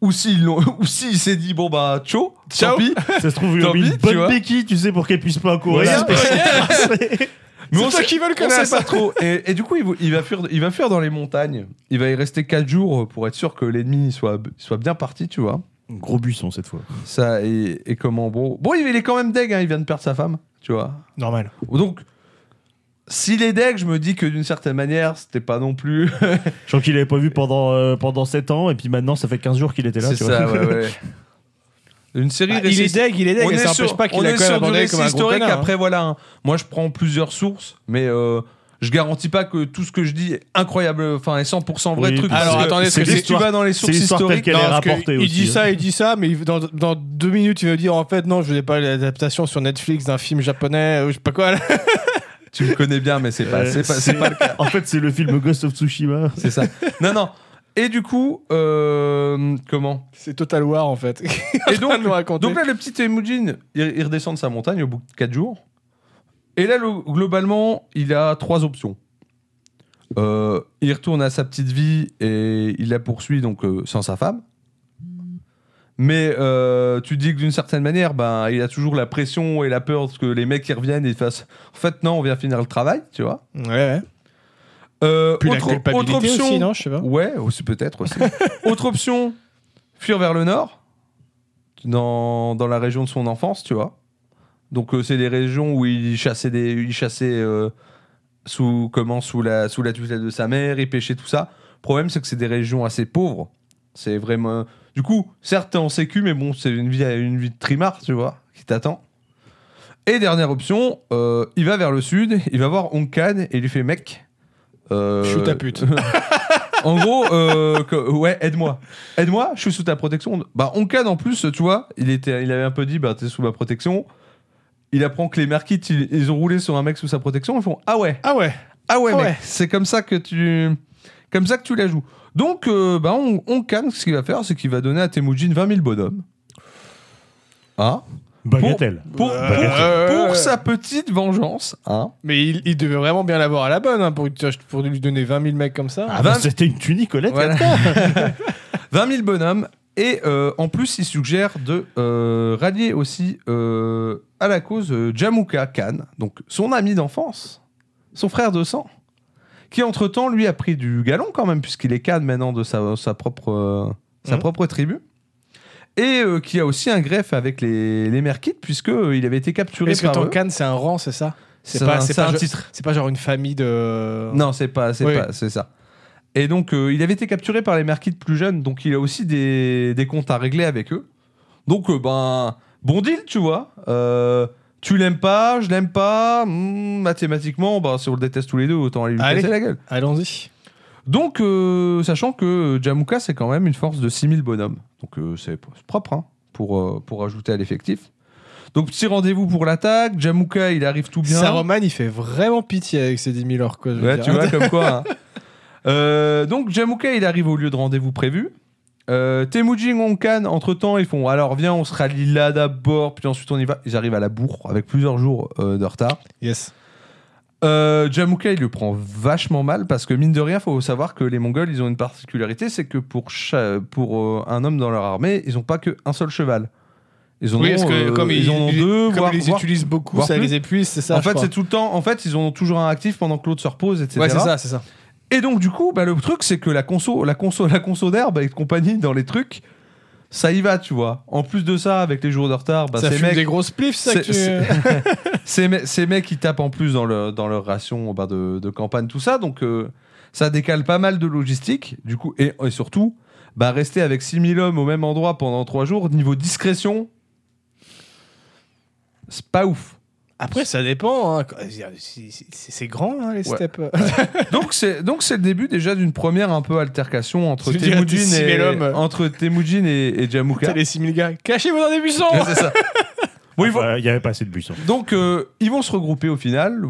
ou s'il ou s'il s'est dit bon bah ciao, Ciao. tant pis. Ça se trouve, il Tant mis pis, une tu vois. bonne béquille, tu sais, pour qu'elle puisse pas courir. Voilà. Mais C'est on toi sait- qui veux le On connaître sait pas trop. Et, et du coup, il, va- il va fuir, il va fuir dans les montagnes. Il va y rester 4 jours pour être sûr que l'ennemi soit, soit bien parti, tu vois. Gros buisson cette fois. Ça, et, et comment Bon, bon il est quand même deg, hein, il vient de perdre sa femme, tu vois. Normal. Donc, s'il est deg, je me dis que d'une certaine manière, c'était pas non plus. Je crois qu'il avait pas vu pendant, euh, pendant 7 ans, et puis maintenant, ça fait 15 jours qu'il était là. C'est tu ça, vois. ouais, ouais. Une série Bah, il est deg, il est deg, on et est ça n'empêche sur, pas qu'il on a est quand même abandonné comme un gros historique. hein. Après, voilà, hein. moi je prends plusieurs sources, mais euh, je garantis pas que tout ce que je dis est incroyable, enfin est 100% vrai Oui, truc. alors, parce que attendez, c'est que tu vas dans les sources historiques. qu'elle est Non, parce que rapportée il aussi, dit hein. ça, il dit ça, mais dans, dans deux minutes, il va dire en fait, non, je n'ai pas l'adaptation sur Netflix d'un film japonais ou je sais pas quoi. là. Tu me connais bien, mais c'est pas, Euh, c'est pas, c'est pas le cas. En fait, c'est le film Ghost of Tsushima. C'est ça. Non, non. Et du coup, euh, comment C'est Total War en fait. Et donc, donc là, le petit Temujin, il, il redescend de sa montagne au bout de 4 jours. Et là, le- globalement, il a trois options. Euh, il retourne à sa petite vie et il la poursuit donc euh, sans sa femme. Mais euh, tu dis que d'une certaine manière, ben, il a toujours la pression et la peur que les mecs qui reviennent et fassent. En fait, non, on vient finir le travail, tu vois. ouais, ouais. Euh, Puis autre, la culpabilité autre option, aussi, non Je sais pas. Ouais, aussi peut-être aussi. Autre option, fuir vers le nord, dans, dans la région de son enfance, tu vois. Donc euh, c'est des régions où il chassait des, il chassait euh, sous comment sous la sous la tutelle de sa mère, il pêchait tout ça. Le problème c'est que c'est des régions assez pauvres. C'est vraiment. Du coup, certes t'es en sécu, mais bon, c'est une vie une vie de trimard, tu vois, qui t'attend. Et dernière option, euh, il va vers le sud, il va voir Onkan et il lui fait mec. Euh, Shoot ta pute. en gros, euh, que- ouais, aide-moi. Aide-moi, je suis sous ta protection. Bah, Onkan, en plus, tu vois, il, était, il avait un peu dit, bah, t'es sous ma protection. Il apprend que les Merkites, ils, ils ont roulé sur un mec sous sa protection. Ils font, ah ouais, Ah ouais. ah ouais, Ah ouais. c'est comme ça que tu, comme ça que tu la joues. Donc, euh, bah, on, Onkan, ce qu'il va faire, c'est qu'il va donner à Temujin 20 000 bonhommes. Ah, Bagatelle. pour, pour, pour sa petite vengeance, hein. Mais il, il devait vraiment bien l'avoir à la bonne hein, pour, pour lui donner 20 000 mecs comme ça. Ah, bah, vingt- C'était une tunique, Colette. Voilà. 20 000 bonhommes. Et euh, en plus, il suggère de euh, rallier aussi euh, à la cause euh, Jamuka Khan, donc son ami d'enfance, son frère de sang, qui entre-temps, lui, a pris du galon quand même, puisqu'il est Khan maintenant de sa, sa propre, euh, sa propre tribu. Et euh, qui a aussi un greffe avec les, les Merkites, puisqu'il avait été capturé Est-ce que par eux. can c'est un rang, c'est ça C'est pas, un- c'est c'est pas, un je- titre. C'est pas genre une famille de. Non, c'est pas, c'est Oui. pas, c'est ça. Et donc, euh, il avait été capturé par les Merkites plus jeunes, donc il a aussi des, des comptes à régler avec eux. Donc, euh, ben, bon deal, tu vois. Euh, tu l'aimes pas, je l'aime pas. hmm, mathématiquement, bah, si on le déteste tous les deux, autant aller lui Allez. casser la gueule. Allons-y. Donc, euh, sachant que Jamuka, c'est quand même une force de 6000 bonhommes. Donc, euh, c'est propre hein, pour, euh, pour ajouter à l'effectif. Donc, petit rendez-vous pour l'attaque. Jamuka, il arrive tout bien. Saruman, il fait vraiment pitié avec ses 10 000 orques. quoi, Ouais, tu vois, comme quoi. hein. Euh, donc, Jamuka, il arrive au lieu de rendez-vous prévu. Euh, Temujin, Onkan, entre-temps, ils font alors viens, on se rallie là d'abord, puis ensuite on y va. Ils arrivent à la bourre avec plusieurs jours euh, de retard. Yes. Euh, Jamuka, il le prend vachement mal parce que, mine de rien, faut savoir que les Mongols, ils ont une particularité c'est que pour, cha- pour euh, un homme dans leur armée, ils n'ont pas qu'un seul cheval. Ils en Oui, ont, que euh, comme ils en ont deux, comme voire, ils les utilisent beaucoup, ça plus. les épuise, c'est ça. En fait, c'est tout le temps. En fait, ils en ont toujours un actif pendant que l'autre se repose, etc. Ouais, c'est ça, c'est ça. Et donc, du coup, bah, le truc, c'est que la conso, la conso, la conso d'herbe et compagnie dans les trucs, ça y va, tu vois. En plus de ça, avec les jours de retard, bah, ça ces mecs, des grosses pliffs, ça que tu... ces, me- ces mecs, ils tapent en plus dans, le, dans leur ration bah, de, de campagne, tout ça. Donc, euh, ça décale pas mal de logistique. Du coup, et, et surtout, bah, rester avec 6000 hommes au même endroit pendant 3 jours, niveau discrétion, c'est pas ouf. Après, ça dépend. hein. C'est- grand, hein, les Ouais. steps. Donc c'est donc c'est le début déjà d'une première un peu altercation entre Temujin et entre Temujin et, et les 6000 gars. Cachez-vous dans des buissons c'est ça. Ils vont- Il y avait pas assez de buissons. donc euh, ils vont se regrouper au final.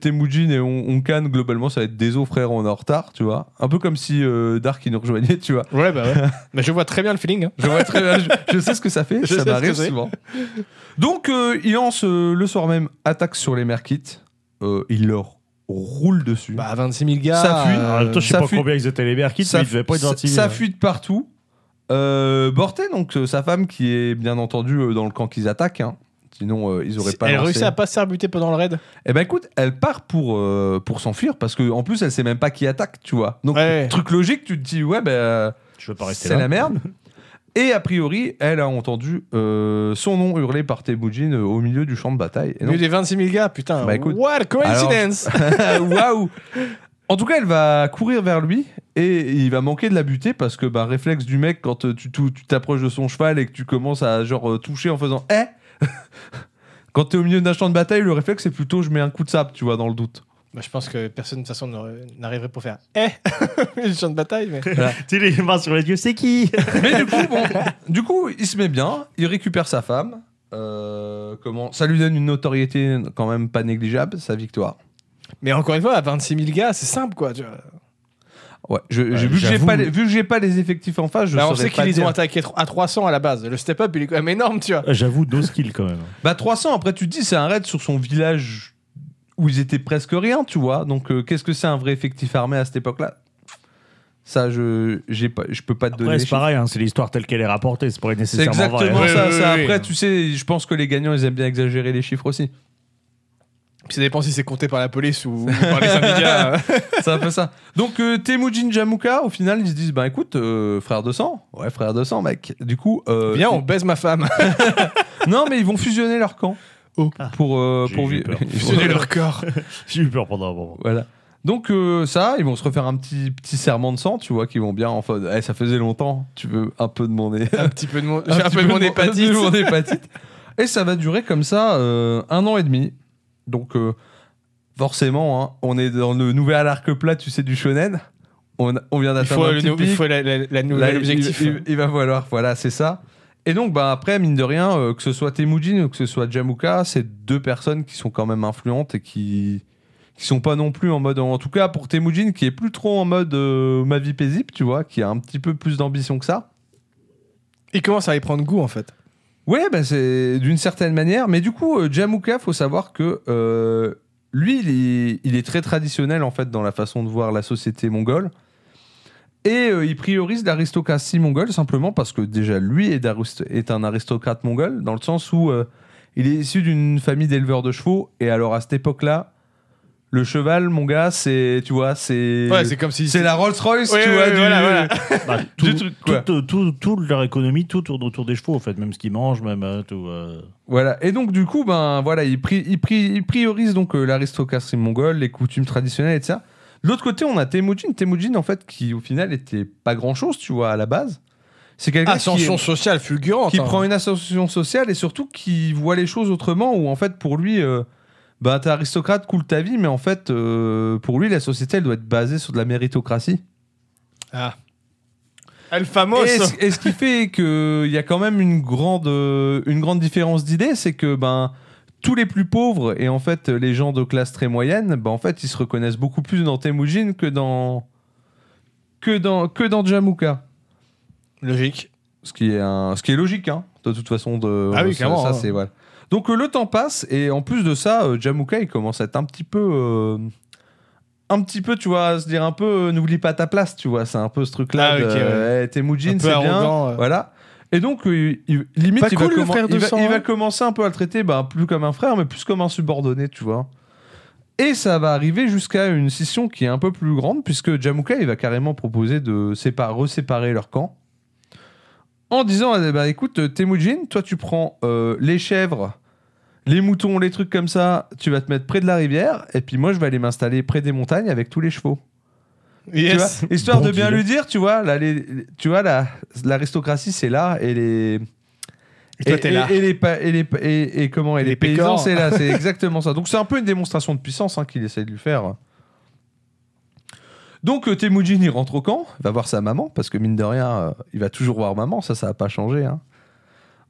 Temujin et On- Onkan globalement ça va être des os frères on est en retard, tu vois. Un peu comme si euh, Dark il nous rejoignait, tu vois. Ouais, bah ouais. Mais je vois très bien le feeling. hein. Je vois très bien, je, je sais ce que ça fait, Je ça m'arrive souvent. Donc euh, il lance euh, le soir même attaque sur les Merkites. Euh, il leur roule dessus. Bah, 26 000 gars. Ça fuit. Temps, je sais ça pas fuit- combien ils étaient les Merkites, ça, mais ils devaient pas être ça- 26 000. ça fuit de partout. Euh, Borté, donc euh, sa femme, qui est bien entendu euh, dans le camp qu'ils attaquent. hein. Sinon, euh, ils auraient pas Elle lancé. réussit à pas se faire buter pendant le raid. Eh ben écoute, elle part pour, euh, pour s'enfuir parce que en plus, elle sait même pas qui attaque, tu vois. Donc, Ouais. truc logique, tu te dis, ouais, ben. euh, Je veux pas rester c'est la merde. Et a priori, elle a entendu euh, son nom hurlé par Temujin euh, au milieu du champ de bataille. Et Au donc, lieu des 26 000 gars, putain. Bah, écoute, what a coincidence Waouh En tout cas, elle va courir vers lui et il va manquer de la buter parce que bah réflexe du mec quand tu t'approches de son cheval et que tu commences à genre toucher en faisant eh quand t'es au milieu d'un champ de bataille le réflexe c'est plutôt je mets un coup de sabre tu vois dans le doute Bah, je pense que personne de toute façon n'arriverait pour faire Eh Le champ de bataille, mais. Tu sais, les mains sur les yeux, c'est qui mais du coup bon du coup il se met bien il récupère sa femme euh, comment ça lui donne une notoriété quand même pas négligeable sa victoire Mais encore une fois, à 26 000 gars, c'est simple quoi. Tu vois. Ouais, je, Ouais, j'ai- vu, que j'ai pas les, vu que j'ai pas les effectifs en face je Bah, on saurais sait pas qu'ils les dire. ont attaqués tro- à 300 à la base. Le step-up, il est quand même énorme, tu vois. J'avoue, no skill quand même. Bah 300, après tu te dis c'est un raid sur son village où ils étaient presque rien, tu vois. Donc euh, qu'est-ce que c'est un vrai effectif armé à cette époque-là? Ça, je j'ai pas, je peux pas te donner. Après, les c'est chiffres. pareil, hein, c'est l'histoire telle qu'elle est rapportée, c'est pas C'est nécessairement vrai. exactement Ouais, ça. après, tu sais, je pense que les gagnants, ils aiment bien exagérer les chiffres aussi. Puis ça dépend si c'est compté par la police ou par les syndicats. c'est un peu ça. Donc euh, Temujin Jamuka, au final, ils se disent bah écoute, euh, frère de sang, ouais frère de sang, mec. Du coup, euh, Viens, on baise ma femme. non mais ils vont fusionner leur camp. Oh. Pour euh, J'ai pour eu peur. Fusionner leur corps. J'ai eu peur pendant un moment. Voilà. Donc euh, ça, ils vont se refaire un petit petit serment de sang, tu vois, qui vont bien. Enfin, eh, ça faisait longtemps. Tu veux un peu de mon é- Un petit peu de mon, j'ai un petit peu de mon un peu hépatite. de mon hépatite. Et ça va durer comme ça euh, un an et demi. Donc euh, forcément, hein, on est dans le nouvel arc plat, tu sais, du shonen. On, on vient Il d'atteindre il pic. faut la, la- la nouvelle il- objectif. Il, il va falloir, voilà, c'est ça. Et donc, bah, après, mine de rien, euh, que ce soit Temujin ou que ce soit Jamuka, c'est deux personnes qui sont quand même influentes et qui qui sont pas non plus en mode, en tout cas pour Temujin, qui est plus trop en mode euh, ma vie paisible, tu vois, qui a un petit peu plus d'ambition que ça. Il commence à y prendre goût en fait. Ouais, bah, c'est d'une certaine manière. Mais du coup, euh, Jamuka, faut savoir que euh, lui, il est, très traditionnel en fait dans la façon de voir la société mongole. Et euh, il priorise l'aristocratie mongole simplement parce que déjà lui est, est un aristocrate mongol dans le sens où euh, il est issu d'une famille d'éleveurs de chevaux. Et alors à cette époque-là, le cheval, mon gars, c'est tu vois, c'est Ouais, c'est comme si. c'est la Rolls Royce, Ouais, tu ouais, vois, ouais, du- voilà, voilà. Bah, tout, Du truc, quoi. tout, tout, tout leur économie, tout tourne autour des chevaux, en fait, même ce qu'ils mangent, même euh, tout. euh. Voilà. Et donc, du coup, ben, voilà, il, pri- il, pri- il priorise donc euh, l'aristocratie mongole, les coutumes traditionnelles, etc. De l'autre côté, on a Temujin. Temujin, en fait, qui au final était pas grand chose, tu vois, à la base. C'est quelqu'un qui, Ascension sociale fulgurante. qui hein. prend une association sociale et surtout qui voit les choses autrement, où en fait, pour lui, euh, ben, t'es aristocrate, cool ta vie, mais en fait, euh, pour lui, la société, elle doit être basée sur de la méritocratie. Ah. El Famos. Et, ce- et ce qui fait qu'il y a quand même une grande, euh, une grande différence d'idées, c'est que ben, tous les plus pauvres et en fait les gens de classe très moyenne, ben, en fait, ils se reconnaissent beaucoup plus dans Temujin que dans, que dans, que dans Jamuka. Logique. Ce qui est, un, ce qui est logique, hein, de toute façon. De, Ah oui, ça- clairement, ça, hein. c'est, voilà. Donc euh, le temps passe et en plus de ça, euh, Jamuka il commence à être un petit peu, euh, un petit peu, tu vois, à se dire un peu, euh, n'oublie pas ta place, tu vois, c'est un peu ce truc-là. Ah, de, ok, ouais. euh, Eh, peu c'est bien, euh. voilà. Et donc il- limite, Pas il, cool, va le commen- frère de il, va, sang, il va hein. commencer un peu à le traiter, bah, plus comme un frère, mais plus comme un subordonné, tu vois. Et ça va arriver jusqu'à une scission qui est un peu plus grande, puisque Jamuka il va carrément proposer de séparer, reséparer leur camp en disant ben, écoute euh, Temujin toi tu prends euh, les chèvres les moutons les trucs comme ça tu vas te mettre près de la rivière et puis moi je vais aller m'installer près des montagnes avec tous les chevaux Tu Yes. vois histoire Bon de bien deal. lui dire tu vois là, les, tu vois la l'aristocratie c'est là et les Et toi, là. et les et les et, et comment et les, les paysans c'est là c'est exactement ça donc c'est un peu une démonstration de puissance hein, qu'il essaie de lui faire donc euh, Temujin il rentre au camp, va voir sa maman parce que mine de rien euh, il va toujours voir maman, ça ça va pas changé. hein.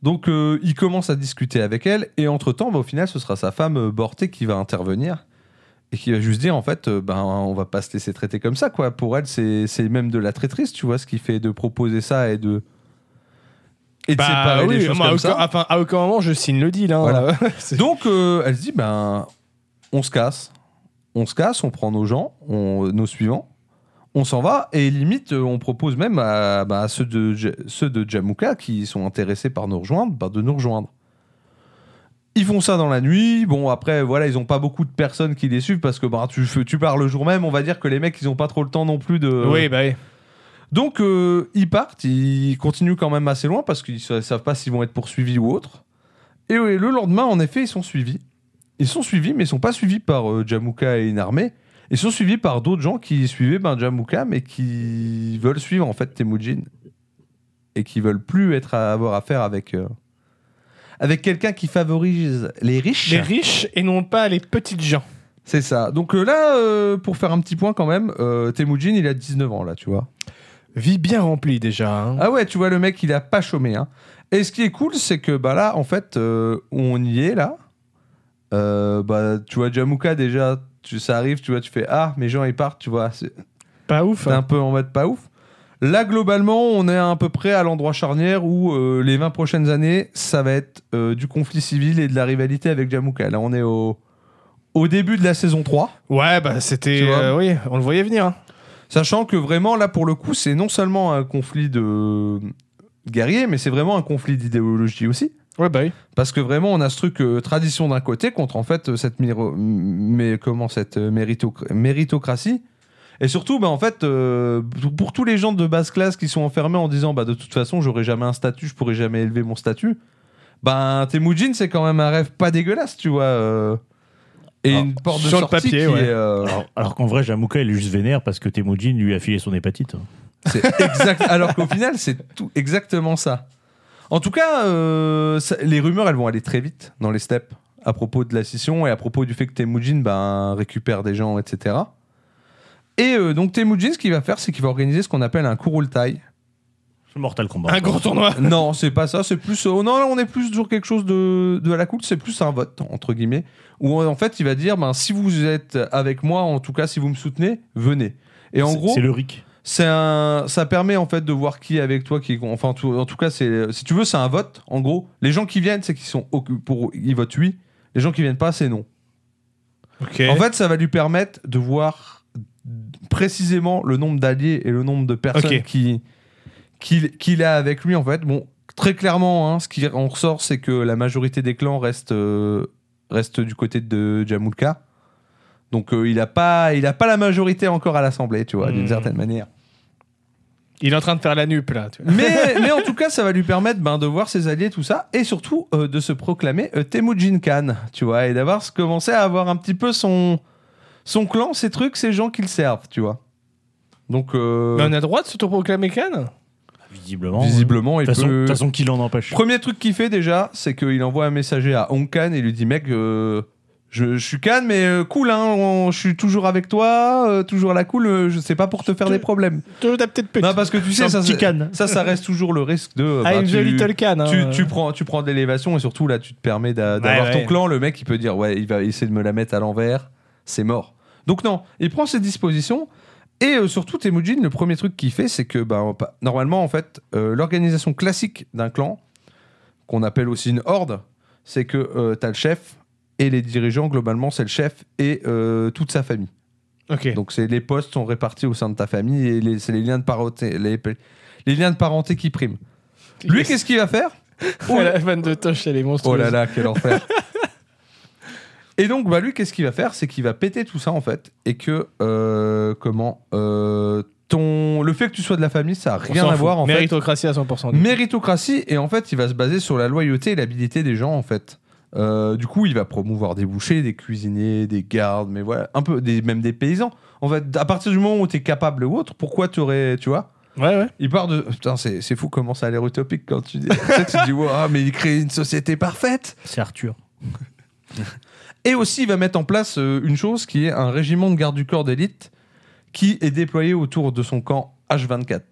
Donc euh, il commence à discuter avec elle et entre temps au final ce sera sa femme Borté qui va intervenir et qui va juste dire en fait euh, ben on va pas se laisser traiter comme ça quoi. Pour elle c'est même de la traîtrise tu vois ce qui fait de proposer ça et de et de Bah séparer oui, les choses moi, à comme aucun, ça. enfin, à aucun moment je signe le deal. Hein. Voilà. Donc euh, elle se dit ben on se casse, on se casse, on prend nos gens, on- nos suivants, on s'en va et limite euh, on propose même à, bah, à ceux de ceux de Jamuka qui sont intéressés par nous rejoindre, bah, de nous rejoindre. Ils font ça dans la nuit. Bon après voilà ils ont pas beaucoup de personnes qui les suivent parce que bah, tu pars le jour même. On va dire que les mecs ils ont pas trop le temps non plus de. Oui, bah oui. Donc euh, ils partent, ils continuent quand même assez loin parce qu'ils ne savent pas s'ils vont être poursuivis ou autre. Et le lendemain, en effet, ils sont suivis. Ils sont suivis, mais ils sont pas suivis par euh, Jamuka et une armée, Ils sont suivis par d'autres gens qui suivaient ben, Jamouka, mais qui veulent suivre en fait Temujin et qui veulent plus être à avoir affaire avec euh, avec quelqu'un qui favorise les riches. Les riches et non pas les petites gens. C'est ça. Donc euh, là, euh, pour faire un petit point quand même, Temujin, il a 19 ans là, tu vois. Vie bien remplie déjà. hein. Ah ouais, tu vois, le mec, il a pas chômé. Hein. Et ce qui est cool, c'est que bah là, en fait, on y est là. Bah, tu vois, Jamouka, déjà, tu, ça arrive, tu vois, tu fais Ah, mes gens, ils partent, tu vois. C'est Pas ouf. hein. un peu en mode pas ouf. Là, globalement, on est à peu près à l'endroit charnière où euh, les 20 prochaines années, ça va être euh, du conflit civil et de la rivalité avec Jamouka. Là, on est au, au début de la saison 3. Ouais, bah c'était. Euh, oui, on le voyait venir. hein. Sachant que vraiment, là, pour le coup, c'est non seulement un conflit de guerriers, mais c'est vraiment un conflit d'idéologie aussi. Ouais, bah oui. Parce que vraiment, on a ce truc euh, tradition d'un côté contre en fait euh, cette, miro- mais, comment, cette euh, méritoc- méritocratie. Et surtout, bah, en fait, euh, pour- pour tous les gens de basse classe qui sont enfermés en disant bah, de toute façon, j'aurai jamais un statut, je pourrai jamais élever mon statut, ben Temujin, c'est quand même un rêve pas dégueulasse, tu vois. euh, et Alors, une porte de sur le sortie papier, qui ouais. est. euh, Alors, alors qu'en vrai, Jamouka, il est juste vénère parce que Temujin lui a filé son hépatite. C'est exact. Alors qu'au final, c'est tout exactement ça. En tout cas, euh, ça- les rumeurs, elles vont aller très vite dans les steppes à propos de la scission et à propos du fait que Temujin ben, récupère des gens, etc. Et euh, donc Temujin, ce qu'il va faire, c'est qu'il va organiser ce qu'on appelle un Kurultai. Mortal Kombat. Un grand tournoi. non, c'est pas ça. C'est plus. euh, non, là, on est plus sur quelque chose de, de à la cool. C'est plus un vote entre guillemets où en fait, il va dire, ben, si vous êtes avec moi, en tout cas, si vous me soutenez, venez. Et en C'est- gros, c'est le RIC. C'est un, ça permet en fait de voir qui est avec toi, qui, enfin en tout, en tout cas c'est, si tu veux, c'est un vote. En gros, les gens qui viennent, c'est qu'ils sont pour, ils votent oui. Les gens qui viennent pas, c'est non. Ok. En fait, ça va lui permettre de voir précisément le nombre d'alliés et le nombre de personnes Ok. qui, qu'il, qu'il a avec lui. En fait, bon, très clairement, hein, ce qui en ressort, c'est que la majorité des clans reste, euh, reste du côté de Jamulka. Donc, euh, il a pas, il a pas la majorité encore à l'Assemblée, tu vois, d'une Hmm. certaine manière. Il est en train de faire la nupe là. tu vois. mais, mais en tout cas, ça va lui permettre ben, de voir ses alliés, tout ça, et surtout euh, de se proclamer euh, Temujin Khan, tu vois, et d'avoir commencé à avoir un petit peu son, son clan, ses trucs, ses gens qui le servent, tu vois. Donc, euh, Mais on a le droit de s'autoproclamer Khan? Visiblement. visiblement, De il toute façon, de peut... toute façon, qui l'en empêche? Premier truc qu'il fait déjà, c'est qu'il envoie un messager à Hong Khan et lui dit Mec, euh, je, je suis Khan, mais euh, cool, hein, on- je suis toujours avec toi, euh, toujours à la cool, euh, je sais pas pour te faire des problèmes. Toujours ta petite petite. Non, parce que tu sais, un ça, Khan. ça, ça reste toujours le risque de. Ah, bah, une tu- jolie little Khan. hein. tu, tu prends, tu prends de l'élévation et surtout là, tu te permets d'a- d'avoir Ouais, ton ouais. clan. Le mec, il peut dire Ouais, il va essayer de me la mettre à l'envers, c'est mort. Donc, non, il prend ses dispositions. Et euh, surtout, Temujin, le premier truc qu'il fait, c'est que bah, pas- normalement, en fait, euh, l'organisation classique d'un clan, qu'on appelle aussi une horde, c'est que euh, t'as le chef et les dirigeants, globalement, c'est le chef et euh, toute sa famille. Ok. Donc c'est les postes sont répartis au sein de ta famille et c'est les liens de parenté, les, les liens de parenté qui priment. Lui, Yes. qu'est-ce qu'il va faire? Oh, la vanne de Tosh, elle est monstrueuse. Oh là là, quel enfer Et donc, bah, lui, qu'est-ce qu'il va faire? C'est qu'il va péter tout ça, en fait, et que, euh, comment, euh, ton... le fait que tu sois de la famille, ça n'a On rien à voir, en fait. Méritocratie à 100%. du coup. Méritocratie, et en fait, il va se baser sur la loyauté et l'habilité des gens, en fait. Euh, du coup, il va promouvoir des bouchers, des cuisiniers, des gardes, mais voilà, un peu, des, même des paysans. En fait, à partir du moment où tu es capable ou autre, pourquoi tu aurais, tu vois? Ouais, ouais. Il part de. Putain, c'est c'est fou comment ça a l'air utopique quand tu dis. tu sais, tu te dis, Ouah, mais il crée une société parfaite. C'est Arthur. Et aussi, il va mettre en place euh, une chose qui est un régiment de garde du corps d'élite qui est déployé autour de son camp H24.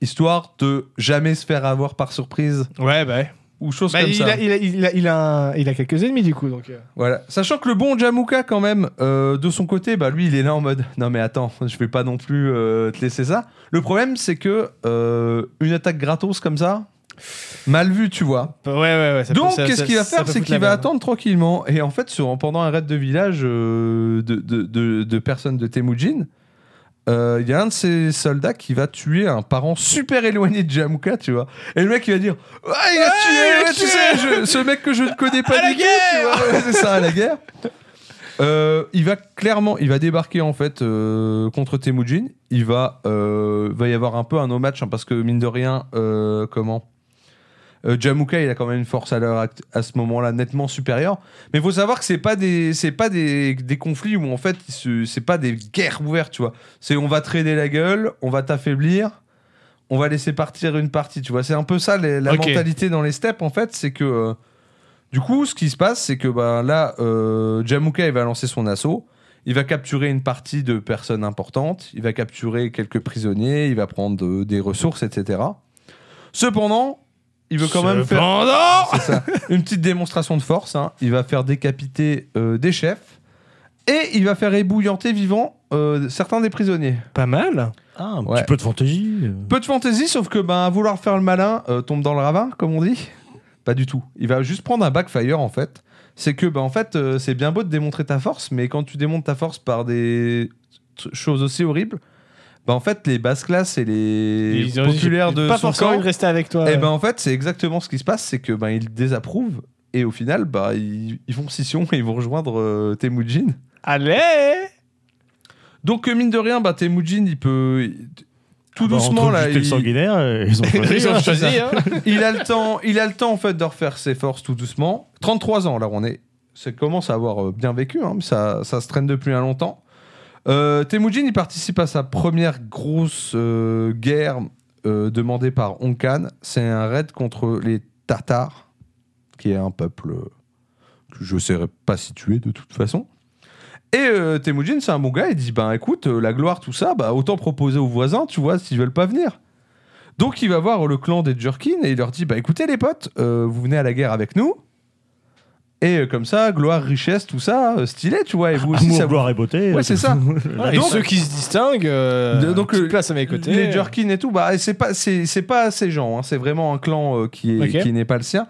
Histoire de jamais se faire avoir par surprise Ouais, bah ouais. Ou Bah, comme il, ça. a, il, a, il, a, il, a un- il a quelques ennemis du coup. Donc, euh. Voilà. Sachant que le bon Jamouka, quand même, euh, de son côté, bah, lui, il est là en mode Non, mais attends, je vais pas non plus euh, te laisser ça. Le problème, c'est que euh, une attaque gratos comme ça, mal vu, tu vois. Ouais, ouais, ouais. ça peut- Donc, qu'est-ce qu'il va faire C'est qu'il va merde. attendre tranquillement. Et en fait, sur, pendant un raid de village de, de, de- de personnes de Temujin, il y a un de ces soldats qui va tuer un parent super éloigné de Jamouka, tu vois. Et le mec, il va dire Ouais, il a Ouais, tué, ouais, tu sais, je- ce mec que je ne connais pas À du tout, tu vois. Ouais, c'est ça, à la guerre. Euh, il va clairement, il va débarquer en fait euh, contre Temujin. Il va, euh, va y avoir un peu un no match hein, parce que mine de rien, euh, comment? Euh, Jamuka, il a quand même une force à l'heure à ce moment-là nettement supérieure. Mais il faut savoir que c'est pas des c'est pas des, des conflits où en fait se- c'est pas des guerres ouvertes, tu vois. C'est on va trader la gueule, on va t'affaiblir, on va laisser partir une partie, tu vois. C'est un peu ça les- la mentalité dans les steppes en fait, c'est que euh, du coup, ce qui se passe, c'est que bah, là, euh, Jamuka, il va lancer son assaut. Il va capturer une partie de personnes importantes. Il va capturer quelques prisonniers. Il va prendre euh, des ressources, etc. Cependant, il veut quand même faire Cependant c'est ça, une petite démonstration de force. hein. Il va faire décapiter euh, des chefs. Et il va faire ébouillanter vivant euh, certains des prisonniers. Pas mal. Ah, un Ouais. petit peu de fantaisie. euh. Peu de fantaisie, sauf que ben, à vouloir faire le malin, euh, tombe dans le ravin, comme on dit. Pas du tout. Il va juste prendre un backfire, en fait. C'est que, ben, en fait, euh, c'est bien beau de démontrer ta force, mais quand tu démontres ta force par des t- choses aussi horribles, ben, en fait, les basses classes et les Ils populaires de pas son forcément camp, rester avec toi. et ouais. ben, en fait, c'est exactement ce qui se passe, c'est que ben, ils désapprouvent. Et au final, bah, ils, ils font scission et ils vont rejoindre euh, Temujin. Allez Donc, euh, mine de rien, bah, Temujin, il peut. Tout Ah bah, doucement, là. Il- sanguinaire, euh, ils ont choisi. Ils ont hein. choisi. hein. il a le temps, il a le temps en fait de refaire ses forces tout doucement. 33 ans, là on est, ça commence à avoir euh, bien vécu, hein, mais ça, ça se traîne depuis un longtemps. Euh, Temujin, il participe à sa première grosse euh, guerre euh, demandée par Onkan. C'est un raid contre les Tatars, qui est un peuple que je ne saurais pas situer de toute façon. Et Temujin, c'est un bon gars, il dit Ben écoute, la gloire, tout ça, bah, autant proposer aux voisins, tu vois, s'ils veulent pas venir. Donc il va voir le clan des Jurkin et il leur dit Bah écoutez les potes, vous venez à la guerre avec nous. Et euh, comme ça, gloire, richesse, tout ça, euh, stylé, tu vois. Et vous aussi, Amour, ça vous- gloire et beauté. Ouais, c'est ça. Et Donc- ceux qui se distinguent, euh, De- donc, euh, place à mes côtés. Les Jurkin et tout, bah, et c'est pas, c'est, c'est pas ces gens, hein, c'est vraiment un clan euh, qui, est, Ok. qui n'est pas le sien.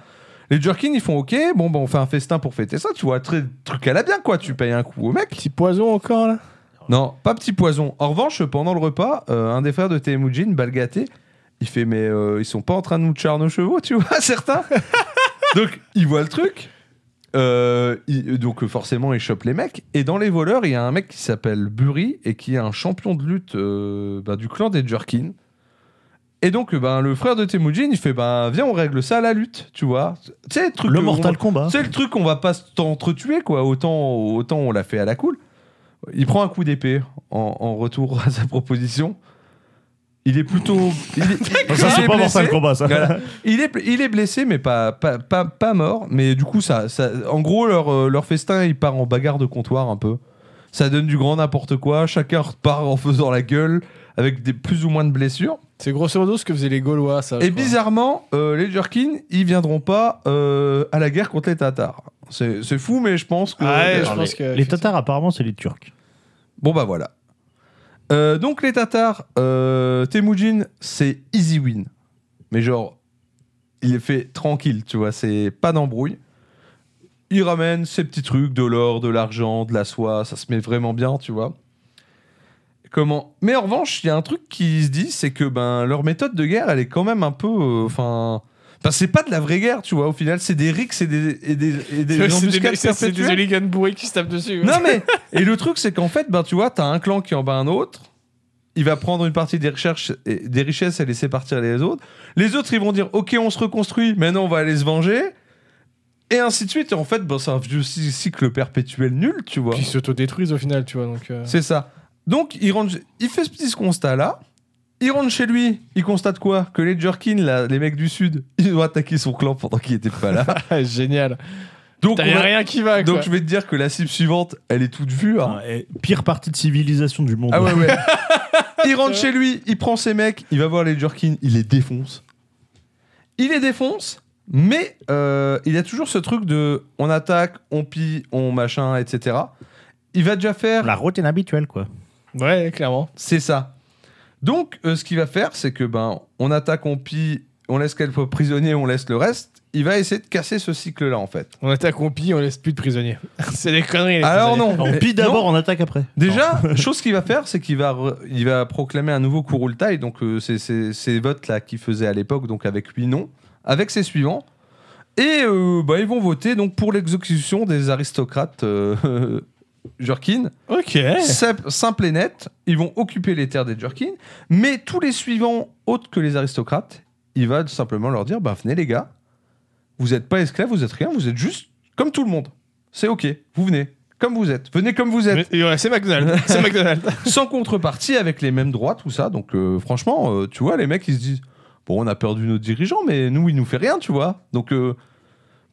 Les Jurkin, ils font OK, bon, bah, on fait un festin pour fêter ça, tu vois, très, truc à la bien, quoi. Tu payes un coup au mec. Petit poison encore là? Non, pas petit poison. En revanche, pendant le repas, euh, un des frères de Temujin, Balgaté, il fait Mais euh, ils sont pas en train de nous char nos chevaux, tu vois, certains Donc, il voit le truc. Euh, il- donc, forcément, il chope les mecs. Et dans les voleurs, il y a un mec qui s'appelle Buri et qui est un champion de lutte euh, bah, du clan des Jurkin. Et donc, ben, le frère de Temujin, il fait ben, Viens, on règle ça à la lutte, tu vois. Tu sais, le truc. Le Mortal on- Kombat. c'est le truc, on va pas s'entretuer, quoi. Autant, autant on l'a fait à la cool. Il prend un coup d'épée en, en retour à sa proposition. Il est plutôt. Il est, Ça, c'est est pas blessé. Mortal Kombat, ça. Voilà. Il est, il est blessé, mais pas, pas, pas, pas mort. Mais du coup, ça, ça, en gros, leur, euh, leur festin, il part en bagarre de comptoir un peu. Ça donne du grand n'importe quoi. Chacun repart en faisant la gueule avec des plus ou moins de blessures. C'est grosso modo ce que faisaient les Gaulois, ça. Et bizarrement, euh, les Jurkin, ils viendront pas euh, à la guerre contre les Tatars. C'est c'est fou, mais je pense que. Ah ouais, je pense les, que- les Tatars, apparemment, c'est les Turcs. Bon, bah voilà. Euh, donc, les Tatars, euh, Temujin, c'est easy win. Mais genre, il est fait tranquille, tu vois, c'est pas d'embrouille. Il ramène ses petits trucs, de l'or, de l'argent, de la soie, ça se met vraiment bien, tu vois. Comment Mais en revanche, il y a un truc qui se dit, c'est que ben leur méthode de guerre, elle est quand même un peu, euh, Enfin, c'est pas de la vraie guerre, tu vois. Au final, c'est des rixes et des, et des, et des C'est des, embuscades c'est- des hooligans bourrés qui se tapent dessus. Non mais et le truc c'est qu'en fait ben tu vois t'as un clan qui en bat un autre il va prendre une partie des recherches et des richesses et laisser partir les autres les autres ils vont dire ok on se reconstruit maintenant on va aller se venger et ainsi de suite et en fait ben, c'est un vieux cy- cycle perpétuel nul tu vois ils s'autodétruisent au final, tu vois. Euh, c'est ça donc il rentre il fait ce petit constat là il rentre chez lui, il constate quoi? Que les Jerkin, là, les mecs du sud, ils ont attaqué son clan pendant qu'il était pas là. Génial. Donc, T'as on va- rien qui va, quoi. donc je vais te dire que la cible suivante, elle est toute vue. hein. Et pire partie de civilisation du monde. Ah ouais, ouais. il rentre chez lui, il prend ses mecs, il va voir les Jurkin, il les défonce. Il les défonce, mais euh, il a toujours ce truc de on attaque, on pille, on machin, etc. Il va déjà faire. La routine habituelle, quoi. Ouais, clairement. C'est ça. Donc, euh, ce qu'il va faire, c'est que ben, on attaque, on pille, on laisse quelques prisonniers, on laisse le reste. Il va essayer de casser ce cycle-là, en fait. On attaque, on pille, on laisse plus de prisonniers. c'est des conneries. les Alors prisonniers. non. On pille d'abord, on attaque après. Déjà, chose qu'il va faire, c'est qu'il va, re- il va proclamer un nouveau Kurultai, donc euh, c'est c'est- ces votes-là qu'il faisait à l'époque, donc avec huit noms, avec ses suivants. Et euh, bah, ils vont voter donc pour l'exécution des aristocrates euh, Jurkin. Ok. Sim- Simple et net, ils vont occuper les terres des Jurkin, mais tous les suivants autres que les aristocrates, il va tout simplement leur dire bah, venez les gars, vous n'êtes pas esclave, vous êtes rien, vous êtes juste comme tout le monde. C'est ok, vous venez comme vous êtes, venez comme vous êtes, ouais, c'est McDonald's. c'est McDonald's. sans contrepartie, avec les mêmes droits, tout ça. Donc euh, franchement, euh, tu vois, les mecs ils se disent bon, on a perdu nos dirigeants, mais nous il nous fait rien, tu vois. Donc euh,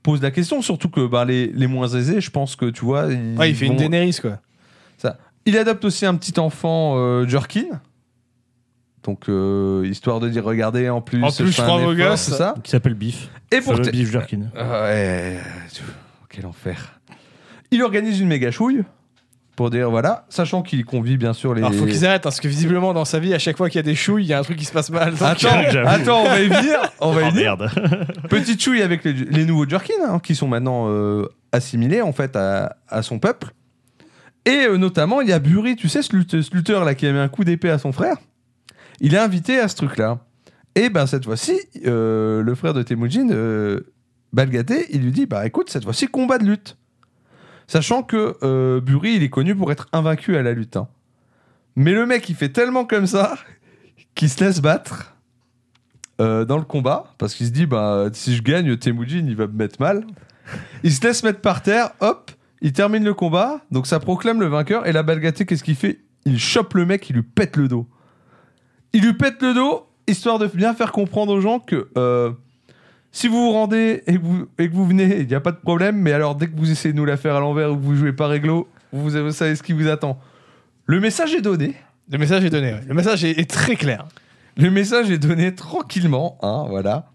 pose la question, surtout que bah, les, les moins aisés, je pense que tu vois, ils Ouais, il fait une vont- Daenerys, quoi. ça. Il adopte aussi un petit enfant euh, Jerkin. Donc, euh, histoire de dire, regardez, en plus, En plus, je effort, gosses. ça. Qui s'appelle Biff. Et pour te- Biff Jerkin. Ah ouais, quel enfer. Il organise une méga chouille pour dire, voilà, sachant qu'il convie bien sûr les. Alors, faut qu'ils arrêtent, hein, parce que visiblement, dans sa vie, à chaque fois qu'il y a des chouilles, il y a un truc qui se passe mal. Donc, Attends, J'avoue. attends, on va y venir. On va y Oh venir. merde. Petite chouille avec les, les nouveaux Jerkin, hein, qui sont maintenant euh, assimilés en fait à, à son peuple. Et euh, notamment, il y a Buri, tu sais, ce, lutte- ce lutteur là qui a mis un coup d'épée à son frère. Il est invité à ce truc-là. Et ben cette fois-ci, euh, le frère de Temujin, euh, Balgaté, il lui dit bah écoute, cette fois-ci combat de lutte. Sachant que euh, Buri, il est connu pour être invaincu à la lutte. hein. Mais le mec, il fait tellement comme ça qu'il se laisse battre euh, dans le combat parce qu'il se dit bah si je gagne Temujin il va me mettre mal il se laisse mettre par terre hop il termine le combat donc ça proclame le vainqueur et la Balgaté qu'est-ce qu'il fait? Il chope le mec il lui pète le dos il lui pète le dos histoire de bien faire comprendre aux gens que euh, si vous vous rendez et que vous, et que vous venez il n'y a pas de problème mais alors dès que vous essayez de nous la faire à l'envers ou que vous jouez pas réglo vous, vous savez ce qui vous attend le message est donné Le message est donné. ouais. Le message est, est très clair. le message est donné tranquillement, hein, voilà.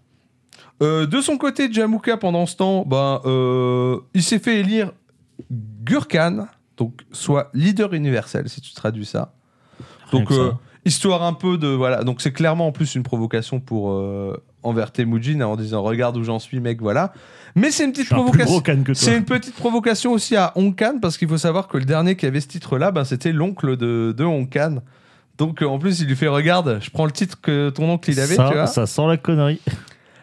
Euh, de son côté, Jamuka, pendant ce temps, ben, euh, il s'est fait élire Gurkhan, donc soit leader universel, si tu traduis ça. Rien Donc, que ça. Histoire un peu de. Voilà. Donc, c'est clairement en plus une provocation pour. euh, envers Temujin en disant Regarde où j'en suis, mec, voilà. Mais c'est une petite provocation. C'est une petite provocation aussi à Honkan parce qu'il faut savoir que le dernier qui avait ce titre-là, ben, c'était l'oncle de, de Honkan. Donc euh, en plus, il lui fait regarde, je prends le titre que ton oncle il avait, ça, tu vois. ça sent la connerie.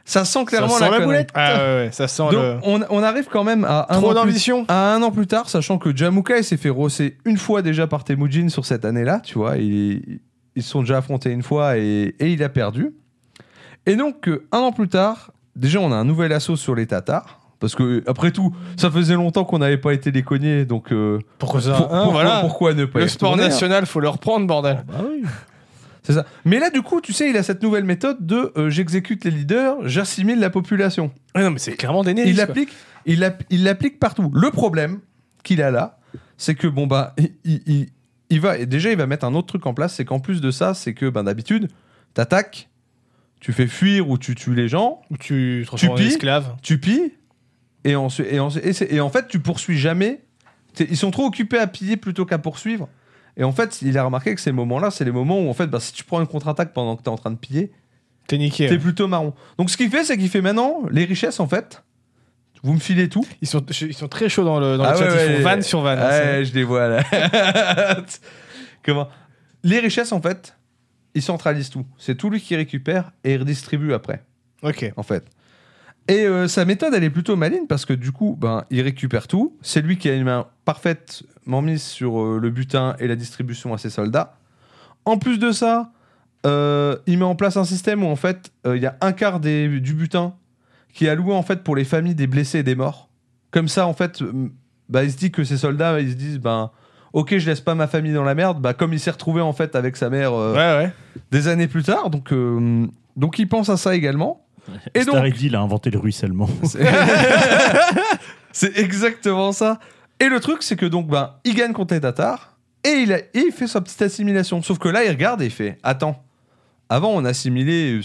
Ça sent clairement Ça sent la, la boulette. Ah ouais, ouais, ça sent Donc le. on, on arrive quand même à un, Trop an plus, d'ambition. à un an plus tard, sachant que Jamuka il s'est fait rosser une fois déjà par Temujin sur cette année-là, tu vois. il- ils se sont déjà affrontés une fois et, et il a perdu. Et donc euh, un an plus tard, déjà on a un nouvel assaut sur les Tatars. Parce que après tout, ça faisait longtemps qu'on n'avait pas été les donc euh, Pourquoi ça pour- Hein, pourquoi, voilà. pourquoi ne pas y Le sport retourner, hein national, faut le reprendre, bordel. Bah oui. C'est ça. Mais là, du coup, tu sais, il a cette nouvelle méthode de euh, j'exécute les leaders, j'assimile la population. Ouais, non, mais c'est clairement des il l'applique, il l'app- il l'applique partout. Le problème qu'il a là, c'est que bon bah, il, il- il- il va et déjà il va mettre un autre truc en place, c'est qu'en plus de ça, c'est que ben d'habitude, t'attaques, tu fais fuir ou tu tues les gens, Ou tu te en pilles esclave. tu pilles et ensuite et, ensuite- et, c'est- et en fait tu poursuis jamais. Ils sont trop occupés à piller plutôt qu'à poursuivre. Et en fait, il a remarqué que ces moments-là, c'est les moments où en fait, bah, si tu prends une contre-attaque pendant que t'es en train de piller, T'es niqué. t'es ouais. plutôt marron. Donc ce qu'il fait, c'est qu'il fait maintenant les richesses en fait. Vous me filez tout. Ils sont, ils sont très chauds dans le, dans Ah le chat. ouais, ils ouais. font van sur van. hein, Ouais, je les vois là. Comment Les richesses en fait, il centralise tout. C'est tout lui qui récupère et redistribue après, Ok. en fait. Et euh, sa méthode, elle est plutôt maligne parce que du coup, ben, il récupère tout. C'est lui qui a une main parfaitement mise sur euh, le butin et la distribution à ses soldats. En plus de ça, euh, il met en place un système où en fait, il y a un quart des- du butin qui est alloué en fait pour les familles des blessés et des morts. Comme ça, en fait, euh, bah, il se dit que ces soldats, ils se disent, ben, ok, je laisse pas ma famille dans la merde. Bah, comme il s'est retrouvé en fait avec sa mère euh, Ouais, ouais. des années plus tard, donc euh, donc il pense à ça également. Et donc, Staredy, il a inventé le ruissellement. c'est exactement ça. Et le truc, c'est que donc, ben, il gagne contre les Tatars et il, a- et il fait sa petite assimilation. Sauf que là, il regarde et il fait Attends, avant, on assimilait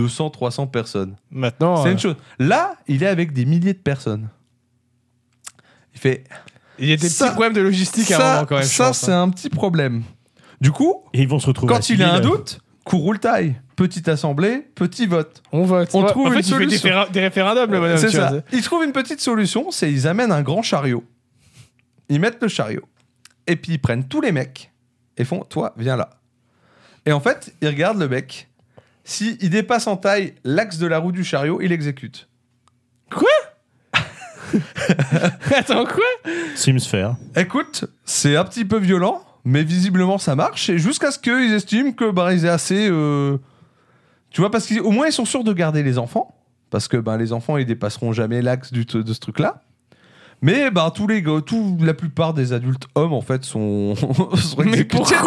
200, 300 personnes. Maintenant. C'est euh, une chose. Là, il est avec des milliers de personnes. Il fait Il y a des Ça- petits problèmes de logistique à un Ça, moment quand même. je ça pense, c'est hein. un petit problème. Du coup, Et ils vont se retrouver. quand il a un doute, cours roule taille. Petite assemblée, petit vote. On vote. on Ouais, trouve en fait, une il fait des, solution. référendums, le bonhomme. C'est ça. vois. Ils trouvent une petite solution, c'est ils amènent un grand chariot. Ils mettent le chariot. Et puis ils prennent tous les mecs et font Toi, viens là. Et en fait, ils regardent le mec. S'il dépasse en taille l'axe de la roue du chariot, il exécute. Attends, quoi? Simsphere. Écoute, c'est un petit peu violent, mais visiblement ça marche. Et jusqu'à ce qu'ils estiment que bah, ils aient assez. euh, Tu vois, parce qu'au moins ils sont sûrs de garder les enfants. parce que ben, les enfants ils dépasseront jamais l'axe du t- de ce truc-là. Mais ben, tous les gars, tout, la plupart des adultes hommes en fait sont, sont Mais exécutés. pourquoi?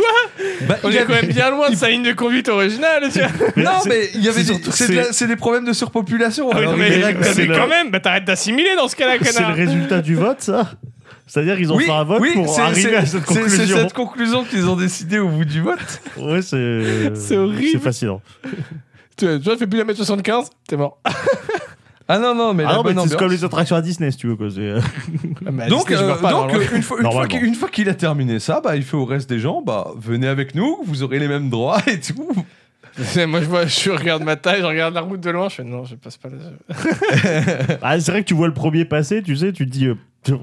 Bah, On il est avait- quand même bien loin de sa ligne de conduite originale, tu vois. Non, c'est- mais il y avait c'est des- surtout- c'est de la- c'est- c'est des problèmes de surpopulation. Ah oui, alors non, il mais, c'est le- quand même, bah t'arrêtes d'assimiler dans ce cas-là, C'est le connard. résultat du vote, ça C'est-à-dire qu'ils ont Oui, fait un vote oui, pour c'est- arriver c'est- à cette c'est- C'est conclusion. cette conclusion qu'ils ont décidé au bout du vote. Ouais, c'est. C'est horrible. C'est fascinant. Tu vois, tu fais plus d'un mètre 75, t'es mort. Ah non, non, mais Ah la non, mais c'est ambiance. comme les attractions à Disney, si tu veux. Quoi. c'est, euh, Donc, Disney, je euh, pas, donc normalement. euh, une fois, une fois Normalement. qu'il une fois qu'il a terminé ça, bah, il fait au reste des gens, bah, venez avec nous, vous aurez les mêmes droits et tout. Moi, je, vois, je regarde ma taille, je regarde la route de loin, je fais non, je passe pas là. Ah, c'est vrai que tu vois le premier passer, tu sais, tu te dis. euh, tu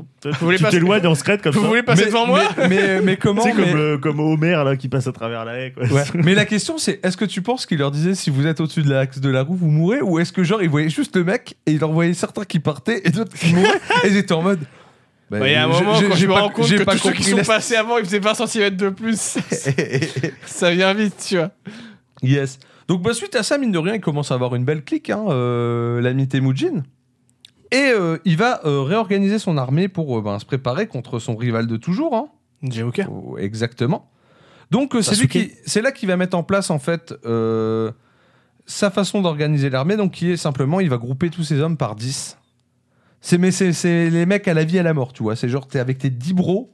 voulez tu t'éloignes en secrète comme Vous ça. voulez passer mais, devant moi mais, mais, mais comment C'est mais, comme, euh, comme Homer là, qui passe à travers la haie. Quoi. Ouais. mais la question c'est est-ce que tu penses qu'il leur disait si vous êtes au-dessus de l'axe de la roue vous mourrez? Ou est-ce que genre il voyait juste le mec et il en voyait certains qui partaient et d'autres qui mouraient? Et ils étaient en mode bah, Il y a un moment, quand j'ai je me pas- rends compte que pas tous ceux qui compris sont la- passés avant, ils faisaient 20 cm de plus. ça vient vite, tu vois. Yes. Donc bah, suite à ça, mine de rien, il commence à avoir une belle clique, hein, euh, l'ami Temujin. Et euh, il va euh, réorganiser son armée pour euh, ben, se préparer contre son rival de toujours. Hein. Oh, Exactement. Donc c'est lui qui, c'est là qu'il va mettre en place en fait sa façon d'organiser l'armée. Donc qui est simplement, il va grouper tous ses hommes par 10. C'est mais c'est, les mecs à la vie et à la mort, tu vois. C'est genre t'es avec tes 10 bros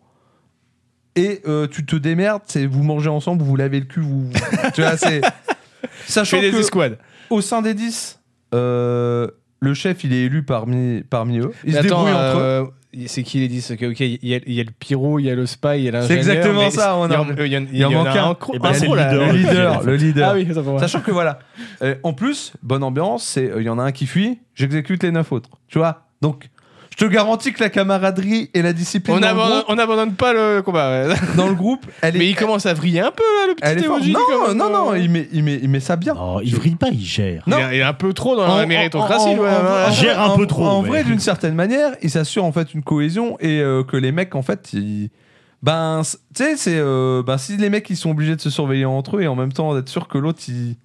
et tu te démerdes, c'est vous mangez ensemble, vous vous lavez le cul, vous, tu vois c'est sachant des que escouades. au sein des 10 euh, le chef il est élu parmi parmi eux. Ils Mais se attends, débrouillent entre eux. euh, C'est qui les 10 Ok, ok, il y, a- il y a le pyro, il y a le spy, il y a l'ingénieur. exactement mais ça, on Il y a- en- il y en- il il en y en manque a un. Eh ben, c'est le le leader, le leader. Ah oui, ça. Sachant que voilà, euh, en plus, bonne ambiance, c'est euh, il y en a un qui fuit, j'exécute les neuf autres. Tu vois Donc, je te garantis que la camaraderie et la discipline On le abandonne, groupe, on abandonne pas le combat. ouais. dans le groupe, elle est. Mais il commence à vriller un peu, là, le petit. Emoji. Non, non, non, il met, il, met, il met ça bien. Non, il vrille pas, il gère. Il Non. est- il est un peu trop dans En- la méritocratie. en- ouais. Gère un peu trop, En vrai, d'une certaine manière, il s'assure en fait une cohésion et euh, que les mecs, en fait, ils- ben, tu sais, c'est, euh, ben, si les mecs ils sont obligés de se surveiller entre eux et en même temps d'être sûr que l'autre il,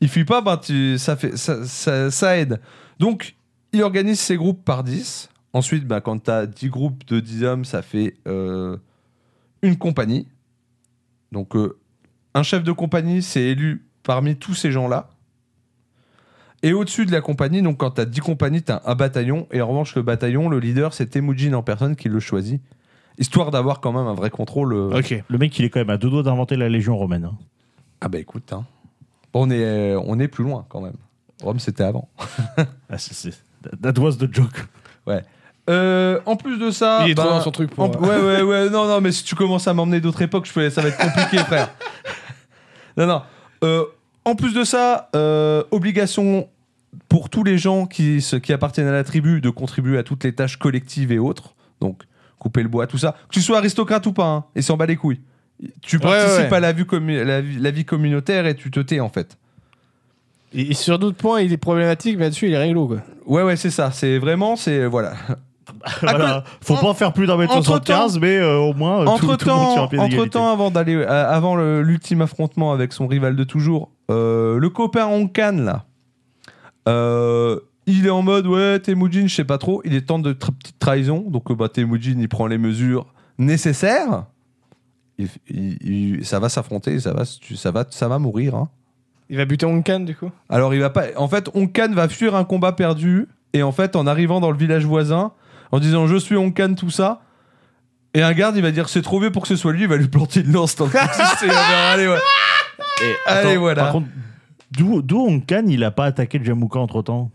il fuit pas, ben, tu, ça fait, ça, ça, ça aide. Donc, il organise ses groupes par 10. Ensuite, ben, quand tu as 10 groupes de 10 hommes, ça fait euh, une compagnie. Donc, euh, un chef de compagnie, c'est élu parmi tous ces gens-là. Et au-dessus de la compagnie, donc quand tu as 10 compagnies, tu as un bataillon. Et en revanche, le bataillon, le leader, c'est Temujin en personne qui le choisit. Histoire d'avoir quand même un vrai contrôle. euh. Ok. Le mec, il est quand même à deux doigts d'inventer la Légion romaine. hein. Ah bah écoute, hein. on, est, euh, on est plus loin quand même. Rome, c'était avant. Ah, c'est- c'est- That was the joke. Euh, en plus de ça. Il est trop ben, dans son truc pour. en- ouais, ouais, ouais. Non, non, mais si tu commences à m'emmener d'autres époques, je peux, ça va être compliqué, frère. Non, non. Euh, en plus de ça, euh, obligation pour tous les gens qui, se- qui appartiennent à la tribu de contribuer à toutes les tâches collectives et autres. Donc, couper le bois, tout ça. Que tu sois aristocrate ou pas, hein, et s'en bat les couilles. Tu Ouais, participes ouais. à la vie, la, vie, la vie communautaire et tu te tais, en fait. Et, et sur d'autres points, il est problématique, mais là-dessus, il est réglo, quoi. Ouais, ouais, c'est ça. C'est vraiment, c'est. Voilà. Voilà. Faut en- pas en faire plus d'un mètre entre-temps- 75, mais euh, au moins, euh, tout, entre tout le monde temps, entre temps, avant d'aller, euh, avant l'ultime affrontement avec son rival de toujours, euh, le copain Onkan là, euh, il est en mode ouais Temujin, je sais pas trop, il est temps de tra- petite trahison, donc bah, Temujin il prend les mesures nécessaires. Il- il- il- ça va s'affronter, ça va, ça va, ça va mourir. hein. Il va buter Onkan, du coup? Alors il va pas, en fait, Onkan va fuir un combat perdu et en fait en arrivant dans le village voisin, en disant je suis Onkan tout ça. Et un garde, il va dire c'est trop vieux pour que ce soit lui, il va lui planter une lance dans le coccyx et il va faire, allez, ouais. Et, Allez, voilà. Par contre, d'où d'où Onkan, il a pas attaqué le Jamuka entre temps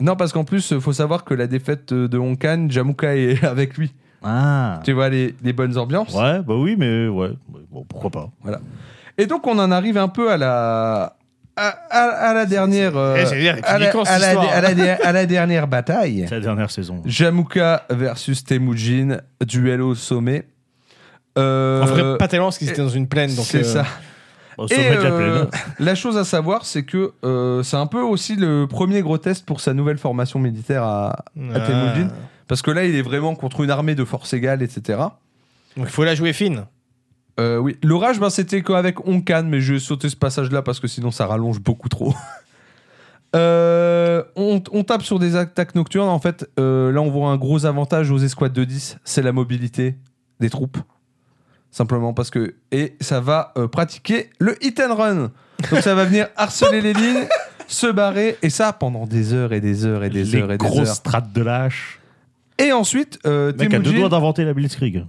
Non, parce qu'en plus, faut savoir que la défaite de Honkan, Jamuka est avec lui. Ah. Tu vois les, les bonnes ambiances. Ouais, bah oui, mais ouais. Bon, pourquoi pas. Et donc, on en arrive un peu à la. À, à- à la dernière. euh, Eh, dire, à, la, à à dernière bataille. La dernière saison. Jamuka versus Temujin, duel au sommet. Euh, En vrai, pas tellement, parce qu'ils étaient dans une plaine, donc. c'est euh, ça. Au Et sommet de la euh, plaine. la chose à savoir, c'est que euh, c'est un peu aussi le premier gros test pour sa nouvelle formation militaire à, à ah. Temujin. Parce que là, il est vraiment contre une armée de force égale, etc. Donc il faut la jouer fine. Euh, oui, l'orage, ben, c'était qu'avec Onkan, mais je vais sauter ce passage-là parce que sinon ça rallonge beaucoup trop. Euh, on, on tape sur des attaques nocturnes. En fait, euh, là, on voit un gros avantage aux escouades de 10, c'est la mobilité des troupes. Simplement parce que. Et ça va pratiquer le hit and run. Donc ça va venir harceler les lignes, se barrer, et ça pendant des heures et des heures et des Les heures et des heures. strates de lâche. Et ensuite, euh, mec a deux Temujin- doigts d'inventer la Blitzkrieg.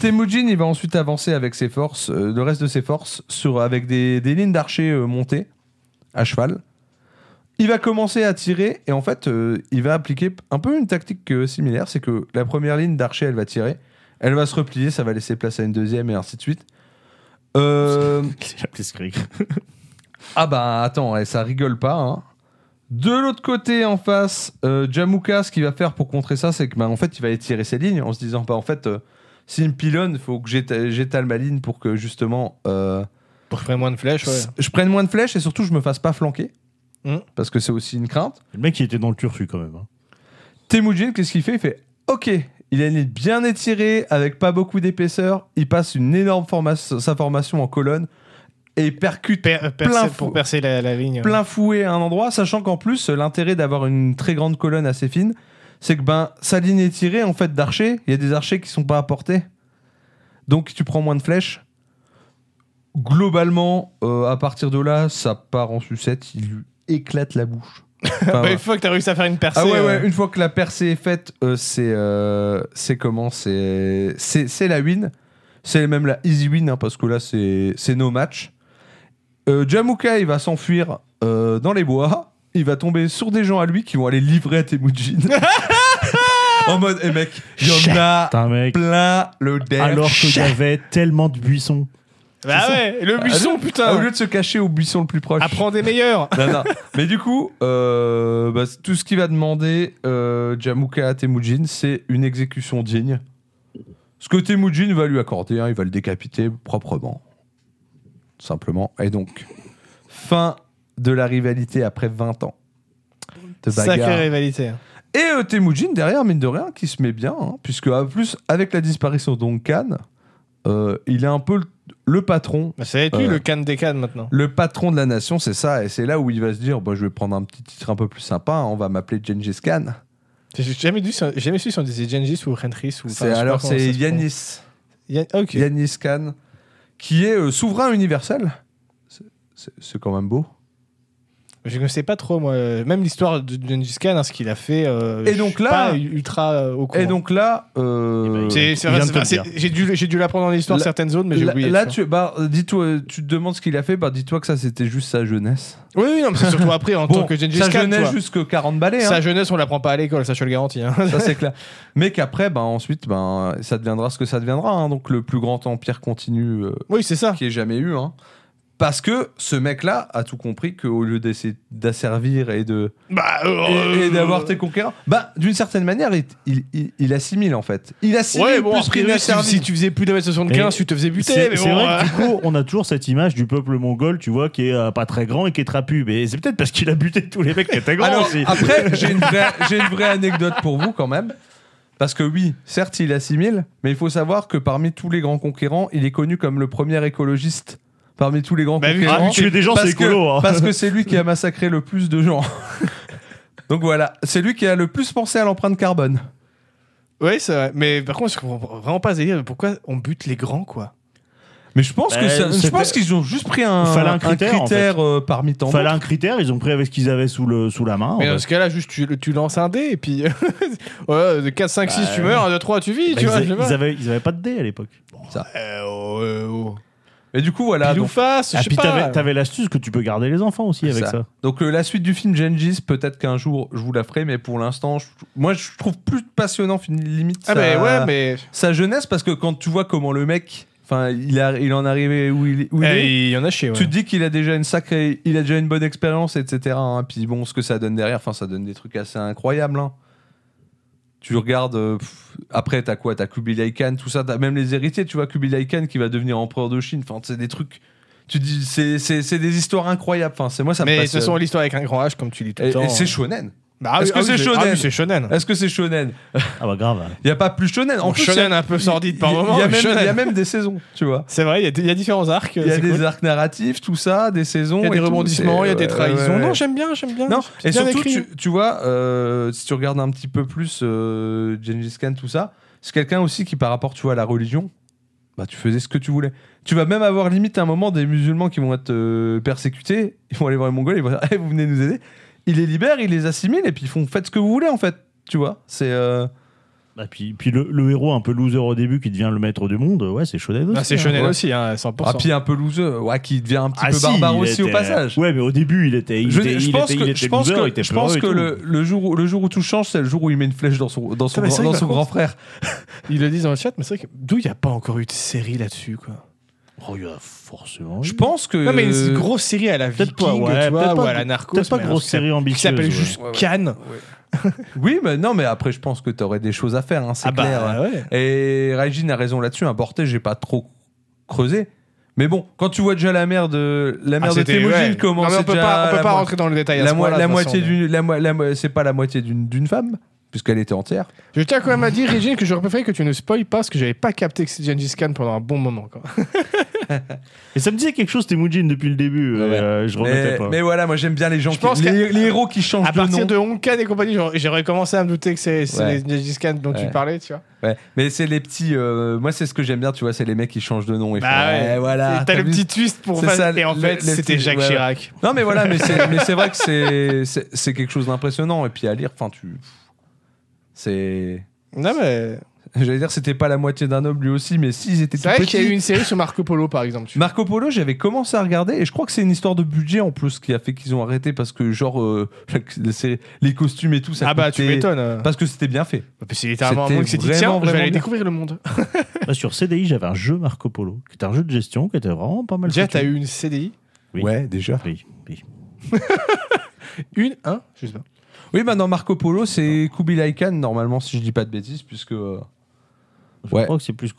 Temujin, il va ensuite avancer avec ses forces, euh, le reste de ses forces, sur, avec des, des lignes d'archers euh, montées à cheval. Il va commencer à tirer et en fait, euh, il va appliquer un peu une tactique euh, similaire. C'est que la première ligne d'archers, elle va tirer, elle va se replier, ça va laisser place à une deuxième et ainsi de suite. Euh, ah bah attends, eh, ça rigole pas. hein. De l'autre côté, en face, euh, Jamuka, ce qu'il va faire pour contrer ça, c'est que bah, en fait, il va étirer ses lignes en se disant bah en fait, euh, s'il me pilonne, il faut que j'éta- j'étale ma ligne pour que justement euh, Pour faire moins de flèches, ouais. je prenne moins de flèches et surtout je me fasse pas flanquer. Mm. Parce que c'est aussi une crainte. Le mec, il était dans le turfu quand même. hein. Temujin, qu'est-ce qu'il fait? Il fait Ok, il a une ligne bien étirée, avec pas beaucoup d'épaisseur. Il passe une énorme formation, sa formation en colonne et il percute Per- percer- plein pour percer la, la ligne. plein fouet à un endroit, sachant qu'en plus, l'intérêt d'avoir une très grande colonne assez fine, c'est que ben, sa ligne est tirée en fait d'archers. Il y a des archers qui sont pas à portée. Donc tu prends moins de flèches. Globalement, euh, à partir de là, ça part en sucette. Il lui éclate la bouche. Enfin, ouais. une fois que t'as réussi à faire une percée. Ah ouais, ouais, euh, une fois que la percée est faite, euh, c'est euh, c'est comment C'est c'est c'est la win. C'est même la easy win, hein, parce que là, c'est c'est no match. Jamuka, il va s'enfuir dans les bois. Il va tomber sur des gens à lui qui vont aller livrer à Temujin. en mode, eh mec, il y en a Putain, mec. plein le derrière. Alors qu'il y avait tellement de buissons. Bah ouais, le buisson, Ah, putain. Au lieu de se cacher au buisson le plus proche. Apprends des meilleurs. Non, non. Mais du coup, euh, bah, tout ce qu'il va demander euh, Jamuka à Temujin, c'est une exécution digne. Ce que Temujin va lui accorder, hein, il va le décapiter proprement. Simplement. Et donc, fin de la rivalité après 20 ans de Sacrée rivalité. Et euh, Temujin, derrière, mine de rien, qui se met bien, hein, puisque en plus, avec la disparition d'Ongkan, euh, il est un peu le, le patron Bah, ça va être lui Euh. le canne des cannes maintenant. le patron de la nation, c'est ça, et c'est là où il va se dire bah, je vais prendre un petit titre un peu plus sympa, hein, on va m'appeler Gengis Khan. J'ai jamais, dû, j'ai jamais su si on disait Gengis ou Rentris. Ou, enfin, alors c'est Yanis, prononce. Yan- Ok. Yanis Khan, qui est euh, souverain universel. C'est quand même beau. Je ne sais pas trop, moi. Même l'histoire de Gengis Khan, hein, ce qu'il a fait. euh, Et donc là- pas ultra euh, au courant. Et donc là, euh, C'est- de j'ai dû, l'apprendre dans l'histoire Là- certaines zones, mais j'ai là, oublié. là, tu bah, dis-toi, tu te demandes ce qu'il a fait, bah, dis-toi que ça c'était juste sa jeunesse. Oui, oui, non, mais c'est surtout après en tant que Gengis sa Khan. tu jeunesse jusque 40 balais. Sa Hein, jeunesse, on l'apprend pas à l'école, ça je te le garantis. hein. ça c'est clair. Mais qu'après, bah, ensuite, bah, ça deviendra ce que ça deviendra. hein. donc le plus grand empire continu euh, Oui, c'est ça. qui ait jamais eu. Hein. Parce que ce mec-là a tout compris qu'au lieu d'essayer d'asservir et de Bah, et, et d'avoir tes conquérants, bah d'une certaine manière, il, il, il- il assimile en fait. Il assimile Ouais, bon, plus qu'il si, n'asservit. si tu faisais plus d'un mètre 75, Mais tu te faisais buter. C'est bon, vrai euh, que du coup, on a toujours cette image du peuple mongol, tu vois, qui est euh, pas très grand et qui est trapu. Mais c'est peut-être parce qu'il a buté tous les mecs qui étaient grands Alors, aussi. après, j'ai une, vraie, j'ai une vraie anecdote pour vous quand même. Parce que oui, certes, il assimile, mais il faut savoir que parmi tous les grands conquérants, il est connu comme le premier écologiste. Parmi tous les grands Bah, conquérants. Ah, tuer des gens, parce c'est écolo. que, hein. parce que c'est lui qui a massacré le plus de gens. Donc voilà, c'est lui qui a le plus pensé à l'empreinte carbone. Ouais, c'est vrai. Mais par contre, je comprends vraiment pas ce délire. Pourquoi on bute les grands, quoi? Mais je pense Bah, que ça- je pense qu'ils ont juste pris un, Il fallait un critère, en critère, euh, parmi tant Fallait un critère, ils ont pris avec ce qu'ils avaient sous, le, sous la main. Mais en dans fait. ce cas-là, juste tu, tu lances un dé et puis. ouais, de 4, 5, 6, tu meurs, 1, 2, 3, tu vis, Bah, tu vois. ils, je sais ils pas. avaient, ils avaient pas de dés à l'époque. Euh, oh, euh, oh. Et du coup, voilà. Pile ou donc- face, Ah, je sais puis pas. t'avais, t'avais l'astuce que tu peux garder les enfants aussi avec Ça. ça. Donc euh, la suite du film Gengis, peut-être qu'un jour je vous la ferai, mais pour l'instant, je- moi je trouve plus passionnant fin- limite Ah, sa, mais ouais, mais. sa jeunesse parce que quand tu vois comment le mec, enfin il, a, il en est arrivé où il, où il est, Eh, il y en a ouais. tu te dis qu'il a déjà une sacrée, il a déjà une bonne expérience, etc. hein. Puis bon, ce que ça donne derrière, enfin ça donne des trucs assez incroyables. hein. Tu regardes, euh, pff, après t'as quoi? T'as Kubilai Khan, tout ça, t'as même les héritiers, tu vois Kubilai Khan qui va devenir empereur de Chine. Enfin c'est des trucs, tu dis c'est des histoires incroyables. Enfin c'est moi ça me Mais toute passionne. façon, l'histoire avec un grand H, comme tu dis tout le Et, temps. et c'est euh, shonen. Bah, Est-ce que c'est ah shonen oui, c'est shonen. Est-ce que c'est shonen Ah bah grave. Il n'y a pas plus shonen. En En plus, il y a- shonen un peu sordide par y moment. Il y, a mais même- shonen. il y a même des saisons, tu vois. C'est vrai, il y, a- il y a différents arcs. Il y a c'est des cool. arcs narratifs, tout ça, des saisons. Il y a des et tout, rebondissements, il y a des ouais, trahisons. ouais, ouais. Non, j'aime bien, j'aime bien. Non, et bien surtout, écrit. tu, tu vois, euh, si tu regardes un petit peu plus euh, Gengis Khan, tout ça, c'est quelqu'un aussi qui, par rapport tu vois, à la religion, bah, tu faisais ce que tu voulais. Tu vas même avoir limite à un moment des musulmans qui vont être euh, persécutés, ils vont aller voir les Mongols, ils vont dire, Eh, vous venez nous aider. Ils les libèrent, ils les assimilent, et puis ils font faites ce que vous voulez, en fait. Tu vois, c'est. euh, Et puis, puis le, le héros un peu loser au début qui devient le maître du monde, ouais, c'est shonen aussi. Ah, c'est hein. shonen ouais. aussi, hein, 100%. Ah, puis un peu loser, ouais, qui devient un petit Ah peu si, barbare il aussi au passage. Ouais, mais au début, il était. Il Je, était, je il pense était- que, il était je pense loser, que, il était je pense que peureux et le, jour où, le jour où tout change, c'est le jour où il met une flèche dans son, dans son, mais c'est dans son grand frère. Ils le disent dans le chat, mais c'est vrai que d'où il n'y a pas encore eu de série là-dessus, quoi? Oh, il y a forcément. Je pense que. Non, mais une grosse série à la Viking, pas, ouais, tu vois, peut-être ou pas- à la Narcos. Peut-être pas mais grosse série qui ambitieuse. s'appelle ouais. juste Ouais, ouais. Cannes. Oui, mais non, mais après, je pense que tu aurais des choses à faire, hein, c'est Ah clair. bah ouais. Et Raijin a raison là-dessus. Un porté, j'ai pas trop creusé. Mais bon, quand tu vois déjà la mère de la Ah, mère de ouais. comment Non, mais on peut déjà pas, on peut pas rentrer dans le détail. à la, ce mo- la moitié d'une la, mo- la mo- c'est pas la moitié d'une femme puisqu'elle était entière. Je tiens quand même à dire, Régine, que j'aurais préféré que tu ne spoil pas parce que j'avais pas capté que c'était Gengis Khan pendant un bon moment. Quoi. Et ça me disait quelque chose, Temujin, depuis le début. Ouais, ouais. euh, je remettais Mais, pas. mais voilà, moi j'aime bien les gens Je qui, pense les, les héros qui changent À de partir nom. de Hong Khan et compagnie, j'aurais- commencé à me douter que c'est c'est Ouais. les Gengis Khan dont tu parlais, tu vois. Ouais. Mais c'est les petits. euh, moi, c'est ce que j'aime bien, tu vois, c'est les mecs qui changent de nom. Et Bah font, ouais. Eh, voilà. T'as t'as le petit twist pour C'est ça, Et en le- fait, c'était Jacques. Chirac. Non, mais voilà, mais c'est, c'est vrai que c'est, c'est, c'est quelque chose d'impressionnant. Et puis à lire, enfin, tu. C'est. Non, mais. J'allais dire, c'était pas la moitié d'un homme lui aussi, mais s'ils étaient C'est vrai qu'il y a eu une série sur Marco Polo, par exemple. tu- Marco Polo, j'avais commencé à regarder et je crois que c'est une histoire de budget en plus qui a fait qu'ils ont arrêté parce que, genre, euh, c'est- les costumes et tout, ça Ah bah, tu coûtait- m'étonnes. euh. Parce que c'était bien fait. C'est littéralement un C'était monde qui s'est dit vraiment, tiens, je vais vraiment aller bien. découvrir le monde. Là, sur CDI, j'avais un jeu Marco Polo, qui était un jeu de gestion, qui était vraiment pas mal. Déjà, foutu. t'as eu une CDI Oui. Ouais, déjà. Oui, oui. Une, un Je sais pas. Oui, bah dans Marco Polo, c'est Kubilai Khan, normalement, si je dis pas de bêtises, puisque. euh, Je Ouais. crois que c'est plus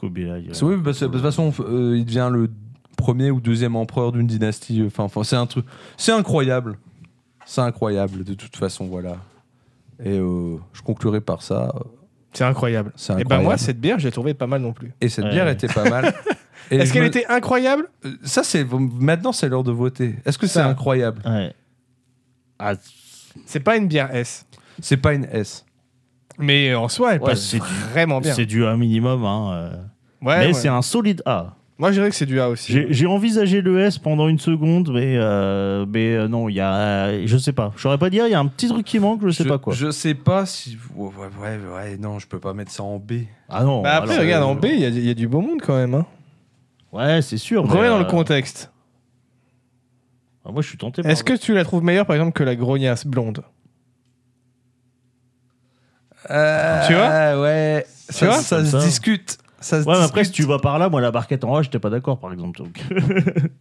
c'est- oui, de toute façon, euh, il devient le premier ou deuxième empereur d'une dynastie. Enfin, enfin, c'est un truc. C'est incroyable. C'est incroyable, de toute façon, voilà. Et euh, je conclurai par ça. C'est incroyable. C'est Et ben incroyable. moi, cette bière, je l'ai trouvée pas mal non plus. Et cette Ouais. bière était pas mal. Et Est-ce je qu'elle me- était incroyable? Euh, Ça, c'est maintenant, c'est l'heure de voter. Est-ce que c'est Ça. incroyable? Ouais. Ah, C'est pas une bière S. C'est pas une S. Mais en soi, elle Ouais, passe c'est du- vraiment bien. c'est du A minimum. Hein, euh. Ouais, mais ouais. c'est un solide A. Moi, je dirais que c'est du A aussi. J'ai j'ai envisagé le S pendant une seconde, mais, euh, mais euh, non, il y a. Je sais pas. Je saurais pas dire, il y a un petit truc qui manque, je sais pas quoi. Je sais pas si. Ouais, ouais, ouais, ouais, non, je peux pas mettre ça en B. Ah non. Bah après, alors, regarde, euh, en B, il y, a- il y a du beau monde quand même. Hein. Ouais, c'est sûr. mais, Remets dans le euh, contexte. Ah, moi, je suis tenté. par- Est-ce que tu la trouves meilleure, par exemple, que la grognasse blonde Tu vois Ouais. Tu ça, vois ça se ça. discute. Ça se Ouais, mais après, si tu vas par là, moi, la barquette en A, j'étais pas d'accord, par exemple. donc.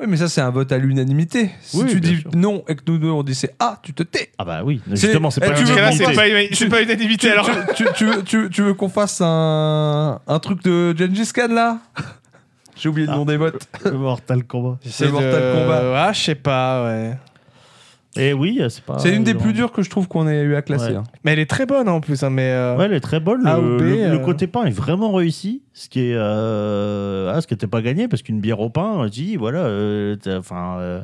Oui, mais ça, c'est un vote à l'unanimité. Si Oui, tu dis sûr. non et que nous deux on dit c'est A, tu te tais. Ah bah oui, C'est- justement, c'est eh, pas tu veux une- tu- pas unanimité Tu, alors. tu, tu, tu veux, tu, tu veux qu'on fasse un, un truc de Gengis Khan là? J'ai oublié le Ah. nom des votes. Mortal Kombat. J'essaie Mortal Kombat. Ah, je sais pas, ouais. Et oui, c'est pas. c'est une des plus dures que je trouve qu'on ait eu à classer. Ouais. hein. Mais elle est très bonne en plus, hein, mais. euh, Ouais, elle est très bonne. A Le, le- le euh. côté pain est vraiment réussi, ce qui est, euh, ah, ce qui n'était pas gagné parce qu'une bière au pain, je dis voilà, euh, enfin, euh,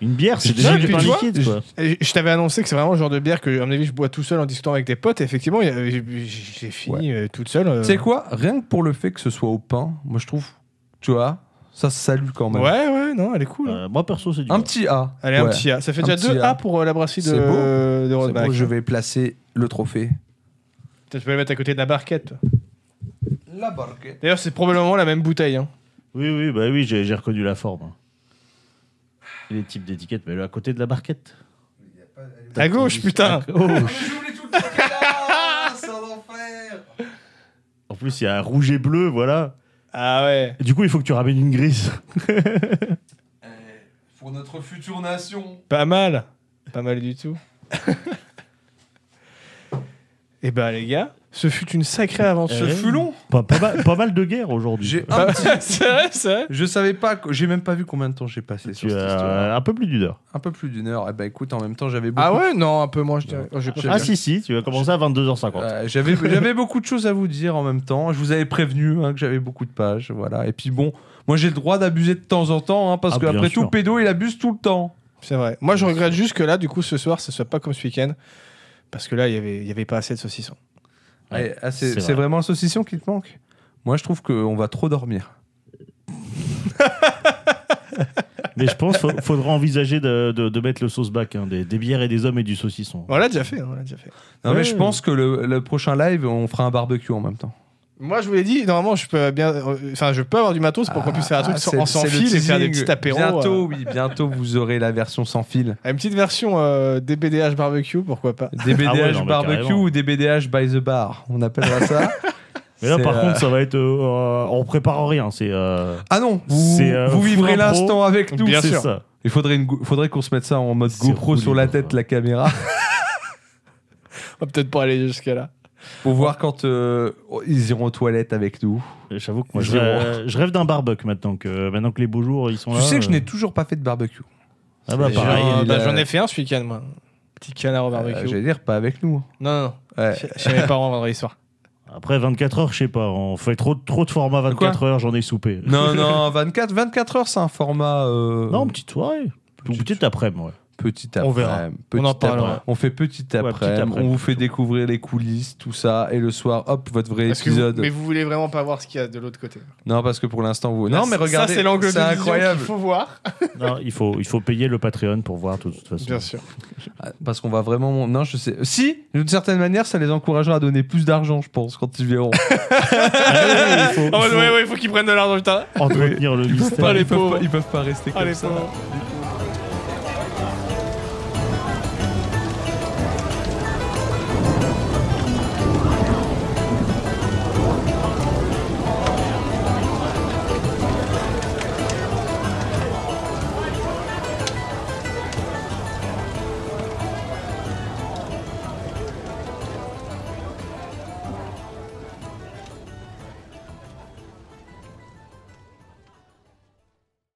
une bière, c'est déjà du pain liquide, quoi. Je t'avais annoncé que c'est vraiment le genre de bière que, à mon avis, je bois tout seul en discutant avec des potes. Et effectivement, j'ai fini euh, toute seule. euh. Tu sais quoi Rien que pour le fait que ce soit au pain, moi je trouve, tu vois, ça se salue quand même. Ouais, ouais, non, elle est cool. hein. Euh, moi perso, c'est du. Un A. petit A. Allez, un petit A. Ça fait Un déjà deux A. A pour euh, la brasserie de, C'est beau. de je vais placer le trophée. Tu peux le mettre à côté de la barquette. toi. La barquette. D'ailleurs, c'est probablement la même bouteille. Hein. Oui, oui, bah oui, j'ai reconnu la forme. hein. Et Les types d'étiquettes, mais à côté de la barquette. À gauche, putain. Oh. Un En plus, il y a rouge et bleu, voilà. Ah ouais. Et du coup, il faut que tu ramènes une grise. Eh, Pour notre future nation. Pas mal. Pas mal du tout. Et bah les gars, ce fut une sacrée aventure. Ce Ouais. fut long. Pas, pas mal, pas mal de guerres aujourd'hui. J'ai un petit- c'est vrai, c'est vrai. Je savais pas, j'ai même pas vu combien de temps j'ai passé sur Tu cette as histoire. un peu plus d'une heure. Un peu plus d'une heure. Et bah écoute, en même temps, j'avais beaucoup. Ah ouais, non, un peu moins, je dirais. Oh, j'ai pas Ah si, si, tu vas commencer à 22h50. Euh, j'avais j'avais beaucoup de choses à vous dire en même temps. Je vous avais prévenu hein, que j'avais beaucoup de pages, voilà. Et puis bon, moi j'ai le droit d'abuser de temps en temps, hein, parce Ah, que bien après sûr. tout, pédo il abuse tout le temps. C'est vrai. Moi, je regrette juste que là, du coup, ce soir, ce soit pas comme ce week-end. Parce que là, il y avait, y avait pas assez de saucissons. Ouais, ah, c'est c'est c'est vrai. vraiment le saucisson qui te manque? Moi je trouve qu'on va trop dormir. Mais je pense qu'il faudra envisager de, de- de mettre le sauce back, hein, des, des bières et des hommes et du saucisson. On l'a déjà fait, on l'a déjà fait. Non Ouais. mais je pense que le, le prochain live, on fera un barbecue en même temps. Moi, je vous l'ai dit, normalement, je peux bien. euh, Enfin, je peux avoir du matos pour qu'on puisse faire un truc Ah, sans- sans fil et faire des petits apéros. Bientôt, euh, oui, bientôt vous aurez la version sans fil. Une petite version euh, DBDH barbecue, pourquoi pas. DBDH Ah ouais, non, mais barbecue ou DBDH by the bar, on appellera ça. Mais là, par euh, contre, ça va être. euh, on prépare rien. C'est. euh, Ah non, vous, C'est, euh, vous vivrez l'instant avec nous. Bien sûr. ça. Il faudrait, une faudrait qu'on se mette ça en mode GoPro sur la tête, la caméra, On va peut-être pas aller jusqu'à là. Pour voir quand euh, ils iront aux toilettes avec nous. J'avoue que moi, je, rêve- je rêve d'un barbecue maintenant que, maintenant que les beaux jours ils sont Tu là. sais que je n'ai euh, toujours pas fait de barbecue. Ah bah pareil. Bah, a- j'en ai fait un ce week-end, moi. Petit canard au Euh, barbecue. J'allais dire pas avec nous. non, non, non. Ouais. Chez- Chez mes parents vendredi soir. Après 24 heures, je sais pas. On fait trop, trop de formats 24 heures, j'en ai soupé. Non, non, 24, 24 heures, c'est un format. euh, Non, petite soirée. Ou petite après-midi, ouais. Petit On après. verra. petit On en après. parlera. On fait petit Ouais, après. petit après, on vous plutôt. fait découvrir les coulisses, tout ça. Et le soir, hop, votre vrai Parce que vous- épisode. mais vous voulez vraiment pas voir ce qu'il y a de l'autre côté. Non, parce que pour l'instant, vous. Là, non, mais ça, regardez. c'est l'angle de C'est incroyable. qu'il faut voir. Non, il faut, il faut payer le Patreon pour voir, de toute façon. Bien sûr. Ah, Parce qu'on va vraiment. Non, je sais. Si, d'une certaine manière, ça les encouragera à donner plus d'argent, je pense, quand ils verront. Ah oui, il faut, il ouais, faut ouais, ouais, il faut qu'ils prennent de l'argent, putain. entretenir le mystère. ils, peuvent pas, ils peuvent pas rester Ah, comme ça.